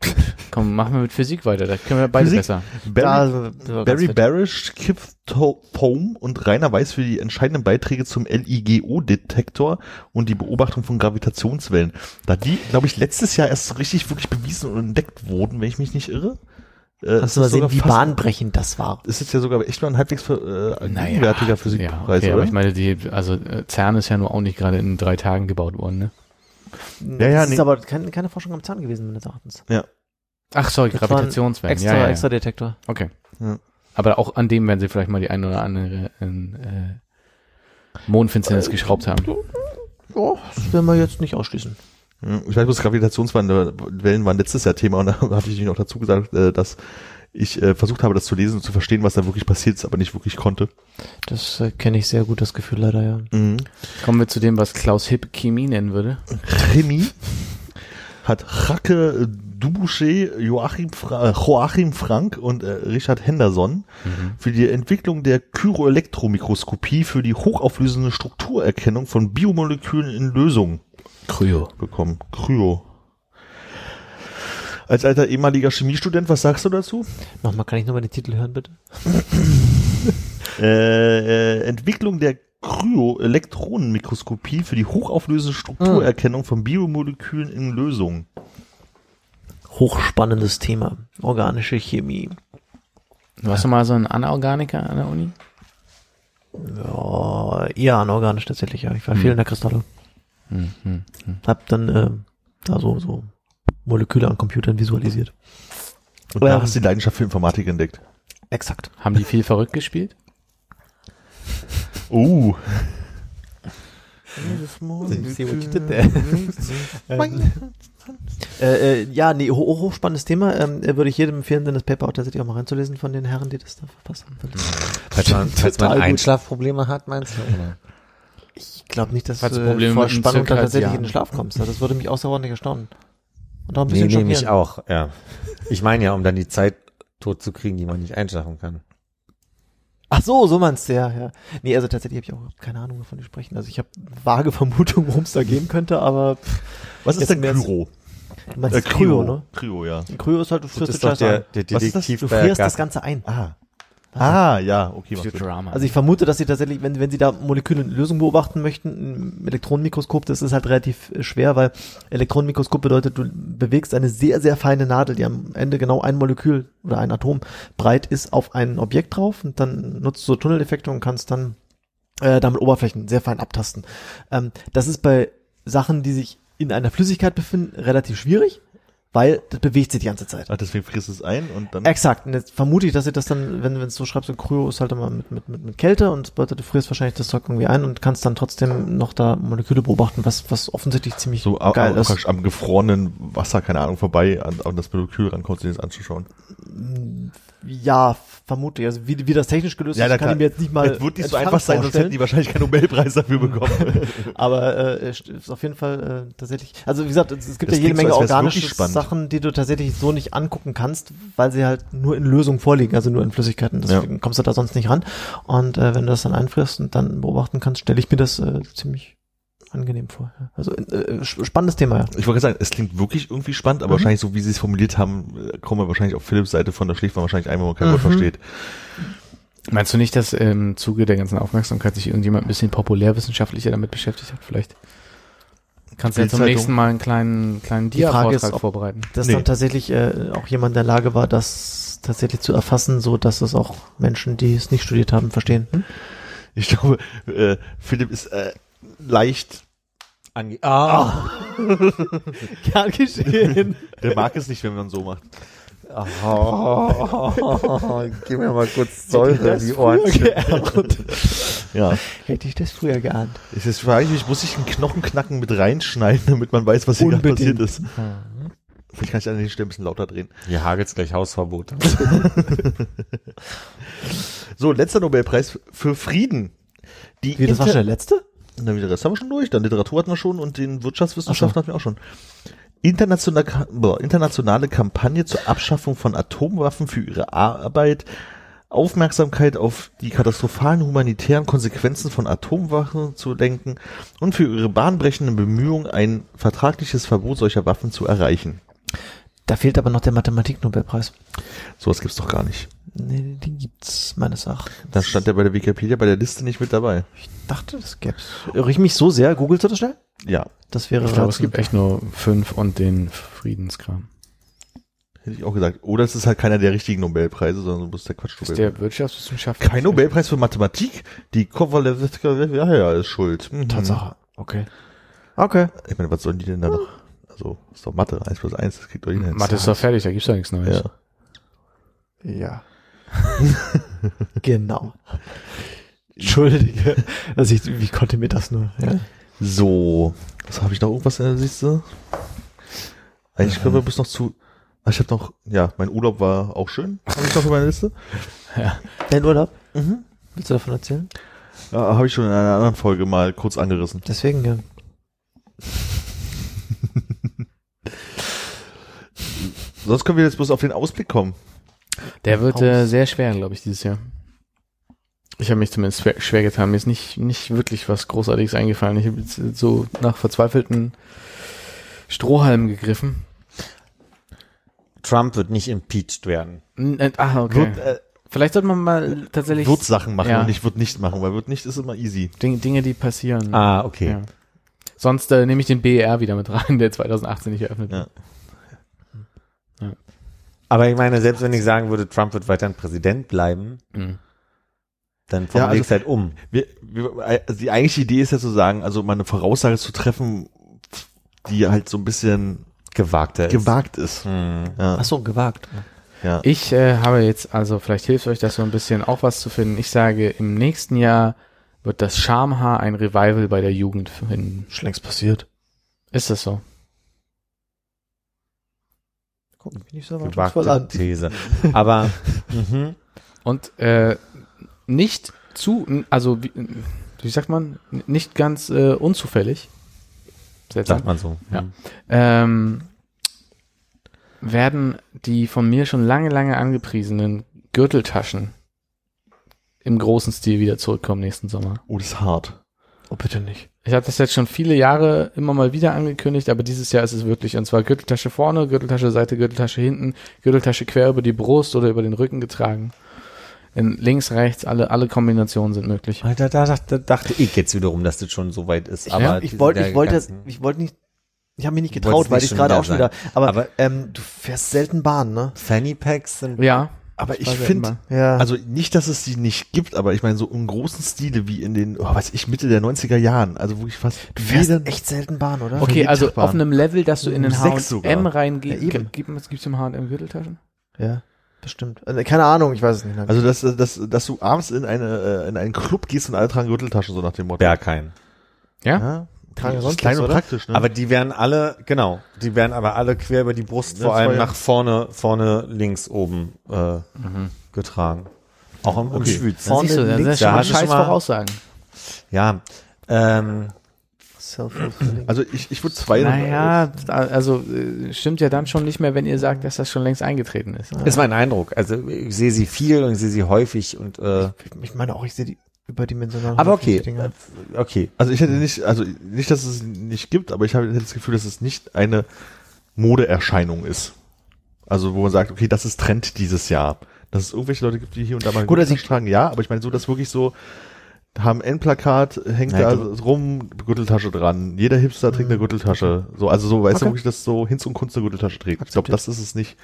E: Gut. Komm, machen wir mit Physik weiter. Da können wir beide
D: Physik?
E: besser.
D: Barry,
F: ganz
D: Barry. Barish, Kip Tho- Thome und Rainer Weiß für die entscheidenden Beiträge zum LIGO-Detektor und die Beobachtung von Gravitationswellen. Da die, glaube ich, letztes Jahr erst so richtig wirklich bewiesen und entdeckt wurden, wenn ich mich nicht irre. Äh,
F: Hast du mal sehen, wie bahnbrechend das war?
D: Es ist ja sogar echt mal ein halbwegs für, äh, gegenwärtiger Physikpreis,
E: ja, okay,
D: oder?
E: aber ich meine, die, also äh, CERN ist ja nur auch nicht gerade in drei Tagen gebaut worden, ne?
D: Ja, ja,
F: das
D: nee.
F: ist aber keine, keine Forschung am Zahn gewesen, meines Erachtens.
E: Ach, sorry,
F: Das
E: Gravitationswellen.
F: Extra,
E: ja, ja, ja.
F: extra Detektor.
E: Okay.
D: Ja.
E: Aber auch an dem werden sie vielleicht mal die ein oder andere in, äh, Mondfinsternis geschraubt haben.
F: Ja, das werden wir jetzt nicht ausschließen.
D: Ich weiß bloß, Gravitationswellen waren letztes Jahr Thema und da hatte ich noch dazu gesagt, äh, dass ich äh, versucht habe, das zu lesen und zu verstehen, was da wirklich passiert ist, aber nicht wirklich konnte.
F: Das äh, kenne ich sehr gut, das Gefühl leider, ja.
D: Mhm.
E: Kommen wir zu dem, was Klaus Hipp Chemie nennen würde.
D: Chemie hat Racke Dubouché, Joachim, Fra Joachim Frank und äh, Richard Henderson für die Entwicklung der Kyroelektromikroskopie für die hochauflösende Strukturerkennung von Biomolekülen in Lösungen
E: Kryo.
D: bekommen. Kryo. Als alter ehemaliger Chemiestudent, was sagst du dazu?
F: Nochmal, kann ich nochmal den Titel hören, bitte?
D: Äh, äh, Entwicklung der Kryo-Elektronenmikroskopie für die hochauflösende Strukturerkennung von Biomolekülen in Lösungen.
F: Hochspannendes Thema. Organische Chemie.
E: Warst du mal so ein Anorganiker an der Uni?
F: Ja, eher anorganisch tatsächlich, ja. Ich war viel in der Kristalle.
E: Hm, hm, hm.
F: Hab dann äh, da so, so Moleküle an Computern visualisiert.
D: Und da
F: Ähm.
D: hast du die Leidenschaft für Informatik entdeckt.
F: Exakt.
E: Haben die viel verrückt gespielt?
D: Uh.
F: Äh, äh, ja, nee, ho hochspannendes Thema. Ähm, äh, würde ich jedem empfehlen, denn das Paper auch tatsächlich auch mal reinzulesen von den Herren, die das da verfasst haben.
B: Falls man, falls man. Einschlafprobleme hat, meinst du? Oder?
F: Ich glaube nicht, dass
E: Falls du Probleme
F: vor Spannung dann tatsächlich in den Schlaf kommst. Das würde mich außerordentlich erstaunen. Und auch ein
B: Nee,
F: bisschen
B: nee, mich
F: schockieren.
B: auch, ja. Ich meine ja, um dann die Zeit tot zu kriegen, die man nicht einschlafen kann.
F: Ach so, so meinst du, ja, ja. Nee, also tatsächlich habe ich auch keine Ahnung, wovon die sprechen. Also ich habe vage Vermutung, worum es da gehen könnte, aber pff,
D: Was ist denn Kyro?
F: du meinst
D: Äh,
F: Kryo, ne?
D: Kryo, ja.
F: Kryo ist halt, du
B: Das
F: frierst den
B: doch
F: Scheiß
B: der,
F: ein.
B: der
D: Was ist das?
B: Detektiv
F: Du frierst das Ganze ein.
D: Ah. Ah, ja, okay.
E: Futurama.
F: Also ich vermute, dass sie tatsächlich, wenn, wenn sie da Moleküle in Lösung beobachten möchten, im Elektronenmikroskop, das ist halt relativ äh, schwer, weil Elektronenmikroskop bedeutet, du bewegst eine sehr, sehr feine Nadel, die am Ende genau ein Molekül oder ein Atom breit ist, auf ein Objekt drauf und dann nutzt du Tunneleffekte und kannst dann äh, damit Oberflächen sehr fein abtasten. Ähm, das ist bei Sachen, die sich in einer Flüssigkeit befinden, relativ schwierig, weil das bewegt sich die ganze Zeit.
D: Ah, deswegen frierst du es ein und dann.
F: Exakt. Und jetzt vermute ich, dass sie das dann, wenn wenn es so schreibst, so Kryo ist halt immer mit, mit, mit, mit Kälte und bedeutet, du frierst wahrscheinlich das Zeug irgendwie ein und kannst dann trotzdem noch da Moleküle beobachten, was, was offensichtlich ziemlich
D: so
F: geil ist.
D: praktisch am gefrorenen Wasser, keine Ahnung, vorbei an, an das Molekül rankommst, dir das anzuschauen.
F: Ja, vermute ich. Also wie, wie das technisch gelöst
D: Ja,
F: ist, kann
D: klar.
F: ich mir jetzt nicht mal
D: Es wird nicht so
F: entfernt
D: einfach sein, sonst
F: vorstellen.
D: hätten die wahrscheinlich keinen Nobelpreis dafür bekommen.
F: Aber äh, es ist auf jeden Fall äh, tatsächlich, also wie gesagt, es, es gibt
D: Das
F: ja jede Menge
D: so,
F: organische. Sachen, die du tatsächlich so nicht angucken kannst, weil sie halt nur in Lösung vorliegen, also nur in Flüssigkeiten. Deswegen kommst du da sonst nicht ran. Und äh, wenn du das dann einfrierst und dann beobachten kannst, stelle ich mir das äh, ziemlich angenehm vor. Also äh, sp- spannendes Thema, ja.
D: Ich wollte gerade sagen, es klingt wirklich irgendwie spannend, aber
F: Mhm.
D: wahrscheinlich so, wie sie es formuliert haben, äh, kommen wir wahrscheinlich auf Philips Seite von, da schläft man wahrscheinlich ein, wenn man kein Wort
F: Mhm.
D: versteht.
E: Meinst du nicht, dass im Zuge der ganzen Aufmerksamkeit sich irgendjemand ein bisschen populärwissenschaftlicher damit beschäftigt hat? Vielleicht kannst du ja zum nächsten Mal einen kleinen, kleinen Dia-Vortrag vorbereiten.
F: Dass
D: Nee.
F: dann tatsächlich äh, auch jemand in der Lage war, das tatsächlich zu erfassen, so dass es auch Menschen, die es nicht studiert haben, verstehen. Hm?
D: Ich glaube, äh, Philipp ist äh, leicht,
B: Ange ah.
F: Gern geschehen.
D: der mag es nicht, wenn man so macht.
B: Oh, gib mir mal kurz Säure in die Ohren.
D: Ja.
F: Hätte ich das früher geahnt.
D: Es ist frage ich mich, muss ich einen Knochenknacken mit reinschneiden, damit man weiß, was hier gerade passiert
F: Unbedingt.
D: ist. Vielleicht kann ich an den Stellen ein bisschen lauter drehen.
B: Hier hagelt's gleich Hausverbot.
D: So, letzter Nobelpreis für Frieden. Die
F: Wie, das war schon der letzte?
D: Na, wieder Rest haben wir schon durch. Dann Literatur hatten wir schon und den Wirtschaftswissenschaften hatten wir auch schon. Internationale, boah, internationale Kampagne zur Abschaffung von Atomwaffen für ihre Arbeit, Aufmerksamkeit auf die katastrophalen humanitären Konsequenzen von Atomwaffen zu lenken und für ihre bahnbrechenden Bemühungen, ein vertragliches Verbot solcher Waffen zu erreichen.
F: Da fehlt aber noch der Mathematik-Nobelpreis.
D: Sowas gibt's doch gar nicht.
F: Nee, den gibt's meines Erachtens.
D: Das stand ja bei der Wikipedia bei der Liste nicht mit dabei.
F: Ich dachte, das gäb's. Irre ich mich so sehr? Googelst du das schnell?
D: Ja,
F: Das wäre
E: Ich glaube, es gibt echt nur fünf und den Friedenskram.
D: hätte ich auch gesagt. Oder es ist halt keiner der richtigen Nobelpreise, sondern du bist der Quatsch.
E: Ist der Wirtschaftswissenschaft
D: Kein Nobelpreis für Mathematik? Die Kowalewska, ja, ja, ist schuld. Mhm.
F: Tatsache. Okay. Okay.
D: Ich meine, was sollen die denn da noch? Also, ist doch Mathe, 1 plus 1, das kriegt doch jeder hin.
E: Mathe ist doch fertig, da gibt's doch nichts Neues.
D: Ja.
F: Ja. genau. Entschuldige. Also ich, wie konnte mir das nur? Ja?
D: So, was habe ich noch irgendwas in der Liste? Eigentlich können wir bis noch zu. Ah, Ich habe noch, ja, mein Urlaub war auch schön, habe ich noch in meiner Liste.
F: Dein Urlaub? Mhm. Willst du davon erzählen?
D: Ja, habe ich schon in einer anderen Folge mal kurz angerissen.
F: Deswegen, ja.
D: Sonst können wir jetzt bloß auf den Ausblick kommen.
E: Der wird äh, sehr schwer, glaube ich, dieses Jahr. Ich habe mich zumindest schwer, schwer getan. Mir ist nicht, nicht wirklich was Großartiges eingefallen. Ich habe jetzt so nach verzweifelten Strohhalmen gegriffen.
B: Trump wird nicht impeached werden.
E: N- äh, Ah, okay.
D: Wird, äh,
E: Vielleicht sollte man mal tatsächlich
D: wird Sachen machen
E: Ja.
D: und nicht wird nicht machen, weil wird nicht ist immer easy.
E: Dinge, Dinge, die passieren.
B: Ah, okay.
E: Ja. Sonst äh, nehme ich den BER wieder mit rein, der 2018 nicht eröffnet
D: Ja.
B: Aber ich meine, selbst wenn ich sagen würde, Trump wird weiterhin Präsident bleiben,
E: Mhm.
B: dann formuliere
D: also-
B: ich es halt um.
D: Wir, wir, also die eigentliche Idee ist ja zu sagen, also mal eine Voraussage zu treffen, die halt so ein bisschen
B: Gewagter ist.
D: gewagt ist.
B: Hm.
D: Ja,
F: Ach so, gewagt.
D: ja.
E: Ich äh, habe jetzt, also vielleicht hilft euch das so ein bisschen auch was zu finden. Ich sage, im nächsten Jahr wird das Schamhaar ein Revival bei der Jugend finden.
F: Schon längst passiert.
E: Ist das so?
F: Guck mich nicht so erwartungsvoll
B: Gewagte
F: an.
B: These. Aber, mhm.
E: Und äh, nicht zu, also wie, wie sagt man, nicht ganz äh, unzufällig. Seltsam.
B: sagt man so.
E: Ja. ähm, werden die von mir schon lange, lange angepriesenen Gürteltaschen im großen Stil wieder zurückkommen nächsten Sommer.
D: Oh, das ist hart.
F: Oh, bitte nicht.
E: Ich habe das jetzt schon viele Jahre immer mal wieder angekündigt, aber dieses Jahr ist es wirklich, und zwar Gürteltasche vorne, Gürteltasche Seite, Gürteltasche hinten, Gürteltasche quer über die Brust oder über den Rücken getragen. In links, rechts, alle, alle Kombinationen sind möglich.
B: Alter, da, dachte, dachte ich jetzt wiederum, dass das schon so weit ist. Aber
F: ja, ich wollte, ich wollte,
B: ganzen-
F: ich wollte nicht, ich habe mich nicht getraut, weil
B: nicht
F: ich gerade auch schon wieder, aber,
B: Aber-
F: ähm, du fährst selten Bahn, ne?
B: Fanny Packs sind
E: Ja,
D: Aber ich finde.
F: Ja.
D: also nicht, dass es die nicht gibt, aber ich meine so im großen Stile wie in den, oh, weiß ich, Mitte der 90er Jahren, also wo ich fast
F: du fährst
D: jeden-
F: echt selten Bahn, oder?
E: okay, also auf einem Level, dass du in den. H&M
F: Ja,
E: reingehst.
F: eben.
E: Gibt es gibt's im H&M Gürteltaschen?
F: Ja, bestimmt. Äh, Keine Ahnung, ich weiß es nicht.
D: Also dass, dass, dass du abends in eine äh, in einen Club gehst und alle tragen Gürteltaschen so nach dem Motto.
B: Berghain.
E: Ja?
D: Ja,
F: Tragen
D: das
F: sonst
D: klein und
F: oder?
D: praktisch, ne?
B: Aber die werden alle, genau, die werden aber alle quer über die Brust,
D: Ja,
B: vor
D: das
B: allem
D: ja-
B: nach vorne, vorne links oben äh, getragen. Auch im, im
D: Okay.
B: Schwyz.
E: Da siehst du, das
B: links,
E: ist schon
B: da
E: mal
B: hast du
E: scheiß
B: mal-
E: Voraussagen.
B: Ja, ähm,
D: also ich, ich würde zwei
E: Naja, also äh, stimmt ja dann schon nicht mehr, wenn ihr sagt, dass das schon längst eingetreten ist.
B: ist mein Eindruck. Also ich sehe sie viel und ich sehe sie häufig und äh,
F: Ich meine auch, ich sehe die überdimensionalen
B: aber okay,
F: Dinger.
B: okay.
D: Also ich hätte nicht, also nicht, dass es nicht gibt, aber ich habe hätte das Gefühl, dass es nicht eine Modeerscheinung ist. Also wo man sagt, okay, das ist Trend dieses Jahr. Dass es irgendwelche Leute gibt, die hier und da mal
F: Gut, also
D: tragen, ja, aber ich meine so, dass wirklich so haben N-Plakat, hängt
B: Ja,
D: da
B: du-
D: rum, Gürteltasche dran. Jeder Hipster trägt eine Gürteltasche. So, also so, weißt
F: Okay.
D: du wirklich, dass so Hinz und Kunst eine Gürteltasche trägt. Ich glaube, das ist es nicht.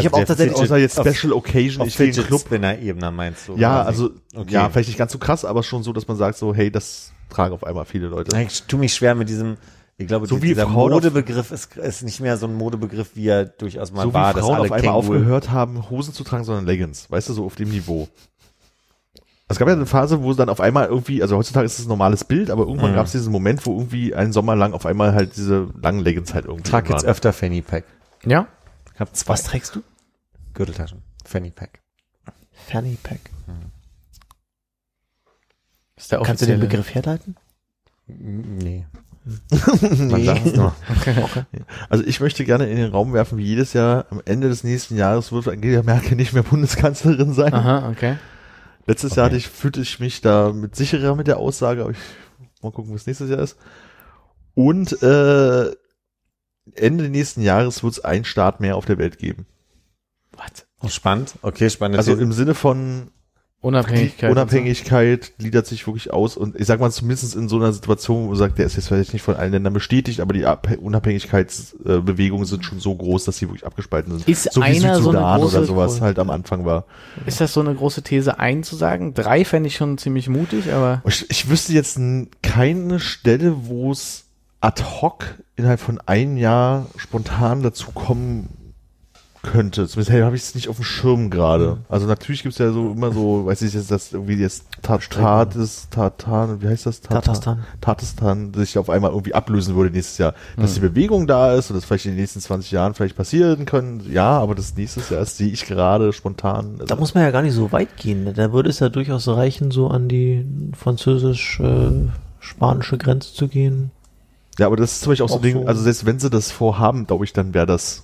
F: Ich habe auch tatsächlich-
B: Fidget-
D: Außer jetzt
B: auf-
D: Special Occasion,
B: auf
D: ich den
B: Fidget
D: Club.
B: Spinner Ebene meinst du?
D: Ja,
B: quasi.
D: also,
B: Okay.
D: ja, vielleicht nicht ganz so krass, aber schon so, dass man sagt so, hey, das tragen auf einmal viele Leute.
B: Ich tue mich schwer mit diesem, ich glaube,
D: So
B: die-
D: wie
B: dieser
D: auf-
B: Modebegriff ist, ist nicht mehr so ein Modebegriff, wie er durchaus mal
D: so
B: war,
D: wie
B: dass
D: Frauen
B: alle
D: auf einmal
B: Känguru-
D: aufgehört haben, Hosen zu tragen, sondern Leggings. Weißt du, so auf dem Niveau. Es gab ja eine Phase, wo dann auf einmal irgendwie, also heutzutage ist es ein normales Bild, aber irgendwann
B: Mhm.
D: gab es diesen Moment, wo irgendwie einen Sommer lang auf einmal halt diese langen Leggings halt irgendwie
B: trage jetzt
D: waren.
B: öfter Fanny Pack.
E: Ja?
B: Ich habe zwei
F: Was trägst du?
B: Gürteltaschen. Fanny Pack.
F: Fanny Pack.
E: Das ist der
F: Kannst du den Begriff herleiten?
B: Nee. Man sagt es nur.
D: Also ich möchte gerne in den Raum werfen, wie jedes Jahr am Ende des nächsten Jahres wird Angela Merkel nicht mehr Bundeskanzlerin sein.
E: Aha, okay.
D: Letztes Jahr hatte ich, fühlte ich mich da mit sicherer mit der Aussage, aber ich mal gucken, was nächstes Jahr ist. Und äh, Ende nächsten Jahres wird es einen Staat mehr auf der Welt geben.
E: Was?
B: Spannend. Okay, spannend.
D: Also im Sinne von
E: Unabhängigkeit.
D: Unabhängigkeit gliedert sich wirklich aus und ich sag mal zumindest in so einer Situation, wo man sagt, der ist jetzt vielleicht nicht von allen Ländern bestätigt, aber die Ab- Unabhängigkeitsbewegungen sind schon so groß, dass sie wirklich abgespalten sind.
E: Ist
D: so wie
E: einer so eine
D: Südsudan
E: große-
D: oder sowas halt am Anfang war.
E: so. Ist das so eine große These einzusagen? Drei fände ich schon ziemlich mutig, aber
D: Ich, ich wüsste jetzt n- keine Stelle, wo es ad hoc innerhalb von einem Jahr spontan dazu kommen könnte. Zumindest habe ich es nicht auf dem Schirm gerade. Also natürlich gibt es ja so immer so, weiß ich jetzt, dass irgendwie jetzt Tatatis, Tatan, wie heißt das? Tata-
F: Tatarstan.
D: Tatistan sich auf einmal irgendwie ablösen würde nächstes Jahr. Dass die Bewegung da ist und das vielleicht in den nächsten 20 Jahren vielleicht passieren können, ja, aber das nächstes Jahr sehe ich gerade spontan. Also,
F: Da muss man ja gar nicht so weit gehen. ne? Da würde es ja durchaus reichen, so an die französisch-spanische Grenze zu gehen.
D: Ja, aber das ist zum Beispiel auch so ein Ding,
F: so.
D: also selbst wenn sie das vorhaben, glaube ich, dann wäre das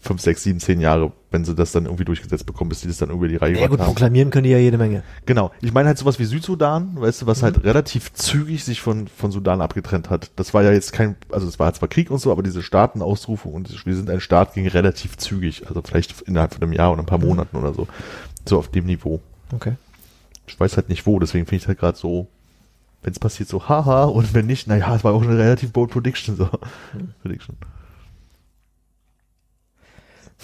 D: fünf, sechs, sieben, zehn Jahre, wenn sie das dann irgendwie durchgesetzt bekommen, bis die das dann irgendwie die Reihe
F: Ja gut,
D: haben.
F: proklamieren können die ja jede Menge.
D: Genau. Ich meine halt sowas wie Südsudan, weißt du, was
F: Mhm.
D: halt relativ zügig sich von, von Sudan abgetrennt hat. Das war ja jetzt kein, also es war zwar Krieg und so, aber diese Staatenausrufung und wir sind ein Staat ging relativ zügig. Also vielleicht innerhalb von einem Jahr oder ein paar
F: Mhm.
D: Monaten oder so. So auf dem Niveau.
F: Okay.
D: Ich weiß halt nicht wo, deswegen finde ich halt gerade so, wenn es passiert, so haha und wenn nicht, naja, es war auch eine relativ bold Prediction, so.
F: Mhm.
D: Prediction.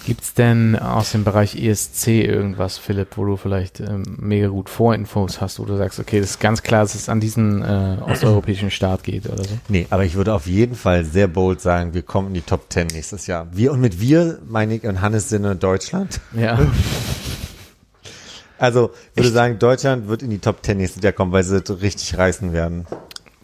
E: Gibt's denn aus dem Bereich ESC irgendwas, Philipp, wo du vielleicht ähm, mega gut Vorinfos hast, wo du sagst, okay, das ist ganz klar, dass es an diesen äh, osteuropäischen Staat geht oder so?
B: Nee, aber ich würde auf jeden Fall sehr bold sagen, wir kommen in die Top 10 nächstes Jahr. Wir und mit wir meine ich in Hannes Sinne Deutschland.
E: Ja.
B: Also würde sagen, Deutschland wird in die Top 10 nächstes Jahr kommen, weil sie richtig reißen werden.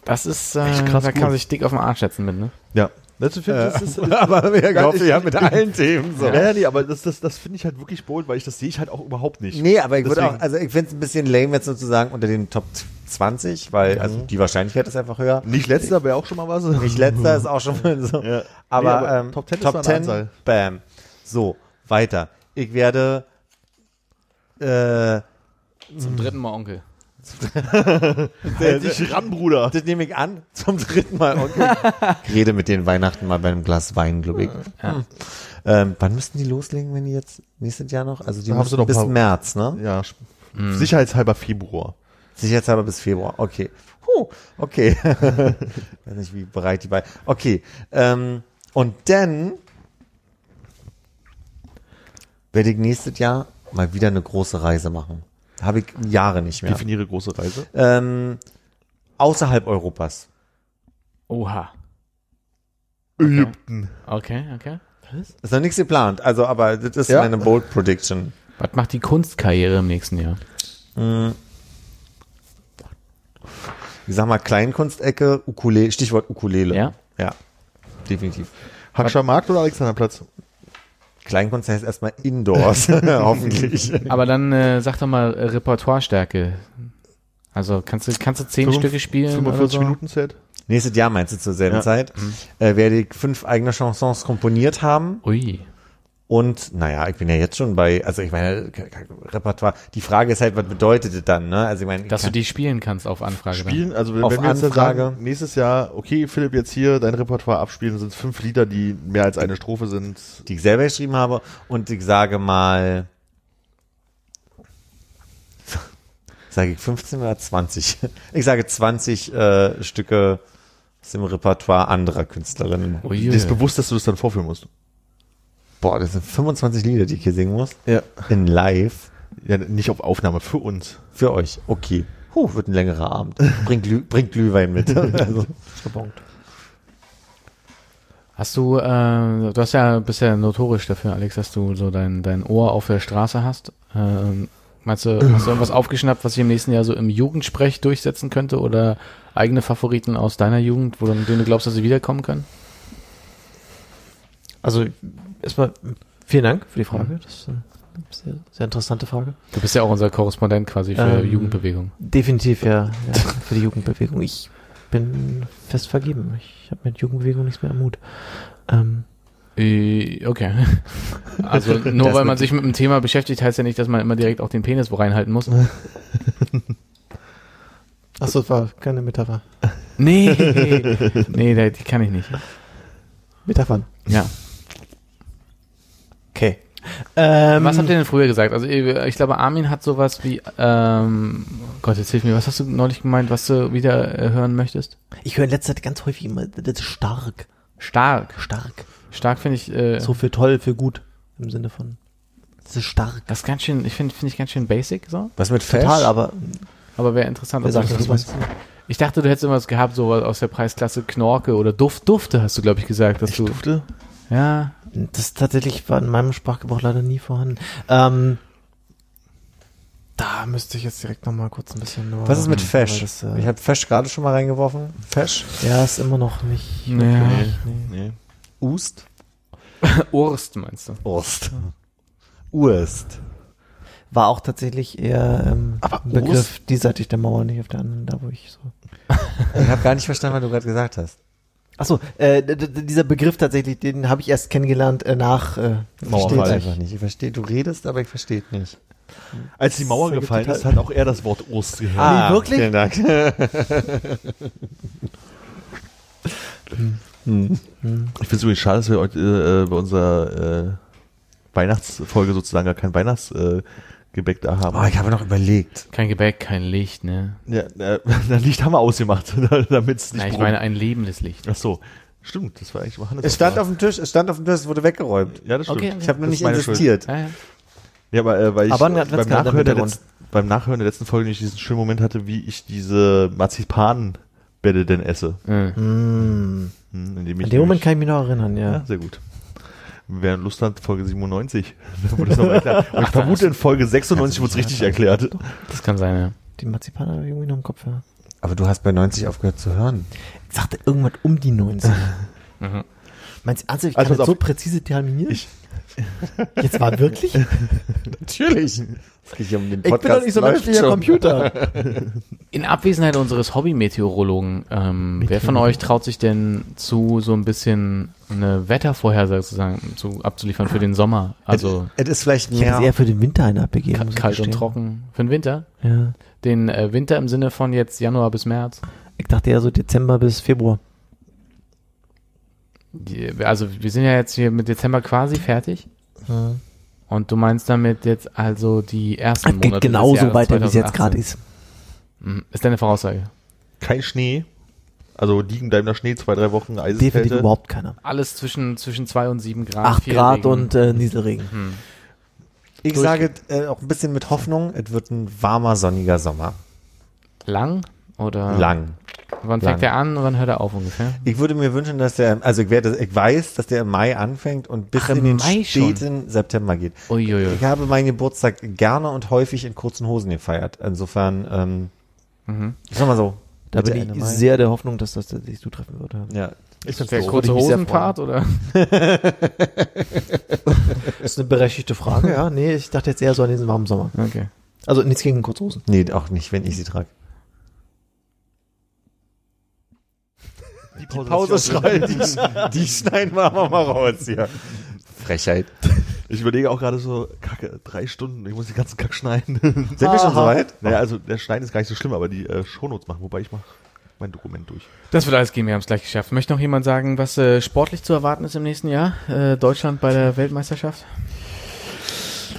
E: Das ist, äh,
D: Echt krass
E: da kann man sich dick auf den Arsch setzen mit, ne?
D: Ja. Das, das, das, das,
B: aber wir
D: Ja,
B: hoffen,
D: ich-
B: habt mit allen Themen so.
D: ja, ja, nee, aber das, das, das finde ich halt wirklich bold, weil ich das sehe ich halt auch überhaupt nicht.
B: Nee, aber ich würde auch, also ich finde es ein bisschen lame jetzt sozusagen unter den Top 20, weil also die Wahrscheinlichkeit ist einfach höher.
D: Nicht letzter wäre auch schon mal was.
B: Nicht letzter ist auch schon mal so.
D: Ja.
B: Aber,
D: Nee, aber
B: ähm,
D: Top 10 ist
B: Top
D: eine
B: 10,
D: Anzahl.
B: bam. So, weiter. Ich werde äh,
E: Zum dritten Mal Onkel.
D: Hält dich ran, Bruder.
B: das nehme ich an, zum dritten Mal. Okay. Ich rede mit den Weihnachten mal bei einem Glas Wein, glaube ich. Hm. Ähm, wann müssten die loslegen, wenn die jetzt nächstes Jahr noch? Also die
D: Da haben
B: müssen
D: sie noch
B: bis
D: paar-
B: März, ne?
D: Ja, sicherheitshalber Februar.
B: Sicherheitshalber bis Februar. Okay. Huh, okay. Weiß nicht, wie bereit die beiden. Okay. Ähm, und dann werde ich nächstes Jahr mal wieder eine große Reise machen. Habe ich Jahre nicht mehr.
D: Definiere große Reise.
B: Ähm, außerhalb Europas.
E: Oha.
D: Ägypten.
E: Okay, okay.
B: Ist noch nichts geplant. Also, aber das ist
D: Ja.
B: meine Bold Prediction.
E: Was macht die Kunstkarriere im nächsten Jahr?
B: Ich sag mal Kleinkunstecke, Ukulele, Stichwort Ukulele.
E: Ja?
B: Ja. Definitiv.
D: Hackscher Markt oder Alexanderplatz?
B: Kleinkunst heißt erstmal Indoors. Hoffentlich.
E: Aber dann äh, sag doch mal äh, Repertoirestärke. Also kannst du, kannst du zehn
D: Fünf-
E: Stücke spielen?
D: 45
E: oder so?
D: Minuten Set.
B: Nächstes Jahr meinst du zur selben
D: Ja.
B: Zeit, äh, werde ich fünf eigene Chansons komponiert haben.
E: Ui.
B: Und naja, ich bin ja jetzt schon bei, also ich meine, Repertoire, die Frage ist halt, was bedeutet das dann, ne? Also ich meine, ich
E: Dass du
B: kann-
E: die spielen kannst auf Anfrage. dann.
D: Spielen, also wenn,
B: Auf
D: wenn wir jetzt dann
B: Anfrage.
D: sagen, nächstes Jahr, okay, Philipp, jetzt hier dein Repertoire abspielen, sind es fünf Lieder, die mehr als eine Strophe sind.
B: die ich selber geschrieben habe und ich sage mal, sage ich 15 oder 20? Ich sage 20 äh, Stücke aus dem Repertoire anderer Künstlerinnen.
E: Ui,
D: Dir ist bewusst, dass du das dann vorführen musst.
B: Boah, das sind 25 Lieder, die ich hier singen muss.
D: Ja.
B: In live.
D: Ja, nicht auf Aufnahme, für uns.
B: Für euch. Okay. Huh, wird ein längerer Abend. Bringt, Glüh, bringt Glühwein mit. Also,
E: Hast du, äh, du hast ja, bist ja notorisch dafür, Alex, dass du so dein, dein Ohr auf der Straße hast. Ähm, meinst du, hast du irgendwas aufgeschnappt, was sich im nächsten Jahr so im Jugendsprech durchsetzen könnte oder eigene Favoriten aus deiner Jugend, wo du, denen du glaubst, dass sie wiederkommen können?
F: Also erstmal vielen Dank für die Frage. Das ist eine sehr, sehr interessante Frage.
E: Du bist ja auch unser Korrespondent quasi für
F: Ähm,
E: Jugendbewegung.
F: Definitiv ja, ja für die Jugendbewegung. Ich bin fest vergeben. Ich habe mit Jugendbewegung nichts mehr am Mut. Ähm,
E: Äh, Okay. Also nur weil man sich mit dem Thema beschäftigt, heißt ja nicht, dass man immer direkt auch den Penis wo reinhalten muss.
F: achso, das war keine Metapher.
E: Nee, nee, die die kann ich nicht.
F: Metaphern.
E: Ja.
F: Ähm,
E: Was habt ihr denn früher gesagt? Also ich glaube, Armin hat sowas wie, ähm, Gott, jetzt hilf mir, was hast du neulich gemeint, was du wieder äh, hören möchtest?
F: Ich höre in letzter Zeit ganz häufig immer, das ist stark.
E: Stark.
F: Stark.
E: Stark finde ich, äh,
F: So für toll, für gut. Im Sinne von. Das ist stark.
E: das ist ganz schön, ich finde finde ich ganz schön basic so,
B: was mit Fesch?
F: Total, aber
E: aber wäre interessant.
F: wer sagt
E: du
F: das?
E: weißt. Ich dachte, du hättest irgendwas gehabt, so aus der Preisklasse Knorke oder Duft, Dufte hast du, glaube ich, gesagt, dass du,
D: Dufte?
E: ja,
F: Das tatsächlich war in meinem Sprachgebrauch leider nie vorhanden. Ähm, da müsste ich jetzt direkt nochmal kurz ein bisschen nur.
B: Was ist mit Fesch?
F: Das, äh,
B: Ich habe Fesch gerade schon mal reingeworfen. Fesch?
F: ja, ist immer noch nicht.
E: Ja.
F: wirklich, nee.
D: Nee.
B: Ust?
E: Urst meinst du?
B: Urst. Urst.
F: War auch tatsächlich eher ähm,
D: Aber
F: ein Begriff diesseitig der Mauer, nicht auf der anderen, da wo ich so.
B: Ich habe gar nicht verstanden, was du gerade gesagt hast.
F: Achso, äh, dieser Begriff tatsächlich, den habe ich erst kennengelernt äh, nach äh,
B: Ich verstehe
F: Mauerfall.
B: einfach nicht. Ich verstehe, du redest, aber ich verstehe nicht.
D: Als die Mauer gefallen ist, hat auch er das Wort Ost gehört.
F: Ah, wirklich?
B: Vielen Dank.
D: Ich finde es übrigens schade, dass wir heute äh, bei unserer äh, Weihnachtsfolge sozusagen gar kein Weihnachtsgebäck äh, Gebäck da haben.
B: Oh, ich habe noch überlegt.
E: Kein Gebäck, kein Licht, ne?
D: ja, äh, das Licht haben wir ausgemacht, damit es nicht
E: Nein, ich meine ein lebendes Licht.
D: Ach so, stimmt, das war eigentlich.
B: Es stand auf dem Tisch, es stand auf dem Tisch, es wurde weggeräumt.
D: Ja, das stimmt.
E: Okay, okay.
B: Ich habe nur
D: Das
B: nicht insistiert.
E: Ja, ja.
D: Ja, aber äh, weil ich
F: Aber
D: beim, Nachhören der letzten, beim Nachhören der letzten Folge nicht diesen schönen Moment hatte, wie ich diese Marzipanbälle denn esse.
E: Äh.
F: Hm.
D: Hm, indem ich
F: An den Moment kann ich mich noch erinnern, ja.
D: Ja, sehr gut. Wer Lust hat, Folge 97. Da wurde es nochmal erklärt. Und ich vermute, in Folge 96 wurde es richtig erklärt.
E: Das kann sein, ja.
F: Die Marzipan habe ich irgendwie noch im Kopf, ja.
B: Aber du hast bei 90 aufgehört zu hören.
F: Ich sagte irgendwas um die 90.
E: Mhm.
F: Meinst du ernsthaft, ich
D: Also
F: kann
D: pass
F: das so präzise terminieren?
D: Ich-
F: Jetzt war wirklich?
B: Natürlich. Es geht hier um den
F: Ich bin doch nicht so menschlicher. Computer.
E: In Abwesenheit unseres Hobby-Meteorologen, ähm, wer von euch traut sich denn zu, so ein bisschen eine Wettervorhersage sozusagen zu, abzuliefern für den Sommer? Also
B: Es ist vielleicht
F: Ich hätte
B: mehr.
F: eher für den Winter einen abgegeben. ich
E: kalt und
F: gestehen.
E: trocken. Für den Winter?
F: Ja.
E: Den äh, Winter im Sinne von jetzt Januar bis März?
F: Ich dachte eher so Dezember bis Februar.
E: Die, also wir sind ja jetzt hier mit Dezember quasi fertig. Und du meinst damit jetzt also die ersten
F: Es
E: Monate
F: geht genauso weiter, wie es jetzt
E: 2018?
F: gerade ist.
E: Mhm. Ist deine Voraussage?
D: Kein Schnee. Also liegen bleibender Schnee, zwei, drei Wochen
F: Definitiv
D: Eiseskälte.
F: überhaupt keiner.
E: Alles zwischen, zwischen zwei und sieben Grad.
F: 8
E: viel
F: Grad
E: Regen.
F: und äh, Nieselregen.
E: Hm.
B: Ich sage äh, auch ein bisschen mit Hoffnung, es wird ein warmer, sonniger Sommer.
E: Lang? Oder
B: Lang.
E: Wann
B: Lang.
E: fängt er an und wann hört er auf ungefähr?
B: Ich würde mir wünschen, dass der, also ich werde, ich weiß, dass der im Mai anfängt und bis
E: Ach,
B: in
E: im
B: den
E: Mai schon?
B: späten September geht.
E: Uiuiui.
B: Ich habe meinen Geburtstag gerne und häufig in kurzen Hosen gefeiert. Insofern, ähm,
E: Mhm.
B: ich sag mal so.
F: Da bin
B: Ende
F: ich
B: Mai.
F: sehr der Hoffnung, dass das tatsächlich zutreffen wird. ja.
B: Ja.
D: Ich find's
E: Der
D: doof.
E: kurze Hosen-Part oder?
F: Das ist eine berechtigte Frage, ja. Nee, ich dachte jetzt eher so an diesen warmen Sommer.
E: Okay.
F: Also nichts gegen Kurzhosen.
B: Nee, auch nicht, wenn ich sie trage.
D: Die
B: Pause schreien, die, die schneiden wir aber mal raus hier. Frechheit.
D: Ich überlege auch gerade so, kacke, drei Stunden, ich muss den ganzen Kack schneiden.
B: Sind wir schon soweit?
D: naja, also der Schneiden ist gar nicht so schlimm, aber die äh, Shownotes machen, wobei ich mache mein Dokument durch.
E: Das wird alles gehen, wir haben es gleich geschafft. Möchte noch jemand sagen, was äh, sportlich zu erwarten ist im nächsten Jahr? Äh, Deutschland bei der Weltmeisterschaft?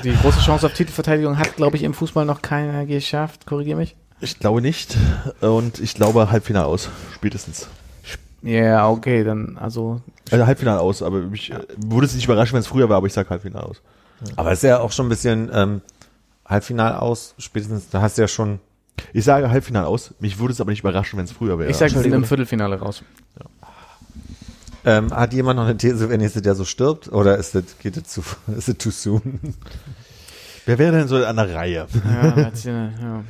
E: Die große Chance auf Titelverteidigung hat, glaube ich, im Fußball noch keiner geschafft. Korrigier mich.
D: Ich glaube nicht und ich glaube Halbfinale aus, spätestens.
E: Ja, okay, dann also
D: Also Halbfinale aus, aber mich äh, würde es nicht überraschen, wenn es früher war, aber ich sag Halbfinale aus.
B: Aber ist ja auch schon ein bisschen ähm, Halbfinal aus, spätestens, da hast du ja schon.
D: Ich sage Halbfinale aus, mich würde es aber nicht überraschen, wenn es früher wäre.
E: ich sage, wir sind im Viertelfinale raus.
B: Ähm, hat jemand noch eine These, wer nächstes Jahr so stirbt? Oder ist das, geht das zu, ist das too soon?
D: Wer wäre denn so an der Reihe?
E: Ja, ja, ja.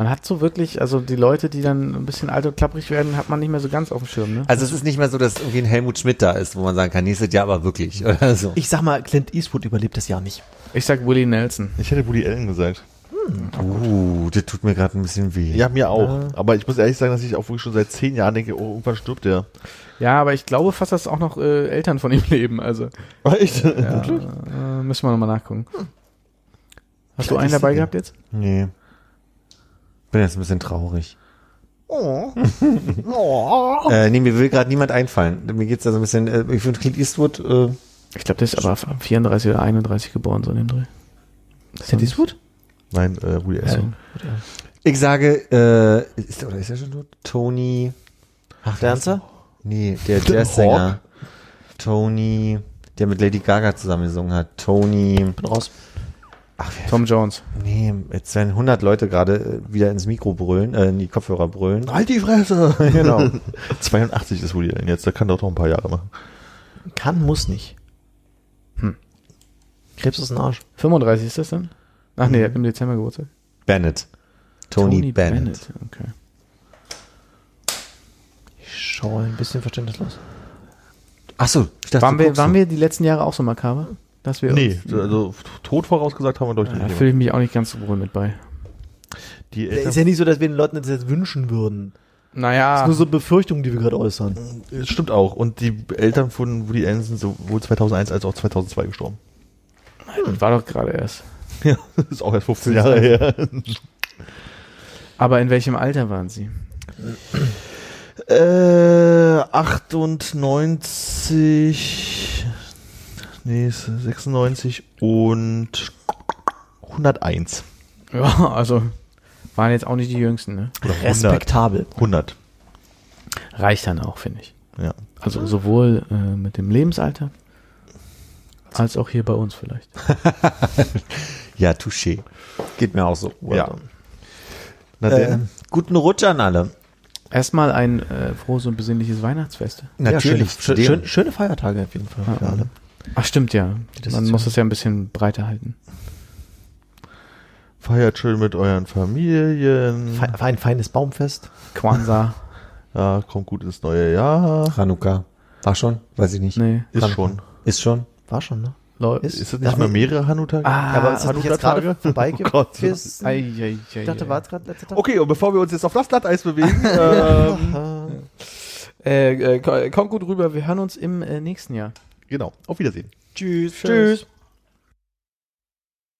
E: Man hat so wirklich, also die Leute, die dann ein bisschen alt und klapprig werden, hat man nicht mehr so ganz auf dem Schirm, ne?
B: Also es ist nicht mehr so, dass irgendwie ein Helmut Schmidt da ist, wo man sagen kann, nächstes Jahr aber wirklich, oder so.
F: Ich sag mal, Clint Eastwood überlebt das Jahr nicht.
E: Ich sag Willie Nelson.
D: Ich hätte Woody Allen gesagt.
B: Uh, das tut mir gerade ein bisschen weh.
D: Ja, mir auch. Aber ich muss ehrlich sagen, dass ich auch wirklich schon seit zehn Jahren denke, oh, irgendwann stirbt der.
E: Ja, aber ich glaube fast, dass auch noch äh, Eltern von ihm leben. Also
D: Echt?
E: ja, äh, müssen wir nochmal nachgucken. Hast du einen dabei gehabt jetzt?
B: Nee. Bin jetzt ein bisschen traurig.
F: Oh.
B: Äh, nee, mir will gerade niemand einfallen. Mir geht's da so ein bisschen, äh, ich finde Clint Eastwood, äh,
E: Ich glaube, der ist aber 34 oder 31 geboren, so in dem Dreh.
F: Clint Eastwood?
D: Nein, äh, Woody Allen.
B: ich sage, äh, ist, oder ist er schon tot? Tony,
F: Ach, der Ernster?
B: nee, der Jazzsänger. Tony, der mit Lady Gaga zusammen gesungen hat. Tony,
F: Bin raus.
B: Ach, wer,
E: Tom Jones.
B: nee, jetzt werden 100 Leute gerade äh, wieder ins Mikro brüllen, äh, in die Kopfhörer brüllen.
D: Halt die Fresse!
B: genau.
D: 82 ist Woody Allen jetzt, der kann doch noch ein paar Jahre machen.
F: Kann, muss nicht.
E: Hm.
F: Krebs ist ein Arsch.
E: 35 ist das dann? Ach nee, er hat im Dezember Geburtstag.
B: Bennett. Tony, Bennett.
E: Okay.
F: Ich schaue ein bisschen verständnislos.
B: Ach so, ich dachte,
E: Waren wir, waren wir die letzten Jahre auch so makaber? Dass wir
D: Nee,
E: uns,
D: also Tod vorausgesagt haben wir, glaube ich,
E: da
D: nicht.
E: fühle ich mich auch nicht ganz so wohl mit bei.
D: Die
F: Es ist
D: Eltern,
F: ja nicht so, dass wir den Leuten das jetzt wünschen würden.
E: Naja,
F: nur so Befürchtungen, die wir gerade äußern.
D: Das stimmt auch. Und die Eltern von Woody Allen sind sowohl 2001 als auch 2002 gestorben.
E: das war doch gerade erst.
D: Ja, das ist auch erst 15 Jahre her.
E: Aber in welchem Alter waren sie?
D: Äh, 98, nee, ist 96 und 101.
E: Ja, also waren jetzt auch nicht die Jüngsten, ne?
D: Oder 100.
F: Respektabel.
D: 100,
E: Reicht dann auch, finde ich.
D: ja.
E: Also sowohl äh, mit dem Lebensalter als auch hier bei uns vielleicht.
B: Ja, touché. Geht mir auch so.
D: ja. Na
B: Äh,
D: denn,
B: guten Rutsch an alle.
E: Erstmal ein äh, frohes und besinnliches Weihnachtsfest.
B: Natürlich.
F: Schön,
B: zudem.
F: schön, schöne Feiertage auf jeden Fall für alle.
E: Ach stimmt ja.
F: Das
E: Man
F: ist
E: muss es ja ein bisschen breiter halten.
D: feiert schön mit euren Familien.
F: Fe ein feines Baumfest.
E: Kwanzaa.
D: Ja, kommt gut ins neue Jahr.
B: Hanukkah. War schon? Weiß ich nicht.
E: nee.
D: Ist
B: Kann-
D: schon.
B: Ist schon?
F: War schon, ne? Ist-
D: Ist das nicht mal mehrere Hanutage?
E: Ah,
F: aber ist das nicht jetzt gerade vorbei
D: Oh Gott.
F: gewesen?
E: Ei, ei, ei,
F: Ich dachte, war es gerade letzter Tag?
D: Okay, und bevor wir uns jetzt auf das Glatteis bewegen, ähm,
E: Äh, äh, ko- kommt gut rüber. Wir hören uns im äh, nächsten Jahr.
D: Genau, auf Wiedersehen.
E: Tschüss.
F: Tschüss.